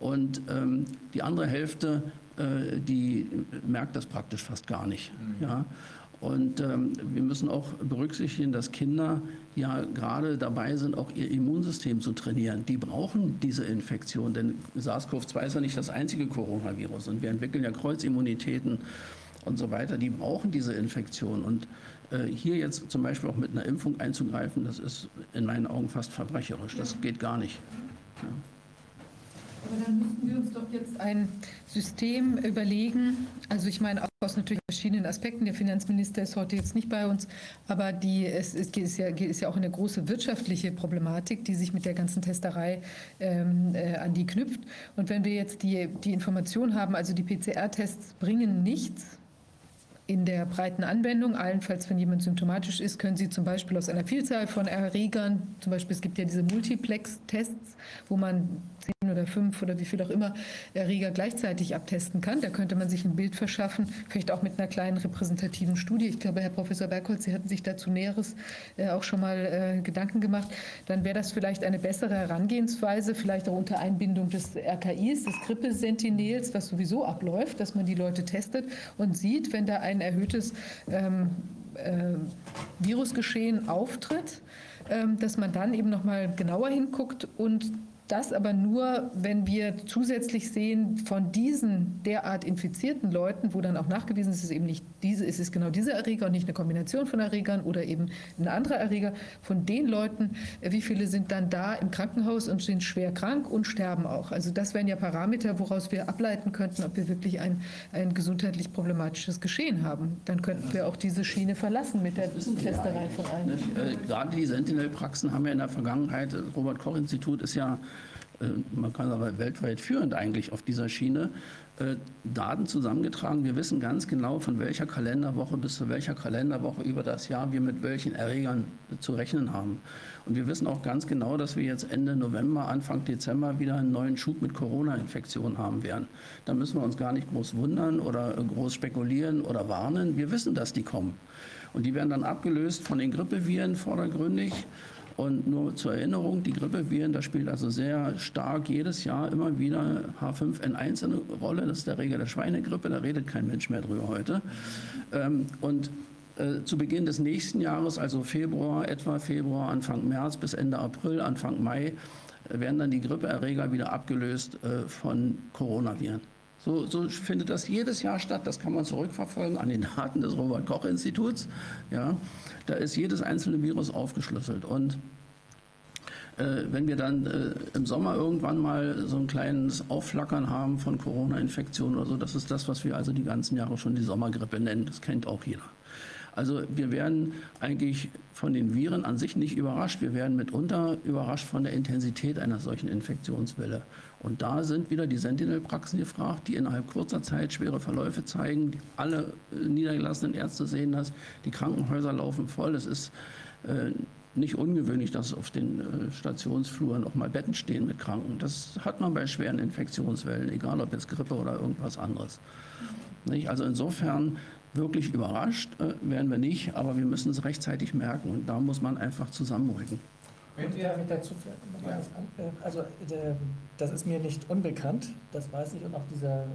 Und ähm, die andere Hälfte, äh, die merkt das praktisch fast gar nicht. Ja? Und ähm, wir müssen auch berücksichtigen, dass Kinder ja gerade dabei sind, auch ihr Immunsystem zu trainieren. Die brauchen diese Infektion, denn SARS-CoV-2 ist ja nicht das einzige Coronavirus. Und wir entwickeln ja Kreuzimmunitäten und so weiter. Die brauchen diese Infektion. Und äh, hier jetzt zum Beispiel auch mit einer Impfung einzugreifen, das ist in meinen Augen fast verbrecherisch. Das geht gar nicht. Ja. Aber dann müssten wir uns doch jetzt ein System überlegen. Also ich meine, aus natürlich verschiedenen Aspekten. Der Finanzminister ist heute jetzt nicht bei uns, aber die, es, es ist, ja, ist ja auch eine große wirtschaftliche Problematik, die sich mit der ganzen Testerei ähm, äh, an die knüpft. Und wenn wir jetzt die, die Information haben, also die PCR-Tests bringen nichts, in der breiten Anwendung, allenfalls wenn jemand symptomatisch ist, können Sie zum Beispiel aus einer Vielzahl von Erregern, zum Beispiel es gibt ja diese Multiplex-Tests, wo man zehn oder fünf oder wie viel auch immer Erreger gleichzeitig abtesten kann. Da könnte man sich ein Bild verschaffen, vielleicht auch mit einer kleinen repräsentativen Studie. Ich glaube, Herr Professor Bergholz, Sie hatten sich dazu Näheres äh, auch schon mal äh, Gedanken gemacht. Dann wäre das vielleicht eine bessere Herangehensweise, vielleicht auch unter Einbindung des RKIs, des Grippe-Sentinels, was sowieso abläuft, dass man die Leute testet und sieht, wenn da ein erhöhtes ähm, äh, Virusgeschehen auftritt, ähm, dass man dann eben noch mal genauer hinguckt und das aber nur, wenn wir zusätzlich sehen, von diesen derart infizierten Leuten, wo dann auch nachgewiesen ist, es ist eben nicht diese, es ist genau dieser Erreger und nicht eine Kombination von Erregern oder eben ein anderer Erreger, von den Leuten, äh, wie viele sind dann da im Krankenhaus und sind schwer krank und sterben auch. Also das wären ja Parameter, woraus wir ableiten könnten, ob wir wirklich ein, ein gesundheitlich problematisches Geschehen haben. Dann könnten wir auch diese Schiene verlassen mit der Testerei von allen. Äh, gerade die Sentinel-Praxen haben ja in der Vergangenheit, das Robert-Koch-Institut ist ja äh, man kann aber weltweit führend eigentlich auf dieser Schiene, äh, Daten zusammengetragen. Wir wissen ganz genau, von welcher Kalenderwoche bis zu welcher Kalenderwoche über das Jahr wir mit welchen Erregern zu rechnen haben. Und wir wissen auch ganz genau, dass wir jetzt Ende November, Anfang Dezember wieder einen neuen Schub mit Corona-Infektionen haben werden. Da müssen wir uns gar nicht groß wundern oder groß spekulieren oder warnen. Wir wissen, dass die kommen. Und die werden dann abgelöst von den Grippeviren vordergründig. Und nur zur Erinnerung, die Grippeviren, da spielt also sehr stark jedes Jahr immer wieder H5N1 eine Rolle. Das ist der Regel der Schweinegrippe, da redet kein Mensch mehr drüber heute. Ähm, und äh, zu Beginn des nächsten Jahres, also Februar, etwa Februar, Anfang März bis Ende April, Anfang Mai, werden dann die Grippeerreger wieder abgelöst äh, von Coronaviren. So, so, findet das jedes Jahr statt. Das kann man zurückverfolgen an den Daten des Robert-Koch-Instituts. Ja, da ist jedes einzelne Virus aufgeschlüsselt. Und äh, wenn wir dann äh, im Sommer irgendwann mal so ein kleines Aufflackern haben von Corona-Infektionen oder so, das ist das, was wir also die ganzen Jahre schon die Sommergrippe nennen. Das kennt auch jeder. Also wir werden eigentlich von den Viren an sich nicht überrascht. Wir werden mitunter überrascht von der Intensität einer solchen Infektionswelle. Und da sind wieder die Sentinel-Praxen gefragt, die innerhalb kurzer Zeit schwere Verläufe zeigen. Alle äh, niedergelassenen Ärzte sehen das. Die Krankenhäuser laufen voll. Es ist äh, nicht ungewöhnlich, dass auf den äh, Stationsfluren auch mal Betten stehen mit Kranken. Das hat man bei schweren Infektionswellen, egal ob jetzt Grippe oder irgendwas anderes. Nicht? Also insofern wirklich überrascht äh, werden wir nicht, aber wir müssen es rechtzeitig merken und da muss man einfach zusammenrücken. Wenn wir damit dazu führen. Ja. Äh, also äh, das ist mir nicht unbekannt, das weiß ich und auch dieser äh,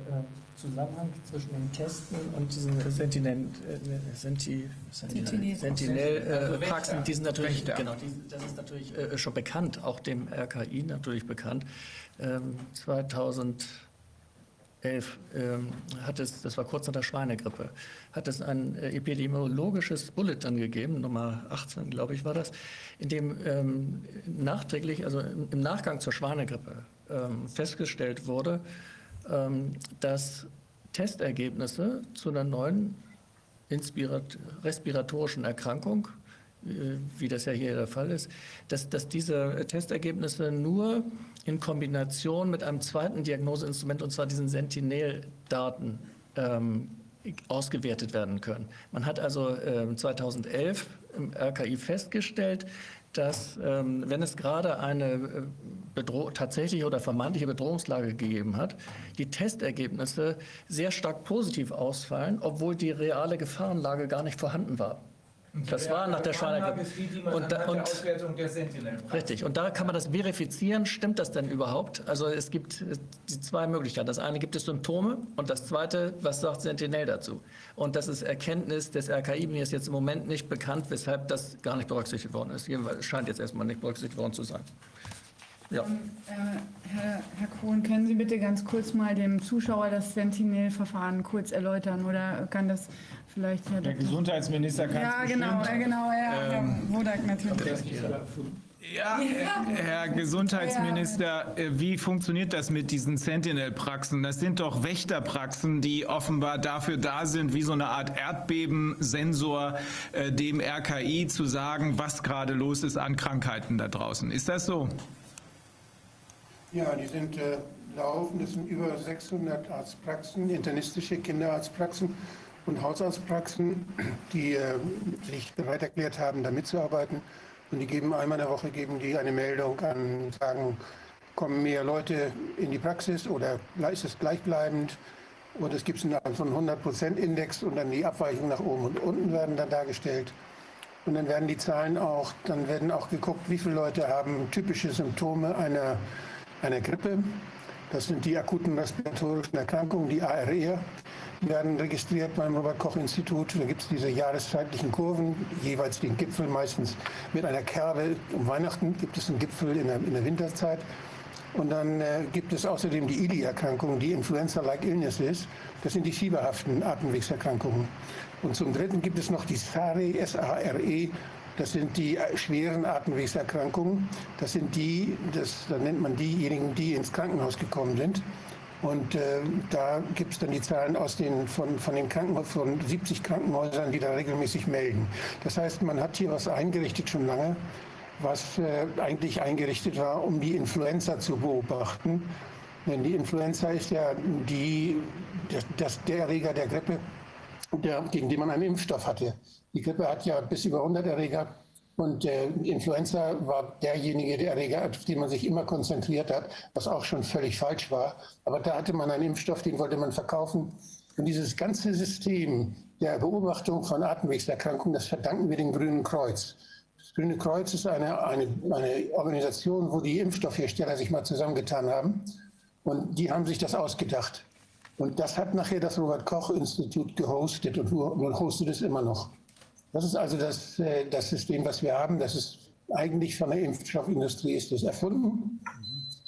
Zusammenhang zwischen den Testen und diesen Sentinel, Sentinel, die sind natürlich, genau, das ist natürlich schon bekannt, auch dem RKI natürlich bekannt. Ähm, 2000 11 ähm, hat es, das war kurz nach der Schweinegrippe, hat es ein äh, epidemiologisches Bulletin gegeben, Nummer 18, glaube ich, war das, in dem ähm, nachträglich, also im Nachgang zur Schweinegrippe ähm, festgestellt wurde, ähm, dass Testergebnisse zu einer neuen Inspirat respiratorischen Erkrankung wie das ja hier der Fall ist, dass, dass diese Testergebnisse nur in Kombination mit einem zweiten Diagnoseinstrument, und zwar diesen Sentinel-Daten, ähm, ausgewertet werden können. Man hat also äh, 2011 im RKI festgestellt, dass ähm, wenn es gerade eine äh, tatsächliche oder vermeintliche Bedrohungslage gegeben hat, die Testergebnisse sehr stark positiv ausfallen, obwohl die reale Gefahrenlage gar nicht vorhanden war. Das war nach der Schweinegrippe. Und, da, und richtig. Und da kann man das verifizieren. Stimmt das denn überhaupt? Also es gibt die zwei Möglichkeiten. Das eine gibt es Symptome und das zweite, was sagt Sentinel dazu? Und das ist Erkenntnis des RKI. Mir ist jetzt im Moment nicht bekannt, weshalb das gar nicht berücksichtigt worden ist. Jedenfalls scheint jetzt erstmal nicht berücksichtigt worden zu sein. Ja. Ähm, äh, Herr, Herr Krohn, können Sie bitte ganz kurz mal dem Zuschauer das Sentinel-Verfahren kurz erläutern oder kann das vielleicht Herr Der Gesundheitsminister kann Ja, genau, ja, genau, ja, ähm, Herr Wodak natürlich. Ja, Herr Gesundheitsminister, äh, wie funktioniert das mit diesen Sentinel-Praxen? Das sind doch Wächterpraxen, die offenbar dafür da sind, wie so eine Art Erdbebensensor äh, dem RKI zu sagen, was gerade los ist an Krankheiten da draußen. Ist das so? Ja, die sind äh, laufen. Das sind über 600 Arztpraxen, internistische Kinderarztpraxen und Hausarztpraxen, die äh, sich bereit erklärt haben, da mitzuarbeiten. Und die geben einmal in der Woche geben die eine Meldung an, sagen, kommen mehr Leute in die Praxis oder ist es gleichbleibend? Und es gibt so einen 100%-Index und dann die Abweichungen nach oben und unten werden dann dargestellt. Und dann werden die Zahlen auch, dann werden auch geguckt, wie viele Leute haben typische Symptome einer einer Grippe. Das sind die akuten respiratorischen Erkrankungen, die ARE, die werden registriert beim Robert-Koch-Institut. Da gibt es diese jahreszeitlichen Kurven, jeweils den Gipfel meistens mit einer Kerbe. Um Weihnachten gibt es einen Gipfel in der, in der Winterzeit. Und dann äh, gibt es außerdem die IDI-Erkrankung, die Influenza-like Illnesses. Das sind die fieberhaften Atemwegserkrankungen. Und zum Dritten gibt es noch die SARE, S-A-R-E, das sind die schweren Atemwegserkrankungen. Das sind die, das, da nennt man diejenigen, die ins Krankenhaus gekommen sind. Und äh, da gibt es dann die Zahlen aus den, von, von den Krankenhäusern, von 70 Krankenhäusern, die da regelmäßig melden. Das heißt, man hat hier was eingerichtet schon lange, was äh, eigentlich eingerichtet war, um die Influenza zu beobachten. Denn die Influenza ist ja die, das, das der Erreger der Grippe, der, gegen den man einen Impfstoff hatte. Die Grippe hat ja bis über 100 Erreger und äh, Influenza war derjenige der Erreger, auf den man sich immer konzentriert hat, was auch schon völlig falsch war. Aber da hatte man einen Impfstoff, den wollte man verkaufen. Und dieses ganze System der Beobachtung von Atemwegserkrankungen, das verdanken wir dem Grünen Kreuz. Das Grüne Kreuz ist eine, eine, eine Organisation, wo die Impfstoffhersteller sich mal zusammengetan haben. Und die haben sich das ausgedacht. Und das hat nachher das Robert Koch Institut gehostet und hostet es immer noch. Das ist also das, äh, das System, was wir haben. Das ist eigentlich von der Impfstoffindustrie ist das erfunden.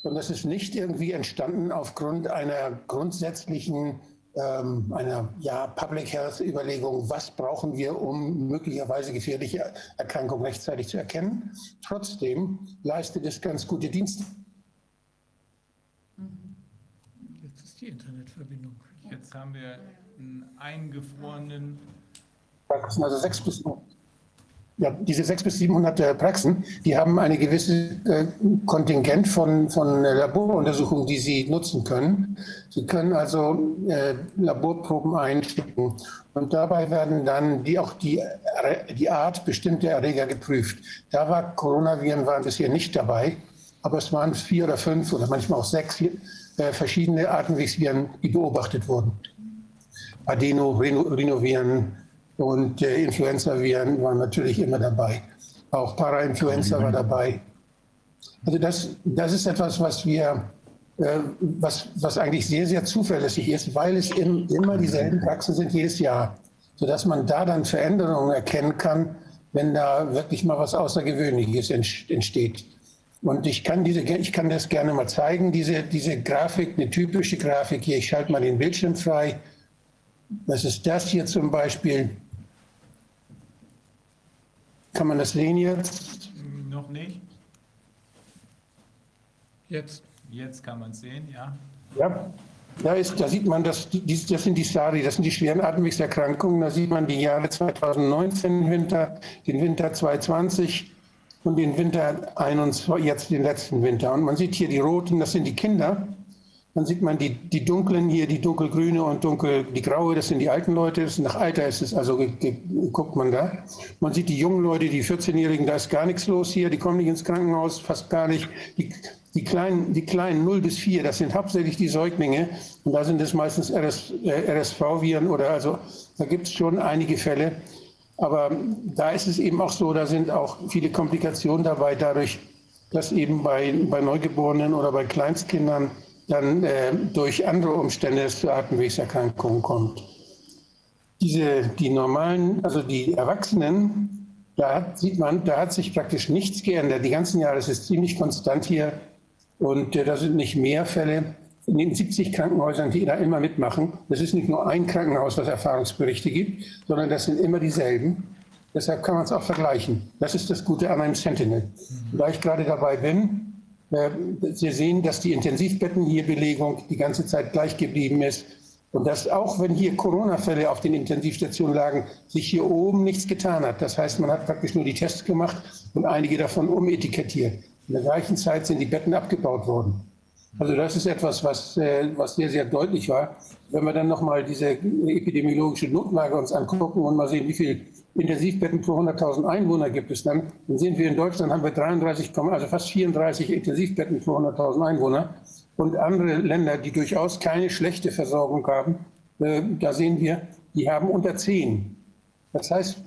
Und das ist nicht irgendwie entstanden aufgrund einer grundsätzlichen ähm, einer ja, Public Health Überlegung, was brauchen wir, um möglicherweise gefährliche Erkrankungen rechtzeitig zu erkennen. Trotzdem leistet es ganz gute Dienste. Jetzt ist die Internetverbindung. Jetzt haben wir einen eingefrorenen Praxen, also sechs bis ja, diese sechs bis 700 Praxen, die haben eine gewisse äh, Kontingent von, von Laboruntersuchungen, die sie nutzen können. Sie können also äh, Laborproben einschicken und dabei werden dann die, auch die, die Art bestimmter Erreger geprüft. Da war Coronaviren waren bisher nicht dabei, aber es waren vier oder fünf oder manchmal auch sechs äh, verschiedene Atemwegsviren, die beobachtet wurden. Adeno, Rhinoviren, und äh, Influenza-Viren waren natürlich immer dabei. Auch Parainfluenza war dabei. Also das, das ist etwas, was wir, äh, was, was eigentlich sehr, sehr zuverlässig ist, weil es im, immer dieselben Praxen sind jedes Jahr, sodass man da dann Veränderungen erkennen kann, wenn da wirklich mal was Außergewöhnliches entsteht. Und ich kann, diese, ich kann das gerne mal zeigen, diese, diese Grafik, eine typische Grafik hier. Ich schalte mal den Bildschirm frei. Das ist das hier zum Beispiel. Kann man das sehen jetzt? Noch nicht. Jetzt. Jetzt kann man es sehen, ja. Ja, da, ist, da sieht man, das, das sind die SARI, das sind die schweren Atemwegserkrankungen. Da sieht man die Jahre 2019 Winter, den Winter 2020 und den Winter 21, jetzt den letzten Winter. Und man sieht hier die roten, das sind die Kinder. Dann sieht man die, die dunklen hier, die dunkelgrüne und dunkel, die graue, das sind die alten Leute. Nach Alter ist es, also guckt man da. Man sieht die jungen Leute, die 14-Jährigen, da ist gar nichts los hier, die kommen nicht ins Krankenhaus, fast gar nicht. Die, die kleinen, die kleinen 0 bis 4, das sind hauptsächlich die Säuglinge. Und da sind es meistens RS, äh, RSV-Viren oder also, da gibt es schon einige Fälle. Aber da ist es eben auch so, da sind auch viele Komplikationen dabei, dadurch, dass eben bei, bei Neugeborenen oder bei Kleinstkindern dann äh, durch andere Umstände zu Atemwegserkrankungen kommt. Diese, die normalen, also die Erwachsenen, da hat, sieht man, da hat sich praktisch nichts geändert. Die ganzen Jahre, es ist ziemlich konstant hier und äh, da sind nicht mehr Fälle. In den 70 Krankenhäusern, die da immer mitmachen, das ist nicht nur ein Krankenhaus, das Erfahrungsberichte gibt, sondern das sind immer dieselben. Deshalb kann man es auch vergleichen. Das ist das Gute an einem Sentinel. Da ich gerade dabei bin, Sie sehen, dass die Intensivbetten hier Belegung die ganze Zeit gleich geblieben ist und dass auch wenn hier Corona-Fälle auf den Intensivstationen lagen, sich hier oben nichts getan hat. Das heißt, man hat praktisch nur die Tests gemacht und einige davon umetikettiert. In der gleichen Zeit sind die Betten abgebaut worden. Also das ist etwas, was, äh, was sehr, sehr deutlich war. Wenn wir dann nochmal diese epidemiologische Notlage uns angucken und mal sehen, wie viel Intensivbetten pro 100.000 Einwohner gibt es dann, dann sehen wir in Deutschland haben wir 33, also fast 34 Intensivbetten pro 100.000 Einwohner und andere Länder, die durchaus keine schlechte Versorgung haben, äh, da sehen wir, die haben unter 10. Das heißt,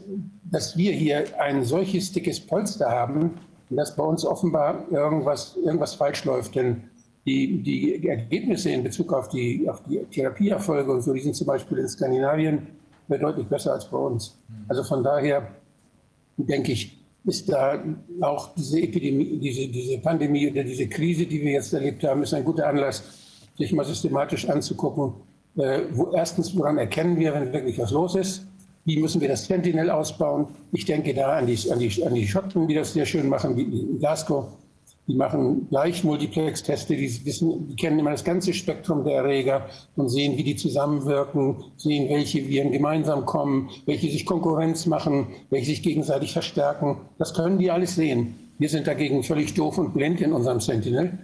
dass wir hier ein solches dickes Polster haben, dass bei uns offenbar irgendwas, irgendwas falsch läuft. Denn die, die Ergebnisse in Bezug auf die, auf die Therapieerfolge und so, die sind zum Beispiel in Skandinavien deutlich besser als bei uns. Also von daher denke ich, ist da auch diese Epidemie, diese, diese Pandemie oder diese Krise, die wir jetzt erlebt haben, ist ein guter Anlass, sich mal systematisch anzugucken, äh, wo erstens, woran erkennen wir, wenn wirklich was los ist, wie müssen wir das Sentinel ausbauen. Ich denke da an die, an die, an die Schotten, die das sehr schön machen, wie in Glasgow. Die machen gleich Multiplex-Teste, die, wissen, die kennen immer das ganze Spektrum der Erreger und sehen, wie die zusammenwirken, sehen, welche Viren gemeinsam kommen, welche sich Konkurrenz machen, welche sich gegenseitig verstärken. Das können die alles sehen. Wir sind dagegen völlig doof und blind in unserem Sentinel.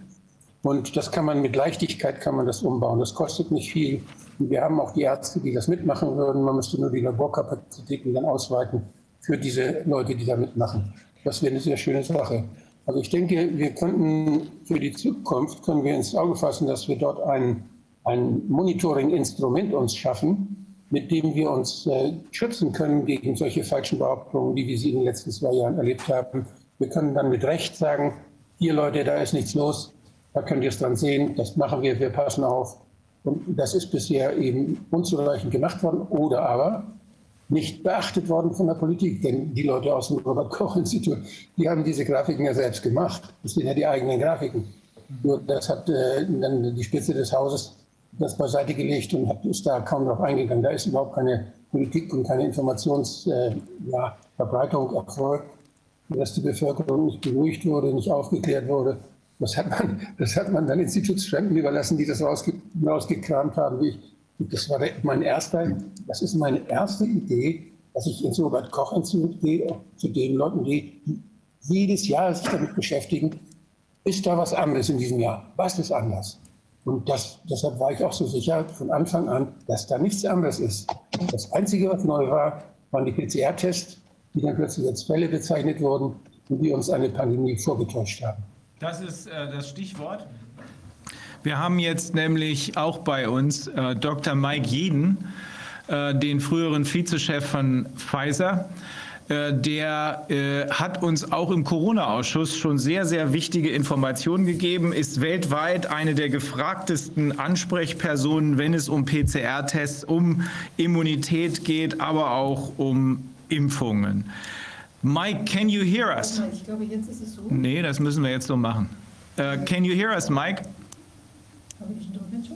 Und das kann man mit Leichtigkeit kann man das umbauen. Das kostet nicht viel. Und wir haben auch die Ärzte, die das mitmachen würden. Man müsste nur die Laborkapazitäten dann ausweiten für diese Leute, die da mitmachen. Das wäre eine sehr schöne Sache. Also ich denke, wir könnten für die Zukunft können wir ins Auge fassen, dass wir dort ein, ein Monitoring-Instrument uns schaffen, mit dem wir uns äh, schützen können gegen solche falschen Behauptungen, wie wir sie in den letzten zwei Jahren erlebt haben. Wir können dann mit Recht sagen, hier Leute, da ist nichts los, da könnt ihr es dann sehen, das machen wir, wir passen auf. Und das ist bisher eben unzureichend gemacht worden. Oder aber nicht beachtet worden von der Politik. Denn die Leute aus dem Robert-Koch-Institut, die haben diese Grafiken ja selbst gemacht. Das sind ja die eigenen Grafiken. Nur das hat äh, dann die Spitze des Hauses das beiseite gelegt und hat, ist da kaum darauf eingegangen. Da ist überhaupt keine Politik und keine Informationsverbreitung äh, ja, erfolgt, dass die Bevölkerung nicht beruhigt wurde, nicht aufgeklärt wurde. Das hat man, das hat man dann Institutsfremden überlassen, die das rausge rausgekramt haben, wie ich das war mein erster, das ist meine erste Idee, dass ich ins Robert Koch Institut gehe, zu den Leuten, die jedes Jahr sich damit beschäftigen, ist da was anderes in diesem Jahr? Was ist anders? Und das, deshalb war ich auch so sicher von Anfang an, dass da nichts anderes ist. Das Einzige, was neu war, waren die PCR-Tests, die dann plötzlich als Fälle bezeichnet wurden und die uns eine Pandemie vorgetäuscht haben. Das ist äh, das Stichwort. Wir haben jetzt nämlich auch bei uns äh, Dr. Mike Jeden, äh, den früheren Vizechef von Pfizer. Äh, der äh, hat uns auch im Corona-Ausschuss schon sehr, sehr wichtige Informationen gegeben, ist weltweit eine der gefragtesten Ansprechpersonen, wenn es um PCR-Tests, um Immunität geht, aber auch um Impfungen. Mike, can you hear us? Ich glaube, jetzt ist es so. Nee, das müssen wir jetzt so machen. Uh, can you hear us, Mike? Habe ich einen Dolmetscher?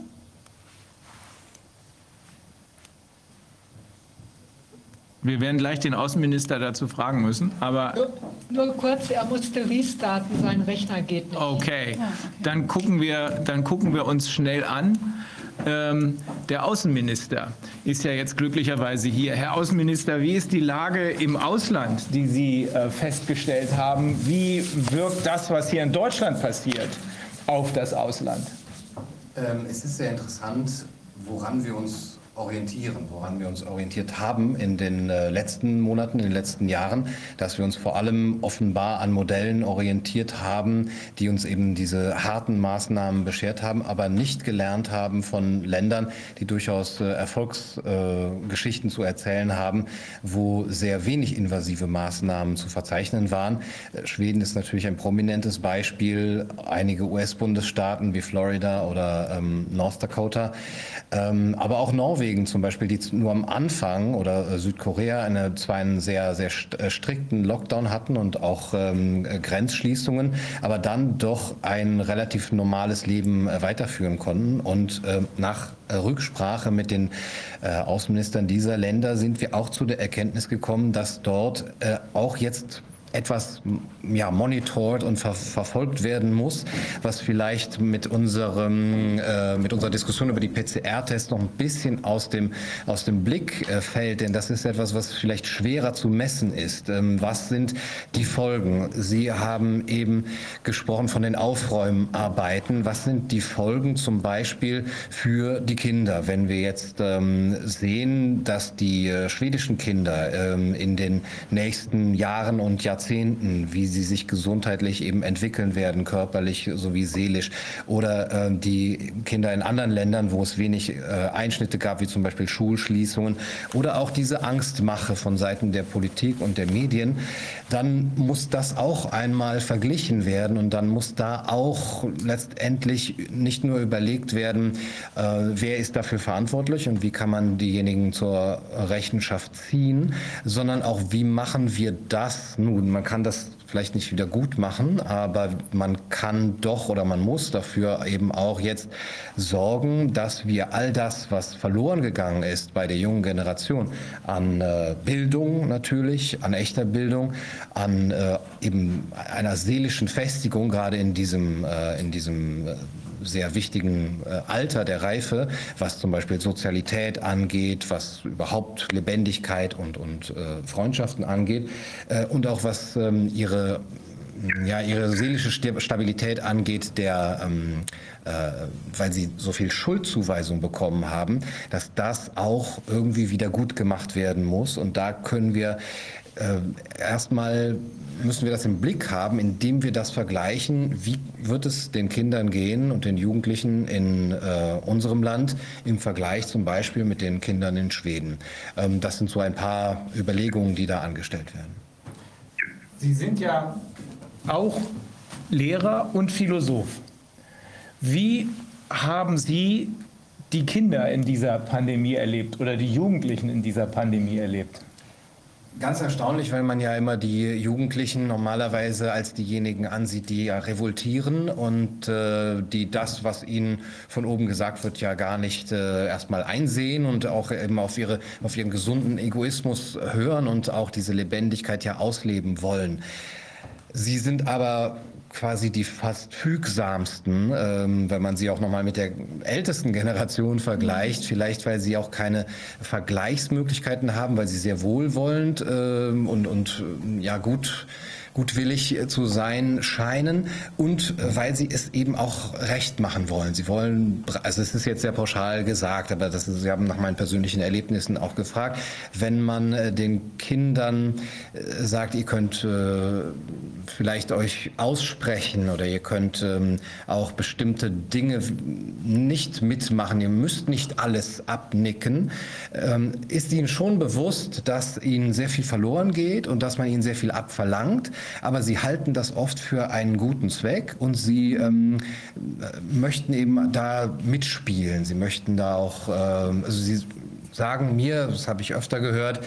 Wir werden gleich den Außenminister dazu fragen müssen, aber Nur kurz, er musste restarten, sein Rechner geht nicht. okay, dann gucken wir, dann gucken wir uns schnell an. Ähm, der Außenminister ist ja jetzt glücklicherweise hier. Herr Außenminister, wie ist die Lage im Ausland, die Sie äh, festgestellt haben? Wie wirkt das, was hier in Deutschland passiert, auf das Ausland? Ähm, es ist sehr interessant, woran wir uns orientieren, woran wir uns orientiert haben in den äh, letzten Monaten, in den letzten Jahren, dass wir uns vor allem offenbar an Modellen orientiert haben, die uns eben diese harten Maßnahmen beschert haben, aber nicht gelernt haben von Ländern, die durchaus äh, Erfolgsgeschichten äh, zu erzählen haben, wo sehr wenig invasive Maßnahmen zu verzeichnen waren. Schweden ist natürlich ein prominentes Beispiel, einige US-Bundesstaaten wie Florida oder ähm, North Dakota, ähm, aber auch Norwegen Norwegen zum Beispiel, die nur am Anfang oder äh, Südkorea eine, zwar einen sehr, sehr äh, strikten Lockdown hatten und auch ähm, Grenzschließungen, aber dann doch ein relativ normales Leben äh, weiterführen konnten. Und äh, nach Rücksprache mit den äh, Außenministern dieser Länder sind wir auch zu der Erkenntnis gekommen, dass dort äh, auch jetzt etwas ja, monitort und ver verfolgt werden muss, was vielleicht mit, unserem, äh, mit unserer Diskussion über die PCR-Tests noch ein bisschen aus dem, aus dem Blick äh, fällt. Denn das ist etwas, was vielleicht schwerer zu messen ist. Ähm, was sind die Folgen? Sie haben eben gesprochen von den Aufräumarbeiten. Was sind die Folgen zum Beispiel für die Kinder? Wenn wir jetzt ähm, sehen, dass die äh, schwedischen Kinder ähm, in den nächsten Jahren und Jahrzehnten Jahrzehnten, wie sie sich gesundheitlich eben entwickeln werden, körperlich sowie seelisch. Oder äh, die Kinder in anderen Ländern, wo es wenig äh, Einschnitte gab, wie zum Beispiel Schulschließungen. Oder auch diese Angstmache von Seiten der Politik und der Medien. Dann muss das auch einmal verglichen werden und dann muss da auch letztendlich nicht nur überlegt werden, äh, wer ist dafür verantwortlich und wie kann man diejenigen zur Rechenschaft ziehen, sondern auch wie machen wir das nun? Man kann das vielleicht nicht wieder gut machen, aber man kann doch oder man muss dafür eben auch jetzt sorgen, dass wir all das, was verloren gegangen ist bei der jungen Generation, an äh, Bildung natürlich, an echter Bildung, an äh, eben einer seelischen Festigung, gerade in diesem, äh, in diesem äh, sehr wichtigen äh, Alter der Reife, was zum Beispiel Sozialität angeht, was überhaupt Lebendigkeit und, und äh, Freundschaften angeht äh, und auch was ähm, ihre ja, ihre seelische Stabilität angeht, der, ähm, äh, weil sie so viel Schuldzuweisung bekommen haben, dass das auch irgendwie wieder gut gemacht werden muss. Und da können wir äh, erstmal müssen wir das im Blick haben, indem wir das vergleichen, wie wird es den Kindern gehen und den Jugendlichen in äh, unserem Land im Vergleich zum Beispiel mit den Kindern in Schweden. Ähm, das sind so ein paar Überlegungen, die da angestellt werden. Sie sind ja auch Lehrer und Philosoph. Wie haben Sie die Kinder in dieser Pandemie erlebt oder die Jugendlichen in dieser Pandemie erlebt? Ganz erstaunlich, weil man ja immer die Jugendlichen normalerweise als diejenigen ansieht, die ja revoltieren und äh, die das, was ihnen von oben gesagt wird, ja gar nicht äh, erstmal einsehen und auch eben auf, ihre, auf ihren gesunden Egoismus hören und auch diese Lebendigkeit ja ausleben wollen. Sie sind aber quasi die fast fügsamsten, ähm, wenn man sie auch nochmal mit der ältesten Generation vergleicht. Mhm. Vielleicht, weil sie auch keine Vergleichsmöglichkeiten haben, weil sie sehr wohlwollend ähm, und, und ja gut gutwillig äh, zu sein scheinen und äh, weil sie es eben auch recht machen wollen. Sie wollen, also es ist jetzt sehr pauschal gesagt, aber das ist, Sie haben nach meinen persönlichen Erlebnissen auch gefragt, wenn man äh, den Kindern sagt, ihr könnt vielleicht euch aussprechen oder ihr könnt ähm, auch bestimmte Dinge nicht mitmachen, ihr müsst nicht alles abnicken, ähm, ist ihnen schon bewusst, dass ihnen sehr viel verloren geht und dass man ihnen sehr viel abverlangt aber sie halten das oft für einen guten Zweck und sie ähm, möchten eben da mitspielen. Sie möchten da auch, ähm, also sie sagen mir, das habe ich öfter gehört,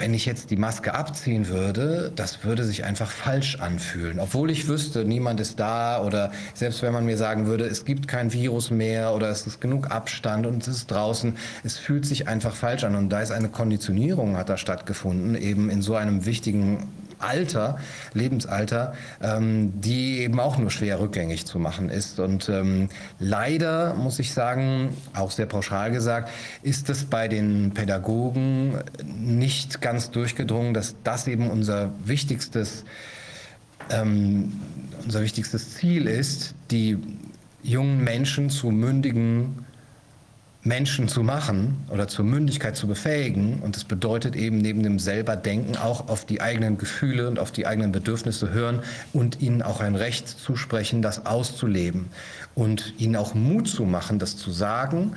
wenn ich jetzt die Maske abziehen würde, das würde sich einfach falsch anfühlen. Obwohl ich wüsste, niemand ist da oder selbst wenn man mir sagen würde, es gibt kein Virus mehr oder es ist genug Abstand und es ist draußen, es fühlt sich einfach falsch an. Und da ist eine Konditionierung, hat da stattgefunden, eben in so einem wichtigen Alter, Lebensalter, ähm, die eben auch nur schwer rückgängig zu machen ist. Und ähm, leider muss ich sagen, auch sehr pauschal gesagt, ist es bei den Pädagogen nicht ganz durchgedrungen, dass das eben unser wichtigstes, ähm, unser wichtigstes Ziel ist, die jungen Menschen zu mündigen Menschen zu machen oder zur Mündigkeit zu befähigen. Und das bedeutet eben neben dem selber Denken auch auf die eigenen Gefühle und auf die eigenen Bedürfnisse hören und ihnen auch ein Recht zusprechen, das auszuleben und ihnen auch Mut zu machen, das zu sagen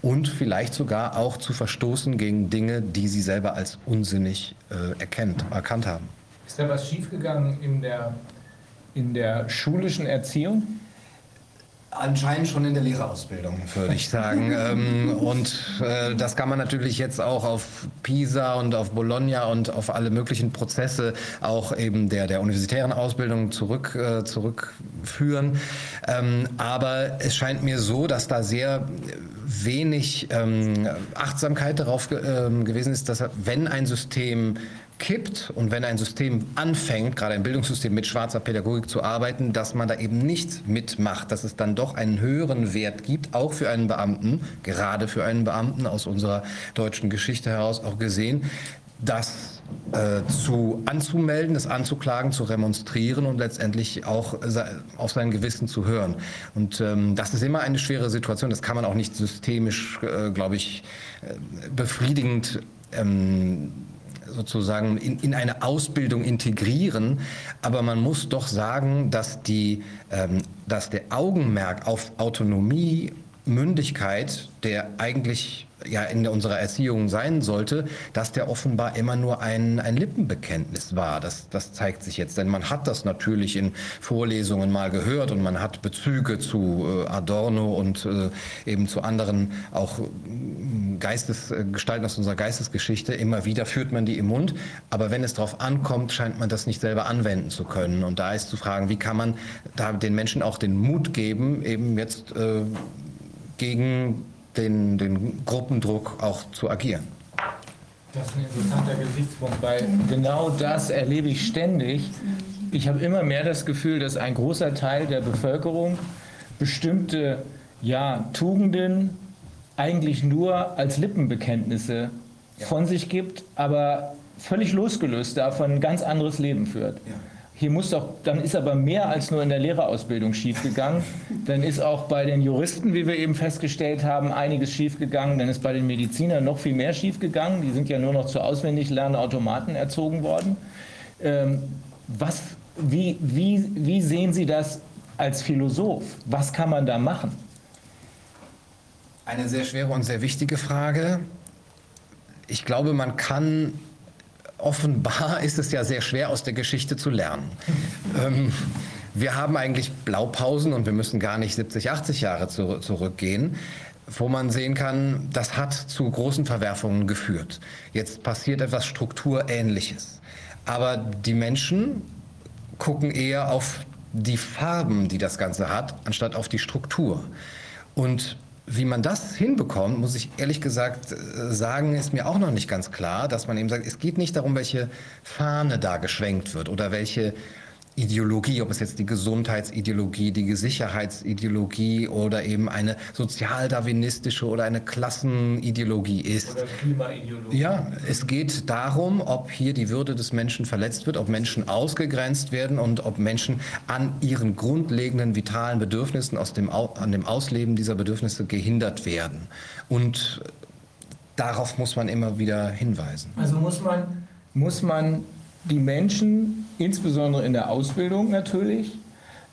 und vielleicht sogar auch zu verstoßen gegen Dinge, die sie selber als unsinnig äh, erkennt, erkannt haben. Ist da was schiefgegangen in der, in der schulischen Erziehung? Anscheinend schon in der Lehrerausbildung, würde ich sagen. ähm, und äh, das kann man natürlich jetzt auch auf PISA und auf Bologna und auf alle möglichen Prozesse auch eben der, der universitären Ausbildung zurück, äh, zurückführen. Ähm, aber es scheint mir so, dass da sehr wenig ähm, Achtsamkeit darauf ge äh, gewesen ist, dass wenn ein System kippt und wenn ein System anfängt, gerade ein Bildungssystem mit schwarzer Pädagogik zu arbeiten, dass man da eben nicht mitmacht, dass es dann doch einen höheren Wert gibt, auch für einen Beamten, gerade für einen Beamten aus unserer deutschen Geschichte heraus auch gesehen, das äh, zu anzumelden, das anzuklagen, zu remonstrieren und letztendlich auch auf sein Gewissen zu hören. Und ähm, das ist immer eine schwere Situation. Das kann man auch nicht systemisch, äh, glaube ich, äh, befriedigend ähm, sozusagen in, in eine Ausbildung integrieren. Aber man muss doch sagen, dass, die, ähm, dass der Augenmerk auf Autonomie, Mündigkeit, der eigentlich ja in unserer Erziehung sein sollte, dass der offenbar immer nur ein, ein Lippenbekenntnis war. Das, das zeigt sich jetzt, denn man hat das natürlich in Vorlesungen mal gehört und man hat Bezüge zu äh, Adorno und äh, eben zu anderen auch mm, Geistesgestalten aus unserer Geistesgeschichte. Immer wieder führt man die im Mund, aber wenn es darauf ankommt, scheint man das nicht selber anwenden zu können. Und da ist zu fragen, wie kann man da den Menschen auch den Mut geben, eben jetzt äh, gegen den, den Gruppendruck auch zu agieren. Das ist ein interessanter Gesichtspunkt, weil genau das erlebe ich ständig. Ich habe immer mehr das Gefühl, dass ein großer Teil der Bevölkerung bestimmte ja, Tugenden eigentlich nur als Lippenbekenntnisse von sich gibt, aber völlig losgelöst davon ein ganz anderes Leben führt. Hier muss doch, dann ist aber mehr als nur in der Lehrerausbildung schiefgegangen. Dann ist auch bei den Juristen, wie wir eben festgestellt haben, einiges schiefgegangen. Dann ist bei den Medizinern noch viel mehr schiefgegangen. Die sind ja nur noch zu auswendig lernenden Automaten erzogen worden. Ähm, was, wie, wie, wie sehen Sie das als Philosoph? Was kann man da machen? Eine sehr schwere und sehr wichtige Frage. Ich glaube, man kann offenbar ist es ja sehr schwer, aus der Geschichte zu lernen. ähm, wir haben eigentlich Blaupausen und wir müssen gar nicht 70, 80 Jahre zu, zurückgehen, wo man sehen kann, das hat zu großen Verwerfungen geführt. Jetzt passiert etwas Strukturähnliches. Aber die Menschen gucken eher auf die Farben, die das Ganze hat, anstatt auf die Struktur. Und wie man das hinbekommt, muss ich ehrlich gesagt äh, sagen, ist mir auch noch nicht ganz klar, dass man eben sagt, es geht nicht darum, welche Fahne da geschwenkt wird oder welche Ideologie, ob es jetzt die Gesundheitsideologie, die Sicherheitsideologie oder eben eine sozialdarwinistische oder eine Klassenideologie ist. Oder Klimaideologie. Ja, es geht darum, ob hier die Würde des Menschen verletzt wird, ob Menschen ausgegrenzt werden und ob Menschen an ihren grundlegenden vitalen Bedürfnissen aus dem, an dem Ausleben dieser Bedürfnisse gehindert werden. Und darauf muss man immer wieder hinweisen. Also muss man, muss man die Menschen, insbesondere in der Ausbildung natürlich,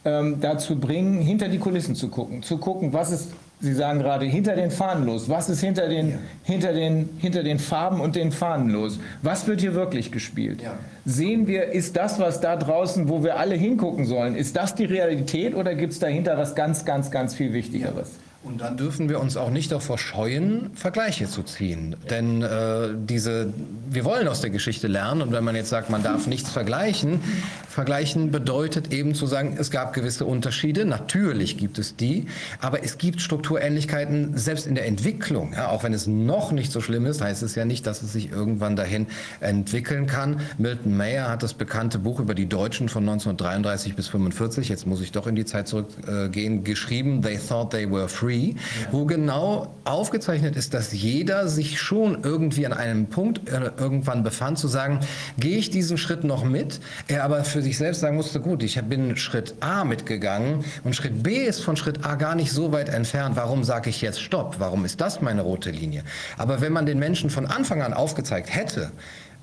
ähm, dazu bringen, hinter die Kulissen zu gucken. Zu gucken, was ist, Sie sagen gerade, hinter den Fahnen los. Was ist hinter den, ja. hinter den, hinter den Farben und den Fahnen los? Was wird hier wirklich gespielt? Ja. Sehen wir, ist das, was da draußen, wo wir alle hingucken sollen, ist das die Realität oder gibt es dahinter was ganz, ganz, ganz viel Wichtigeres? Ja. Und dann dürfen wir uns auch nicht davor scheuen, Vergleiche zu ziehen. Denn äh, diese, wir wollen aus der Geschichte lernen. Und wenn man jetzt sagt, man darf nichts vergleichen, vergleichen bedeutet eben zu sagen, es gab gewisse Unterschiede. Natürlich gibt es die. Aber es gibt Strukturähnlichkeiten selbst in der Entwicklung. Ja, auch wenn es noch nicht so schlimm ist, heißt es ja nicht, dass es sich irgendwann dahin entwickeln kann. Milton Mayer hat das bekannte Buch über die Deutschen von 1933 bis 1945, jetzt muss ich doch in die Zeit zurückgehen, geschrieben. They thought they were free. Free, wo genau aufgezeichnet ist, dass jeder sich schon irgendwie an einem Punkt äh, irgendwann befand, zu sagen, gehe ich diesen Schritt noch mit? Er aber für sich selbst sagen musste, gut, ich bin Schritt A mitgegangen und Schritt B ist von Schritt A gar nicht so weit entfernt. Warum sage ich jetzt Stopp? Warum ist das meine rote Linie? Aber wenn man den Menschen von Anfang an aufgezeigt hätte,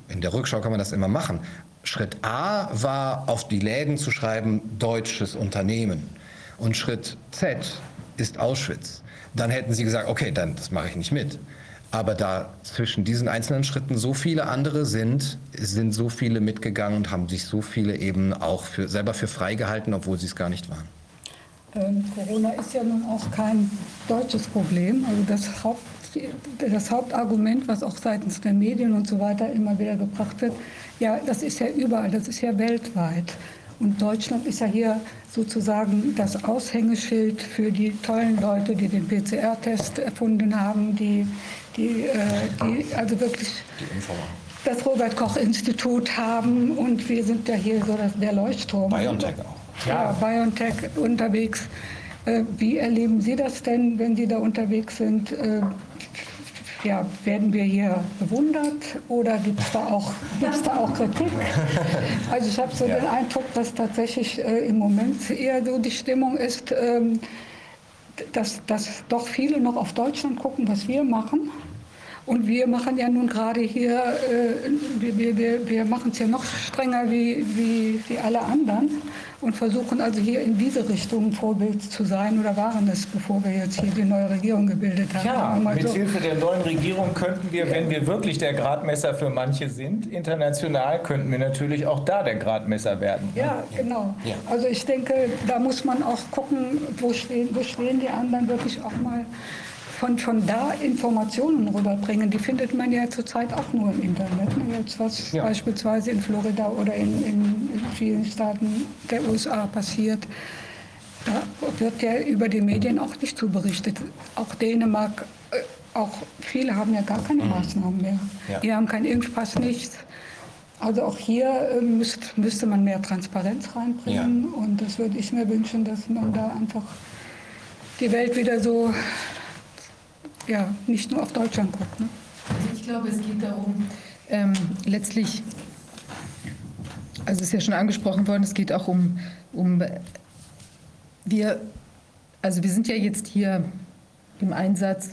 in der Rückschau kann man das immer machen, Schritt A war auf die Läden zu schreiben, deutsches Unternehmen. Und Schritt Z ist Auschwitz. Dann hätten sie gesagt, okay, dann das mache ich nicht mit. Aber da zwischen diesen einzelnen Schritten so viele andere sind, sind so viele mitgegangen und haben sich so viele eben auch für, selber für frei gehalten, obwohl sie es gar nicht waren. Ähm, Corona ist ja nun auch kein deutsches Problem. Also das, Haupt, das Hauptargument, was auch seitens der Medien und so weiter immer wieder gebracht wird, ja, das ist ja überall, das ist ja weltweit. Und Deutschland ist ja hier sozusagen das Aushängeschild für die tollen Leute, die den PCR-Test erfunden haben, die, die, äh, die also wirklich das Robert-Koch-Institut haben. Und wir sind ja hier so der Leuchtturm. BioNTech auch. Ja, BioNTech unterwegs. Äh, wie erleben Sie das denn, wenn Sie da unterwegs sind? Äh, ja, werden wir hier bewundert oder gibt es da, auch, da auch Kritik? Also ich habe so ja. den Eindruck, dass tatsächlich äh, im Moment eher so die Stimmung ist, ähm, dass, dass doch viele noch auf Deutschland gucken, was wir machen. Und wir machen ja nun gerade hier, äh, wir, wir, wir machen es ja noch strenger wie, wie, wie alle anderen und versuchen also hier in diese Richtung Vorbild zu sein oder waren es, bevor wir jetzt hier die neue Regierung gebildet haben. Ja, mit so. Hilfe der neuen Regierung könnten wir, ja. wenn wir wirklich der Gradmesser für manche sind, international könnten wir natürlich auch da der Gradmesser werden. Ja, genau. Ja. Also ich denke, da muss man auch gucken, wo stehen, wo stehen die anderen wirklich auch mal von, von da Informationen rüberbringen, die findet man ja zurzeit auch nur im Internet. Ne? Jetzt was ja. beispielsweise in Florida oder in, in, vielen Staaten der USA passiert, da wird ja über die Medien auch nicht zu berichtet. Auch Dänemark, äh, auch viele haben ja gar keine mhm. Maßnahmen mehr. Ja. Die haben keinen Impfpass, nichts. Also auch hier äh, müsst, müsste man mehr Transparenz reinbringen ja. und das würde ich mir wünschen, dass man da einfach die Welt wieder so ja, nicht nur auf Deutschland guckt. Ne? Also ich glaube, es geht darum, ähm, letztlich, also es ist ja schon angesprochen worden, es geht auch um, um wir, also wir sind ja jetzt hier im Einsatz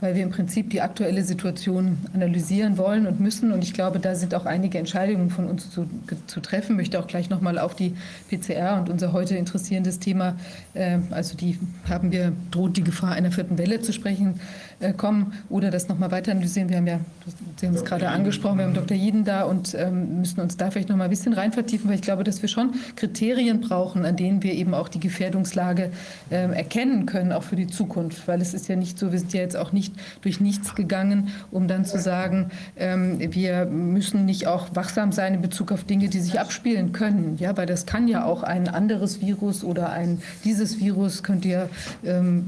weil wir im Prinzip die aktuelle Situation analysieren wollen und müssen. Und ich glaube, da sind auch einige Entscheidungen von uns zu, zu treffen. Ich möchte auch gleich noch mal auf die PCR und unser heute interessierendes Thema, äh, also die haben wir, droht die Gefahr einer vierten Welle zu sprechen äh, kommen oder das noch mal weiter analysieren. Wir haben ja, Sie haben es gerade angesprochen, wir haben Dr. Jeden da und ähm, müssen uns da vielleicht noch mal ein bisschen rein vertiefen, weil ich glaube, dass wir schon Kriterien brauchen, an denen wir eben auch die Gefährdungslage äh, erkennen können, auch für die Zukunft. Weil es ist ja nicht so, wir sind ja jetzt auch nicht nicht durch nichts gegangen, um dann zu sagen, ähm, wir müssen nicht auch wachsam sein in Bezug auf Dinge, die sich abspielen können. Ja, weil das kann ja auch ein anderes Virus oder ein dieses Virus könnte ja, ähm,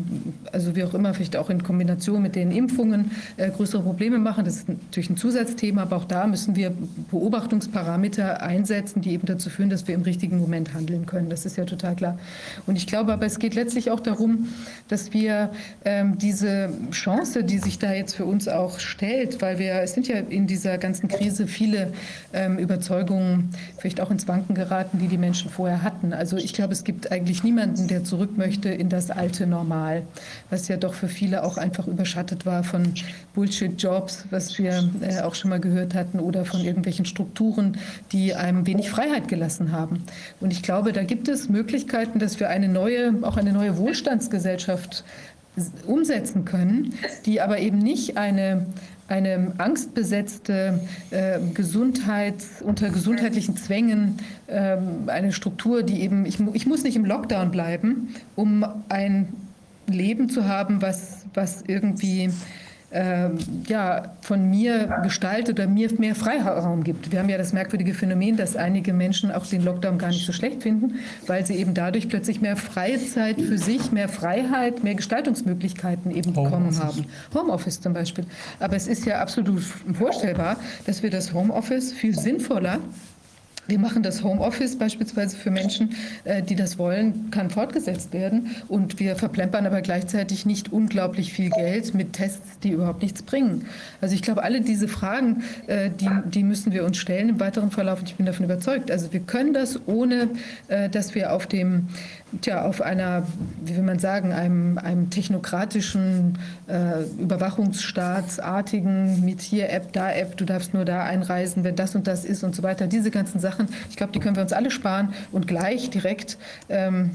also wie auch immer, vielleicht auch in Kombination mit den Impfungen äh, größere Probleme machen. Das ist natürlich ein Zusatzthema, aber auch da müssen wir Beobachtungsparameter einsetzen, die eben dazu führen, dass wir im richtigen Moment handeln können. Das ist ja total klar. Und ich glaube aber, es geht letztlich auch darum, dass wir ähm, diese Chance, die sich da jetzt für uns auch stellt, weil wir, es sind ja in dieser ganzen Krise viele ähm, Überzeugungen vielleicht auch ins Wanken geraten, die die Menschen vorher hatten. Also ich glaube, es gibt eigentlich niemanden, der zurück möchte in das alte Normal, was ja doch für viele auch einfach überschattet war von Bullshit-Jobs, was wir äh, auch schon mal gehört hatten, oder von irgendwelchen Strukturen, die einem wenig Freiheit gelassen haben. Und ich glaube, da gibt es Möglichkeiten, dass wir eine neue, auch eine neue Wohlstandsgesellschaft umsetzen können, die aber eben nicht eine eine angstbesetzte äh, Gesundheit unter gesundheitlichen Zwängen, äh, eine Struktur, die eben, ich, ich muss nicht im Lockdown bleiben, um ein Leben zu haben, was, was irgendwie äh, ja, von mir gestaltet oder mir mehr Freiraum gibt. Wir haben ja das merkwürdige Phänomen, dass einige Menschen auch den Lockdown gar nicht so schlecht finden, weil sie eben dadurch plötzlich mehr Freizeit für sich, mehr Freiheit, mehr Gestaltungsmöglichkeiten eben bekommen haben. Homeoffice zum Beispiel. Aber es ist ja absolut vorstellbar, dass wir das Homeoffice viel sinnvoller wir machen das Homeoffice beispielsweise für Menschen, äh, die das wollen, kann fortgesetzt werden. Und wir verplempern aber gleichzeitig nicht unglaublich viel Geld mit Tests, die überhaupt nichts bringen. Also ich glaube, alle diese Fragen, äh, die, die müssen wir uns stellen im weiteren Verlauf. Und ich bin davon überzeugt. Also wir können das, ohne äh, dass wir auf dem tja, auf einer, wie will man sagen, einem, einem technokratischen äh, Überwachungsstaatsartigen mit hier App, da App, du darfst nur da einreisen, wenn das und das ist und so weiter. Diese ganzen Sachen, ich glaube, die können wir uns alle sparen und gleich direkt ähm,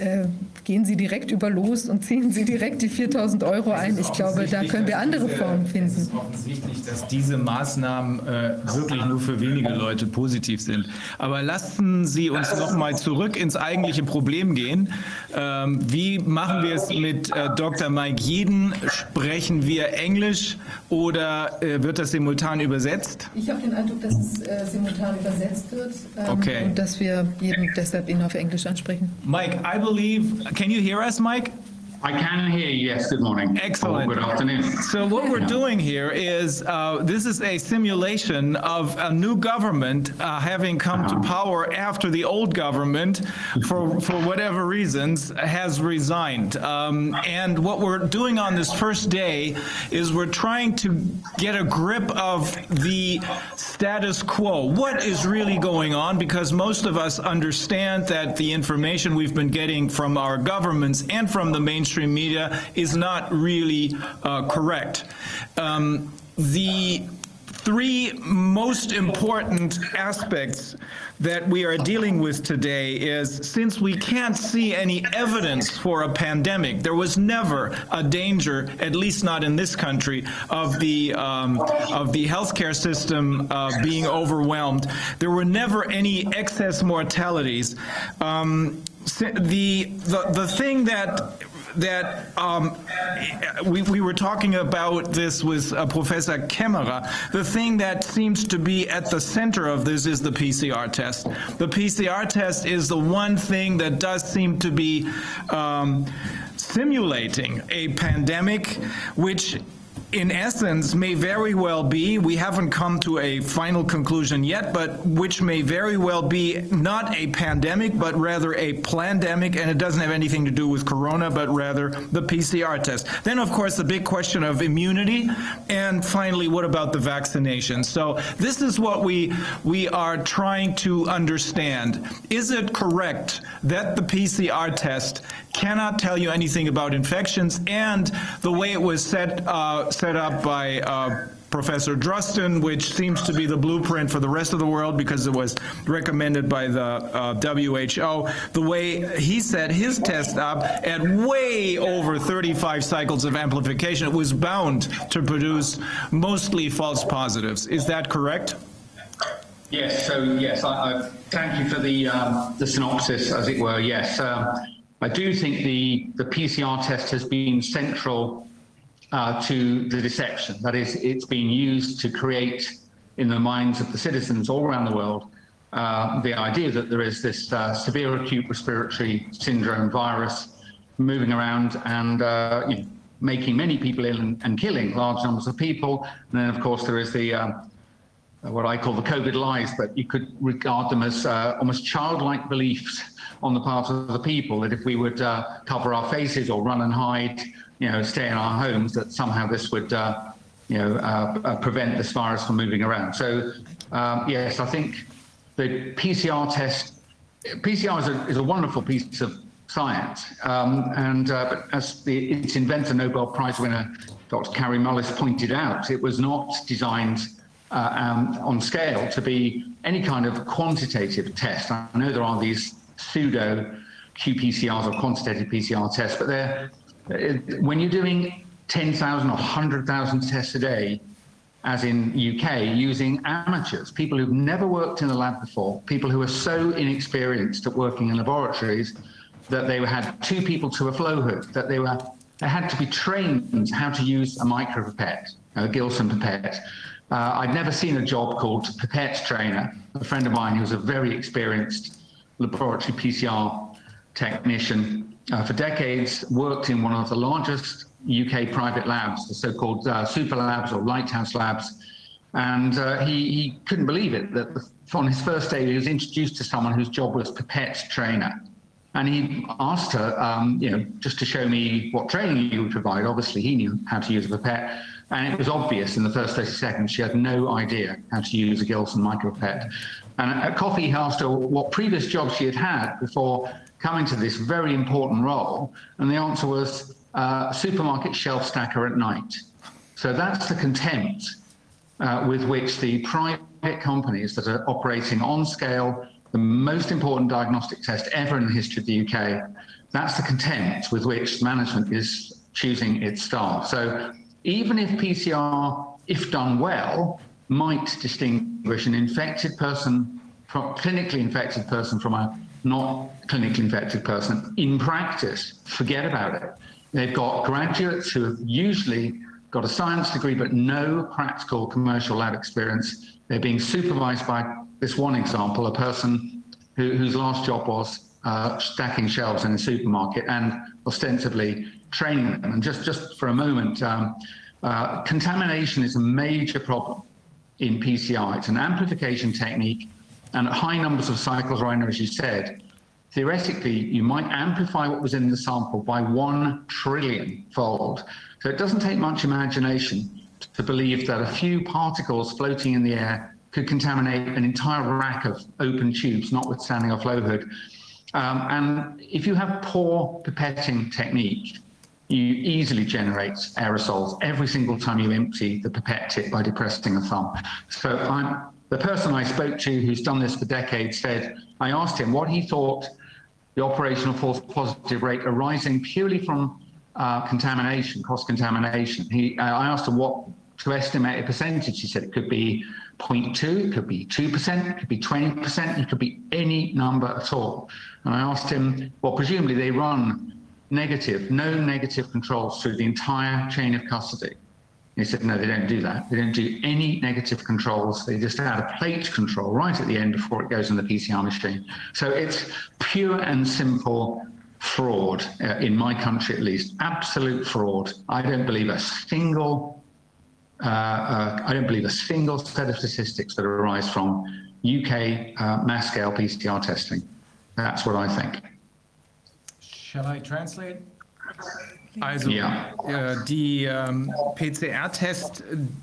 äh, gehen Sie direkt über los und ziehen Sie direkt die 4000 Euro ein. Ich glaube, da können wir andere Formen finden. Es ist offensichtlich, dass diese Maßnahmen äh, wirklich nur für wenige Leute positiv sind. Aber lassen Sie uns noch mal zurück ins eigentliche Problem gehen. Ähm, wie machen wir es mit äh, Dr. Mike Jeden? Sprechen wir Englisch oder äh, wird das simultan übersetzt? Ich habe den Eindruck, dass es äh, simultan übersetzt wird ähm, okay. und dass wir jeden deshalb ihn auf Englisch ansprechen. Mike, I believe, can you hear us, Mike? I can hear you, yes. Good morning. Excellent. Or good afternoon. So what we're doing here is, uh, this is a simulation of a new government uh, having come to power after the old government, for, for whatever reasons, has resigned. Um, and what we're doing on this first day is we're trying to get a grip of the status quo. What is really going on? Because most of us understand that the information we've been getting from our governments and from the mainstream mainstream media is not really uh, correct. Um, the three most important aspects that we are dealing with today is since we can't see any evidence for a pandemic, there was never a danger, at least not in this country, of the um, of the healthcare system uh, being overwhelmed. There were never any excess mortalities. Um, the, the the thing that that um, we, we were talking about this with uh, Professor Kemmerer. The thing that seems to be at the center of this is the PCR test. The PCR test is the one thing that does seem to be um, simulating a pandemic, which in essence may very well be, we haven't come to a final conclusion yet, but which may very well be not a pandemic, but rather a plandemic, and it doesn't have anything to do with corona, but rather the PCR test. Then, of course, the big question of immunity, and finally, what about the vaccination? So this is what we, we are trying to understand. Is it correct that the PCR test cannot tell you anything about infections, and the way it was set, uh, set up by uh, Professor Druston, which seems to be the blueprint for the rest of the world because it was recommended by the uh, WHO. The way he set his test up at way over 35 cycles of amplification, it was bound to produce mostly false positives. Is that correct? Yes. So yes, I, I thank you for the um, the synopsis, as it were. Yes, um, I do think the the PCR test has been central uh, to the deception. That is, it's being used to create in the minds of the citizens all around the world uh, the idea that there is this uh, severe acute respiratory syndrome virus moving around and uh, you know, making many people ill and, and, killing large numbers of people. And then, of course, there is the uh, what I call the COVID lies, but you could regard them as uh, almost childlike beliefs on the part of the people that if we would cover our faces or run and hide, you know, stay in our homes, that somehow this would, uh, you know, uh, uh, prevent this virus from moving around. So, um, yes, I think the PCR test, PCR is a, is a wonderful piece of science, um, and uh, but as the, its inventor, Nobel Prize winner Dr. Carrie Mullis pointed out, it was not designed uh, um, on scale to be any kind of quantitative test. I know there are these pseudo qPCRs or quantitative PCR tests, but they're when you're doing 10,000 or 100,000 tests a day, as in UK, using amateurs, people who've never worked in a lab before, people who are so inexperienced at working in laboratories that they had two people to a flow hood, that they were they had to be trained how to use a micropipette, a Gilson pipette, uh, I'd never seen a job called pipette trainer. A friend of mine who was a very experienced laboratory PCR technician uh, for decades, worked in one of the largest UK private labs, the so-called uh, super labs or lighthouse labs. And uh, he, he couldn't believe it that on his first day he was introduced to someone whose job was pipette trainer. And he asked her, um, you know, just to show me what training you would provide. Obviously, he knew how to use a pipette. And it was obvious in the first 30 seconds she had no idea how to use a Gilson micropipette. And at coffee, he asked her what previous jobs she had had before coming to this very important role. And the answer was uh, supermarket shelf stacker at night. So that's the contempt uh, with which the private companies that are operating on scale the most important diagnostic test ever in the history of the UK, that's the contempt with which management is choosing its staff. So even if PCR, if done well, might distinguish an infected person from clinically infected person from a not clinically infected person, in practice, forget about it. They've got graduates who have usually got a science degree but no practical commercial lab experience. They're being supervised by this one example, a person who, whose last job was uh, stacking shelves in a supermarket and ostensibly training them. And just, just for a moment, um, uh, contamination is a major problem in PCR. It's an amplification technique, and at high numbers of cycles, Rainer, as you said, theoretically, you might amplify what was in the sample by one trillion fold. So it doesn't take much imagination to believe that a few particles floating in the air could contaminate an entire rack of open tubes, notwithstanding a flow hood. Um, and if you have poor pipetting technique, you easily generate aerosols every single time you empty the pipette tip by depressing a thumb. So I'm, the person I spoke to who's done this for decades said, I asked him what he thought the operational false positive rate arising purely from uh, contamination, cross contamination. He, uh, I asked him what to estimate a percentage. He said it could be 0.2, it could be 2%, it could be 20%, it could be any number at all. And I asked him, well, presumably they run negative, no negative controls through the entire chain of custody. He said, no, they don't do that. They don't do any negative controls. They just add a plate control right at the end before it goes in the PCR machine. So it's pure and simple fraud, uh, in my country at least, absolute fraud. I don't believe a single, uh, uh, I don't believe a single set of statistics that arise from UK uh, mass scale PCR testing. That's what I think. Shall I translate? Also ja. äh, die ähm, PCR-Test,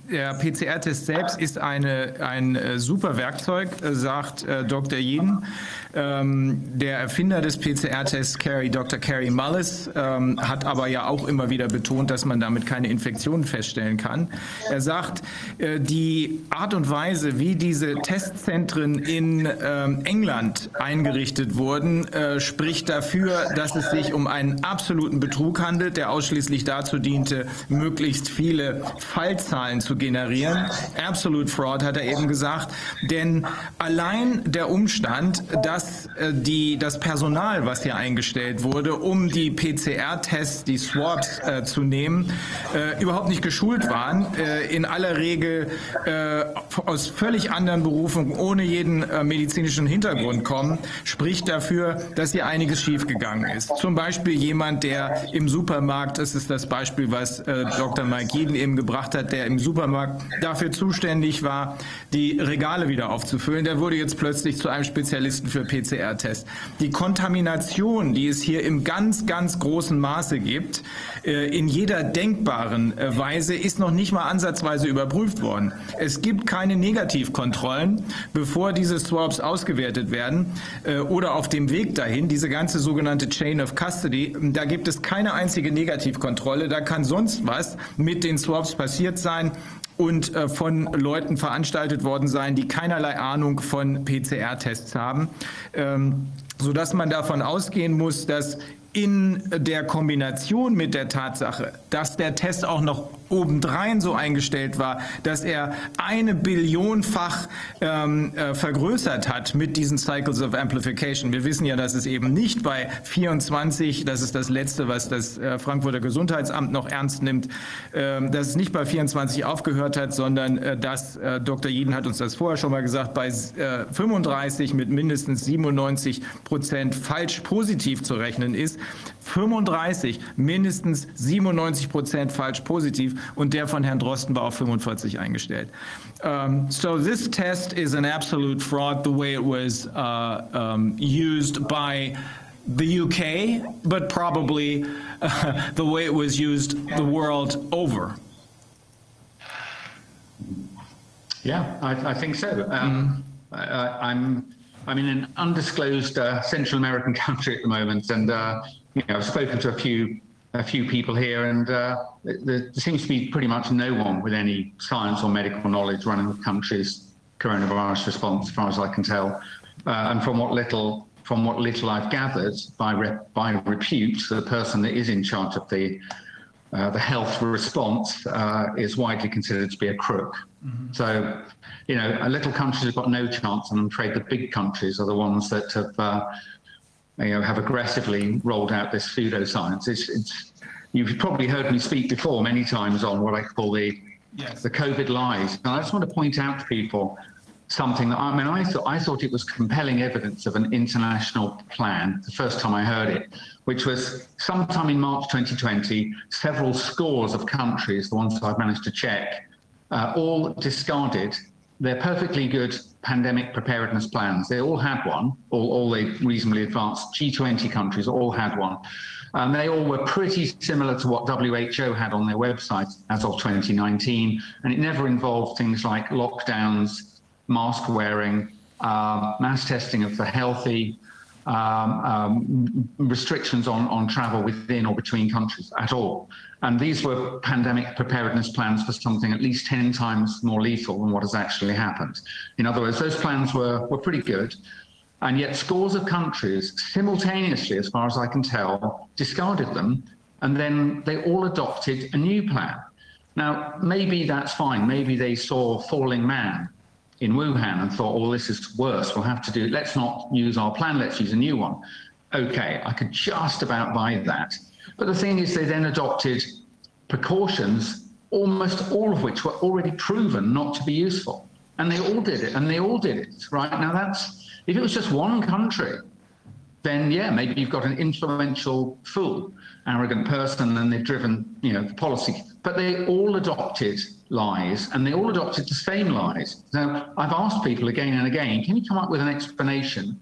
der PCR-Test selbst ist eine, ein äh, super Werkzeug, äh, sagt äh, Dr. Jeden. Ähm, der Erfinder des PCR-Tests, Dr. Carrie Mullis, ähm, hat aber ja auch immer wieder betont, dass man damit keine Infektionen feststellen kann. Er sagt, äh, die Art und Weise, wie diese Testzentren in ähm, England eingerichtet wurden, äh, spricht dafür, dass es sich um einen absoluten Betrug handelt der ausschließlich dazu diente, möglichst viele Fallzahlen zu generieren. Absolute Fraud hat er eben gesagt. Denn allein der Umstand, dass äh, die, das Personal, was hier eingestellt wurde, um die PCR-Tests, die Swabs äh, zu nehmen, äh, überhaupt nicht geschult waren, äh, in aller Regel äh, aus völlig anderen Berufen, ohne jeden medizinischen Hintergrund kommen, spricht dafür, dass hier einiges schiefgegangen ist. Zum Beispiel jemand, der im Supermarkt, das ist das Beispiel, was Dr. Mike Eden eben gebracht hat, der im Supermarkt dafür zuständig war, die Regale wieder aufzufüllen, der wurde jetzt plötzlich zu einem Spezialisten für PCR-Tests. Die Kontamination, die es hier im ganz, ganz großen Maße gibt, äh, in jeder denkbaren äh, Weise, ist noch nicht mal ansatzweise überprüft worden. Es gibt keine Negativkontrollen, bevor diese Swabs ausgewertet werden äh, oder auf dem Weg dahin, diese ganze sogenannte Chain of Custody, da gibt es keine einzige Negativkontrolle. Da kann sonst was mit den Swabs passiert sein und äh, von Leuten veranstaltet worden sein, die keinerlei Ahnung von PCR-Tests haben, ähm, sodass man davon ausgehen muss, dass in der Kombination mit der Tatsache, dass der Test auch noch obendrein so eingestellt war, dass er eine Billionfach ähm, äh, vergrößert hat mit diesen Cycles of Amplification. Wir wissen ja, dass es eben nicht bei 24, das ist das letzte, was das äh, Frankfurter Gesundheitsamt noch ernst nimmt, äh, dass es nicht bei 24 aufgehört hat, sondern äh, dass äh, Dr. Jeden hat uns das vorher schon mal gesagt, bei 35 äh, mit mindestens 97 Prozent falsch positiv zu rechnen ist. 35, mindestens 97 Prozent falsch positiv und der von Herrn Drosten war auf 45 eingestellt. Um, so this test is an absolute fraud the way it was uh, um, used by the UK, but probably uh, the way it was used the world over. Yeah, I, I think so. Um. I, I'm, I'm in an undisclosed uh, Central American country at the moment, and uh, you know, I've spoken to a few a few people here, and uh, there, seems to be pretty much no one with any science or medical knowledge running the country's coronavirus response, as far as I can tell. Uh, and from what little from what little I've gathered, by rep, by repute, the person that is in charge of the uh, the health response uh, is widely considered to be a crook. Mm -hmm. So, you know, a little countries have got no chance, and I'm afraid the big countries are the ones that have uh, you know, have aggressively rolled out this pseudoscience. It's, it's, you've probably heard me speak before many times on what I call the yes. the COVID lies. And I just want to point out to people something that I mean, I thought I thought it was compelling evidence of an international plan. The first time I heard it, which was sometime in March 2020, several scores of countries, the ones I've managed to check, uh, all discarded they're perfectly good pandemic preparedness plans. They all had one, all, all the reasonably advanced G20 countries all had one. And they all were pretty similar to what WHO had on their website as of 2019. And it never involved things like lockdowns, mask wearing, um, mass testing of the healthy, um, um, restrictions on, on travel within or between countries at all. And these were pandemic preparedness plans for something at least 10 times more lethal than what has actually happened. In other words, those plans were, were pretty good. And yet scores of countries simultaneously, as far as I can tell, discarded them. And then they all adopted a new plan. Now, maybe that's fine. Maybe they saw falling man in Wuhan and thought, oh, this is worse. We'll have to do, let's not use our plan. Let's use a new one. Okay, I could just about buy that. But the thing is, they then adopted precautions, almost all of which were already proven not to be useful. And they all did it, and they all did it, right? Now, that's if it was just one country, then yeah, maybe you've got an influential fool, arrogant person, and they've driven, you know, the policy. But they all adopted lies, and they all adopted the same lies. Now, I've asked people again and again, can you come up with an explanation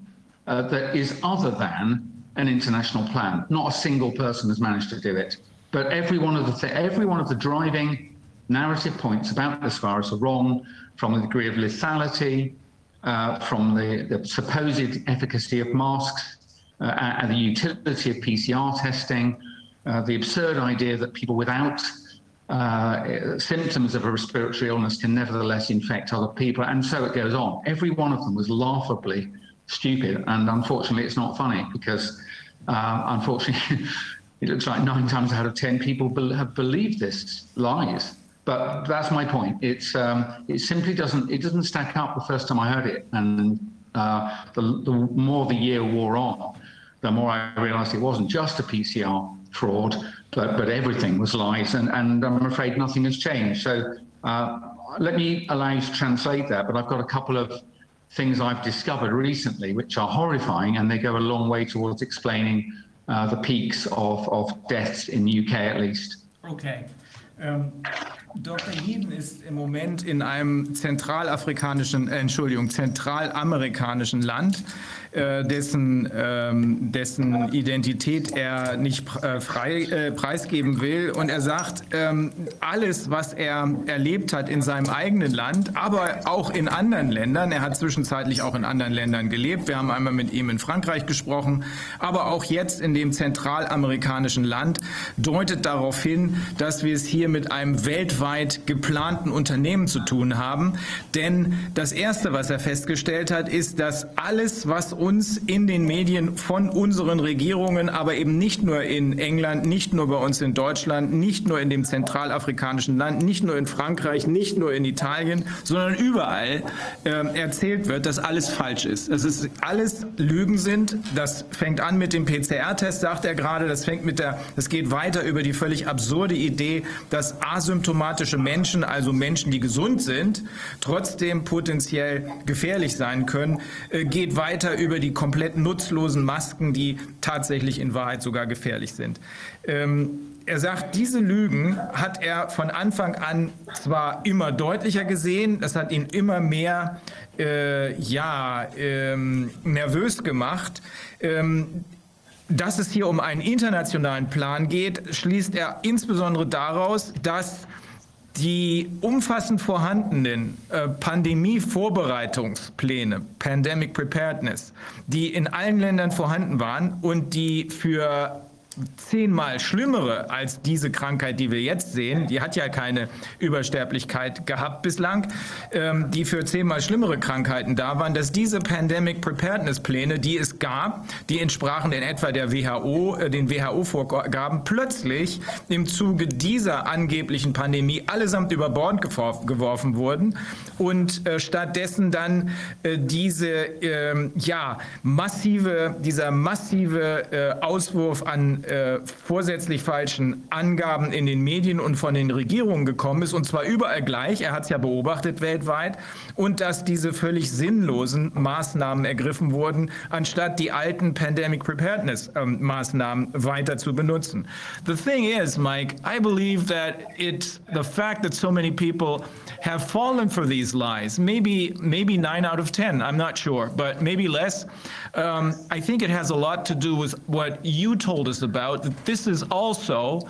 uh, that is other than an international plan. Not a single person has managed to do it. But every one of the th every one of the driving narrative points about this virus are wrong, from the degree of lethality, uh, from the, the, supposed efficacy of masks, uh, and the utility of PCR testing, uh, the absurd idea that people without uh, symptoms of a respiratory illness can nevertheless infect other people, and so it goes on. Every one of them was laughably stupid, and unfortunately, it's not funny because uh, unfortunately, it looks like nine times out of 10 people be have believed this lies. But that's my point. It's, um, it simply doesn't, it doesn't stack up the first time I heard it. And uh, the, the more the year wore on, the more I realized it wasn't just a PCR fraud, but, but everything was lies. And, and I'm afraid nothing has changed. So uh, let me allow you to translate that. But I've got a couple of things I've discovered recently, which are horrifying, and they go a long way towards explaining uh, the peaks of, of deaths in the UK at least. Okay. Um, Dr. Jeden ist im Moment in einem zentralafrikanischen, äh, Entschuldigung, zentralamerikanischen Land, dessen, ähm, dessen Identität er nicht äh, frei, äh, preisgeben will. Und er sagt, ähm, alles, was er erlebt hat in seinem eigenen Land, aber auch in anderen Ländern, er hat zwischenzeitlich auch in anderen Ländern gelebt, wir haben einmal mit ihm in Frankreich gesprochen, aber auch jetzt in dem zentralamerikanischen Land, deutet darauf hin, dass wir es hier mit einem weltweit geplanten Unternehmen zu tun haben. Denn das Erste, was er festgestellt hat, ist, dass alles, was uns in den Medien von unseren Regierungen, aber eben nicht nur in England, nicht nur bei uns in Deutschland, nicht nur in dem zentralafrikanischen Land, nicht nur in Frankreich, nicht nur in Italien, sondern überall äh, erzählt wird, dass alles falsch ist. Dass es alles Lügen sind. Das fängt an mit dem PCR-Test, sagt er gerade. Das fängt mit der, das geht weiter über die völlig absurde Idee, dass asymptomatische Menschen, also Menschen, die gesund sind, trotzdem potenziell gefährlich sein können, äh, geht weiter über über die komplett nutzlosen Masken, die tatsächlich in Wahrheit sogar gefährlich sind. Ähm, er sagt, diese Lügen hat er von Anfang an zwar immer deutlicher gesehen, das hat ihn immer mehr äh, ja, ähm, nervös gemacht. Ähm, dass es hier um einen internationalen Plan geht, schließt er insbesondere daraus, dass die umfassend vorhandenen äh, Pandemie-Vorbereitungspläne, Pandemic Preparedness, die in allen Ländern vorhanden waren und die für zehnmal schlimmere als diese Krankheit, die wir jetzt sehen. Die hat ja keine Übersterblichkeit gehabt bislang, ähm, die für zehnmal schlimmere Krankheiten da waren, dass diese Pandemic Preparedness Pläne, die es gab, die entsprachen in etwa der WHO, äh, den WHO-Vorgaben, plötzlich im Zuge dieser angeblichen Pandemie allesamt über Bord geworfen wurden und äh, stattdessen dann äh, diese ähm, ja massive dieser massive äh, Auswurf an äh, vorsätzlich falschen Angaben in den Medien und von den Regierungen gekommen ist, und zwar überall gleich, er hat es ja beobachtet weltweit, und dass diese völlig sinnlosen Maßnahmen ergriffen wurden, anstatt die alten Pandemic Preparedness ähm, Maßnahmen weiter zu benutzen. The thing is, Mike, I believe that it's the fact that so many people have fallen for these lies, maybe, maybe nine out of 10, I'm not sure, but maybe less. Um, I think it has a lot to do with what you told us about. That this is also,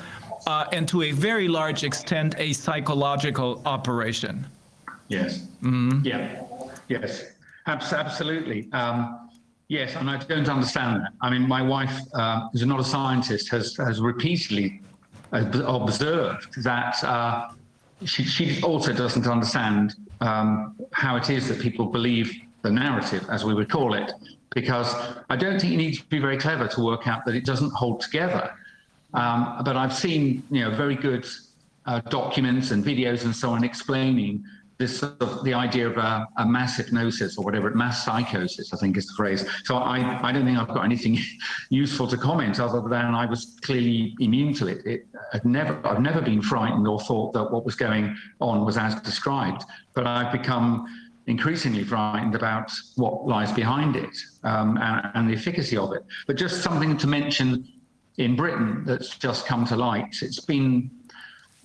uh, and to a very large extent, a psychological operation. Yes. Mm-hmm. Yeah. Yes. absolutely. Um, yes, and I don't understand that. I mean, my wife, uh, who's not a scientist, has has repeatedly observed that. Uh, she, she also doesn't understand um, how it is that people believe the narrative, as we would call it, because I don't think you need to be very clever to work out that it doesn't hold together. Um, but I've seen, you know, very good uh, documents and videos and so on explaining this sort of the idea of a, a, mass hypnosis or whatever, mass psychosis, I think is the phrase. So I, I don't think I've got anything useful to comment other than I was clearly immune to it. it I've never, I've never been frightened or thought that what was going on was as described, but I've become increasingly frightened about what lies behind it um, and, and, the efficacy of it. But just something to mention in Britain that's just come to light. It's been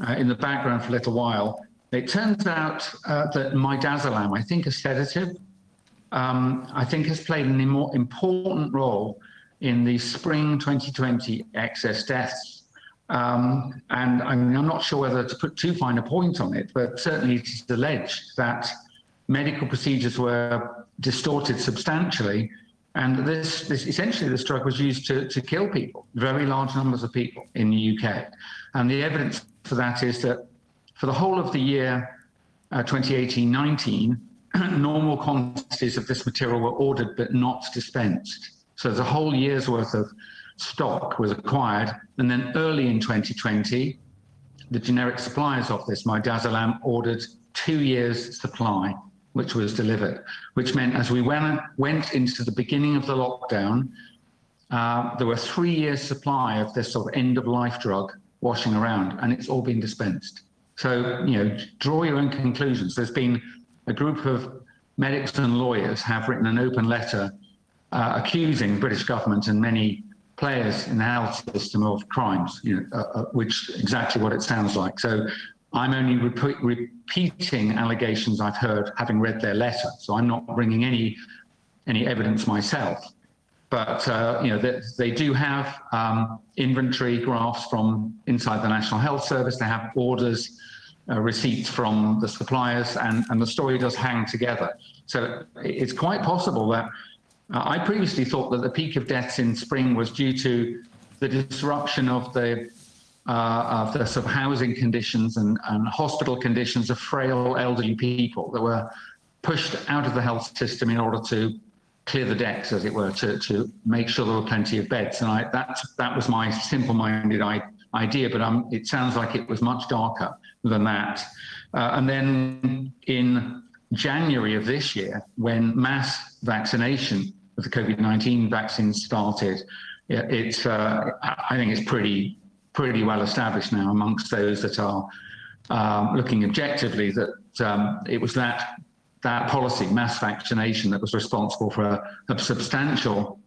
uh, in the background for a little while. It turns out uh, that midazolam, I think a sedative, um, I think has played an important role in the spring 2020 excess deaths. Um, and I mean, I'm not sure whether to put too fine a point on it, but certainly it is alleged that medical procedures were distorted substantially. And this, this essentially, this drug was used to, to kill people, very large numbers of people in the UK. And the evidence for that is that for the whole of the year 2018-19, uh, normal quantities of this material were ordered but not dispensed. So there's a whole year's worth of stock was acquired. And then early in 2020, the generic suppliers of this, midazolam, ordered two years supply, which was delivered, which meant as we went, went into the beginning of the lockdown, uh, there were three years supply of this sort of end of life drug washing around and it's all been dispensed. So, you know, draw your own conclusions. There's been a group of medics and lawyers have written an open letter uh, accusing British government and many players in the health system of crimes, you know, uh, uh, which exactly what it sounds like. So I'm only repeat, repeating allegations I've heard having read their letter. So I'm not bringing any any evidence myself. But uh, you know they, they do have um, inventory graphs from inside the National Health Service. They have orders, uh, receipts from the suppliers, and, and the story does hang together. So it's quite possible that uh, I previously thought that the peak of deaths in spring was due to the disruption of the of the sort of housing conditions and, and hospital conditions of frail elderly people that were pushed out of the health system in order to clear the decks, as it were, to, to make sure there were plenty of beds. And I, that, that was my simple-minded idea, but um, it sounds like it was much darker than that. Uh, and then in January of this year, when mass vaccination of the COVID-19 vaccine started, it's uh, I think it's pretty pretty well established now amongst those that are um, looking objectively that um, it was that that policy, mass vaccination, that was responsible for a, a substantial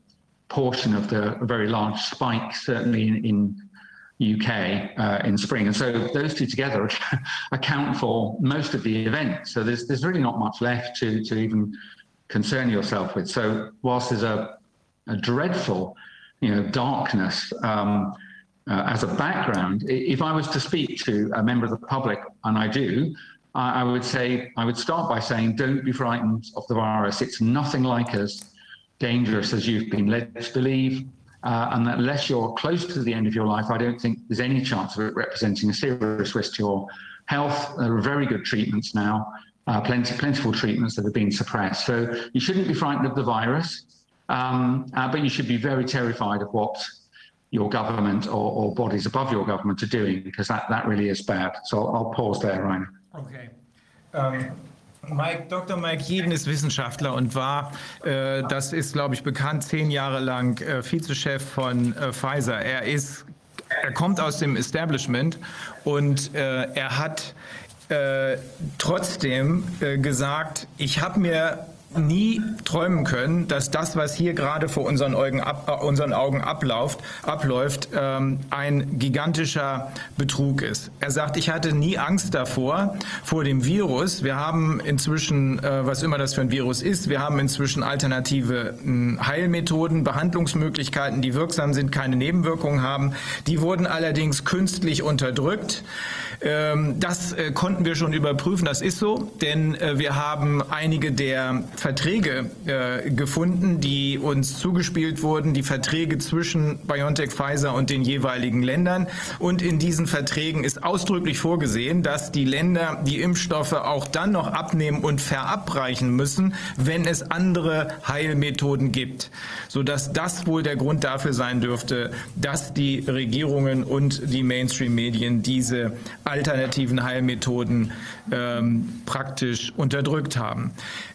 portion of the very large spike, certainly in, in UK uh, in spring. And so those two together account for most of the event. So there's, there's really not much left to, to even concern yourself with. So whilst there's a, a dreadful, you know, darkness um, uh, as a background, if I was to speak to a member of the public, and I do, I, I would say, I would start by saying, don't be frightened of the virus. It's nothing like as dangerous as you've been led to believe. Uh, and that unless you're close to the end of your life, I don't think there's any chance of it representing a serious risk to your health. There are very good treatments now, uh, plenty, plentiful treatments that have been suppressed. So you shouldn't be frightened of the virus, um, uh, but you should be very terrified of what your government or, or, bodies above your government are doing, because that, that really is bad. So I'll, pause there, Ryan. Okay. Um Mike, Dr. Mike Jeden ist Wissenschaftler und war, äh, das ist, glaube ich, bekannt, zehn Jahre lang äh, Vizechef von äh, Pfizer. Er ist, er kommt aus dem Establishment und äh, er hat äh, trotzdem äh, gesagt, ich habe mir nie träumen können, dass das, was hier gerade vor unseren Augen, ab, äh, unseren Augen abläuft, abläuft ähm, ein gigantischer Betrug ist. Er sagt, ich hatte nie Angst davor, vor dem Virus. Wir haben inzwischen, äh, was immer das für ein Virus ist, wir haben inzwischen alternative äh, Heilmethoden, Behandlungsmöglichkeiten, die wirksam sind, keine Nebenwirkungen haben. Die wurden allerdings künstlich unterdrückt. Ähm, das äh, konnten wir schon überprüfen, das ist so, denn äh, wir haben einige der Verträge äh, gefunden, die uns zugespielt wurden, die Verträge zwischen BioNTech, Pfizer und den jeweiligen Ländern. Und in diesen Verträgen ist ausdrücklich vorgesehen, dass die Länder die Impfstoffe auch dann noch abnehmen und verabreichen müssen, wenn es andere Heilmethoden gibt, sodass das wohl der Grund dafür sein dürfte, dass die Regierungen und die Mainstream-Medien diese alternativen Heilmethoden ähm, praktisch unterdrückt haben.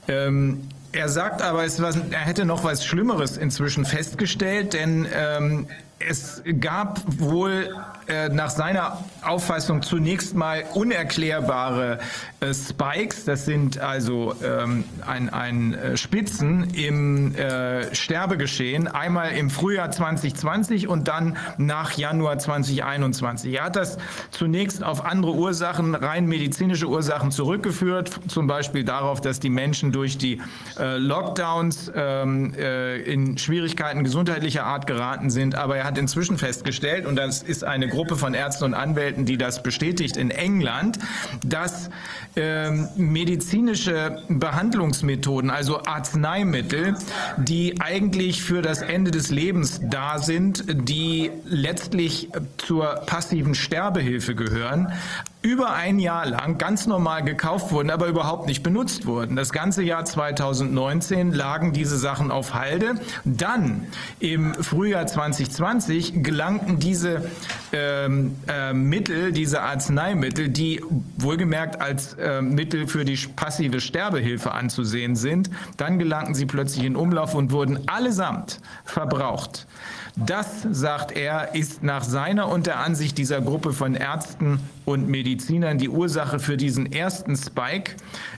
Ähm, er sagt aber, er hätte noch was Schlimmeres inzwischen festgestellt, denn ähm, es gab wohl äh, nach seiner Auffassung zunächst mal unerklärbare äh, Spikes. Das sind also ähm, ein, ein äh, Spitzen im äh, Sterbegeschehen. Einmal im Frühjahr 2020 und dann nach Januar 2021. Er hat das zunächst auf andere Ursachen, rein medizinische Ursachen zurückgeführt. Zum Beispiel darauf, dass die Menschen durch die äh, Lockdowns ähm, äh, in Schwierigkeiten gesundheitlicher Art geraten sind. Aber er hat inzwischen festgestellt, und das ist eine Gruppe von Ärzten und Anwälten, die das bestätigt in England, dass ähm, medizinische Behandlungsmethoden, also Arzneimittel, die eigentlich für das Ende des Lebens da sind, die letztlich zur passiven Sterbehilfe gehören, über ein Jahr lang ganz normal gekauft wurden, aber überhaupt nicht benutzt wurden. Das ganze Jahr 2019 lagen diese Sachen auf Halde. Dann im Frühjahr 2020 gelangten diese ähm, äh, Mittel, diese Arzneimittel, die wohlgemerkt als äh, Mittel für die passive Sterbehilfe anzusehen sind, dann gelangten sie plötzlich in Umlauf und wurden allesamt verbraucht. Das, sagt er, ist nach seiner und der Ansicht dieser Gruppe von Ärzten und Medizinern die Ursache für diesen ersten Spike.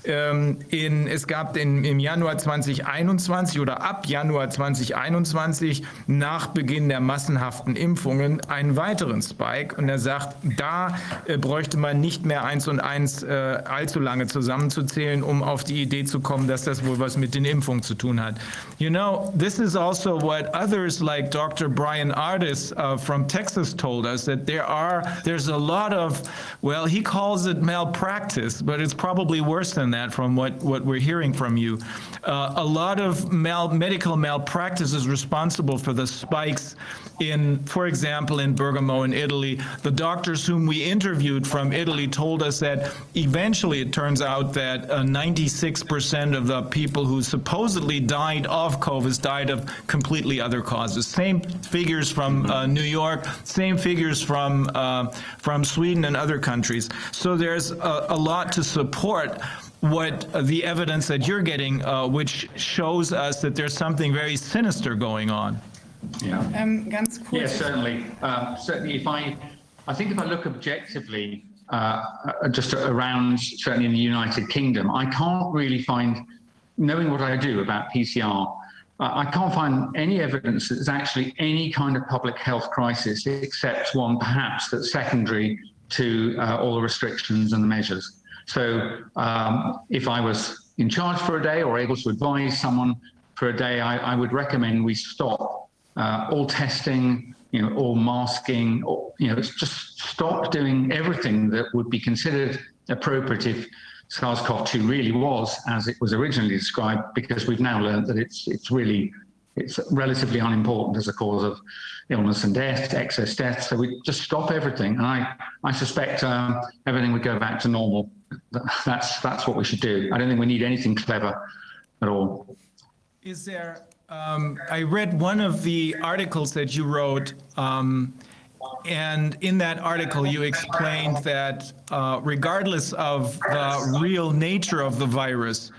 Ähm, in, es gab in, im Januar 2021 oder ab Januar 2021 nach Beginn der massenhaften Impfungen einen weiteren Spike. Und er sagt, da äh, bräuchte man nicht mehr eins und eins äh, allzu lange zusammenzuzählen, um auf die Idee zu kommen, dass das wohl was mit den Impfungen zu tun hat. You know, this is also what others like Dr. Brian Ardis uh, from Texas told us that there are there's a lot of well he calls it malpractice, but it's probably worse than that from what what we're hearing from you. Uh, a lot of mal medical malpractice is responsible for the spikes in, for example, in Bergamo in Italy. The doctors whom we interviewed from Italy told us that eventually it turns out that 96% uh, of the people who supposedly died of COVID died of completely other causes. Same figures from uh, New York, same figures from uh, from Sweden and other countries. So there's a, a lot to support what uh, the evidence that you're getting, uh, which shows us that there's something very sinister going on. Yeah. Um, ganz kurz. Yes, certainly. Uh, certainly, if I, I think if I look objectively, uh, uh, just around certainly in the United Kingdom, I can't really find, knowing what I do about PCR, I can't find any evidence that there's actually any kind of public health crisis except one perhaps that's secondary to uh, all the restrictions and the measures. So um, if I was in charge for a day or able to advise someone for a day, I, I would recommend we stop uh, all testing, you know, all masking, or, you know, just stop doing everything that would be considered appropriate if SARS-CoV-2 really was as it was originally described, because we've now learned that it's it's really it's relatively unimportant as a cause of illness and death, excess death. So we just stop everything, and I I suspect um, everything would go back to normal. That's that's what we should do. I don't think we need anything clever at all. Is there um, I read one of the articles that you wrote, um, and in that article, you explained that uh, regardless of the real nature of the virus,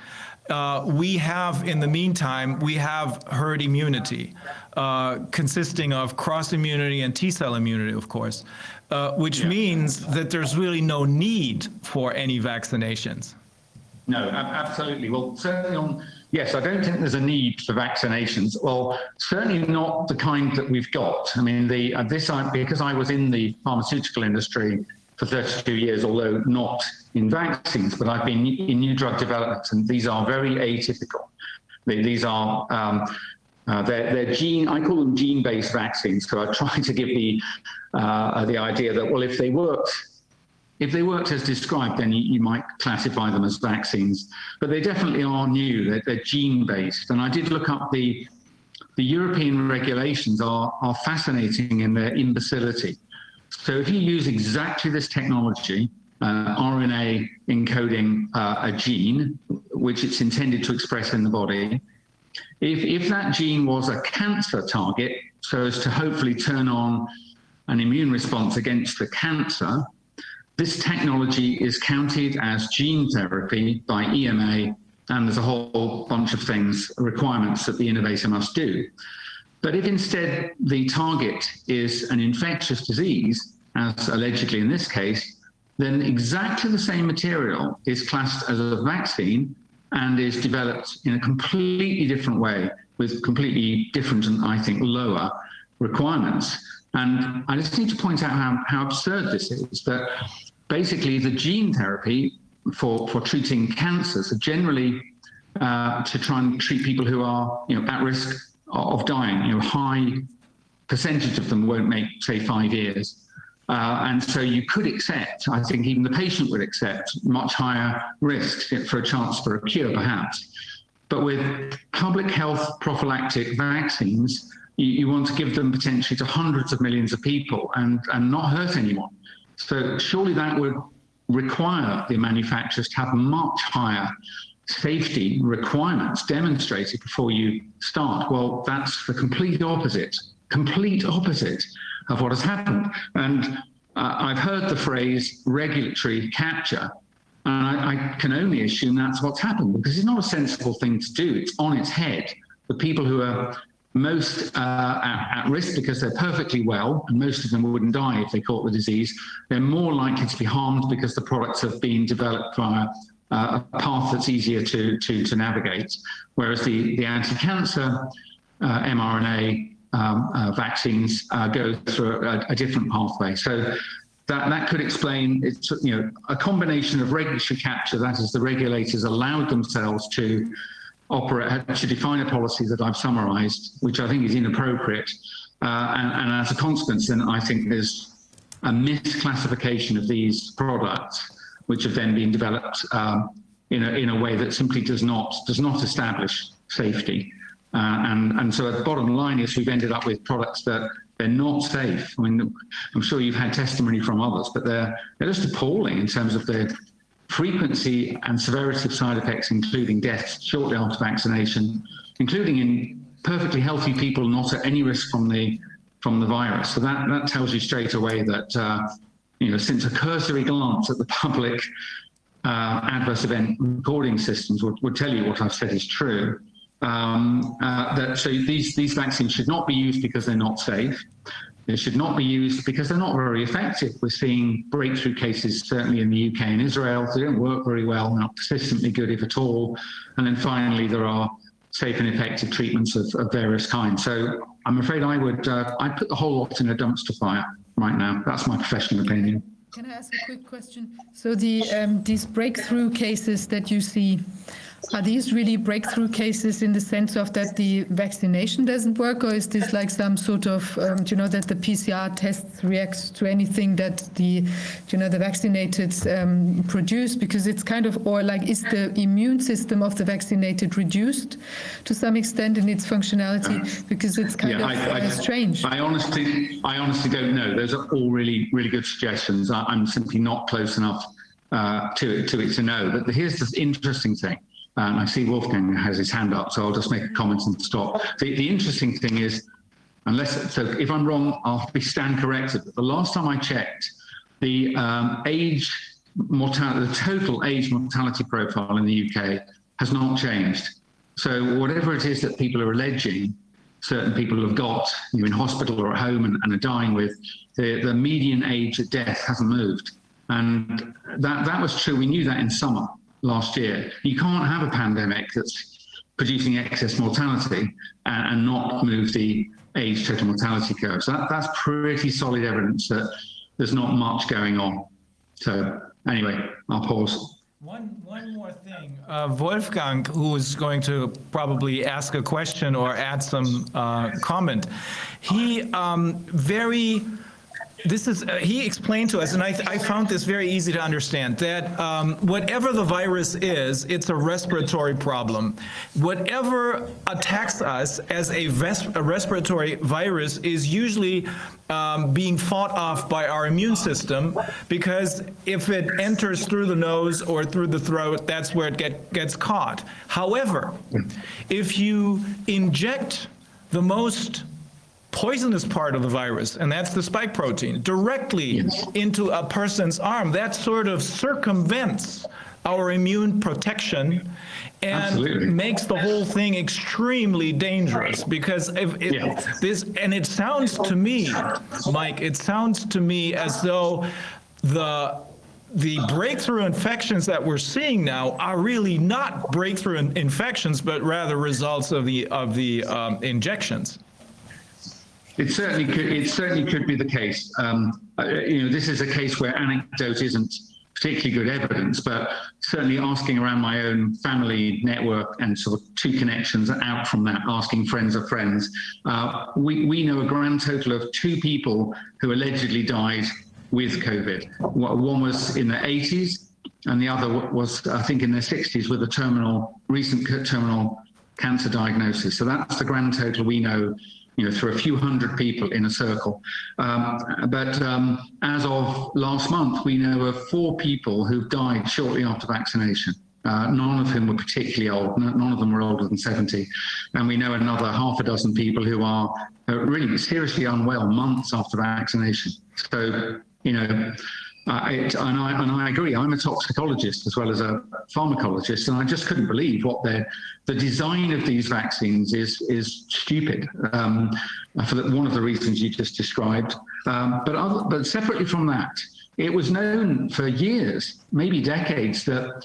uh, we have, in the meantime, we have herd immunity, uh, consisting of cross immunity and T cell immunity, of course, uh, which yeah. means that there's really no need for any vaccinations. No, absolutely. Well, certainly on Yes, I don't think there's a need for vaccinations. Well, certainly not the kind that we've got. I mean, the uh, this I, because I was in the pharmaceutical industry for 32 years, although not in vaccines, but I've been in new drug development, and these are very atypical. They, these are um, uh, they're, they're, gene. I call them gene-based vaccines because I try to give the uh, the idea that well, if they worked if they worked as described, then you, you, might classify them as vaccines. But they definitely are new. They're, they're gene-based. And I did look up the the European regulations are are fascinating in their imbecility. So if you use exactly this technology, uh, RNA encoding uh, a gene, which it's intended to express in the body, if if that gene was a cancer target, so as to hopefully turn on an immune response against the cancer, this technology is counted as gene therapy by EMA, and there's a whole bunch of things, requirements that the innovator must do. But if instead the target is an infectious disease, as allegedly in this case, then exactly the same material is classed as a vaccine and is developed in a completely different way with completely different and I think lower requirements. And I just need to point out how, how absurd this is that basically the gene therapy for, for treating cancer, so generally uh, to try and treat people who are you know, at risk of dying, you know, high percentage of them won't make, say, five years. Uh, and so you could accept, I think even the patient would accept much higher risks for a chance for a cure, perhaps. But with public health prophylactic vaccines, you, you want to give them potentially to hundreds of millions of people and, and not hurt anyone. So surely that would require the manufacturers to have much higher safety requirements demonstrated before you start. Well, that's the complete opposite, complete opposite of what has happened. And uh, I've heard the phrase regulatory capture, and I, I can only assume that's what's happened because it's not a sensible thing to do. It's on its head. The people who are most uh, at, at, risk because they're perfectly well, and most of them wouldn't die if they caught the disease. They're more likely to be harmed because the products have been developed via uh, a path that's easier to, to, to navigate. Whereas the, the anti-cancer uh, mRNA um, uh, vaccines uh, go through a, a, different pathway. So that, that could explain it's you know a combination of regulatory capture, that is the regulators allowed themselves to operate to define a policy that I've summarised, which I think is inappropriate, uh, and, and as a consequence, then I think there's a misclassification of these products which have then been developed um, in, a, in a way that simply does not does not establish safety. Uh, and, and so the bottom line is we've ended up with products that they're not safe. I mean, I'm sure you've had testimony from others, but they're, they're just appalling in terms of the frequency and severity of side effects, including deaths shortly after vaccination, including in perfectly healthy people not at any risk from the from the virus. So that, that tells you straight away that uh, you know, since a cursory glance at the public uh, adverse event recording systems would, would, tell you what I've said is true. Um, uh, that so these these vaccines should not be used because they're not safe. Should not be used because they're not very effective. We're seeing breakthrough cases certainly in the UK and Israel. They don't work very well, not persistently good if at all. And then finally, there are safe and effective treatments of, of various kinds. So I'm afraid I would uh, I put the whole lot in a dumpster fire right now. That's my professional opinion. Can I ask a quick question? So the um, these breakthrough cases that you see, are these really breakthrough cases in the sense of that the vaccination doesn't work, or is this like some sort of, um, you know, that the PCR tests react to anything that the, you know, the vaccinated um, produce? Because it's kind of, or like, is the immune system of the vaccinated reduced to some extent in its functionality? Because it's kind yeah, of I, uh, strange. I honestly, I honestly don't know. Those are all really, really good suggestions. I, am simply not close enough uh, to, to it to know. But here's the interesting thing. And I see Wolfgang has his hand up, so I'll just make a comment and stop. The, the interesting thing is, unless, so if I'm wrong, I'll be stand corrected. But the last time I checked, the um, age mortality, the total age mortality profile in the UK has not changed. So whatever it is that people are alleging, certain people have got you in hospital or at home and, and are dying with, the, the median age of death hasn't moved. And that, that was true. We knew that in summer last year. You can't have a pandemic that's producing excess mortality and, and not move the age total mortality curve. So that, that's pretty solid evidence that there's not much going on. So anyway, I'll pause. One, one more thing. Uh, Wolfgang, who is going to probably ask a question or add some uh, comment, he um, very this is, uh, he explained to us, and I, I, found this very easy to understand, that um, whatever the virus is, it's a respiratory problem. Whatever attacks us as a, a respiratory virus is usually um, being fought off by our immune system because if it enters through the nose or through the throat, that's where it get, gets caught. However, if you inject the most poisonous part of the virus, and that's the spike protein, directly yes. into a person's arm. That sort of circumvents our immune protection and Absolutely. makes the whole thing extremely dangerous because if, if yeah. this and it sounds to me mike it sounds to me as though the the breakthrough infections that we're seeing now are really not breakthrough in infections but rather results of the of the um, injections it certainly could. It certainly could be the case. Um, uh, you know, this is a case where anecdote isn't particularly good evidence, but certainly asking around my own family network and sort of two connections out from that, asking friends of friends, uh, we we know a grand total of two people who allegedly died with COVID. One was in the 80s, and the other was, I think, in their 60s with a terminal, recent terminal cancer diagnosis. So that's the grand total we know you know, through a few hundred people in a circle. Um, but um, as of last month, we know of four people who've died shortly after vaccination. Uh, none of whom were particularly old. None of them were older than 70. And we know another half a dozen people who are uh, really seriously unwell months after vaccination. So, you know, and, I, and I agree. I'm a toxicologist as well as a pharmacologist, and I just couldn't believe what the the design of these vaccines is is stupid. Um, for the, one of the reasons you just described, um, but other, but separately from that, it was known for years, maybe decades, that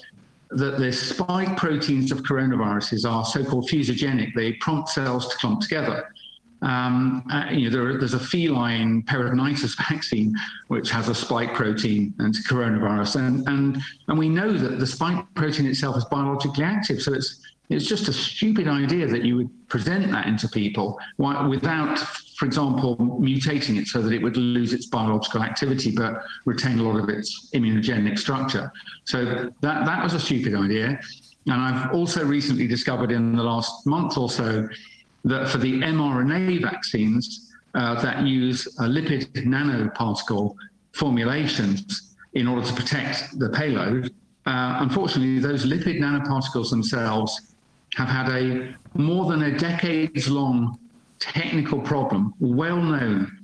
that the spike proteins of coronaviruses are so-called fusogenic. They prompt cells to clump together. Um, uh, you know, there, there's a feline peritonitis vaccine which has a spike protein and coronavirus, and and and we know that the spike protein itself is biologically active. So it's it's just a stupid idea that you would present that into people without, for example, mutating it so that it would lose its biological activity but retain a lot of its immunogenic structure. So that that was a stupid idea. And I've also recently discovered in the last month or so that for the mRNA vaccines uh, that use lipid nanoparticle formulations in order to protect the payload, uh, unfortunately, those lipid nanoparticles themselves have had a more than a decades long technical problem, well known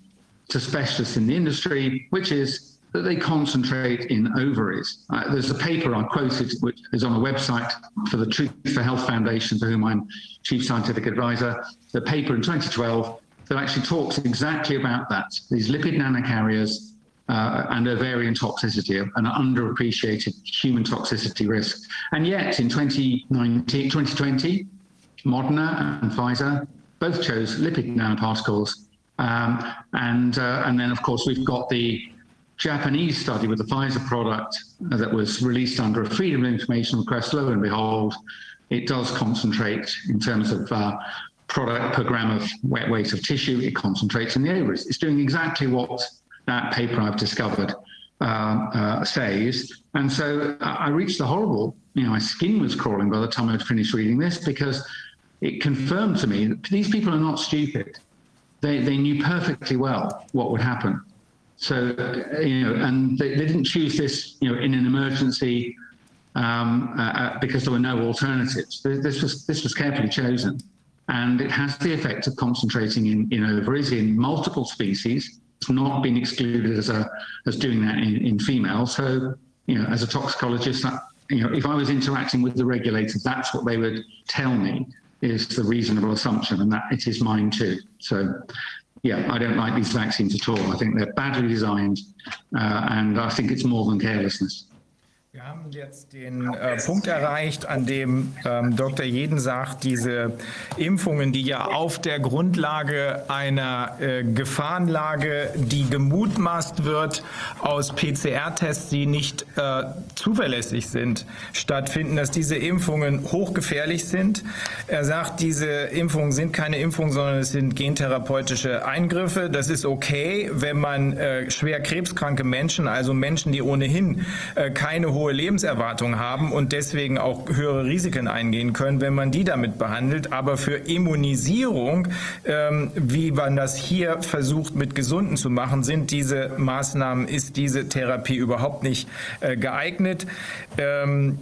to specialists in the industry, which is that they concentrate in ovaries. Uh, there's a paper I quoted, which is on a website for the Truth for Health Foundation, for whom I'm chief scientific advisor. The paper in 2012 that actually talks exactly about that. These lipid nanocarriers uh, and ovarian toxicity, an underappreciated human toxicity risk. And yet in 2019, 2020, Moderna and Pfizer both chose lipid nanoparticles. Um, and, uh, and then, of course, we've got the Japanese study with the Pfizer product that was released under a freedom of information request. Lo and behold, it does concentrate in terms of uh, product per gram of wet weight of tissue, it concentrates in the ovaries. It's doing exactly what that paper I've discovered uh, uh, says. And so I reached the horrible, you know, my skin was crawling by the time I'd finished reading this because it confirmed to me that these people are not stupid. They, they knew perfectly well what would happen. So, you know, and they, they didn't choose this, you know, in an emergency um, uh, uh because there were no alternatives. This was, this was carefully chosen. And it has the effect of concentrating in, in ovaries in multiple species it's not been excluded as a as doing that in, in females. So, you know, as a toxicologist, that, you know, if I was interacting with the regulators, that's what they would tell me is the reasonable assumption, and that it is mine too. So, yeah, I don't like these vaccines at all. I think they're badly designed, uh, and I think it's more than carelessness. Wir haben jetzt den äh, Punkt erreicht, an dem ähm, Dr. Jeden sagt, diese Impfungen, die ja auf der Grundlage einer äh, Gefahrenlage, die gemutmaßt wird aus PCR-Tests, die nicht äh, zuverlässig sind, stattfinden, dass diese Impfungen hochgefährlich sind. Er sagt, diese Impfungen sind keine Impfungen, sondern es sind gentherapeutische Eingriffe. Das ist okay, wenn man äh, schwer krebskranke Menschen, also Menschen, die ohnehin äh, keine hohe hohe Lebenserwartung haben und deswegen auch höhere Risiken eingehen können, wenn man die damit behandelt. Aber für Immunisierung, ähm, wie man das hier versucht mit Gesunden zu machen, sind diese Maßnahmen, ist diese Therapie überhaupt nicht äh, geeignet. Ähm,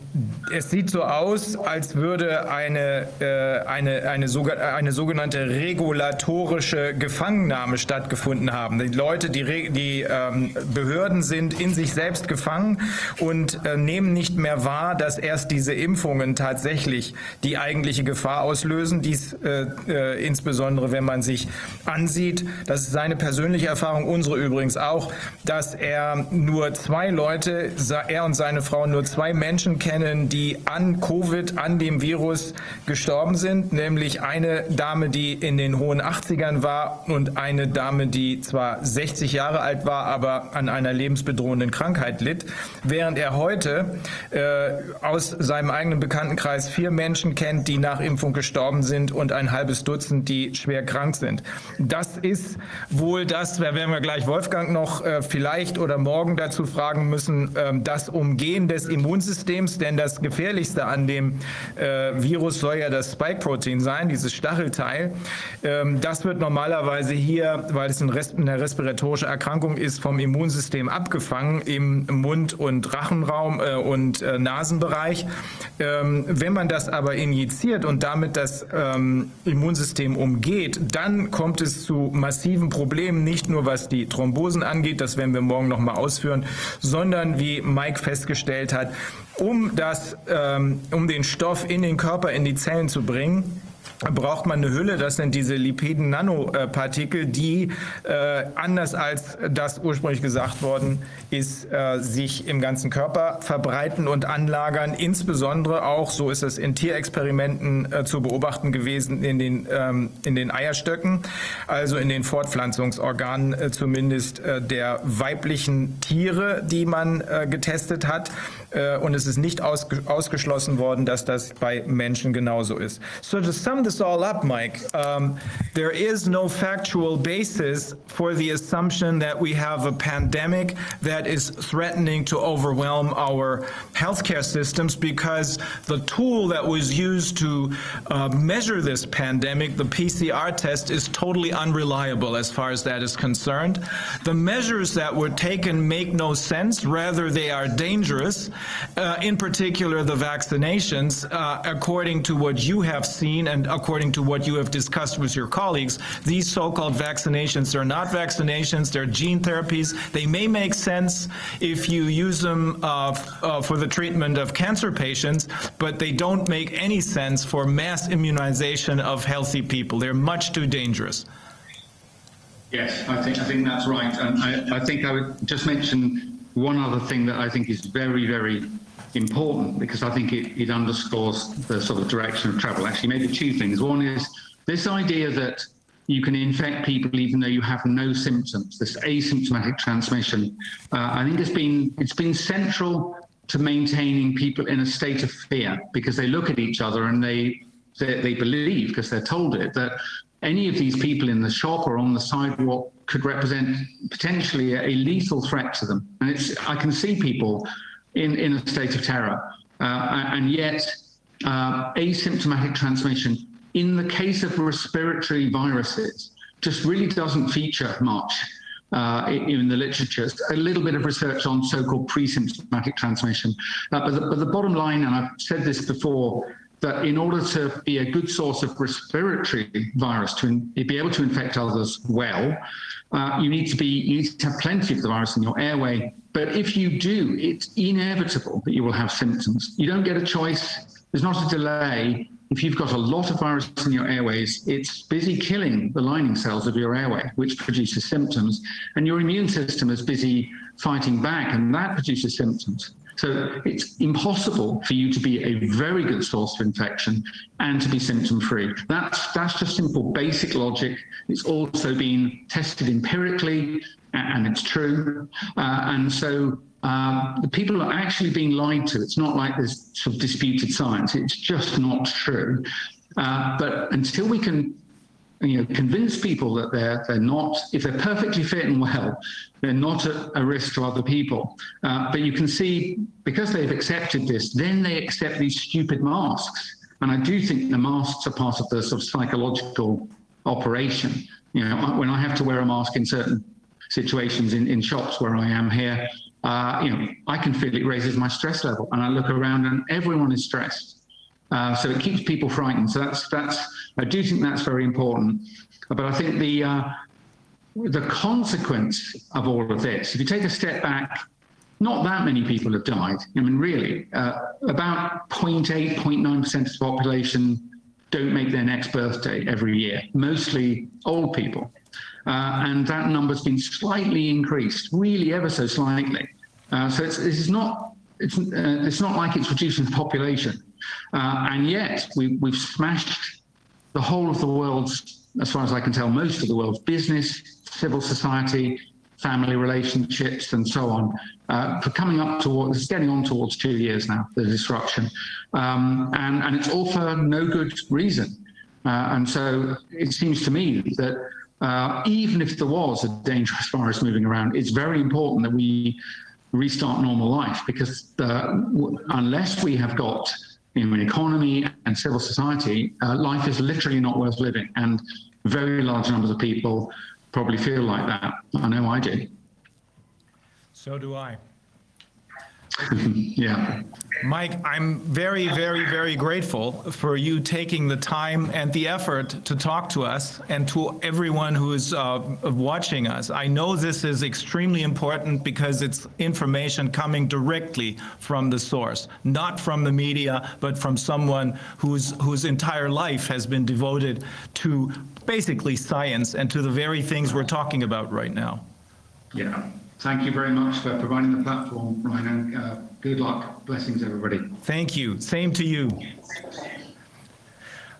es sieht so aus, als würde eine, äh, eine, eine, eine sogenannte regulatorische Gefangennahme stattgefunden haben. Die Leute, die, die ähm, Behörden sind in sich selbst gefangen und nehmen nicht mehr wahr, dass erst diese Impfungen tatsächlich die eigentliche Gefahr auslösen. Dies äh, äh, insbesondere, wenn man sich ansieht, das ist seine persönliche Erfahrung, unsere übrigens auch, dass er nur zwei Leute, er und seine Frau nur zwei Menschen kennen, die an Covid, an dem Virus gestorben sind, nämlich eine Dame, die in den hohen 80ern war und eine Dame, die zwar 60 Jahre alt war, aber an einer lebensbedrohenden Krankheit litt, während er heute heute äh, aus seinem eigenen Bekanntenkreis vier Menschen kennt, die nach Impfung gestorben sind und ein halbes Dutzend, die schwer krank sind. Das ist wohl das, da werden wir gleich Wolfgang noch äh, vielleicht oder morgen dazu fragen müssen, äh, das Umgehen des Immunsystems, denn das Gefährlichste an dem äh, Virus soll ja das Spike-Protein sein, dieses Stachelteil. Ähm, das wird normalerweise hier, weil es eine respiratorische Erkrankung ist, vom Immunsystem abgefangen im Mund- und Rachenraum äh, und äh, Nasenbereich. Ähm, wenn man das aber injiziert und damit das ähm, Immunsystem umgeht, dann kommt es zu massiven Problemen, nicht nur was die Thrombosen angeht, das werden wir morgen noch mal ausführen, sondern wie Mike festgestellt hat, um, das, ähm, um den Stoff in den Körper, in die Zellen zu bringen, braucht man eine Hülle, das sind diese Lipiden-Nanopartikel, die äh, anders als das ursprünglich gesagt worden ist, äh, sich im ganzen Körper verbreiten und anlagern. Insbesondere auch, so ist es in Tierexperimenten äh, zu beobachten gewesen, in den, ähm, in den Eierstöcken, also in den Fortpflanzungsorganen äh, zumindest äh, der weiblichen Tiere, die man äh, getestet hat. Äh, und es ist nicht ausge ausgeschlossen worden, dass das bei Menschen genauso ist. So to sum this all up, Mike, um, there is no factual basis for the assumption that we have a pandemic that is threatening to overwhelm our healthcare systems because the tool that was used to uh, measure this pandemic, the PCR test, is totally unreliable as far as that is concerned. The measures that were taken make no sense, rather they are dangerous uh, in particular the vaccinations, uh, according to what you have seen and according to what you have discussed with your colleagues, these so-called vaccinations are not vaccinations, they're gene therapies. They may make sense if you use them uh, uh, for the treatment of cancer patients, but they don't make any sense for mass immunization of healthy people. They're much too dangerous. Yes, I think I think that's right, and I, I think I would just mention one other thing that I think is very, very important because I think it, it underscores the sort of direction of travel. Actually, maybe two things. One is this idea that you can infect people even though you have no symptoms. This asymptomatic transmission. Uh, I think it's been it's been central to maintaining people in a state of fear because they look at each other and they they, they believe because they're told it that any of these people in the shop or on the sidewalk could represent potentially a, a lethal threat to them. And it's I can see people in, in a state of terror. Uh, and yet, uh, asymptomatic transmission in the case of respiratory viruses just really doesn't feature much uh, in the literature. A little bit of research on so-called pre-symptomatic transmission. Uh, but, the, but the bottom line, and I've said this before, that in order to be a good source of respiratory virus to be able to infect others well, uh, you need to be you need to have plenty of the virus in your airway. But if you do, it's inevitable that you will have symptoms. You don't get a choice. There's not a delay. If you've got a lot of virus in your airways, it's busy killing the lining cells of your airway, which produces symptoms, and your immune system is busy fighting back, and that produces symptoms. So it's impossible for you to be a very good source of infection and to be symptom free. That's, that's just simple basic logic. It's also been tested empirically and it's true. Uh, and so um, the people are actually being lied to. It's not like this sort of disputed science. It's just not true. Uh, but until we can you know, convince people that they're they're not, if they're perfectly fit and well, they're not a, a risk to other people. Uh, but you can see because they've accepted this, then they accept these stupid masks. And I do think the masks are part of the sort of psychological operation. You know, when I have to wear a mask in certain situations in, in shops where I am here, uh, you know, I can feel it raises my stress level, and I look around and everyone is stressed. Uh, so it keeps people frightened. So that's that's I do think that's very important. But I think the uh, the consequence of all of this, if you take a step back, not that many people have died. I mean, really, uh, about 0.8, 0.9% of the population don't make their next birthday every year, mostly old people. Uh, and that number's been slightly increased, really ever so slightly. Uh, so it's, is not, it's, uh, it's not like it's reducing the population. Uh, and yet we, we've smashed the whole of the world's, as far as I can tell, most of the world's business, civil society, family relationships, and so on. Uh, for coming up towards, it's getting on towards two years now, the disruption, um, and and it's all for no good reason. Uh, and so it seems to me that uh, even if there was a dangerous virus moving around, it's very important that we restart normal life because unless we have got know, an economy and civil society, uh, life is literally not worth living. And very large numbers of people probably feel like that. I know I do. So do I. yeah. Mike, I'm very, very, very grateful for you taking the time and the effort to talk to us and to everyone who is uh, watching us. I know this is extremely important because it's information coming directly from the source, not from the media, but from someone whose whose entire life has been devoted to basically science and to the very things we're talking about right now. Yeah. Thank you very much for providing the platform, Ryan. Uh, good luck. Blessings, everybody. Thank you. Same to you.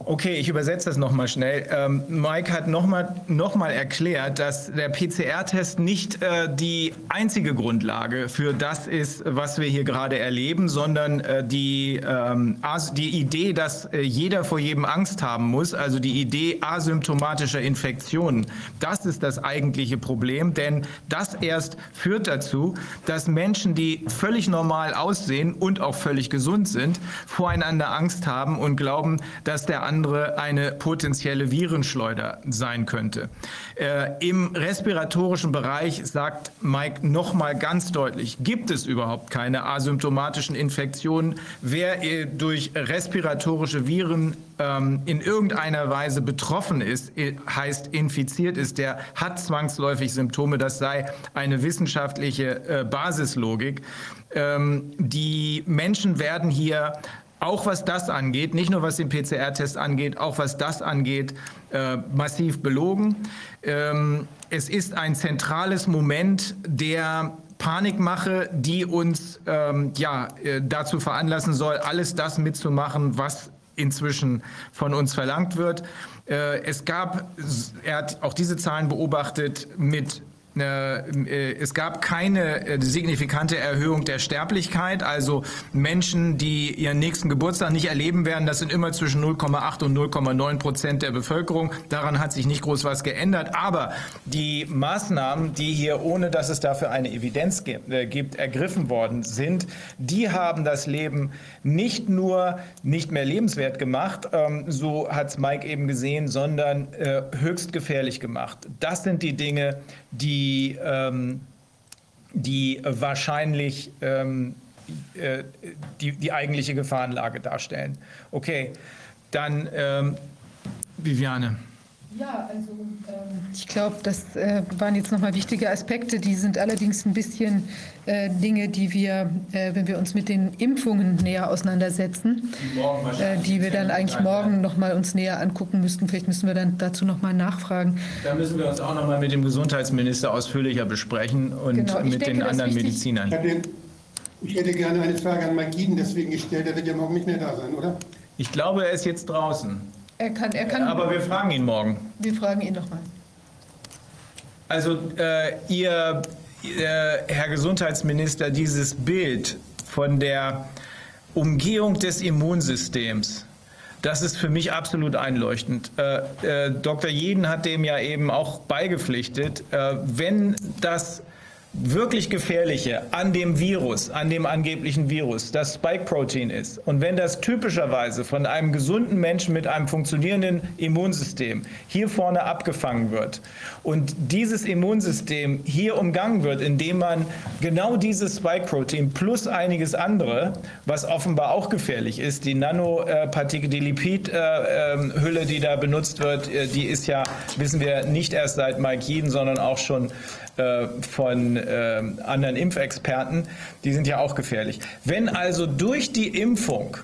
Okay, ich übersetze das nochmal schnell. Ähm, Mike hat nochmal noch mal erklärt, dass der PCR-Test nicht äh, die einzige Grundlage für das ist, was wir hier gerade erleben, sondern äh, die, ähm, die Idee, dass äh, jeder vor jedem Angst haben muss, also die Idee asymptomatischer Infektionen, das ist das eigentliche Problem, denn das erst führt dazu, dass Menschen, die völlig normal aussehen und auch völlig gesund sind, voreinander Angst haben und glauben, dass der andere eine potenzielle Virenschleuder sein könnte. Äh, Im respiratorischen Bereich sagt Mike noch mal ganz deutlich, gibt es überhaupt keine asymptomatischen Infektionen. Wer äh, durch respiratorische Viren ähm, in irgendeiner Weise betroffen ist, äh, heißt infiziert ist, der hat zwangsläufig Symptome. Das sei eine wissenschaftliche äh, Basislogik. Ähm, die Menschen werden hier auch was das angeht, nicht nur was den PCR-Test angeht, auch was das angeht, äh, massiv belogen. Ähm, es ist ein zentrales Moment der Panikmache, die uns ähm, ja, äh, dazu veranlassen soll, alles das mitzumachen, was inzwischen von uns verlangt wird. Äh, es gab, er hat auch diese Zahlen beobachtet, mit es gab keine äh, signifikante Erhöhung der Sterblichkeit. Also Menschen, die ihren nächsten Geburtstag nicht erleben werden, das sind immer zwischen 0,8 und 0,9 Prozent der Bevölkerung. Daran hat sich nicht groß was geändert. Aber die Maßnahmen, die hier, ohne dass es dafür eine Evidenz gibt, ergriffen worden sind, die haben das Leben nicht nur nicht mehr lebenswert gemacht, ähm, so hat es Mike eben gesehen, sondern höchst gefährlich gemacht. Das sind die Dinge, die, ähm, die wahrscheinlich ähm, äh, die, die eigentliche Gefahrenlage darstellen. Okay, dann ähm, Viviane. Ja, also ähm, ich glaube, das äh, waren jetzt nochmal wichtige Aspekte. Die sind allerdings ein bisschen äh, Dinge, die wir, äh, wenn wir uns mit den Impfungen näher auseinandersetzen, die, äh, die wir dann eigentlich morgen nochmal uns näher angucken müssten. Vielleicht müssen wir dann dazu nochmal nachfragen. Da müssen wir uns auch nochmal mit dem Gesundheitsminister ausführlicher besprechen und genau, mit denke, den anderen Medizinern. Ich hätte, gerne eine Frage an Mike Gieden deswegen gestellt. Der wird ja morgen nicht mehr da sein, oder? Ich glaube, er ist jetzt draußen. Er kann, er kann. Aber wir fragen ihn morgen. Wir fragen ihn nochmal. Also äh, ihr, äh, Herr Gesundheitsminister, dieses Bild von der Umgehung des Immunsystems, das ist für mich absolut einleuchtend. Äh, äh Dr. Jeden hat dem ja eben auch beigepflichtet. Äh, wenn das wirklich gefährliche an dem Virus, an dem angeblichen Virus, das Spike-Protein ist. Und wenn das typischerweise von einem gesunden Menschen mit einem funktionierenden Immunsystem hier vorne abgefangen wird und dieses Immunsystem hier umgangen wird, indem man genau dieses Spike-Protein plus einiges andere, was offenbar auch gefährlich ist, die Nanopartikel, die Lipidhülle, die da benutzt wird, äh, die ist ja, wissen wir, nicht erst seit Mike Jeden, sondern auch schon äh, von äh, anderen Impfexperten, die sind ja auch gefährlich. Wenn also durch die Impfung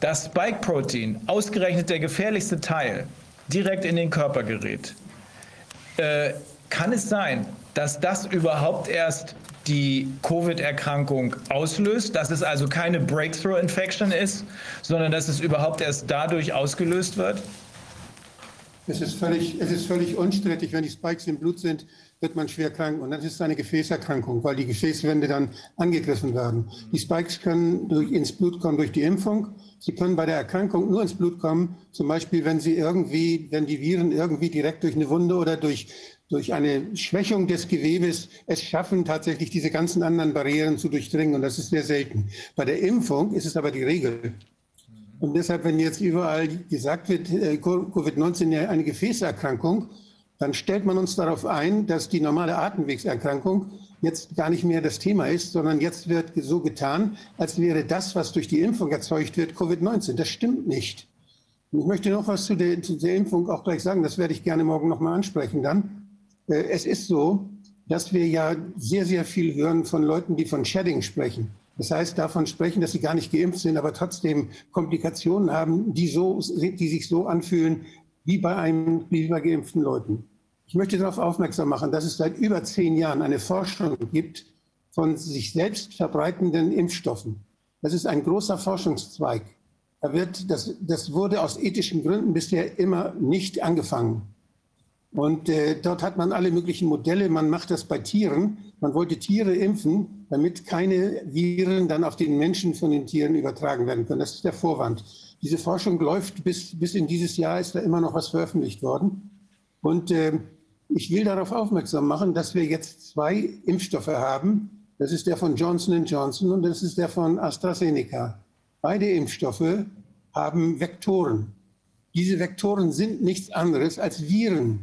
das Spike-Protein, ausgerechnet der gefährlichste Teil, direkt in den Körper gerät, äh, kann es sein, dass das überhaupt erst die Covid-Erkrankung auslöst, dass es also keine Breakthrough-Infection ist, sondern dass es überhaupt erst dadurch ausgelöst wird? Es ist völlig, es ist völlig unstrittig, wenn die Spikes im Blut sind, wird man schwer krank und dann ist es eine Gefäßerkrankung, weil die Gefäßwände dann angegriffen werden. Die Spikes können durch, ins Blut kommen durch die Impfung. Sie können bei der Erkrankung nur ins Blut kommen, zum Beispiel, wenn sie irgendwie, wenn die Viren irgendwie direkt durch eine Wunde oder durch, durch eine Schwächung des Gewebes es schaffen, tatsächlich diese ganzen anderen Barrieren zu durchdringen. Und das ist sehr selten. Bei der Impfung ist es aber die Regel. Und deshalb, wenn jetzt überall gesagt wird, äh, Covid-19 ja eine Gefäßerkrankung, dann stellt man uns darauf ein, dass die normale Atemwegserkrankung jetzt gar nicht mehr das Thema ist, sondern jetzt wird so getan, als wäre das, was durch die Impfung erzeugt wird, Covid-19. Das stimmt nicht. Ich möchte noch was zu der, zu der Impfung auch gleich sagen. Das werde ich gerne morgen noch mal ansprechen dann. Äh, es ist so, dass wir ja sehr, sehr viel hören von Leuten, die von Shedding sprechen. Das heißt, davon sprechen, dass sie gar nicht geimpft sind, aber trotzdem Komplikationen haben, die, so, die sich so anfühlen wie bei, einem, wie bei geimpften Leuten. Ich möchte darauf aufmerksam machen, dass es seit über zehn Jahren eine Forschung gibt von sich selbst verbreitenden Impfstoffen. Das ist ein großer Forschungszweig. Da wird, das, das wurde aus ethischen Gründen bisher immer nicht angefangen. Und äh, dort hat man alle möglichen Modelle. Man macht das bei Tieren. Man wollte Tiere impfen, damit keine Viren dann auf den Menschen von den Tieren übertragen werden können. Das ist der Vorwand. Diese Forschung läuft bis, bis in dieses Jahr, ist da immer noch was veröffentlicht worden. Und äh, ich will darauf aufmerksam machen, dass wir jetzt zwei Impfstoffe haben. Das ist der von Johnson Johnson und das ist der von AstraZeneca. Beide Impfstoffe haben Vektoren. Diese Vektoren sind nichts anderes als Viren.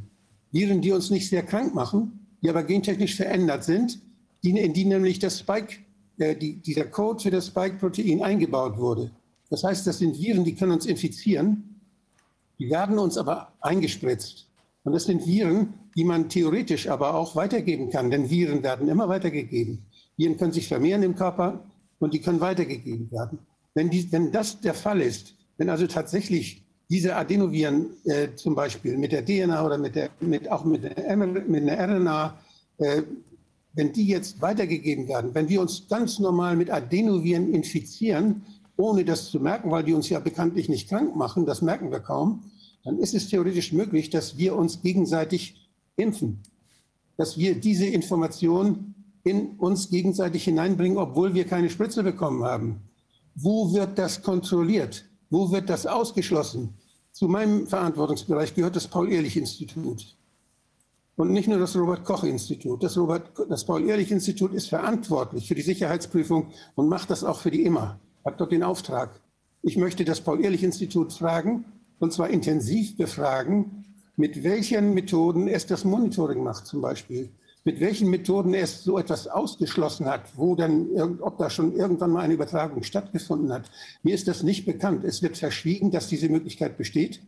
Viren, die uns nicht sehr krank machen, die aber gentechnisch verändert sind, die, in die nämlich das Spike, äh, die, dieser Code für das Spike-Protein eingebaut wurde. Das heißt, das sind Viren, die können uns infizieren, die werden uns aber eingespritzt. Und das sind Viren, die man theoretisch aber auch weitergeben kann, denn Viren werden immer weitergegeben. Viren können sich vermehren im Körper und die können weitergegeben werden. Wenn, die, wenn das der Fall ist, wenn also tatsächlich diese Adenoviren äh, zum Beispiel mit der DNA oder mit der, mit, auch mit der, mit der RNA, äh, wenn die jetzt weitergegeben werden, wenn wir uns ganz normal mit Adenoviren infizieren, ohne das zu merken, weil die uns ja bekanntlich nicht krank machen, das merken wir kaum, dann ist es theoretisch möglich, dass wir uns gegenseitig impfen, dass wir diese Information in uns gegenseitig hineinbringen, obwohl wir keine Spritze bekommen haben. Wo wird das kontrolliert? Wo wird das ausgeschlossen? Zu meinem Verantwortungsbereich gehört das Paul-Ehrlich-Institut. Und nicht nur das Robert-Koch-Institut. Das, das Paul-Ehrlich-Institut ist verantwortlich für die Sicherheitsprüfung und macht das auch für die immer. Hat dort den Auftrag. Ich möchte das Paul-Ehrlich-Institut fragen, und zwar intensiv befragen, mit welchen Methoden es das Monitoring macht zum Beispiel, mit welchen Methoden es so etwas ausgeschlossen hat, wo dann, ob da schon irgendwann mal eine Übertragung stattgefunden hat. Mir ist das nicht bekannt. Es wird verschwiegen, dass diese Möglichkeit besteht.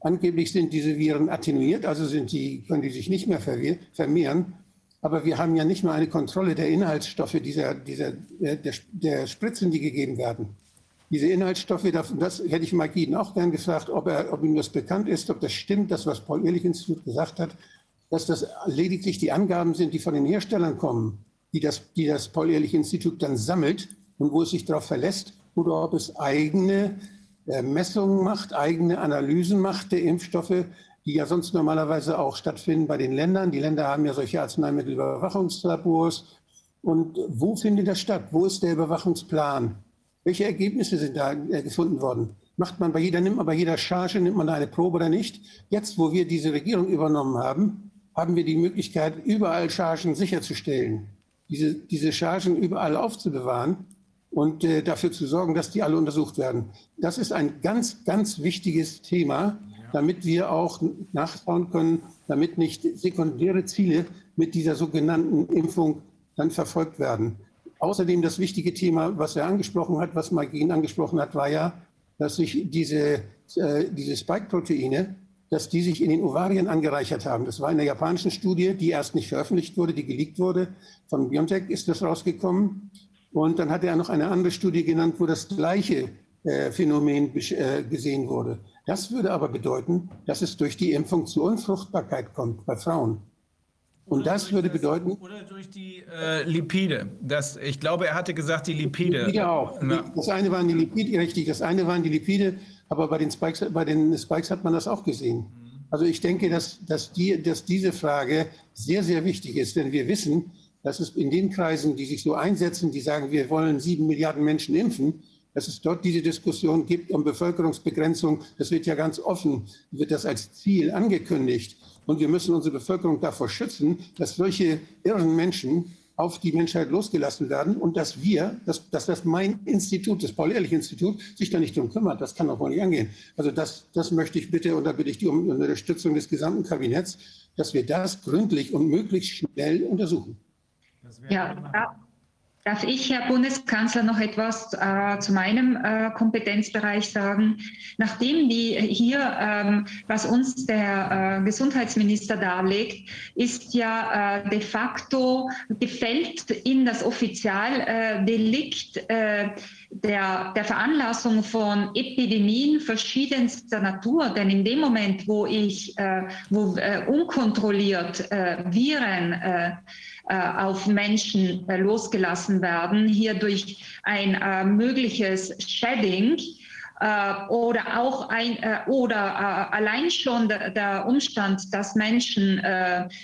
Angeblich sind diese Viren attenuiert, also sind die, können die sich nicht mehr vermehren. Aber wir haben ja nicht mehr eine Kontrolle der Inhaltsstoffe dieser, dieser, der, der Spritzen, die gegeben werden diese Inhaltsstoffe, das hätte ich Mike Eden auch gern gefragt, ob, er, ob ihm das bekannt ist, ob das stimmt, das, was Paul-Ehrlich-Institut gesagt hat, dass das lediglich die Angaben sind, die von den Herstellern kommen, die das, die das Paul-Ehrlich-Institut dann sammelt und wo es sich darauf verlässt, oder ob es eigene äh, Messungen macht, eigene Analysen macht der Impfstoffe, die ja sonst normalerweise auch stattfinden bei den Ländern. Die Länder haben ja solche Arzneimittelüberwachungslabors. Und wo findet das statt? Wo ist der Überwachungsplan? Welche Ergebnisse sind da äh, gefunden worden? Macht man bei jeder, nimmt man bei jeder Charge, nimmt man da eine Probe oder nicht? Jetzt, wo wir diese Regierung übernommen haben, haben wir die Möglichkeit, überall Chargen sicherzustellen, diese, diese Chargen überall aufzubewahren und äh, dafür zu sorgen, dass die alle untersucht werden. Das ist ein ganz, ganz wichtiges Thema, damit wir auch nachschauen können, damit nicht sekundäre Ziele mit dieser sogenannten Impfung dann verfolgt werden. Außerdem das wichtige Thema, was er angesprochen hat, was Magin angesprochen hat, war ja, dass sich diese, äh, diese Spike-Proteine, dass die sich in den Ovarien angereichert haben. Das war in der japanischen Studie, die erst nicht veröffentlicht wurde, die geleakt wurde. Von BioNTech ist das rausgekommen. Und dann hat er noch eine andere Studie genannt, wo das gleiche äh, Phänomen äh, gesehen wurde. Das würde aber bedeuten, dass es durch die Impfung zur Unfruchtbarkeit kommt bei Frauen. Und das würde bedeuten. Oder durch die äh, Lipide. Das, ich glaube, er hatte gesagt, die Lipide. Lipide auch. Ja. Das eine waren die Lipide, richtig, das eine waren die Lipide, aber bei den Spikes, bei den Spikes hat man das auch gesehen. Also ich denke, dass, dass, die, dass diese Frage sehr, sehr wichtig ist, denn wir wissen, dass es in den Kreisen, die sich so einsetzen, die sagen, wir wollen sieben Milliarden Menschen impfen, dass es dort diese Diskussion gibt um Bevölkerungsbegrenzung. Das wird ja ganz offen, wird das als Ziel angekündigt. Und wir müssen unsere Bevölkerung davor schützen, dass solche irren Menschen auf die Menschheit losgelassen werden und dass wir, dass, dass das mein Institut, das Paul-Ehrlich-Institut, sich da nicht drum kümmert. Das kann doch wohl nicht angehen. Also das, das möchte ich bitte, und da bitte ich die um Unterstützung des gesamten Kabinetts, dass wir das gründlich und möglichst schnell untersuchen. Ja, Darf ich, Herr Bundeskanzler, noch etwas äh, zu meinem äh, Kompetenzbereich sagen? Nachdem die hier, ähm, was uns der äh, Gesundheitsminister darlegt, ist ja äh, de facto gefällt in das Offizialdelikt äh, der, der Veranlassung von Epidemien verschiedenster Natur. Denn in dem Moment, wo ich, äh, wo unkontrolliert Viren äh, auf Menschen äh, losgelassen werden, hier durch ein äh, mögliches Shedding äh, oder auch ein äh, oder äh, allein schon der, der, Umstand, dass Menschen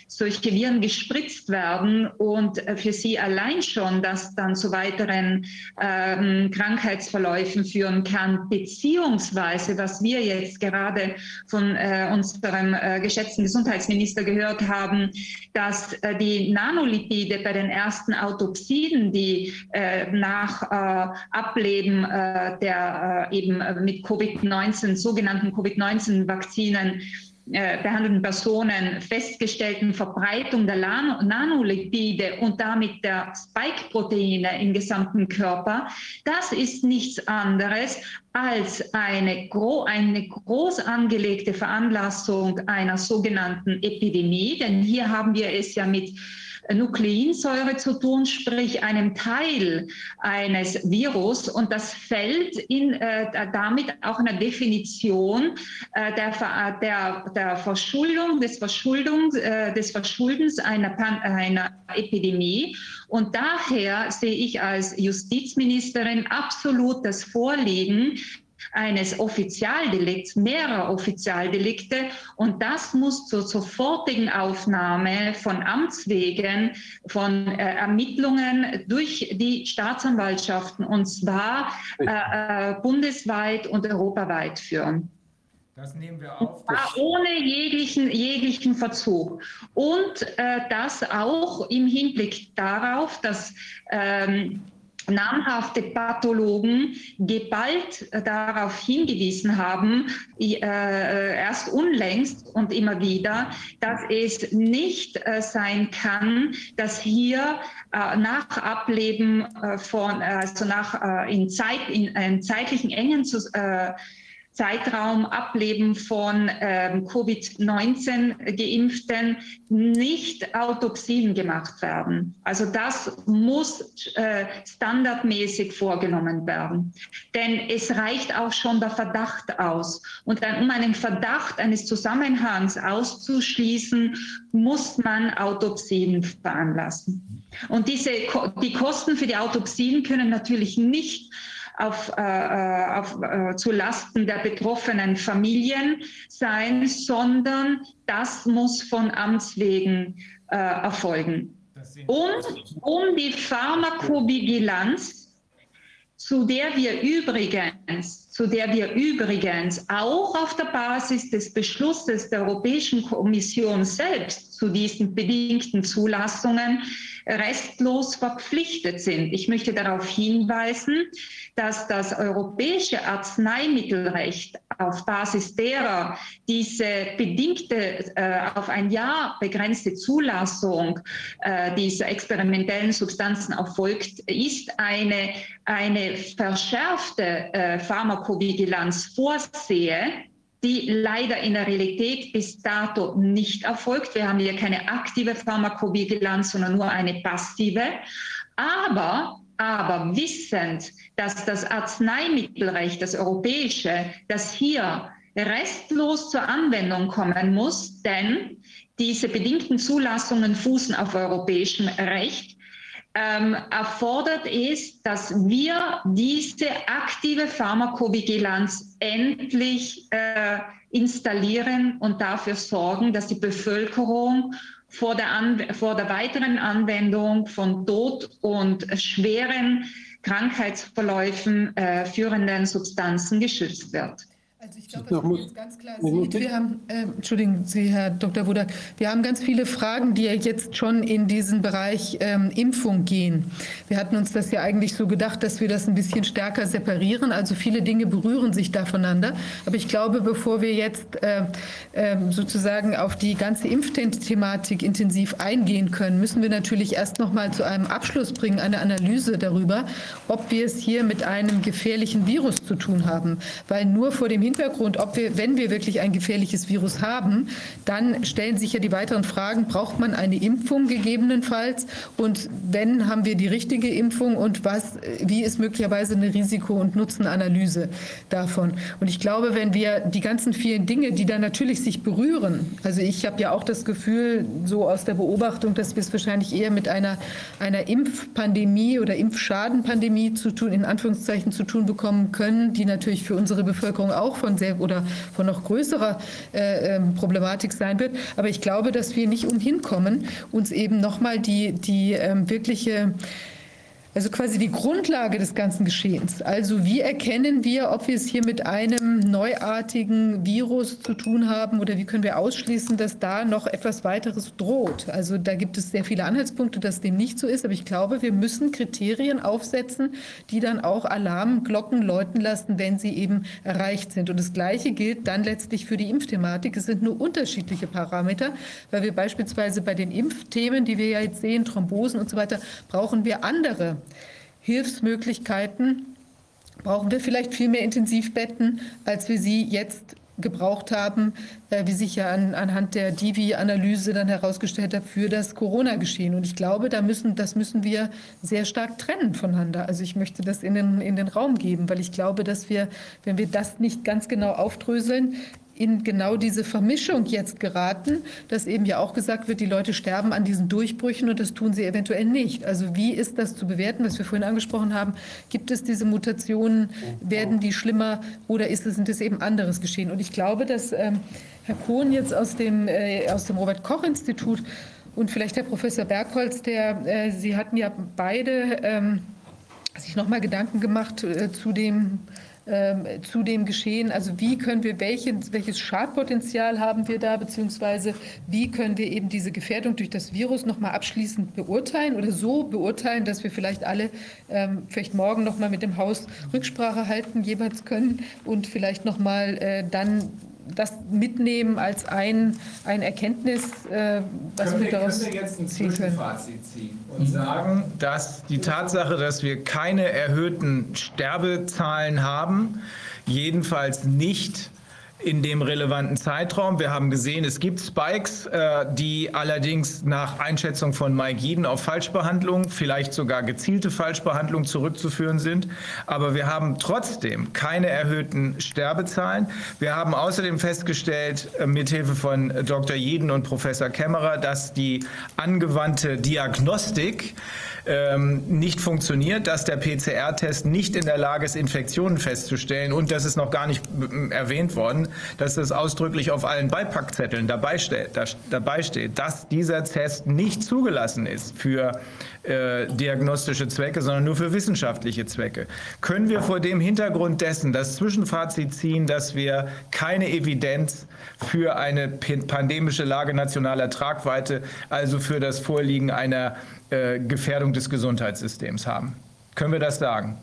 solche Viren gespritzt werden und für sie allein schon das dann zu weiteren ähm, Krankheitsverläufen führen kann, beziehungsweise was wir jetzt gerade von unserem geschätzten Gesundheitsminister gehört haben, dass die Nanolipide bei den ersten Autopsien, die nach Ableben der eben mit Covid-19, sogenannten Covid-19-Vakzinen äh, behandelten Personen festgestellten Verbreitung der Nanolipide und damit der Spike-Proteine im gesamten Körper, das ist nichts anderes als eine, gro eine groß angelegte Veranlassung einer sogenannten Epidemie. Denn hier haben wir es ja mit Nukleinsäure zu tun, sprich einem Teil eines Virus. Und das fällt in, äh, damit auch einer Definition äh, der, der, der Verschuldung, des, Verschuldung, äh, des Verschuldens einer, einer Epidemie. Und daher sehe ich als Justizministerin absolut das Vorliegen, eines Offizialdelikts, mehrerer Offizialdelikte. Und das muss zur sofortigen Aufnahme von Amtswegen, von äh, Ermittlungen durch die Staatsanwaltschaften und zwar äh, äh, bundesweit und europaweit führen. Das nehmen wir auf. ohne jeglichen, jeglichen Verzug. Und äh, das auch im Hinblick darauf, dass ähm, namhafte Pathologen geballt darauf hingewiesen haben, äh, erst unlängst und immer wieder, dass es nicht äh, sein kann, dass hier äh, nach Ableben äh, von, also nach äh, in, Zeit, in, in zeitlichen engen zu, äh, Zeitraum Ableben von ähm, Covid-19-Geimpften nicht Autopsien gemacht werden. Also das muss äh, standardmäßig vorgenommen werden. Denn es reicht auch schon der Verdacht aus. Und dann, um einen Verdacht eines Zusammenhangs auszuschließen, muss man Autopsien veranlassen. Und diese, die Kosten für die Autopsien können natürlich nicht auf, äh, äh, auf, äh, zu Lasten der betroffenen Familien sein, sondern das muss von Amts wegen äh, erfolgen. Und um die Pharmakovigilanz zu der wir übrigens, zu der wir übrigens auch auf der Basis des Beschlusses der Europäischen Kommission selbst zu diesen bedingten Zulassungen restlos verpflichtet sind. Ich möchte darauf hinweisen, dass das europäische Arzneimittelrecht auf Basis derer diese bedingte, äh, auf ein Jahr begrenzte Zulassung äh, dieser experimentellen Substanzen erfolgt, ist eine, eine verschärfte äh, Pharmakovigilanz vorsehe die leider in der Realität bis dato nicht erfolgt. Wir haben hier keine aktive Pharmakovigilanz, sondern nur eine passive. Aber, aber wissend, dass das Arzneimittelrecht, das europäische, das hier restlos zur Anwendung kommen muss, denn diese bedingten Zulassungen fußen auf europäischem Recht, ähm, erfordert es, dass wir diese aktive Pharmakovigilanz endlich äh, installieren und dafür sorgen, dass die Bevölkerung vor der, vor der weiteren Anwendung von Tod und schweren Krankheitsverläufen äh, führenden Substanzen geschützt wird. Also ich glaube, was man jetzt ganz klar sieht, wir haben, äh, entschuldigen Sie, Herr Dr. Wudak, wir haben ganz viele Fragen, die ja jetzt schon in diesen Bereich ähm, Impfung gehen. Wir hatten uns das ja eigentlich so gedacht, dass wir das ein bisschen stärker separieren. Also viele Dinge berühren sich da voneinander. Aber ich glaube, bevor wir jetzt äh, äh, sozusagen auf die ganze Impfthematik intensiv eingehen können, müssen wir natürlich erst noch mal zu einem Abschluss bringen, eine Analyse darüber, ob wir es hier mit einem gefährlichen Virus zu tun haben. Weil nur vor dem Hintergrund, ob wir, wenn wir wirklich ein gefährliches Virus haben, dann stellen sich ja die weiteren Fragen, braucht man eine Impfung gegebenenfalls? Und wenn, haben wir die richtige Impfung und was, wie ist möglicherweise eine Risiko- und Nutzenanalyse davon? Und ich glaube, wenn wir die ganzen vielen Dinge, die da natürlich sich berühren, also ich habe ja auch das Gefühl, so aus der Beobachtung, dass wir es wahrscheinlich eher mit einer, einer Impfpandemie oder Impfschadenpandemie zu tun, in Anführungszeichen zu tun bekommen können, die natürlich für unsere Bevölkerung auch von sehr oder von noch größerer äh, ähm, Problematik sein wird. Aber ich glaube, dass wir nicht umhin kommen, uns eben nochmal die, die ähm, wirkliche also quasi die Grundlage des ganzen Geschehens. Also wie erkennen wir, ob wir es hier mit einem neuartigen Virus zu tun haben oder wie können wir ausschließen, dass da noch etwas weiteres droht? Also da gibt es sehr viele Anhaltspunkte, dass dem nicht so ist. Aber ich glaube, wir müssen Kriterien aufsetzen, die dann auch Alarmglocken läuten lassen, wenn sie eben erreicht sind. Und das Gleiche gilt dann letztlich für die Impfthematik. Es sind nur unterschiedliche Parameter, weil wir beispielsweise bei den Impfthemen, die wir ja jetzt sehen, Thrombosen und so weiter, brauchen wir andere Hilfsmöglichkeiten brauchen wir vielleicht viel mehr Intensivbetten, als wir sie jetzt gebraucht haben, äh, wie sich ja an, anhand der Divi-Analyse dann herausgestellt hat, für das Corona-Geschehen. Und ich glaube, da müssen, das müssen wir sehr stark trennen voneinander. Also ich möchte das in den, in den Raum geben, weil ich glaube, dass wir, wenn wir das nicht ganz genau aufdröseln, in genau diese Vermischung jetzt geraten, dass eben ja auch gesagt wird, die Leute sterben an diesen Durchbrüchen und das tun sie eventuell nicht. Also wie ist das zu bewerten, was wir vorhin angesprochen haben? Gibt es diese Mutationen? Werden die schlimmer oder ist es, sind es eben anderes geschehen? Und ich glaube, dass ähm, Herr Kohn jetzt aus dem, äh, dem Robert-Koch-Institut und vielleicht Herr Professor Bergholz, der, äh, Sie hatten ja beide ähm, sich noch mal Gedanken gemacht äh, zu dem ähm, zu dem Geschehen. Also wie können wir, welches, welches Schadpotenzial haben wir da, beziehungsweise wie können wir eben diese Gefährdung durch das Virus nochmal abschließend beurteilen oder so beurteilen, dass wir vielleicht alle ähm, vielleicht morgen nochmal mit dem Haus Rücksprache halten jeweils können und vielleicht nochmal äh, dann das mitnehmen als ein, ein Erkenntnis, äh, was können wir daraus können wir jetzt ein Zwischenfazit ziehen und sagen, dass die Tatsache, dass wir keine erhöhten Sterbezahlen haben, jedenfalls nicht in dem relevanten Zeitraum. Wir haben gesehen, es gibt Spikes, äh, die allerdings nach Einschätzung von Mike Eden auf Falschbehandlung, vielleicht sogar gezielte Falschbehandlung zurückzuführen sind. Aber wir haben trotzdem keine erhöhten Sterbezahlen. Wir haben außerdem festgestellt, äh, mithilfe von Dr. Jeden und Professor Kämmerer, dass die angewandte Diagnostik ähm, nicht funktioniert, dass der PCR-Test nicht in der Lage ist, Infektionen festzustellen und das ist noch gar nicht erwähnt worden, dass das ausdrücklich auf allen Beipackzetteln dabei steht dass dieser Test nicht zugelassen ist für äh, diagnostische Zwecke, sondern nur für wissenschaftliche Zwecke. Können wir vor dem Hintergrund dessen das Zwischenfazit ziehen, dass wir keine Evidenz für eine pandemische Lage nationaler Tragweite, also für das Vorliegen einer äh, Gefährdung des Gesundheitssystems haben. Können wir das sagen?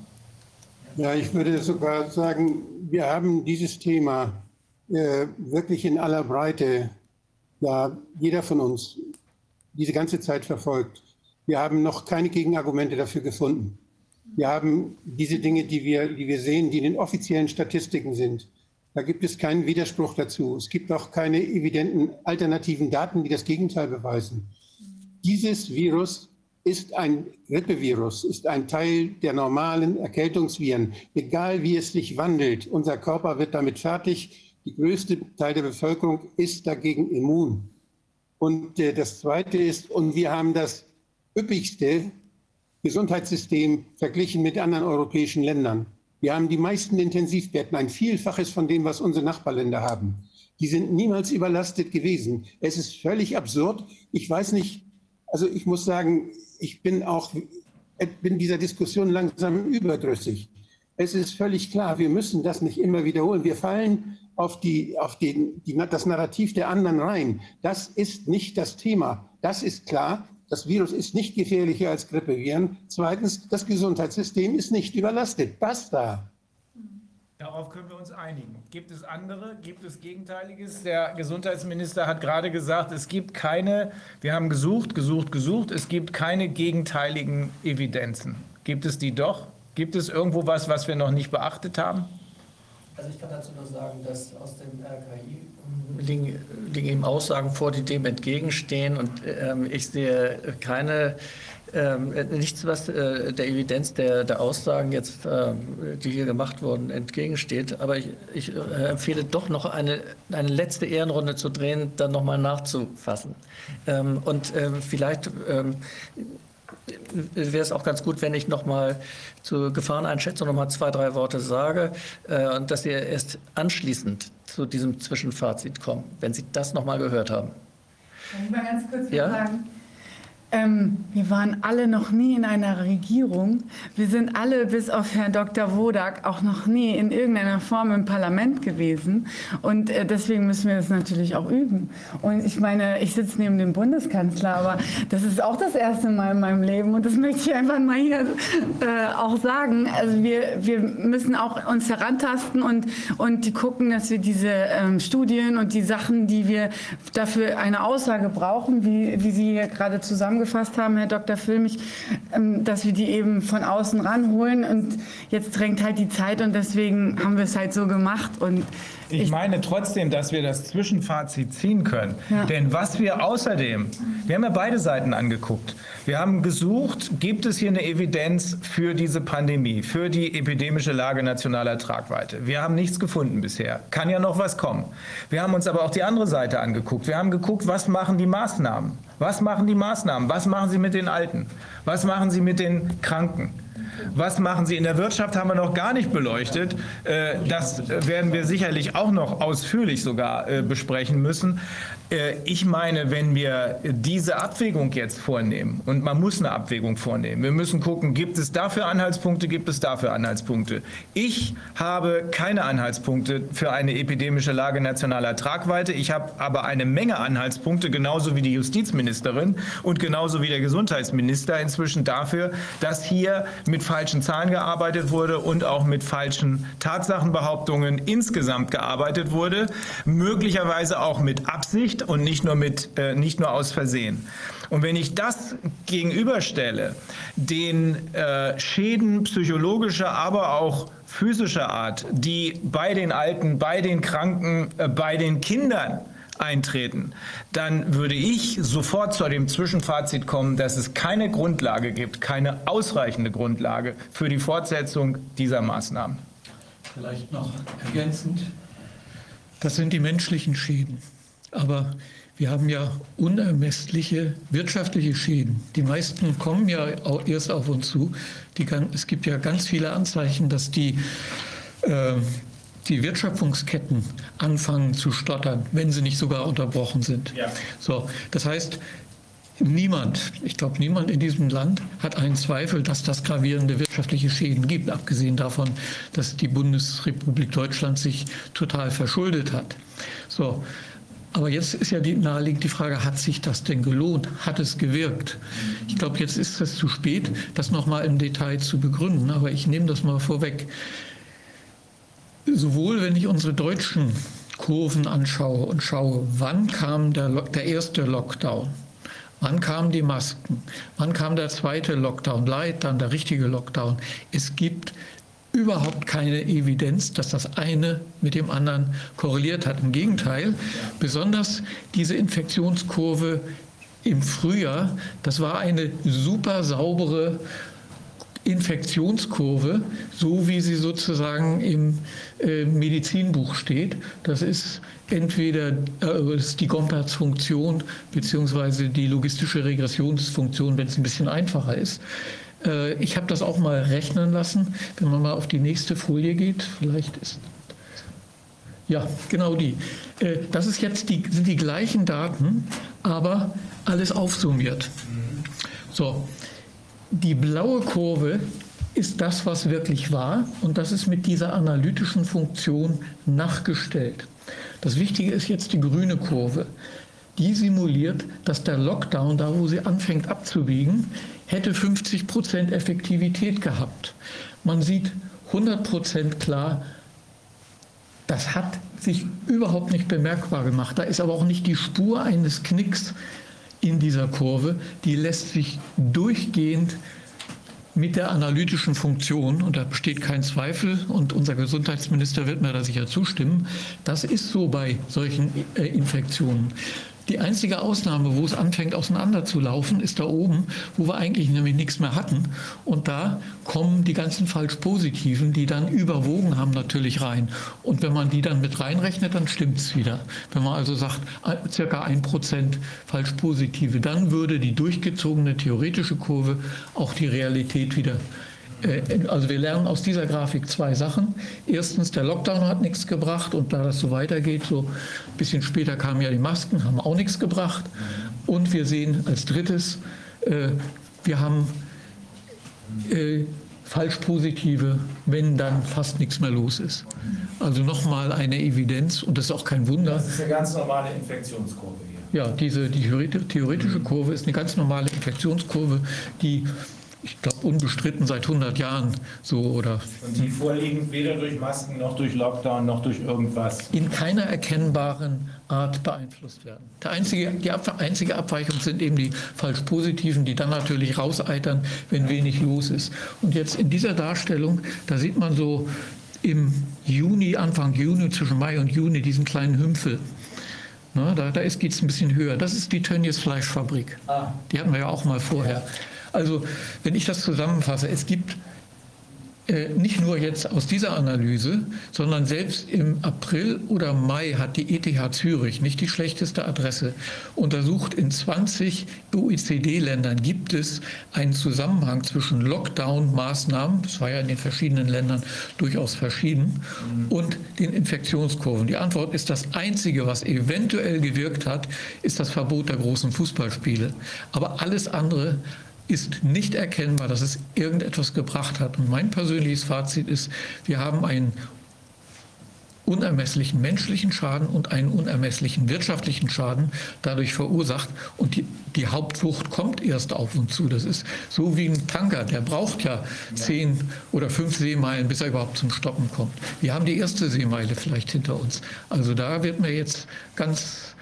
Ja, ich würde sogar sagen, wir haben dieses Thema äh, wirklich in aller Breite, ja, jeder von uns, diese ganze Zeit verfolgt. Wir haben noch keine Gegenargumente dafür gefunden. Wir haben diese Dinge, die wir, die wir sehen, die in den offiziellen Statistiken sind. Da gibt es keinen Widerspruch dazu. Es gibt auch keine evidenten alternativen Daten, die das Gegenteil beweisen. Dieses Virus ist ein Grippevirus, ist ein Teil der normalen Erkältungsviren. Egal wie es sich wandelt, unser Körper wird damit fertig. Die größte Teil der Bevölkerung ist dagegen immun. Und äh, das Zweite ist, und wir haben das üppigste Gesundheitssystem verglichen mit anderen europäischen Ländern. Wir haben die meisten Intensivbetten, ein Vielfaches von dem, was unsere Nachbarländer haben. Die sind niemals überlastet gewesen. Es ist völlig absurd. Ich weiß nicht, also ich muss sagen, ich bin auch bin dieser Diskussion langsam überdrüssig. Es ist völlig klar, wir müssen das nicht immer wiederholen. Wir fallen auf, die, auf den, die, das Narrativ der anderen rein. Das ist nicht das Thema. Das ist klar. Das Virus ist nicht gefährlicher als Grippeviren. Zweitens, das Gesundheitssystem ist nicht überlastet. Basta. Darauf können wir uns einigen. Gibt es andere? Gibt es Gegenteiliges? Der Gesundheitsminister hat gerade gesagt, es gibt keine, wir haben gesucht, gesucht, gesucht, es gibt keine gegenteiligen Evidenzen. Gibt es die doch? Gibt es irgendwo was, was wir noch nicht beachtet haben? Also ich kann dazu nur sagen, dass aus dem RKI liegen, liegen eben Aussagen vor, die dem entgegenstehen und ähm, ich sehe keine ähm, nichts, was äh, der Evidenz der, der Aussagen jetzt, äh, die hier gemacht wurden, entgegensteht. Aber ich, ich äh, empfehle doch noch eine, eine letzte Ehrenrunde zu drehen, dann nochmal nachzufassen. Ähm, und ähm, vielleicht ähm, wäre es auch ganz gut, wenn ich noch mal zur Gefahreneinschätzung noch mal zwei, drei Worte sage äh, und dass Sie erst anschließend zu diesem Zwischenfazit kommen, wenn Sie das noch mal gehört haben. Kann ich mal ganz kurz ja? sagen? Ähm, wir waren alle noch nie in einer Regierung. Wir sind alle bis auf Herrn Dr. Wodak auch noch nie in irgendeiner Form im Parlament gewesen. Und äh, deswegen müssen wir das natürlich auch üben. Und ich meine, ich sitze neben dem Bundeskanzler, aber das ist auch das erste Mal in meinem Leben. Und das möchte ich einfach mal hier äh, auch sagen. Also wir, wir müssen auch uns herantasten und, und gucken, dass wir diese ähm, Studien und die Sachen, die wir dafür eine Aussage brauchen, wie, wie Sie hier gerade zusammen zusammengefasst haben, Herr Dr. Filmich, ähm, dass wir die eben von außen ranholen. Und jetzt drängt halt die Zeit und deswegen haben wir es halt so gemacht. Und ich meine trotzdem, dass wir das Zwischenfazit ziehen können. Ja. Denn was wir außerdem, wir haben ja beide Seiten angeguckt. Wir haben gesucht, gibt es hier eine Evidenz für diese Pandemie, für die epidemische Lage nationaler Tragweite. Wir haben nichts gefunden bisher. Kann ja noch was kommen. Wir haben uns aber auch die andere Seite angeguckt. Wir haben geguckt, was machen die Maßnahmen? Was machen die Maßnahmen? Was machen sie mit den Alten? Was machen sie mit den Kranken? Was machen Sie in der Wirtschaft, haben wir noch gar nicht beleuchtet. Äh, das werden wir sicherlich auch noch ausführlich sogar äh, besprechen müssen. Äh, ich meine, wenn wir diese Abwägung jetzt vornehmen, und man muss eine Abwägung vornehmen, wir müssen gucken, gibt es dafür Anhaltspunkte, gibt es dafür Anhaltspunkte. Ich habe keine Anhaltspunkte für eine epidemische Lage nationaler Tragweite. Ich habe aber eine Menge Anhaltspunkte, genauso wie die Justizministerin und genauso wie der Gesundheitsminister inzwischen dafür, dass hier mit falschen Zahlen gearbeitet wurde und auch mit falschen Tatsachenbehauptungen insgesamt gearbeitet wurde, möglicherweise auch mit Absicht und nicht nur, mit, äh, nicht nur aus Versehen. Und wenn ich das gegenüberstelle, den äh, Schäden psychologischer, aber auch physischer Art, die bei den Alten, bei den Kranken, äh, bei den Kindern eintreten, dann würde ich sofort zu dem Zwischenfazit kommen, dass es keine Grundlage gibt, keine ausreichende Grundlage für die Fortsetzung dieser Maßnahmen. Vielleicht noch ergänzend. Das sind die menschlichen Schäden. Aber wir haben ja unermessliche wirtschaftliche Schäden. Die meisten kommen ja erst auf uns zu. Die, es gibt ja ganz viele Anzeichen, dass die, äh, die Wertschöpfungsketten anfangen zu stottern, wenn sie nicht sogar unterbrochen sind. Ja. So, das heißt, Niemand, ich glaube, niemand in diesem Land hat einen Zweifel, dass das gravierende wirtschaftliche Schäden gibt, abgesehen davon, dass die Bundesrepublik Deutschland sich total verschuldet hat. So, aber jetzt ist ja die, naheliegend die Frage, hat sich das denn gelohnt? Hat es gewirkt? Ich glaube, jetzt ist es zu spät, das nochmal im Detail zu begründen, aber ich nehme das mal vorweg. Sowohl wenn ich unsere deutschen Kurven anschaue und schaue, wann kam der, der erste Lockdown, wann kamen die Masken, wann kam der zweite Lockdown, Light, dann der richtige Lockdown. Es gibt überhaupt keine Evidenz, dass das eine mit dem anderen korreliert hat. Im Gegenteil, besonders diese Infektionskurve im Frühjahr, das war eine super saubere Infektionskurve, so wie sie sozusagen im äh, Medizinbuch steht. Das ist entweder äh, ist die Gompertz-Funktion beziehungsweise die logistische Regressionsfunktion, wenn es ein bisschen einfacher ist. Äh, ich habe das auch mal rechnen lassen. Wenn man mal auf die nächste Folie geht, vielleicht ist. Ja, genau die. Äh, das ist jetzt die, sind die gleichen Daten, aber alles aufsummiert. So, die blaue Kurve ist das, was wirklich war und das ist mit dieser analytischen Funktion nachgestellt. Das Wichtige ist jetzt die grüne Kurve. Die simuliert, dass der Lockdown, da wo sie anfängt abzubiegen, hätte 50 Prozent Effektivität gehabt. Man sieht 100 Prozent klar, das hat sich überhaupt nicht bemerkbar gemacht. Da ist aber auch nicht die Spur eines Knicks in dieser Kurve. Die lässt sich durchgehend mit der analytischen Funktion, und da besteht kein Zweifel, und unser Gesundheitsminister wird mir da sicher zustimmen, das ist so bei solchen äh, Infektionen. Die einzige Ausnahme, wo es anfängt auseinanderzulaufen, ist da oben, wo wir eigentlich nämlich nichts mehr hatten. Und da kommen die ganzen Falsch-Positiven, die dann überwogen haben, natürlich rein. Und wenn man die dann mit reinrechnet, dann stimmt es wieder. Wenn man also sagt, circa ein Prozent Falsch-Positive, dann würde die durchgezogene theoretische Kurve auch die Realität wieder äh, also wir lernen aus dieser Grafik zwei Sachen. Erstens, der Lockdown hat nichts gebracht und da das so weitergeht, so ein bisschen später kamen ja die Masken, haben auch nichts gebracht. Und wir sehen als drittes, äh, wir haben äh, falsch positive, wenn dann fast nichts mehr los ist. Also nochmal eine Evidenz und das ist auch kein Wunder. Das ist eine ganz normale Infektionskurve hier. Ja, diese die theoretische Kurve ist eine ganz normale Infektionskurve, die ich glaube, unbestritten seit 100 Jahren so oder. Und die vorliegend weder durch Masken noch durch Lockdown noch durch irgendwas. In keiner erkennbaren Art beeinflusst werden. Der einzige, die Ab einzige Abweichung sind eben die falsch positiven, die dann natürlich rauseitern, wenn wenig los ist. Und jetzt in dieser Darstellung, da sieht man so im Juni, Anfang Juni, zwischen Mai und Juni, diesen kleinen Hümpfel. Na, da da geht es ein bisschen höher. Das ist die Tönnies Fleischfabrik. Ah. Die hatten wir ja auch mal vorher. Also wenn ich das zusammenfasse, es gibt äh, nicht nur jetzt aus dieser Analyse, sondern selbst im April oder Mai hat die ETH Zürich, nicht die schlechteste Adresse, untersucht, in 20 OECD-Ländern gibt es einen Zusammenhang zwischen Lockdown-Maßnahmen, das war ja in den verschiedenen Ländern durchaus verschieden, und den Infektionskurven. Die Antwort ist, das Einzige, was eventuell gewirkt hat, ist das Verbot der großen Fußballspiele. Aber alles andere ist nicht erkennbar, dass es irgendetwas gebracht hat. Und mein persönliches Fazit ist, wir haben einen unermesslichen menschlichen Schaden und einen unermesslichen wirtschaftlichen Schaden dadurch verursacht. Und die, die Hauptflucht kommt erst auf uns zu. Das ist so wie ein Tanker, der braucht ja zehn oder fünf Seemeilen, bis er überhaupt zum Stoppen kommt. Wir haben die erste Seemeile vielleicht hinter uns. Also da wird mir jetzt ganz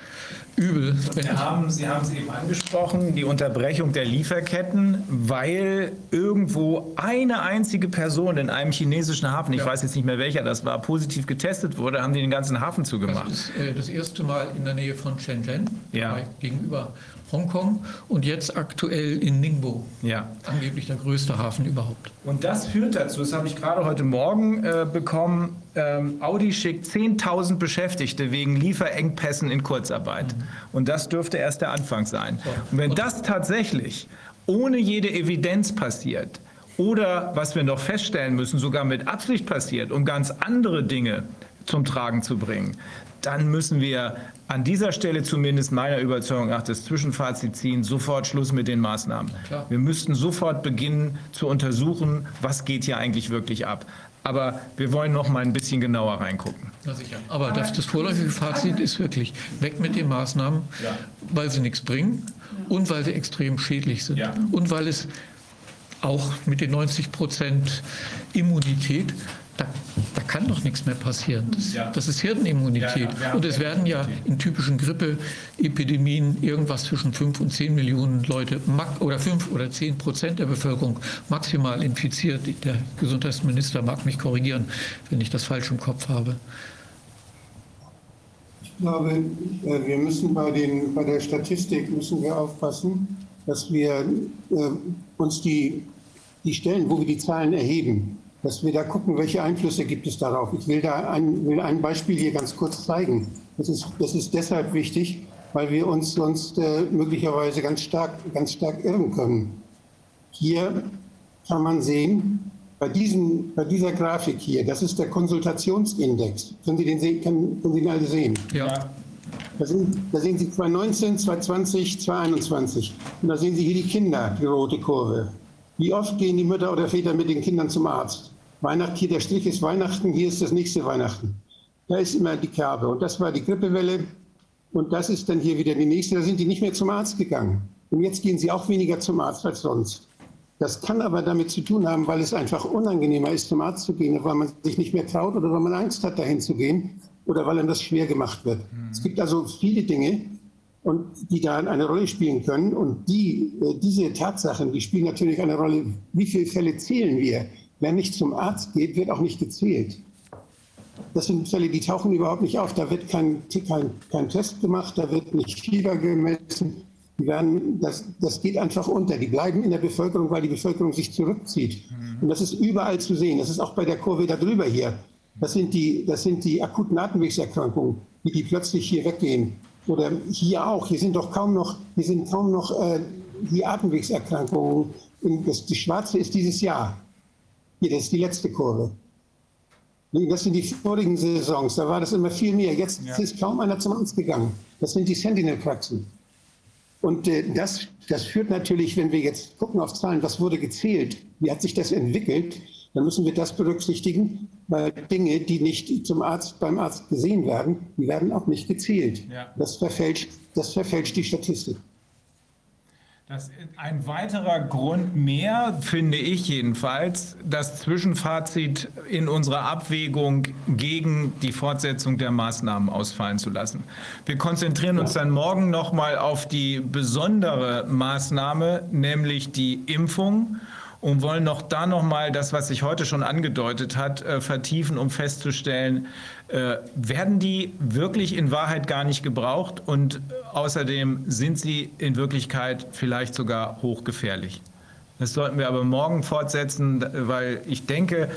übel. Sie haben, Sie haben es eben angesprochen, die Unterbrechung der Lieferketten, weil irgendwo eine einzige Person in einem chinesischen Hafen, ich ja. weiß jetzt nicht mehr welcher das war, positiv getestet wurde, haben die den ganzen Hafen zugemacht. Das ist äh, das erste Mal in der Nähe von Shenzhen, ja. gegenüber Hongkong und jetzt aktuell in Ningbo. Ja. Angeblich der größte Hafen überhaupt. Und das führt dazu, das habe ich gerade heute Morgen äh, bekommen, ähm, Audi schickt 10.000 Beschäftigte wegen Lieferengpässen in Kurzarbeit. Mhm. Und das dürfte erst der Anfang sein. So. Und wenn das tatsächlich ohne jede Evidenz passiert, oder was wir noch feststellen müssen, sogar mit Absicht passiert, um ganz andere Dinge zum Tragen zu bringen, dann müssen wir an dieser Stelle zumindest meiner Überzeugung nach das Zwischenfazit ziehen, sofort Schluss mit den Maßnahmen. Klar. Wir müssten sofort beginnen zu untersuchen, was geht hier eigentlich wirklich ab. Aber wir wollen noch mal ein bisschen genauer reingucken. Ja, sicher. Aber das, das vorläufige Fazit ist wirklich weg mit den Maßnahmen, ja. weil sie nichts bringen und weil sie extrem schädlich sind. Ja. Und weil es auch mit den 90 Prozent Immunität da, da, kann doch nichts mehr passieren. Das, ja. das ist Hirnimmunität. Ja, ja, und es werden ja in typischen Grippeepidemien irgendwas zwischen 5 und 10 Millionen Leute oder 5 oder 10 Prozent der Bevölkerung maximal infiziert. Der Gesundheitsminister mag mich korrigieren, wenn ich das falsch im Kopf habe. Ich glaube, äh, wir müssen bei, den, bei der Statistik müssen wir aufpassen, dass wir äh, uns die, die Stellen, wo wir die Zahlen erheben, dass wir da gucken, welche Einflüsse gibt es darauf. Ich will da ein, will ein Beispiel hier ganz kurz zeigen. Das ist, das ist deshalb wichtig, weil wir uns sonst äh, möglicherweise ganz stark, ganz stark irren können. Hier kann man sehen, bei, diesem, bei dieser Grafik hier, das ist der Konsultationsindex. Können Sie den, sehen, können, können Sie den alle sehen? Ja. Da, sind, da sehen Sie 2019, 2020, 2021. Und da sehen Sie hier die Kinder, die rote Kurve. Wie oft gehen die Mütter oder Väter mit den Kindern zum Arzt? Weihnachten, hier der Strich ist Weihnachten, hier ist das nächste Weihnachten. Da ist immer die Kerbe. Und das war die Grippewelle. Und das ist dann hier wieder die nächste. Da sind die nicht mehr zum Arzt gegangen. Und jetzt gehen sie auch weniger zum Arzt als sonst. Das kann aber damit zu tun haben, weil es einfach unangenehmer ist, zum Arzt zu gehen, weil man sich nicht mehr traut oder weil man Angst hat, dahin zu gehen oder weil einem das schwer gemacht wird. Mhm. Es gibt also viele Dinge, und die da eine Rolle spielen können. Und die, äh, diese Tatsachen, die spielen natürlich eine Rolle. Wie viele Fälle zählen wir? Wer nicht zum Arzt geht, wird auch nicht gezählt. Das sind Fälle, die tauchen überhaupt nicht auf. Da wird kein, kein, kein Test gemacht, da wird nicht Fieber gemessen. Die werden, das, das geht einfach unter. Die bleiben in der Bevölkerung, weil die Bevölkerung sich zurückzieht. Und das ist überall zu sehen. Das ist auch bei der Kurve da drüber hier. Das sind die, das sind die akuten Atemwegserkrankungen, die, die plötzlich hier weggehen. Oder hier auch. Hier sind doch kaum noch, hier sind kaum noch äh, die Atemwegserkrankungen. Das, die schwarze ist dieses Jahr. Hier, das ist die letzte Kurve. Das sind die vorigen Saisons, da war das immer viel mehr. Jetzt ja. ist kaum einer zum Arzt gegangen. Das sind die Sentinel-Praxen. Und äh, das, das führt natürlich, wenn wir jetzt gucken auf Zahlen, was wurde gezählt, wie hat sich das entwickelt, dann müssen wir das berücksichtigen, weil Dinge, die nicht zum Arzt, beim Arzt gesehen werden, die werden auch nicht gezählt. Ja. Das, verfälscht, das verfälscht die Statistik. Das ist ein weiterer Grund mehr, finde ich jedenfalls, das Zwischenfazit in unserer Abwägung gegen die Fortsetzung der Maßnahmen ausfallen zu lassen. Wir konzentrieren uns dann morgen noch mal auf die besondere Maßnahme, nämlich die Impfung und wollen noch da noch mal das, was sich heute schon angedeutet hat, äh, vertiefen, um festzustellen, äh, werden die wirklich in Wahrheit gar nicht gebraucht und äh, außerdem sind sie in Wirklichkeit vielleicht sogar hochgefährlich. Das sollten wir aber morgen fortsetzen, weil ich denke,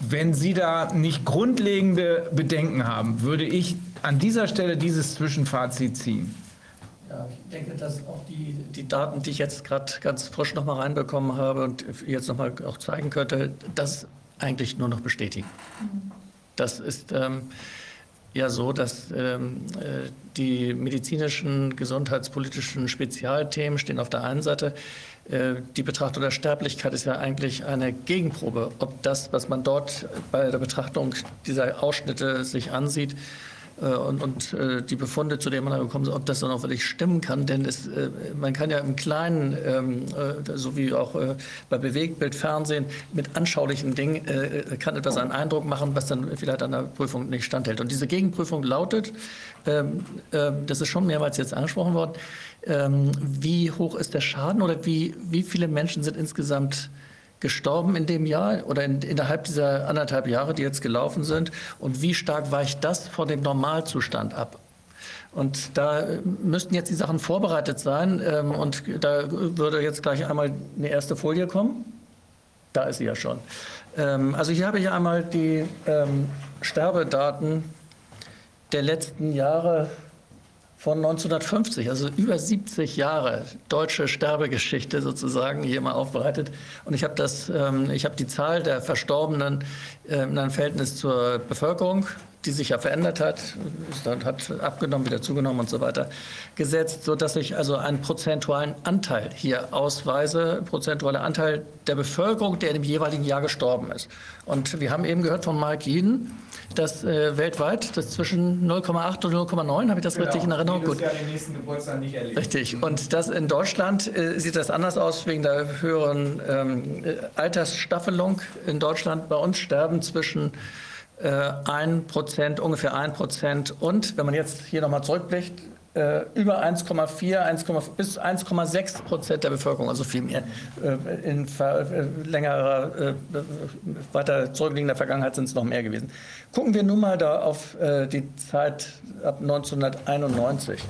wenn Sie da nicht grundlegende Bedenken haben, würde ich an dieser Stelle dieses Zwischenfazit ziehen. Ja, ich denke, dass auch die, die Daten, die ich jetzt gerade ganz frisch noch mal reinbekommen habe und jetzt noch mal auch zeigen könnte, das eigentlich nur noch bestätigen. Das ist ähm, ja so, dass ähm, äh, die medizinischen, gesundheitspolitischen Spezialthemen stehen auf der einen Seite. Äh, die Betrachtung der Sterblichkeit ist ja eigentlich eine Gegenprobe, ob das, was man dort bei der Betrachtung dieser Ausschnitte sich ansieht, und, und äh, die Befunde, zu denen man da gekommen ist, ob das dann auch wirklich stimmen kann. Denn es, äh, man kann ja im Kleinen, ähm, so wie auch bei Bewegtbildfernsehen, mit anschaulichen Dingen kann etwas einen Eindruck machen, was dann vielleicht an der Prüfung nicht standhält. Und diese Gegenprüfung lautet, ähm, das ist schon mehrmals jetzt angesprochen worden, ähm, wie hoch ist der Schaden oder wie, wie viele Menschen sind insgesamt gestorben in dem Jahr oder in, innerhalb dieser anderthalb Jahre, die jetzt gelaufen sind? Und wie stark weicht das von dem Normalzustand ab? Und da äh, müssten jetzt die Sachen vorbereitet sein. Ähm, und da würde jetzt gleich einmal eine erste Folie kommen. Da ist sie ja schon. Ähm, also hier habe ich einmal die ähm, Sterbedaten der letzten Jahre von 1950, also über 70 Jahre deutsche Sterbegeschichte sozusagen hier mal aufbereitet. Und ich habe das, ähm, ich habe die Zahl der Verstorbenen äh, in einem Verhältnis zur Bevölkerung, die sich ja verändert hat, hat abgenommen, wieder zugenommen und so weiter, gesetzt, sodass ich also einen prozentualen Anteil hier ausweise, prozentualer Anteil der Bevölkerung, der in dem jeweiligen Jahr gestorben ist. Und wir haben eben gehört von Mike Jeden, dass äh, weltweit das zwischen 0,8 und 0,9, habe ich das genau. richtig in Erinnerung? Gut. Jahr den nächsten Geburtstag nicht erlebt. Richtig. Und das in Deutschland äh, sieht das anders aus wegen der höheren ähm, äh, Altersstaffelung in Deutschland. Bei uns sterben zwischen äh, 1 ungefähr 1% und, wenn man jetzt hier nochmal zurückblickt, äh, über 1,4 1, bis 1,6 Prozent der Bevölkerung, also viel mehr. Äh, in längerer, weiter zurückliegender Vergangenheit sind es noch mehr gewesen. Gucken wir nun mal da auf die Zeit ab 1991.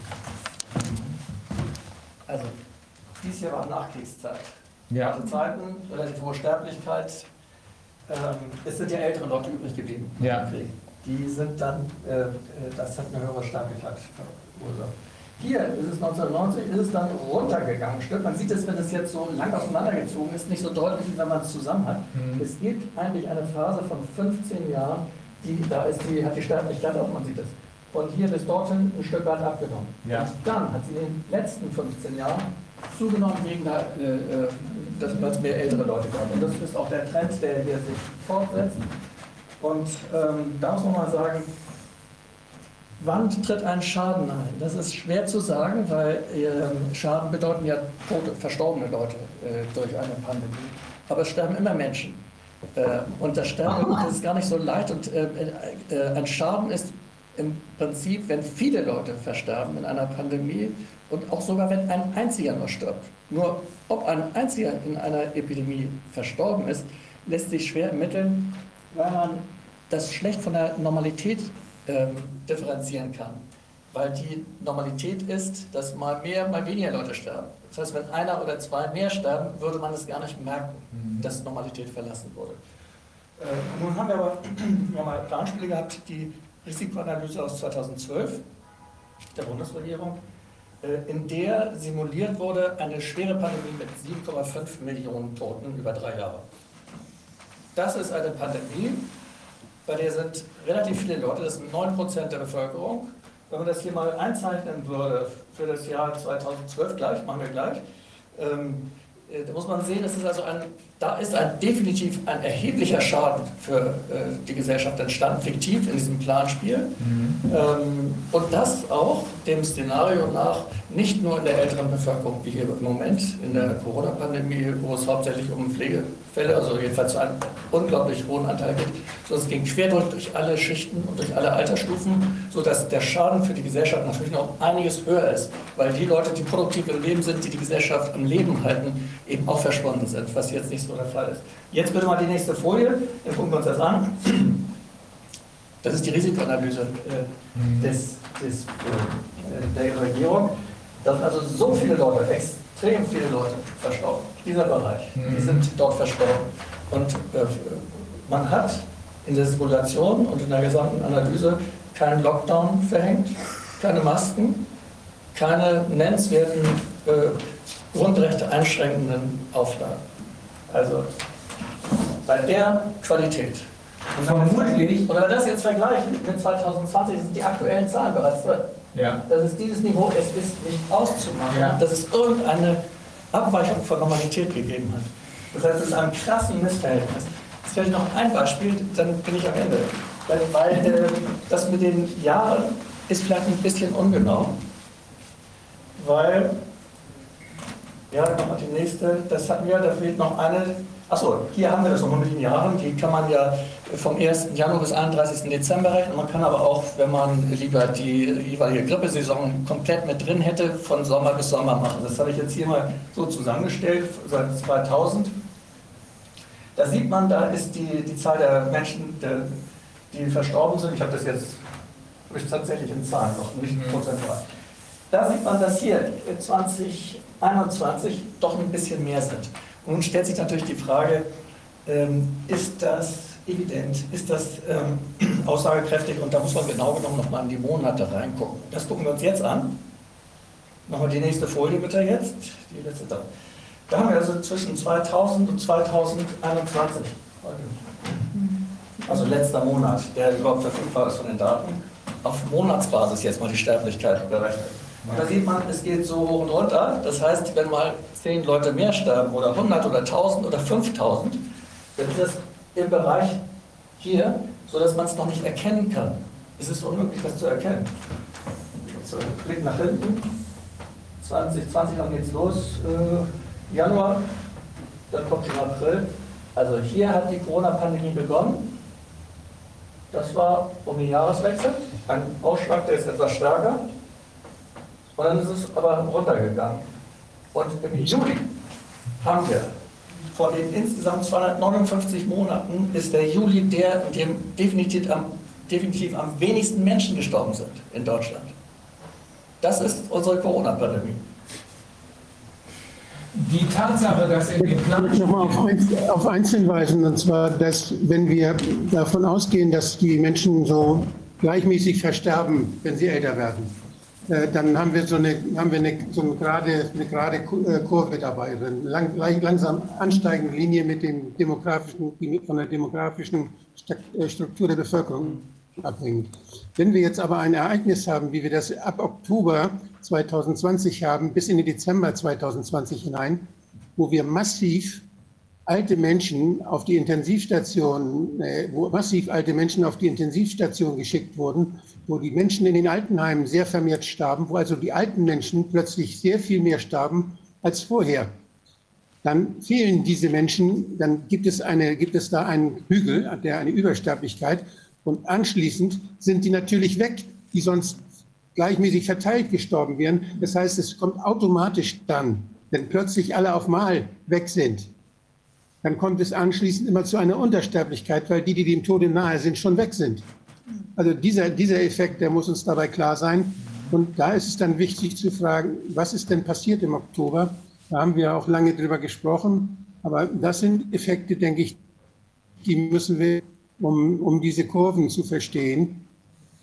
Also, dies hier war Nachkriegszeit. Ja. Harte Zeiten, relativ hohe Sterblichkeit. Ähm, es sind ja ältere Leute übrig geblieben. Ja. Die sind dann, äh, das hat eine höhere Sterblichkeit verursacht. Hier ist es 1990, ist es dann runtergegangen. Stück. Man sieht es, wenn es jetzt so lang auseinandergezogen ist, nicht so deutlich, wie wenn man es zusammen hat. Mhm. Es gibt eigentlich eine Phase von 15 Jahren, die, da ist die, hat die Sterblichkeit auch, man sieht es, von hier bis dorthin ein Stück weit abgenommen. Ja. Und dann hat sie in den letzten 15 Jahren zugenommen wegen der, äh, äh dass es mehr ältere Leute gab. Und das ist auch der Trend, der hier sich fortsetzt. Und ähm, da muss man mal sagen, wann tritt ein Schaden ein? Das ist schwer zu sagen, weil äh, Schaden bedeuten ja tote, verstorbene Leute äh, durch eine Pandemie. Aber es sterben immer Menschen. Äh, und das Sterben das ist gar nicht so leicht. Und äh, äh, ein Schaden ist im Prinzip, wenn viele Leute versterben in einer Pandemie und auch sogar wenn ein einziger nur stirbt. Nur ob ein einziger in einer Epidemie verstorben ist, lässt sich schwer ermitteln, weil man das schlecht von der Normalität ähm, differenzieren kann. Weil die Normalität ist, dass mal mehr, mal weniger Leute sterben. Das heißt, wenn einer oder zwei mehr sterben, würde man es gar nicht merken, mhm. dass Normalität verlassen wurde. Äh, nun haben wir aber wir mal Planspiele gehabt, die Risikoanalyse aus 2012 der Bundesregierung, äh, in der simuliert wurde eine schwere Pandemie mit 7,5 Millionen Toten über drei Jahre. Das ist eine Pandemie, bei der sind relativ viele Leute, das sind 9% der Bevölkerung. Wenn man das hier mal einzeichnen würde für das Jahr 2012 gleich, machen wir gleich, ähm, äh, da muss man sehen, das ist also ein da ist ein, definitiv ein erheblicher Schaden für äh, die Gesellschaft entstanden, fiktiv in diesem Planspiel. Mhm. Ähm, und das auch dem Szenario nach nicht nur in der älteren Bevölkerung, wie hier im Moment in der Corona-Pandemie, wo es hauptsächlich um Pflegefälle, also jedenfalls einen unglaublich hohen Anteil geht, sondern es ging quer durch, durch alle Schichten und durch alle Altersstufen, sodass der Schaden für die Gesellschaft natürlich noch einiges höher ist, weil die Leute, die produktiv im Leben sind, die die Gesellschaft am Leben halten, eben auch verschwunden sind, was jetzt nicht so so der Fall ist. Jetzt bitte mal die nächste Folie, dann gucken wir uns das an. Das ist die Risikoanalyse äh, des, des, äh, der Regierung. Da sind also so viele Leute, extrem viele Leute verstorben. Dieser Bereich, die mhm. sind dort verstorben. Und äh, man hat in der Simulation und in der gesamten Analyse keinen Lockdown verhängt, keine Masken, keine nennenswerten äh, Grundrechte einschränkenden Auflagen. Also bei der Qualität. Und vermutlich, oder das jetzt vergleichen mit 2020, sind die aktuellen Zahlen bereits drin. Ja. Das ist dieses Niveau, es ist nicht auszumachen, ja. dass es irgendeine Abweichung von Normalität gegeben hat. Das heißt, es ist ein krassen Missverhältnis. Jetzt vielleicht noch ein Beispiel, dann bin ich am Ende. Weil, weil äh, das mit den Jahren ist vielleicht ein bisschen ungenau, weil ja, nochmal die nächste. Das hatten wir, da fehlt noch eine. Achso, hier haben wir das nochmal mit den Jahren. Die kann man ja vom 1. Januar bis 31. Dezember rechnen. Man kann aber auch, wenn man lieber die jeweilige Grippesaison komplett mit drin hätte, von Sommer bis Sommer machen. Das habe ich jetzt hier mal so zusammengestellt, seit 2000. Da sieht man, da ist die, die Zahl der Menschen, der, die verstorben sind. Ich habe das jetzt ich tatsächlich in Zahlen noch, nicht mhm. prozentual. Da sieht man, dass hier 20 21 doch ein bisschen mehr sind. Und nun stellt sich natürlich die Frage, ähm, ist das evident, ist das ähm, aussagekräftig und da muss man genau genommen nochmal in die Monate reingucken. Das gucken wir uns jetzt an. Nochmal die nächste Folie bitte jetzt, die letzte da. Da haben wir also zwischen 2000 und 2021, also letzter Monat, der überhaupt verfügbar ist von den Daten, auf Monatsbasis jetzt mal die Sterblichkeit berechnet. Und da sieht man, es geht so hoch und runter. Das heißt, wenn mal zehn Leute mehr sterben oder 100 oder 1000 oder 5000, dann ist das im Bereich hier, sodass man es noch nicht erkennen kann. Es ist unmöglich, das zu erkennen. So, Blick nach hinten. 2020, dann geht es los. Äh, Januar, dann kommt schon April. Also hier hat die Corona-Pandemie begonnen. Das war um den Jahreswechsel. Ein Ausschlag, der ist etwas stärker. Und dann ist es aber runtergegangen. Und im Juli haben wir von den insgesamt 259 Monaten ist der Juli der, in dem definitiv am, definitiv am wenigsten Menschen gestorben sind in Deutschland. Das ist unsere Corona-Pandemie. Die Tatsache, dass in den Plan... Ich nochmal auf eins, auf eins hinweisen, und zwar, dass wenn wir davon ausgehen, dass die Menschen so gleichmäßig versterben, wenn sie älter werden, dann haben wir so eine, haben wir eine, so eine gerade, eine gerade äh, Kurve dabei, eine lang, langsam ansteigende Linie mit dem demografischen, von der demografischen äh, Struktur der Bevölkerung abhängt. Wenn wir jetzt aber ein Ereignis haben, wie wir das ab Oktober 2020 haben, bis in den Dezember 2020 hinein, wo wir massiv alte Menschen auf die Intensivstation, wo massiv alte Menschen auf die Intensivstation geschickt wurden, wo die Menschen in den Altenheimen sehr vermehrt starben, wo also die alten Menschen plötzlich sehr viel mehr starben als vorher. Dann fehlen diese Menschen, dann gibt es, eine, gibt es da einen Hügel, der eine Übersterblichkeit und anschließend sind die natürlich weg, die sonst gleichmäßig verteilt gestorben wären. Das heißt, es kommt automatisch dann, wenn plötzlich alle auf Mal weg sind, dann kommt es anschließend immer zu einer Untersterblichkeit, weil die, die dem Tode nahe sind, schon weg sind. Also dieser, dieser Effekt, der muss uns dabei klar sein. Und da ist es dann wichtig zu fragen, was ist denn passiert im Oktober? Da haben wir auch lange drüber gesprochen. Aber das sind Effekte, denke ich, die müssen wir, um, um diese Kurven zu verstehen,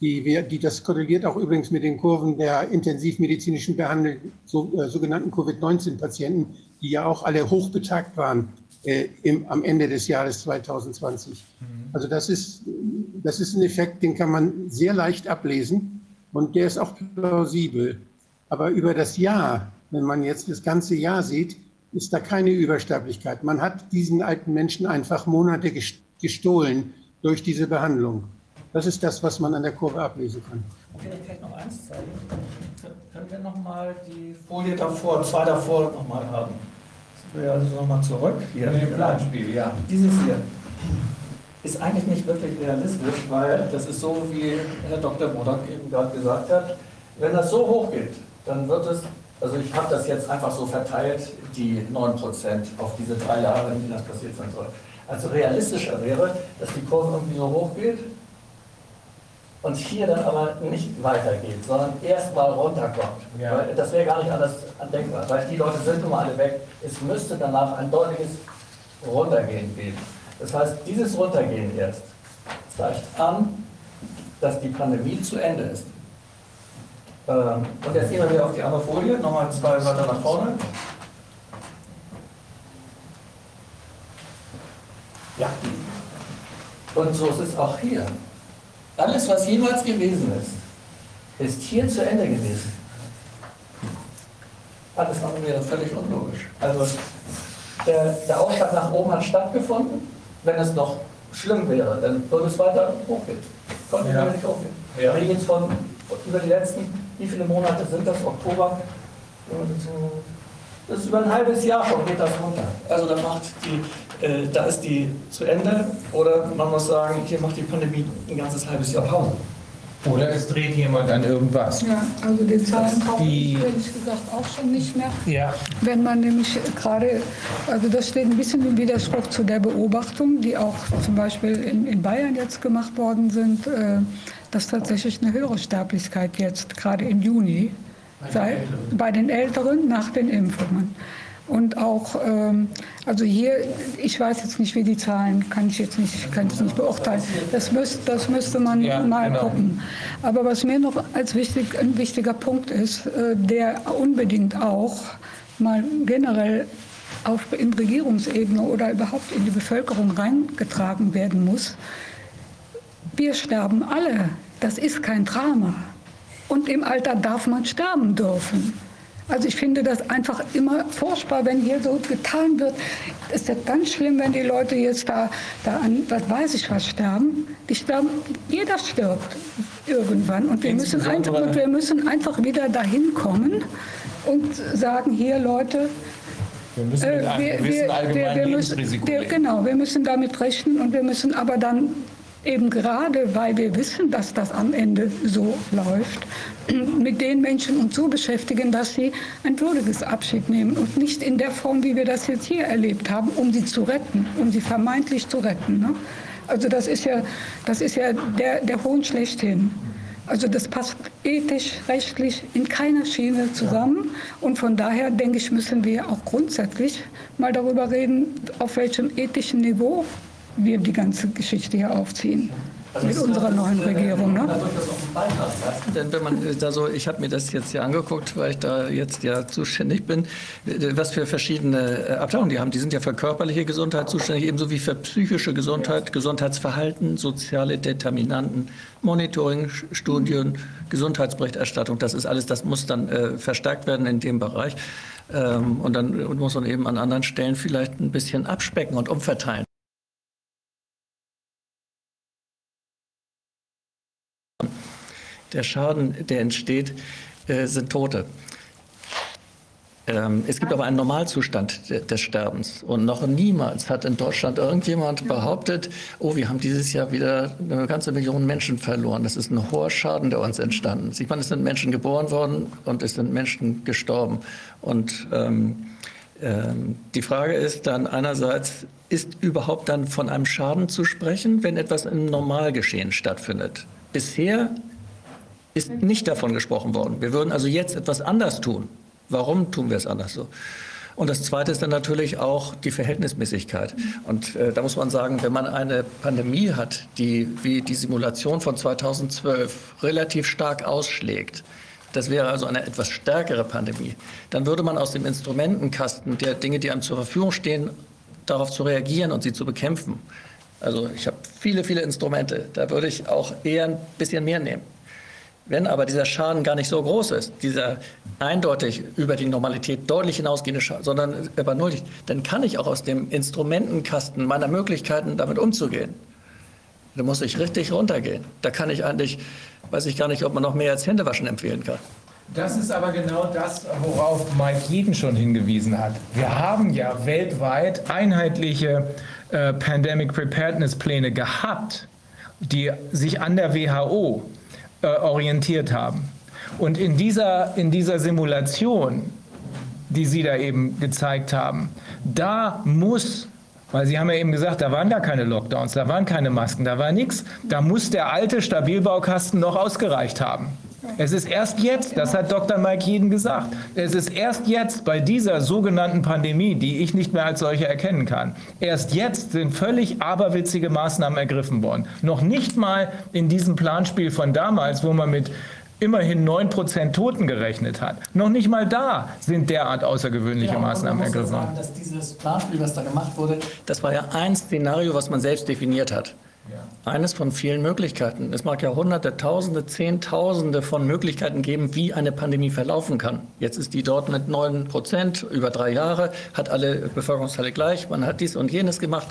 die, wir, die das korreliert auch übrigens mit den Kurven der intensivmedizinischen behandelten so, äh, sogenannten Covid-19-Patienten, die ja auch alle hochbetagt waren äh, im, am Ende des Jahres 2020. Mhm. Also das ist, das ist ein Effekt, den kann man sehr leicht ablesen und der ist auch plausibel. Aber über das Jahr, wenn man jetzt das ganze Jahr sieht, ist da keine Übersterblichkeit. Man hat diesen alten Menschen einfach Monate gestohlen durch diese Behandlung. Das ist das, was man an der Kurve ablesen kann. Okay, ich vielleicht noch eins zeigen. Können wir noch mal die Folie davor, zwei davor noch mal haben? Wir also nochmal zurück. Hier, im Planspiel, ja. Dieses hier ist eigentlich nicht wirklich realistisch, weil das ist so, wie Herr Dr. Bodak eben gerade gesagt hat, wenn das so hoch geht, dann wird es, also ich habe das jetzt einfach so verteilt, die 9% auf diese drei Jahre, wie das passiert sein soll. Also realistischer wäre, dass die Kurve irgendwie so hoch geht und hier dann aber nicht weitergeht, sondern erstmal runterkommt. Ja. Das wäre gar nicht anders denkbar, weil die Leute sind nun mal alle weg. Es müsste danach ein deutliches Runtergehen geben. Das heißt, dieses Runtergehen jetzt zeigt an, dass die Pandemie zu Ende ist. Ähm, und jetzt gehen wir wieder auf die andere Folie, nochmal zwei weiter nach vorne. Ja. Und so ist es auch hier. Alles, was jemals gewesen ist, ist hier zu Ende gewesen. Alles andere wäre völlig unlogisch. Also der, der Aufschlag nach oben hat stattgefunden. Wenn es noch schlimm wäre, dann würde es weiter hochgehen. Konnte ja. nicht hochgehen. Ja. Wir reden jetzt von über die letzten, wie viele Monate sind das? Oktober? Das ist über ein halbes Jahr schon geht das runter. Also da macht die äh, da ist die zu Ende. Oder man muss sagen, hier macht die Pandemie ein ganzes halbes Jahr Pause. Oder es dreht jemand an irgendwas. Ja, also die Zahlen brauche ich ehrlich gesagt auch schon nicht mehr. Ja. Wenn man nämlich gerade, also das steht ein bisschen im Widerspruch zu der Beobachtung, die auch zum Beispiel in, in Bayern jetzt gemacht worden sind, äh, dass tatsächlich eine höhere Sterblichkeit jetzt, gerade im Juni, sei, bei den Älteren nach den Impfungen. Und auch, ähm, also hier, ich weiß jetzt nicht, wie die Zahlen, kann ich jetzt nicht, kann ich nicht beurteilen. Das, müsst, das müsste man ja, mal genau. gucken. Aber was mir noch als wichtig, ein wichtiger Punkt ist, äh, der unbedingt auch mal generell auf, in Regierungsebene oder überhaupt in die Bevölkerung reingetragen werden muss. Wir sterben alle. Das ist kein Drama. Und im Alter darf man sterben dürfen. Also ich finde das einfach immer furchtbar, wenn hier so getan wird. Es ist ja ganz schlimm, wenn die Leute jetzt da, da an, was weiß ich was, sterben. Die sterben, jeder stirbt irgendwann. Und wir, müssen einfach, und wir müssen einfach wieder dahin kommen und sagen, hier Leute, wir müssen mit einem äh, wir, gewissen allgemeinen wir, wir müssen, wir, Genau, wir müssen damit rechnen und wir müssen aber dann eben gerade, weil wir wissen, dass das am Ende so läuft, mit den Menschen uns so beschäftigen, dass sie ein würdiges Abschied nehmen und nicht in der Form, wie wir das jetzt hier erlebt haben, um sie zu retten, um sie vermeintlich zu retten. Ne? Also das ist ja, das ist ja der, der Hohn schlechthin. Also das passt ethisch, rechtlich in keiner Schiene zusammen. Und von daher, denke ich, müssen wir auch grundsätzlich mal darüber reden, auf welchem ethischen Niveau wir die ganze Geschichte hier aufziehen. Also mit unserer neuen Regierung. Ne? Denn wenn man da so, ich habe mir das jetzt ja angeguckt, weil ich da jetzt ja zuständig bin, was für verschiedene äh, Abteilungen die haben. Die sind ja für körperliche Gesundheit zuständig, ebenso wie für psychische Gesundheit, Gesundheitsverhalten, soziale Determinanten, Monitoring, Studien, Gesundheitsberichterstattung. Das ist alles, das muss dann äh, verstärkt werden in dem Bereich. Ähm, und dann muss man eben an anderen Stellen vielleicht ein bisschen abspecken und umverteilen. Der Schaden, der entsteht, äh, sind Tote. Ähm, es gibt aber einen Normalzustand des Sterbens. Und noch niemals hat in Deutschland irgendjemand behauptet, oh, wir haben dieses Jahr wieder eine ganze Million Menschen verloren. Das ist ein hoher Schaden, der uns entstanden ist. Ich meine, es sind Menschen geboren worden und es sind Menschen gestorben. Und ähm, ähm, die Frage ist dann einerseits, ist überhaupt dann von einem Schaden zu sprechen, wenn etwas im Normalgeschehen stattfindet? Bisher ist nicht davon gesprochen worden. Wir würden also jetzt etwas anders tun. Warum tun wir es anders so? Und das Zweite ist dann natürlich auch die Verhältnismäßigkeit. Und äh, da muss man sagen, wenn man eine Pandemie hat, die wie die Simulation von 2012 relativ stark ausschlägt, das wäre also eine etwas stärkere Pandemie, dann würde man aus dem Instrumentenkasten der Dinge, die einem zur Verfügung stehen, darauf zu reagieren und sie zu bekämpfen. Also ich habe viele, viele Instrumente. Da würde ich auch eher ein bisschen mehr nehmen. Wenn aber dieser Schaden gar nicht so groß ist, dieser eindeutig über die Normalität deutlich hinausgehende Schaden, sondern aber null, dann kann ich auch aus dem Instrumentenkasten meiner Möglichkeiten damit umzugehen. Da muss ich richtig runtergehen. Da kann ich eigentlich, weiß ich gar nicht, ob man noch mehr als Händewaschen empfehlen kann. Das ist aber genau das, worauf Mike Jeden schon hingewiesen hat. Wir haben ja weltweit einheitliche äh, Pandemic Preparedness Pläne gehabt, die sich an der WHO äh, orientiert haben. Und in dieser, in dieser Simulation, die Sie da eben gezeigt haben, da muss weil Sie haben ja eben gesagt, da waren gar keine Lockdowns, da waren keine Masken, da war nichts. Da muss der alte Stabilbaukasten noch ausgereicht haben. Es ist erst jetzt, das hat Dr. Mike Jeden gesagt, es ist erst jetzt bei dieser sogenannten Pandemie, die ich nicht mehr als solche erkennen kann, erst jetzt sind völlig aberwitzige Maßnahmen ergriffen worden. Noch nicht mal in diesem Planspiel von damals, wo man mit immerhin 9% Toten gerechnet hat. Noch nicht mal da sind derart außergewöhnliche ja, Maßnahmen ergriffen worden. Dass dieses Planspiel, was da gemacht wurde, das war ja ein Szenario, was man selbst definiert hat. Eines von vielen Möglichkeiten. Es mag ja Hunderte, Tausende, Zehntausende von Möglichkeiten geben, wie eine Pandemie verlaufen kann. Jetzt ist die dort mit 9 Prozent über drei Jahre, hat alle Bevölkerungsteile gleich. Man hat dies und jenes gemacht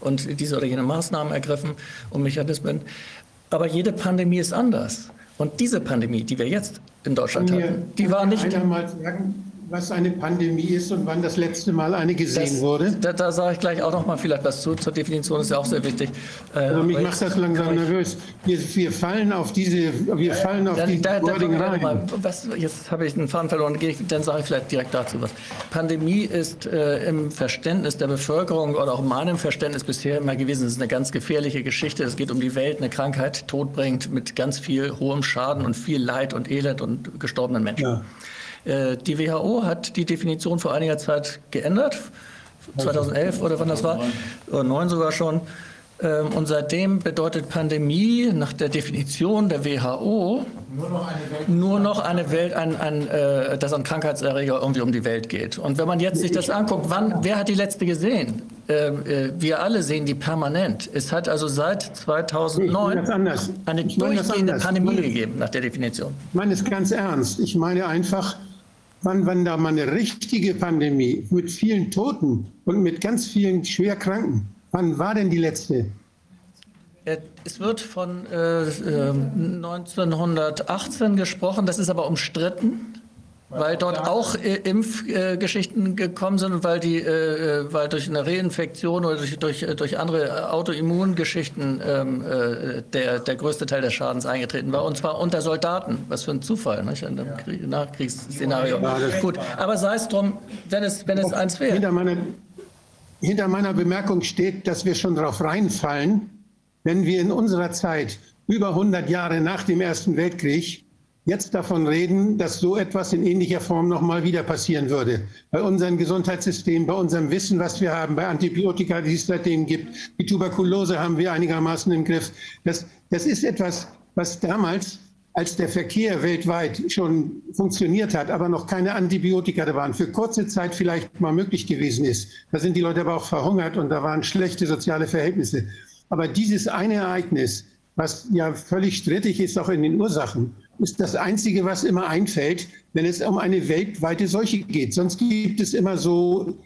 und diese oder jene Maßnahmen ergriffen und Mechanismen. Aber jede Pandemie ist anders. Und diese Pandemie, die wir jetzt in Deutschland hatten, die war nicht. Einer mal sagen, was eine Pandemie ist und wann das letzte Mal eine gesehen das, wurde? Da, da sage ich gleich auch noch mal vielleicht was zu. Zur Definition ist ja auch sehr wichtig. Also mich macht das langsam nervös. Wir, wir, fallen auf diese, wir fallen auf die da, Wording da, rein. Mal, was, jetzt habe ich einen Faden verloren, dann sage ich vielleicht direkt dazu was. Pandemie ist äh, im Verständnis der Bevölkerung oder auch in meinem Verständnis bisher immer gewesen, es ist eine ganz gefährliche Geschichte. Es geht um die Welt, eine Krankheit, Tod bringt mit ganz viel hohem Schaden und viel Leid und Elend und gestorbenen Menschen. Ja. Äh, die WHO hat die Definition vor einiger Zeit geändert, 2011 oder wann das war, oder 9 sogar schon. Ähm, und seitdem bedeutet Pandemie nach der Definition der WHO nur noch eine Welt, nur noch eine Welt ein, ein, äh, dass ein Krankheitserreger irgendwie um die Welt geht. Und wenn man jetzt sich das anguckt, wann, wer hat die letzte gesehen? Ähm, äh, wir alle sehen die permanent. Es hat also seit 2009 eine durchgehende Pandemie gegeben nach der Definition. Ich meine es ganz ernst. Ich meine einfach, wann, wann da mal eine richtige Pandemie mit vielen Toten und mit ganz vielen Schwerkranken, wann war denn die letzte? Äh, es wird von äh, 1918 äh, gesprochen, das ist aber umstritten weil dort auch äh, Impfgeschichten äh, gekommen sind und weil, die, äh, äh, weil durch eine Reinfektion oder durch, durch, äh, durch andere Autoimmungeschichten ähm, äh, der, der größte Teil des Schadens eingetreten war. Und zwar unter Soldaten. Was für ein Zufall, nicht? in einem Krieg, Nachkriegsszenario. Ja, Gut, aber sei es drum, wenn es, wenn es eins wäre. Hinter meiner, hinter meiner Bemerkung steht, dass wir schon darauf reinfallen, wenn wir in unserer Zeit über 100 Jahre nach dem Ersten Weltkrieg jetzt davon reden, dass so etwas in ähnlicher Form nochmal wieder passieren würde. Bei unserem Gesundheitssystem, bei unserem Wissen, was wir haben, bei Antibiotika, die es seitdem gibt, die Tuberkulose haben wir einigermaßen im Griff. Das, das ist etwas, was damals, als der Verkehr weltweit schon funktioniert hat, aber noch keine Antibiotika da waren, für kurze Zeit vielleicht mal möglich gewesen ist. Da sind die Leute aber auch verhungert und da waren schlechte soziale Verhältnisse. Aber dieses eine Ereignis, was ja völlig strittig ist, auch in den Ursachen, ist das Einzige, was immer einfällt, wenn es um eine weltweite Seuche geht. Sonst gibt es immer so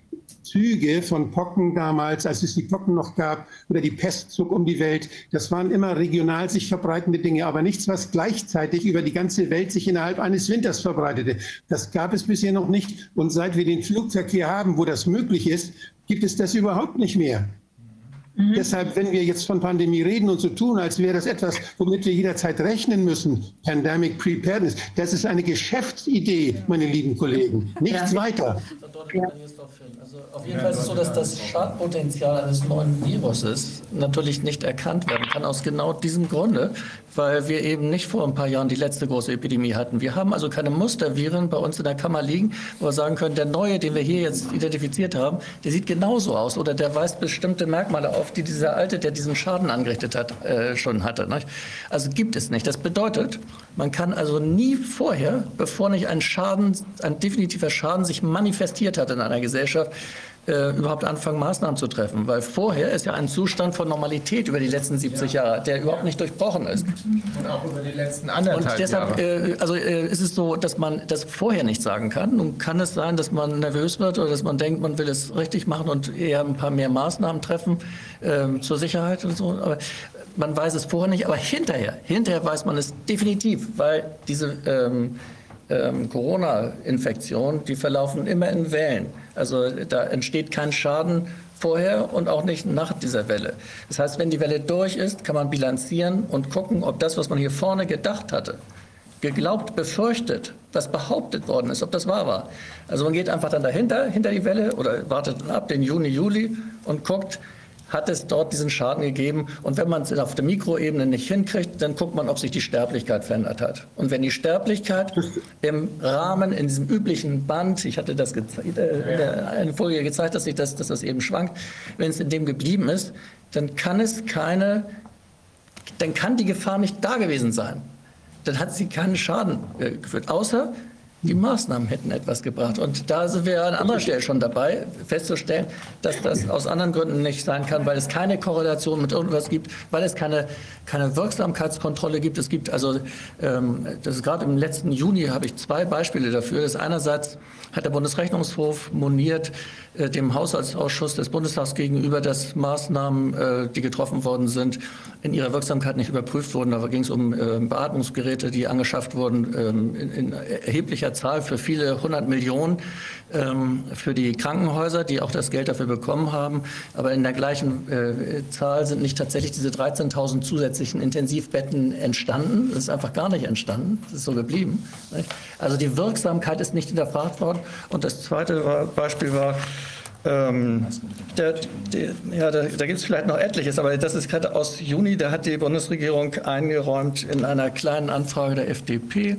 Züge von Pocken damals, als es die Pocken noch gab, oder die Pest zog um die Welt. Das waren immer regional sich verbreitende Dinge, aber nichts, was gleichzeitig über die ganze Welt sich innerhalb eines Winters verbreitete. Das gab es bisher noch nicht. Und seit wir den Flugverkehr haben, wo das möglich ist, gibt es das überhaupt nicht mehr. Mhm. Deshalb, wenn wir jetzt von Pandemie reden und so tun, als wäre das etwas, womit wir jederzeit rechnen müssen, Pandemic Preparedness, das ist eine Geschäftsidee, meine lieben Kollegen, nichts ja. weiter. Also auf jeden Fall ist es so, dass das Schadpotenzial eines neuen Viruses natürlich nicht erkannt werden kann, aus genau diesem Grunde, weil wir eben nicht vor ein paar Jahren die letzte große Epidemie hatten. Wir haben also keine Musterviren bei uns in der Kammer liegen, wo wir sagen können, der neue, den wir hier jetzt identifiziert haben, der sieht genauso aus oder der weist bestimmte Merkmale auf, die dieser alte, der diesen Schaden angerichtet hat, äh, schon hatte. Nicht? Also gibt es nicht. Das bedeutet, man kann also nie vorher, bevor nicht ein Schaden, ein definitiver Schaden sich manifestiert hat in einer Gesellschaft, äh, überhaupt anfangen, Maßnahmen zu treffen. Weil vorher ist ja ein Zustand von Normalität über die letzten 70 Jahre, der überhaupt nicht durchbrochen ist. Und auch über die letzten anderthalb Und deshalb äh, also, äh, ist es so, dass man das vorher nicht sagen kann. Nun kann es sein, dass man nervös wird oder dass man denkt, man will es richtig machen und eher ein paar mehr Maßnahmen treffen äh, zur Sicherheit und so. Aber man weiß es vorher nicht, aber hinterher, hinterher weiß man es definitiv, weil diese ähm, ähm, Corona-Infektionen, die verlaufen immer in Wellen. Also da entsteht kein Schaden vorher und auch nicht nach dieser Welle. Das heißt, wenn die Welle durch ist, kann man bilanzieren und gucken, ob das, was man hier vorne gedacht hatte, geglaubt, befürchtet, was behauptet worden ist, ob das wahr war. Also man geht einfach dann dahinter, hinter die Welle oder wartet ab den Juni, Juli und guckt, hat es dort diesen Schaden gegeben. Und wenn man es auf der Mikroebene nicht hinkriegt, dann guckt man, ob sich die Sterblichkeit verändert hat. Und wenn die Sterblichkeit im Rahmen, in diesem üblichen Band, ich hatte das äh, in der Folie gezeigt, dass, sich das, dass das eben schwankt, wenn es in dem geblieben ist, dann kann es keine, dann kann die Gefahr nicht da gewesen sein. Dann hat sie keinen Schaden äh, geführt, außer die Maßnahmen hätten etwas gebracht. Und da sind wir an anderer Stelle schon dabei, festzustellen, dass das aus anderen Gründen nicht sein kann, weil es keine Korrelation mit irgendwas gibt, weil es keine, keine Wirksamkeitskontrolle gibt. Es gibt also, ähm, das ist gerade im letzten Juni habe ich zwei Beispiele dafür. Das einerseits hat der Bundesrechnungshof moniert, äh, dem Haushaltsausschuss des Bundestags gegenüber, dass Maßnahmen, äh, die getroffen worden sind, in ihrer Wirksamkeit nicht überprüft wurden. Da ging es um äh, Beatmungsgeräte, die angeschafft wurden ähm, in erheblicher Zahl für viele hundert Millionen ähm, für die Krankenhäuser, die auch das Geld dafür bekommen haben. Aber in der gleichen Zahl sind nicht tatsächlich diese 13.000 zusätzlichen Intensivbetten entstanden. Das ist einfach gar nicht entstanden. Das ist so geblieben. Also die Wirksamkeit ist nicht hinterfragt worden. Und das zweite Beispiel war, ähm, der, der, ja, da, da gibt es vielleicht noch etliches, aber das ist gerade aus Juni, da hat die Bundesregierung eingeräumt in einer kleinen Anfrage der FDP,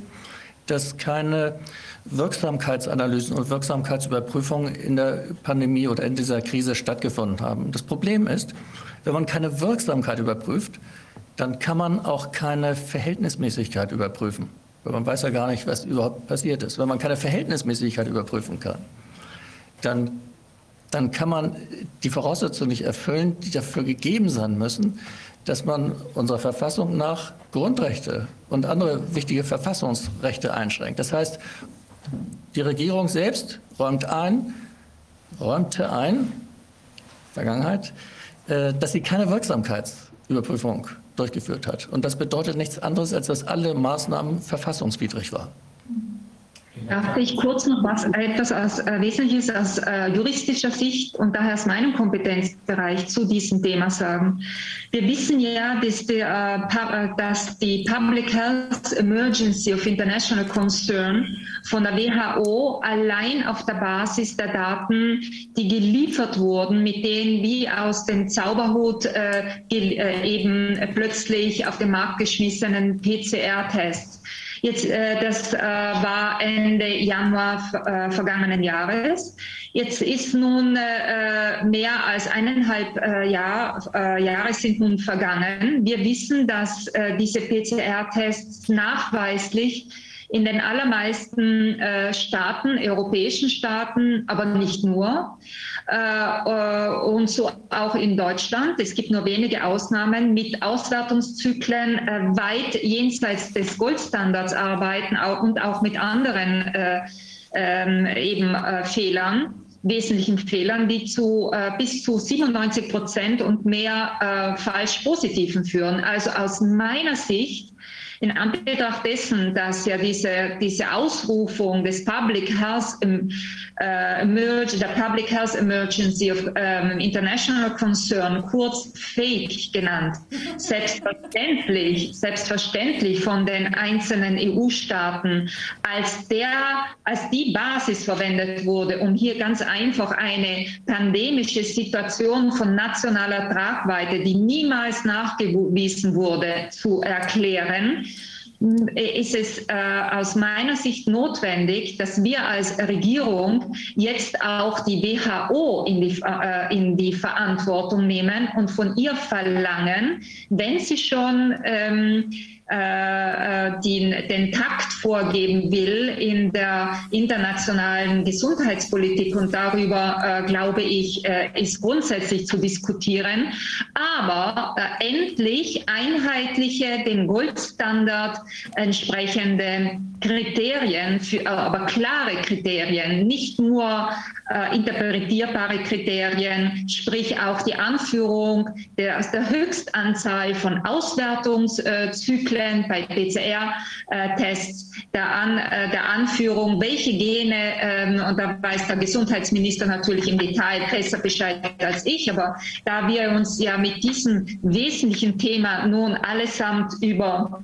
dass keine Wirksamkeitsanalysen und Wirksamkeitsüberprüfungen in der Pandemie oder in dieser Krise stattgefunden haben. Das Problem ist, wenn man keine Wirksamkeit überprüft, dann kann man auch keine Verhältnismäßigkeit überprüfen. Weil man weiß ja gar nicht, was überhaupt passiert ist. Wenn man keine Verhältnismäßigkeit überprüfen kann, dann dann kann man die Voraussetzungen nicht erfüllen, die dafür gegeben sein müssen, dass man unserer Verfassung nach Grundrechte und andere wichtige Verfassungsrechte einschränkt. Das heißt, die Regierung selbst räumt ein, räumte ein, Vergangenheit, äh, dass sie keine Wirksamkeitsüberprüfung durchgeführt hat. Und das bedeutet nichts anderes, als dass alle Maßnahmen verfassungswidrig waren. Darf ich kurz noch was, etwas als äh, Wesentliches aus äh, juristischer Sicht und daher aus meinem Kompetenzbereich zu diesem Thema sagen? Wir wissen ja, dass die, äh, äh dass die Public Health Emergency of International Concern von der WHO allein auf der Basis der Daten, die geliefert wurden, mit denen wie aus dem Zauberhut äh, äh, eben plötzlich auf den Markt geschmissenen PCR-Tests, Jetzt, äh, das äh, war Ende Januar äh, vergangenen Jahres. Jetzt ist nun äh, mehr als eineinhalb äh, Jahr, äh, Jahre sind nun vergangen. Wir wissen, dass diese PCR-Tests nachweislich in den allermeisten äh, Staaten, europäischen Staaten, aber nicht nur. Äh, äh, und so auch in Deutschland. Es gibt nur wenige Ausnahmen mit Auswertungszyklen äh, weit jenseits des Goldstandards arbeiten auch, und auch mit anderen äh, ähm, eben äh, Fehlern wesentlichen Fehlern, die zu äh, bis zu 97 Prozent und mehr äh, falsch positiven führen. Also aus meiner Sicht in Anbetracht dessen, dass ja diese, diese Ausrufung des Public Health äh, emerge, der Public Health Emergency of ähm, International Concern, kurz FAKE genannt, selbstverständlich, selbstverständlich von den einzelnen EU-Staaten als der, als die Basis verwendet wurde, um hier ganz einfach eine pandemische Situation von nationaler Tragweite, die niemals nachgewiesen wurde, zu erklären ist es äh, aus meiner Sicht notwendig, dass wir als Regierung jetzt auch die WHO in die, äh, in die Verantwortung nehmen und von ihr verlangen, wenn sie schon ähm, äh, äh, den, den Takt vorgeben will in der internationalen Gesundheitspolitik. Und darüber, äh, glaube ich, äh, ist grundsätzlich zu diskutieren. Aber äh, endlich einheitliche, dem Goldstandard entsprechende Kriterien, für, äh, aber klare Kriterien, nicht nur äh, interpretierbare Kriterien, sprich auch die Anführung der, der Höchstanzahl von Auswertungszyklen bei PCR-Tests, der, An, äh, der Anführung, welche Gene, ähm, und da weiß der Gesundheitsminister natürlich im Detail besser Bescheid als ich, aber da wir uns ja mit diesem wesentlichen Thema nun allesamt über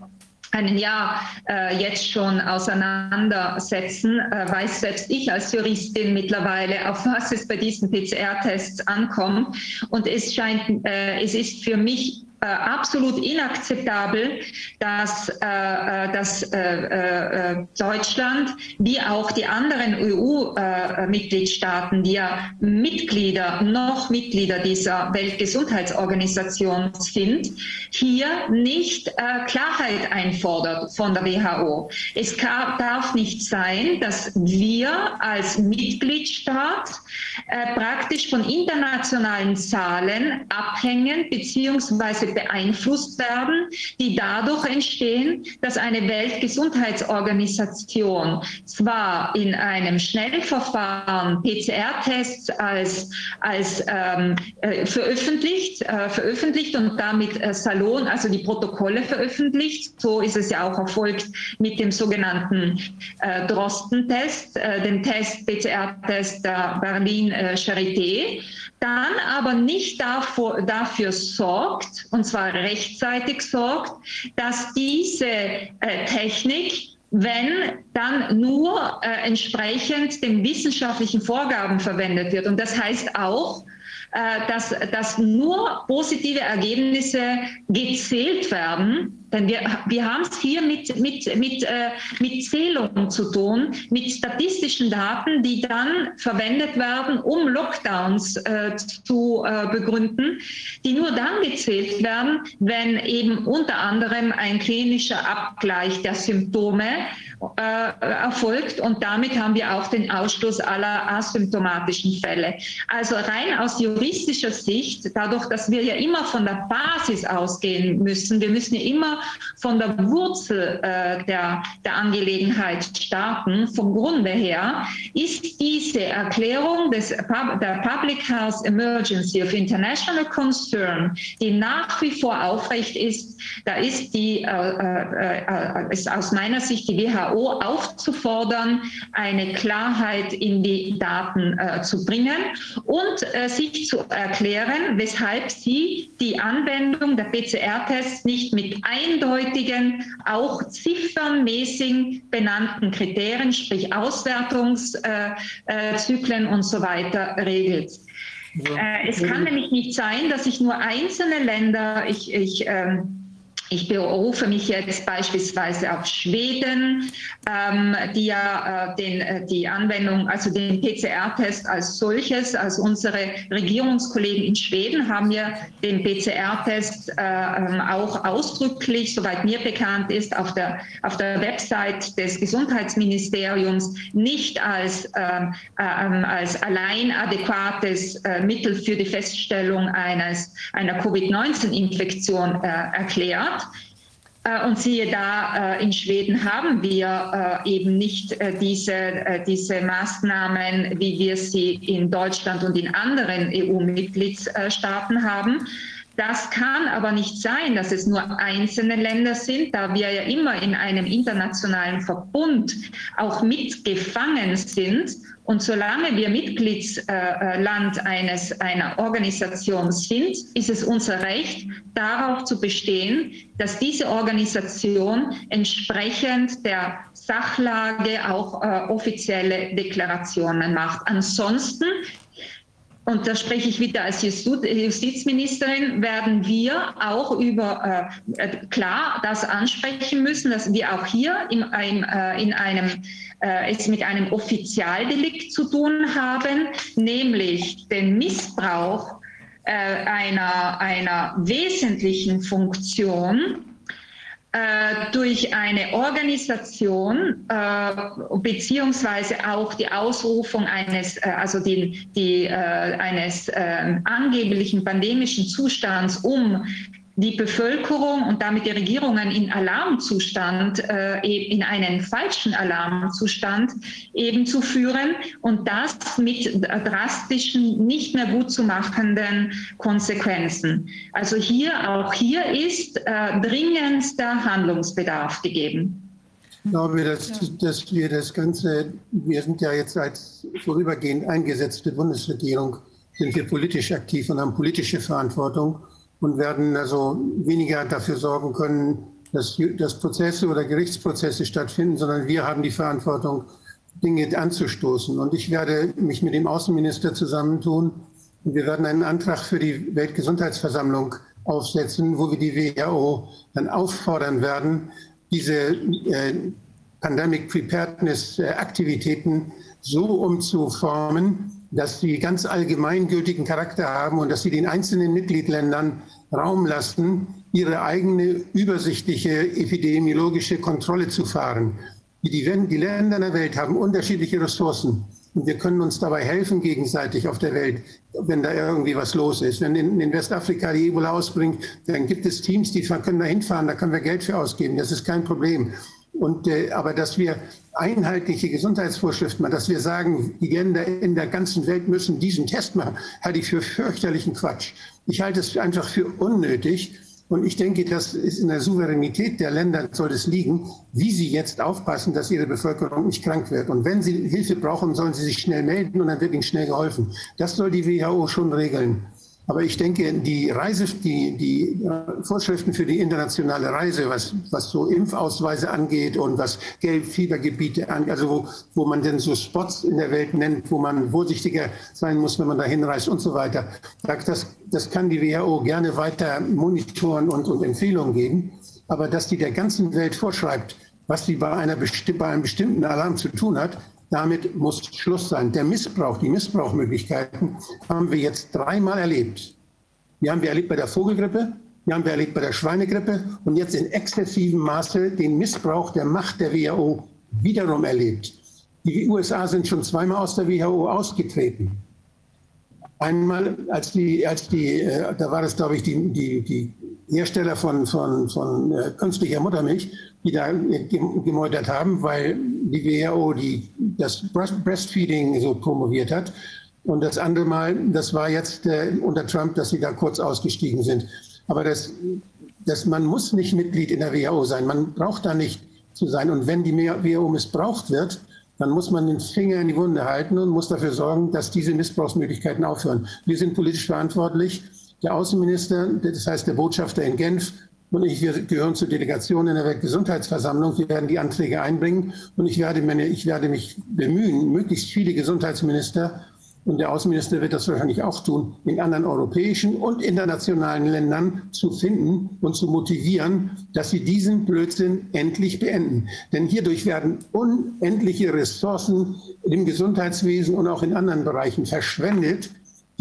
ein Jahr äh, jetzt schon auseinandersetzen, äh, weiß selbst ich als Juristin mittlerweile, auf was es bei diesen PCR-Tests ankommt. Und es scheint, äh, es ist für mich äh, absolut inakzeptabel, dass, äh, äh dass äh, äh, Deutschland wie auch die anderen EU-Mitgliedstaaten, die ja Mitglieder, noch Mitglieder dieser Weltgesundheitsorganisation sind, hier nicht Klarheit einfordert von der WHO. Es darf nicht sein, dass wir als Mitgliedstaat praktisch von internationalen Zahlen abhängen bzw beeinflusst werden, die dadurch entstehen, dass eine Weltgesundheitsorganisation zwar in einem Schnellverfahren PCR-Tests als, als ähm, äh, veröffentlicht, äh, veröffentlicht und damit äh, Salon, also die Protokolle veröffentlicht. So ist es ja auch erfolgt mit dem sogenannten äh, Drosten-Test, äh, dem Test, PCR-Test der Berlin äh, Charité dann aber nicht dafür, dafür sorgt, und zwar rechtzeitig sorgt, dass diese äh, Technik wenn dann nur äh, entsprechend den wissenschaftlichen Vorgaben verwendet wird. Und das heißt auch, äh, dass, dass nur positive Ergebnisse gezählt werden denn wir, wir haben es hier mit, mit, mit, äh, mit Zählungen zu tun, mit statistischen Daten, die dann verwendet werden, um Lockdowns äh, zu äh, begründen, die nur dann gezählt werden, wenn eben unter anderem ein klinischer Abgleich der Symptome äh, erfolgt und damit haben wir auch den Ausschluss aller asymptomatischen Fälle. Also rein aus juristischer Sicht, dadurch, dass wir ja immer von der Basis ausgehen müssen, wir müssen ja immer von der Wurzel äh, der, der Angelegenheit starten, vom Grunde her, ist diese Erklärung des, der Public Health Emergency of International Concern, die nach wie vor aufrecht ist, da ist die, äh, äh, äh ist aus meiner Sicht die WHO aufzufordern, eine Klarheit in die Daten äh, zu bringen und äh, sich zu erklären, weshalb sie die Anwendung der PCR-Tests nicht mit eindeutigen, auch ziffernmäßig benannten Kriterien, sprich Auswertungszyklen und so weiter regelt. Äh, es kann nämlich nicht sein, dass sich nur einzelne Länder, ich, ich ähm, ich berufe mich jetzt beispielsweise auf Schweden, ähm, die ja äh, den, äh, die Anwendung, also den PCR-Test als solches, also unsere Regierungskollegen in Schweden haben ja den PCR-Test äh, ähm, auch ausdrücklich, soweit mir bekannt ist, auf der, auf der Website des Gesundheitsministeriums nicht als, äh, als allein adäquates äh, Mittel für die Feststellung eines, einer Covid-19-Infektion äh, erklärt. Äh, und siehe da, äh, in Schweden haben wir äh, eben nicht diese, diese Maßnahmen, wie wir sie in Deutschland und in anderen EU-Mitgliedstaaten haben. Das kann aber nicht sein, dass es nur einzelne Länder sind, da wir ja immer in einem internationalen Verbund auch mitgefangen sind und solange wir Mitgliedsland eines, einer Organisation sind, ist es unser Recht, darauf zu bestehen, dass diese Organisation entsprechend der Sachlage auch äh, offizielle Deklarationen macht. Ansonsten und da spreche ich wieder als Justizministerin, werden wir auch über äh, äh, klar das ansprechen müssen, dass wir auch hier im, im, äh, in einem äh, es mit einem Offizialdelikt zu tun haben, nämlich den Missbrauch äh, einer, einer wesentlichen Funktion durch eine Organisation äh, beziehungsweise auch die Ausrufung eines, äh, also die, die, äh, eines ähm, angeblichen pandemischen Zustands, um die Bevölkerung und damit die Regierungen in Alarmzustand, äh, e-, in einen falschen Alarmzustand eben zu führen und das mit drastischen, nicht mehr gut zu machenden Konsequenzen. Also hier, auch hier ist äh, dringendster Handlungsbedarf gegeben. Ich glaube, dass, dass wir das Ganze, wir sind ja jetzt als vorübergehend eingesetzte Bundesregierung, sind wir politisch aktiv und haben politische Verantwortung und werden also weniger dafür sorgen können, dass, dass Prozesse oder Gerichtsprozesse stattfinden, sondern wir haben die Verantwortung, Dinge anzustoßen. Und ich werde mich mit dem Außenminister zusammentun und wir werden einen Antrag für die Weltgesundheitsversammlung aufsetzen, wo wir die WHO dann auffordern werden, diese äh, Pandemic Preparedness äh, Aktivitäten so umzuformen, dass sie ganz allgemeingültigen Charakter haben und dass sie den einzelnen Mitgliedländern Raum lassen, ihre eigene übersichtliche epidemiologische Kontrolle zu fahren. Die, die Länder der Welt haben unterschiedliche Ressourcen und wir können uns dabei helfen gegenseitig auf der Welt, wenn da irgendwie was los ist. Wenn in, in Westafrika die Ebola ausbringt, dann gibt es Teams, die können da hinfahren, da können wir Geld für ausgeben. Das ist kein Problem. Und, äh, aber dass wir einheitliche Gesundheitsvorschriften machen, dass wir sagen, die Länder in der ganzen Welt müssen diesen Test machen, halte ich für fürchterlichen Quatsch. Ich halte es einfach für unnötig. Und ich denke, das ist in der Souveränität der Länder, soll es liegen, wie sie jetzt aufpassen, dass ihre Bevölkerung nicht krank wird. Und wenn sie Hilfe brauchen, sollen sie sich schnell melden und dann wird ihnen schnell geholfen. Das soll die WHO schon regeln. Aber ich denke, die Reise, die, die Vorschriften für die internationale Reise, was, was so Impfausweise angeht und was Gelbfiebergebiete angeht, also wo, wo man denn so Spots in der Welt nennt, wo man vorsichtiger sein muss, wenn man da hinreist und so weiter, das, das kann die WHO gerne weiter monitoren und, und Empfehlungen geben. Aber dass die der ganzen Welt vorschreibt, was sie bei, einer, bei einem bestimmten Alarm zu tun hat, damit muss Schluss sein. Der Missbrauch, die Missbrauchmöglichkeiten haben wir jetzt dreimal erlebt. Die haben wir erlebt bei der Vogelgrippe, die haben wir erlebt bei der Schweinegrippe und jetzt in exzessivem Maße den Missbrauch der Macht der WHO wiederum erlebt. Die USA sind schon zweimal aus der WHO ausgetreten. Einmal, als die, als die äh, da war das, glaube ich, die, die, die Hersteller von, von, von äh, künstlicher Muttermilch, die da äh, gemeutert haben, weil die WHO die, das Breastfeeding so promoviert hat. Und das andere Mal, das war jetzt äh, unter Trump, dass sie da kurz ausgestiegen sind. Aber das, das, man muss nicht Mitglied in der WHO sein. Man braucht da nicht zu sein. Und wenn die WHO missbraucht wird, dann muss man den Finger in die Wunde halten und muss dafür sorgen, dass diese Missbrauchsmöglichkeiten aufhören. Wir sind politisch verantwortlich. Der Außenminister, das heißt der Botschafter in Genf, und ich, wir gehören zur Delegation in der Weltgesundheitsversammlung. Wir werden die Anträge einbringen und ich werde, meine, ich werde mich bemühen, möglichst viele Gesundheitsminister und der Außenminister wird das wahrscheinlich auch tun, in anderen europäischen und internationalen Ländern zu finden und zu motivieren, dass sie diesen Blödsinn endlich beenden. Denn hierdurch werden unendliche Ressourcen im Gesundheitswesen und auch in anderen Bereichen verschwendet,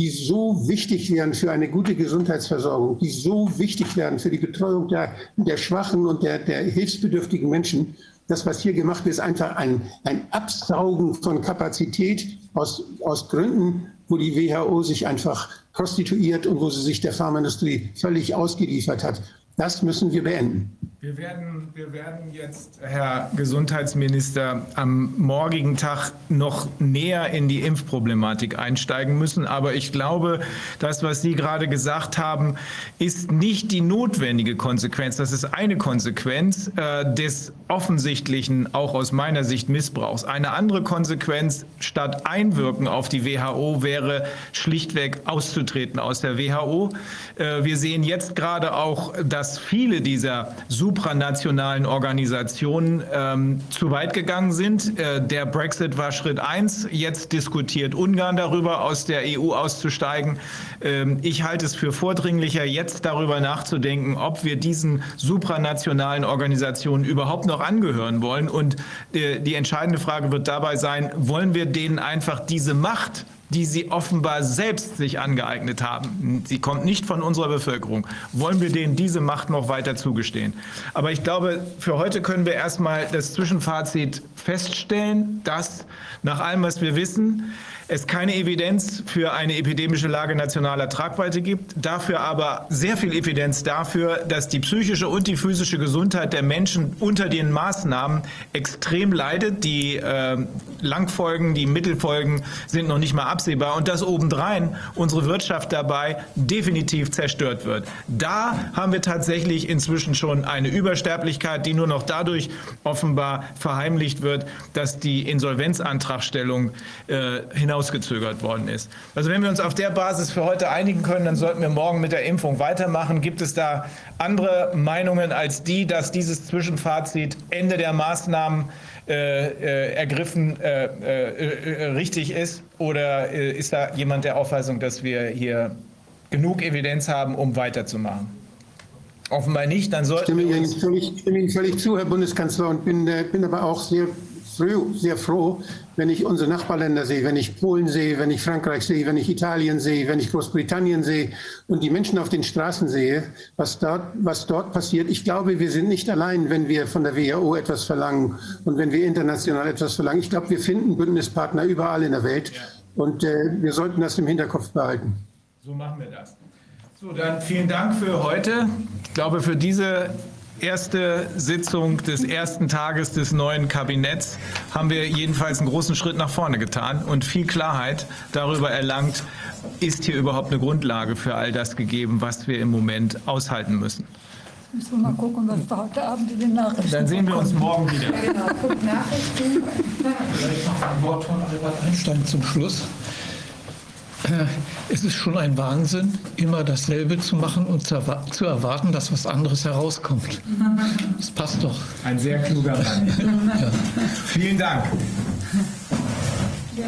die so wichtig wären für eine gute Gesundheitsversorgung, die so wichtig wären für die Betreuung der, der schwachen und der, der hilfsbedürftigen Menschen. Das, was hier gemacht wird, ist einfach ein, ein Absaugen von Kapazität aus, aus Gründen, wo die WHO sich einfach prostituiert und wo sie sich der Pharmaindustrie völlig ausgeliefert hat. Das müssen wir beenden. Wir werden, wir werden jetzt, Herr Gesundheitsminister, am morgigen Tag noch näher in die Impfproblematik einsteigen müssen. Aber ich glaube, das, was Sie gerade gesagt haben, ist nicht die notwendige Konsequenz. Das ist eine Konsequenz äh, des offensichtlichen, auch aus meiner Sicht, Missbrauchs. Eine andere Konsequenz statt Einwirken auf die WHO wäre schlichtweg auszutreten aus der WHO. Äh, wir sehen jetzt gerade auch, dass viele dieser supranationalen Organisationen ähm, zu weit gegangen sind. Äh, der Brexit war Schritt eins. Jetzt diskutiert Ungarn darüber, aus der EU auszusteigen. Ähm, ich halte es für vordringlicher, jetzt darüber nachzudenken, ob wir diesen supranationalen Organisationen überhaupt noch angehören wollen. Und äh, die entscheidende Frage wird dabei sein, wollen wir denen einfach diese Macht die sie offenbar selbst sich angeeignet haben. Sie kommt nicht von unserer Bevölkerung. Wollen wir denen diese Macht noch weiter zugestehen? Aber ich glaube, für heute können wir erstmal das Zwischenfazit feststellen, dass nach allem, was wir wissen, es keine Evidenz für eine epidemische Lage nationaler Tragweite gibt, dafür aber sehr viel Evidenz dafür, dass die psychische und die physische Gesundheit der Menschen unter den Maßnahmen extrem leidet. Die äh, Langfolgen, die Mittelfolgen sind noch nicht mal absehbar und dass obendrein unsere Wirtschaft dabei definitiv zerstört wird. Da haben wir tatsächlich inzwischen schon eine Übersterblichkeit, die nur noch dadurch offenbar verheimlicht wird, dass die Insolvenzantragstellung äh, hinaus hinausgezögert worden ist. Also wenn wir uns auf der Basis für heute einigen können, dann sollten wir morgen mit der Impfung weitermachen. Gibt es da andere Meinungen als die, dass dieses Zwischenfazit Ende der Maßnahmen äh, äh, ergriffen äh, äh, äh richtig ist? Oder ist da jemand der Auffassung, dass wir hier genug Evidenz haben, um weiterzumachen? Offenbar nicht, dann sollten ich stimme Ihnen völlig, stimme Ihnen völlig zu, Herr Bundeskanzler, und bin, bin aber auch sehr sehr froh, wenn ich unsere Nachbarländer sehe, wenn ich Polen sehe, wenn ich Frankreich sehe, wenn ich Italien sehe, wenn ich Großbritannien sehe und die Menschen auf den Straßen sehe, was dort, was dort passiert. Ich glaube, wir sind nicht allein, wenn wir von der WHO etwas verlangen und wenn wir international etwas verlangen. Ich glaube, wir finden Bündnispartner überall in der Welt und äh, wir sollten das im Hinterkopf behalten. So machen wir das. So, dann vielen Dank für heute. Ich glaube, für diese erste Sitzung des ersten Tages des neuen Kabinetts haben wir jedenfalls einen großen Schritt nach vorne getan und viel Klarheit darüber erlangt, ist hier überhaupt eine Grundlage für all das gegeben, was wir im Moment aushalten müssen. Müssen wir mal gucken, was wir heute Abend in den Nachrichten Dann sehen wir uns morgen wieder. Genau. Nachrichten. Vielleicht noch ein Wort von Albert Einstein zum Schluss. Äh, es ist schon ein Wahnsinn, immer dasselbe zu machen und zu, erwarten, dass was anderes herauskommt. Das passt doch. Ein sehr kluger Mann. ja. Vielen Dank. Ja.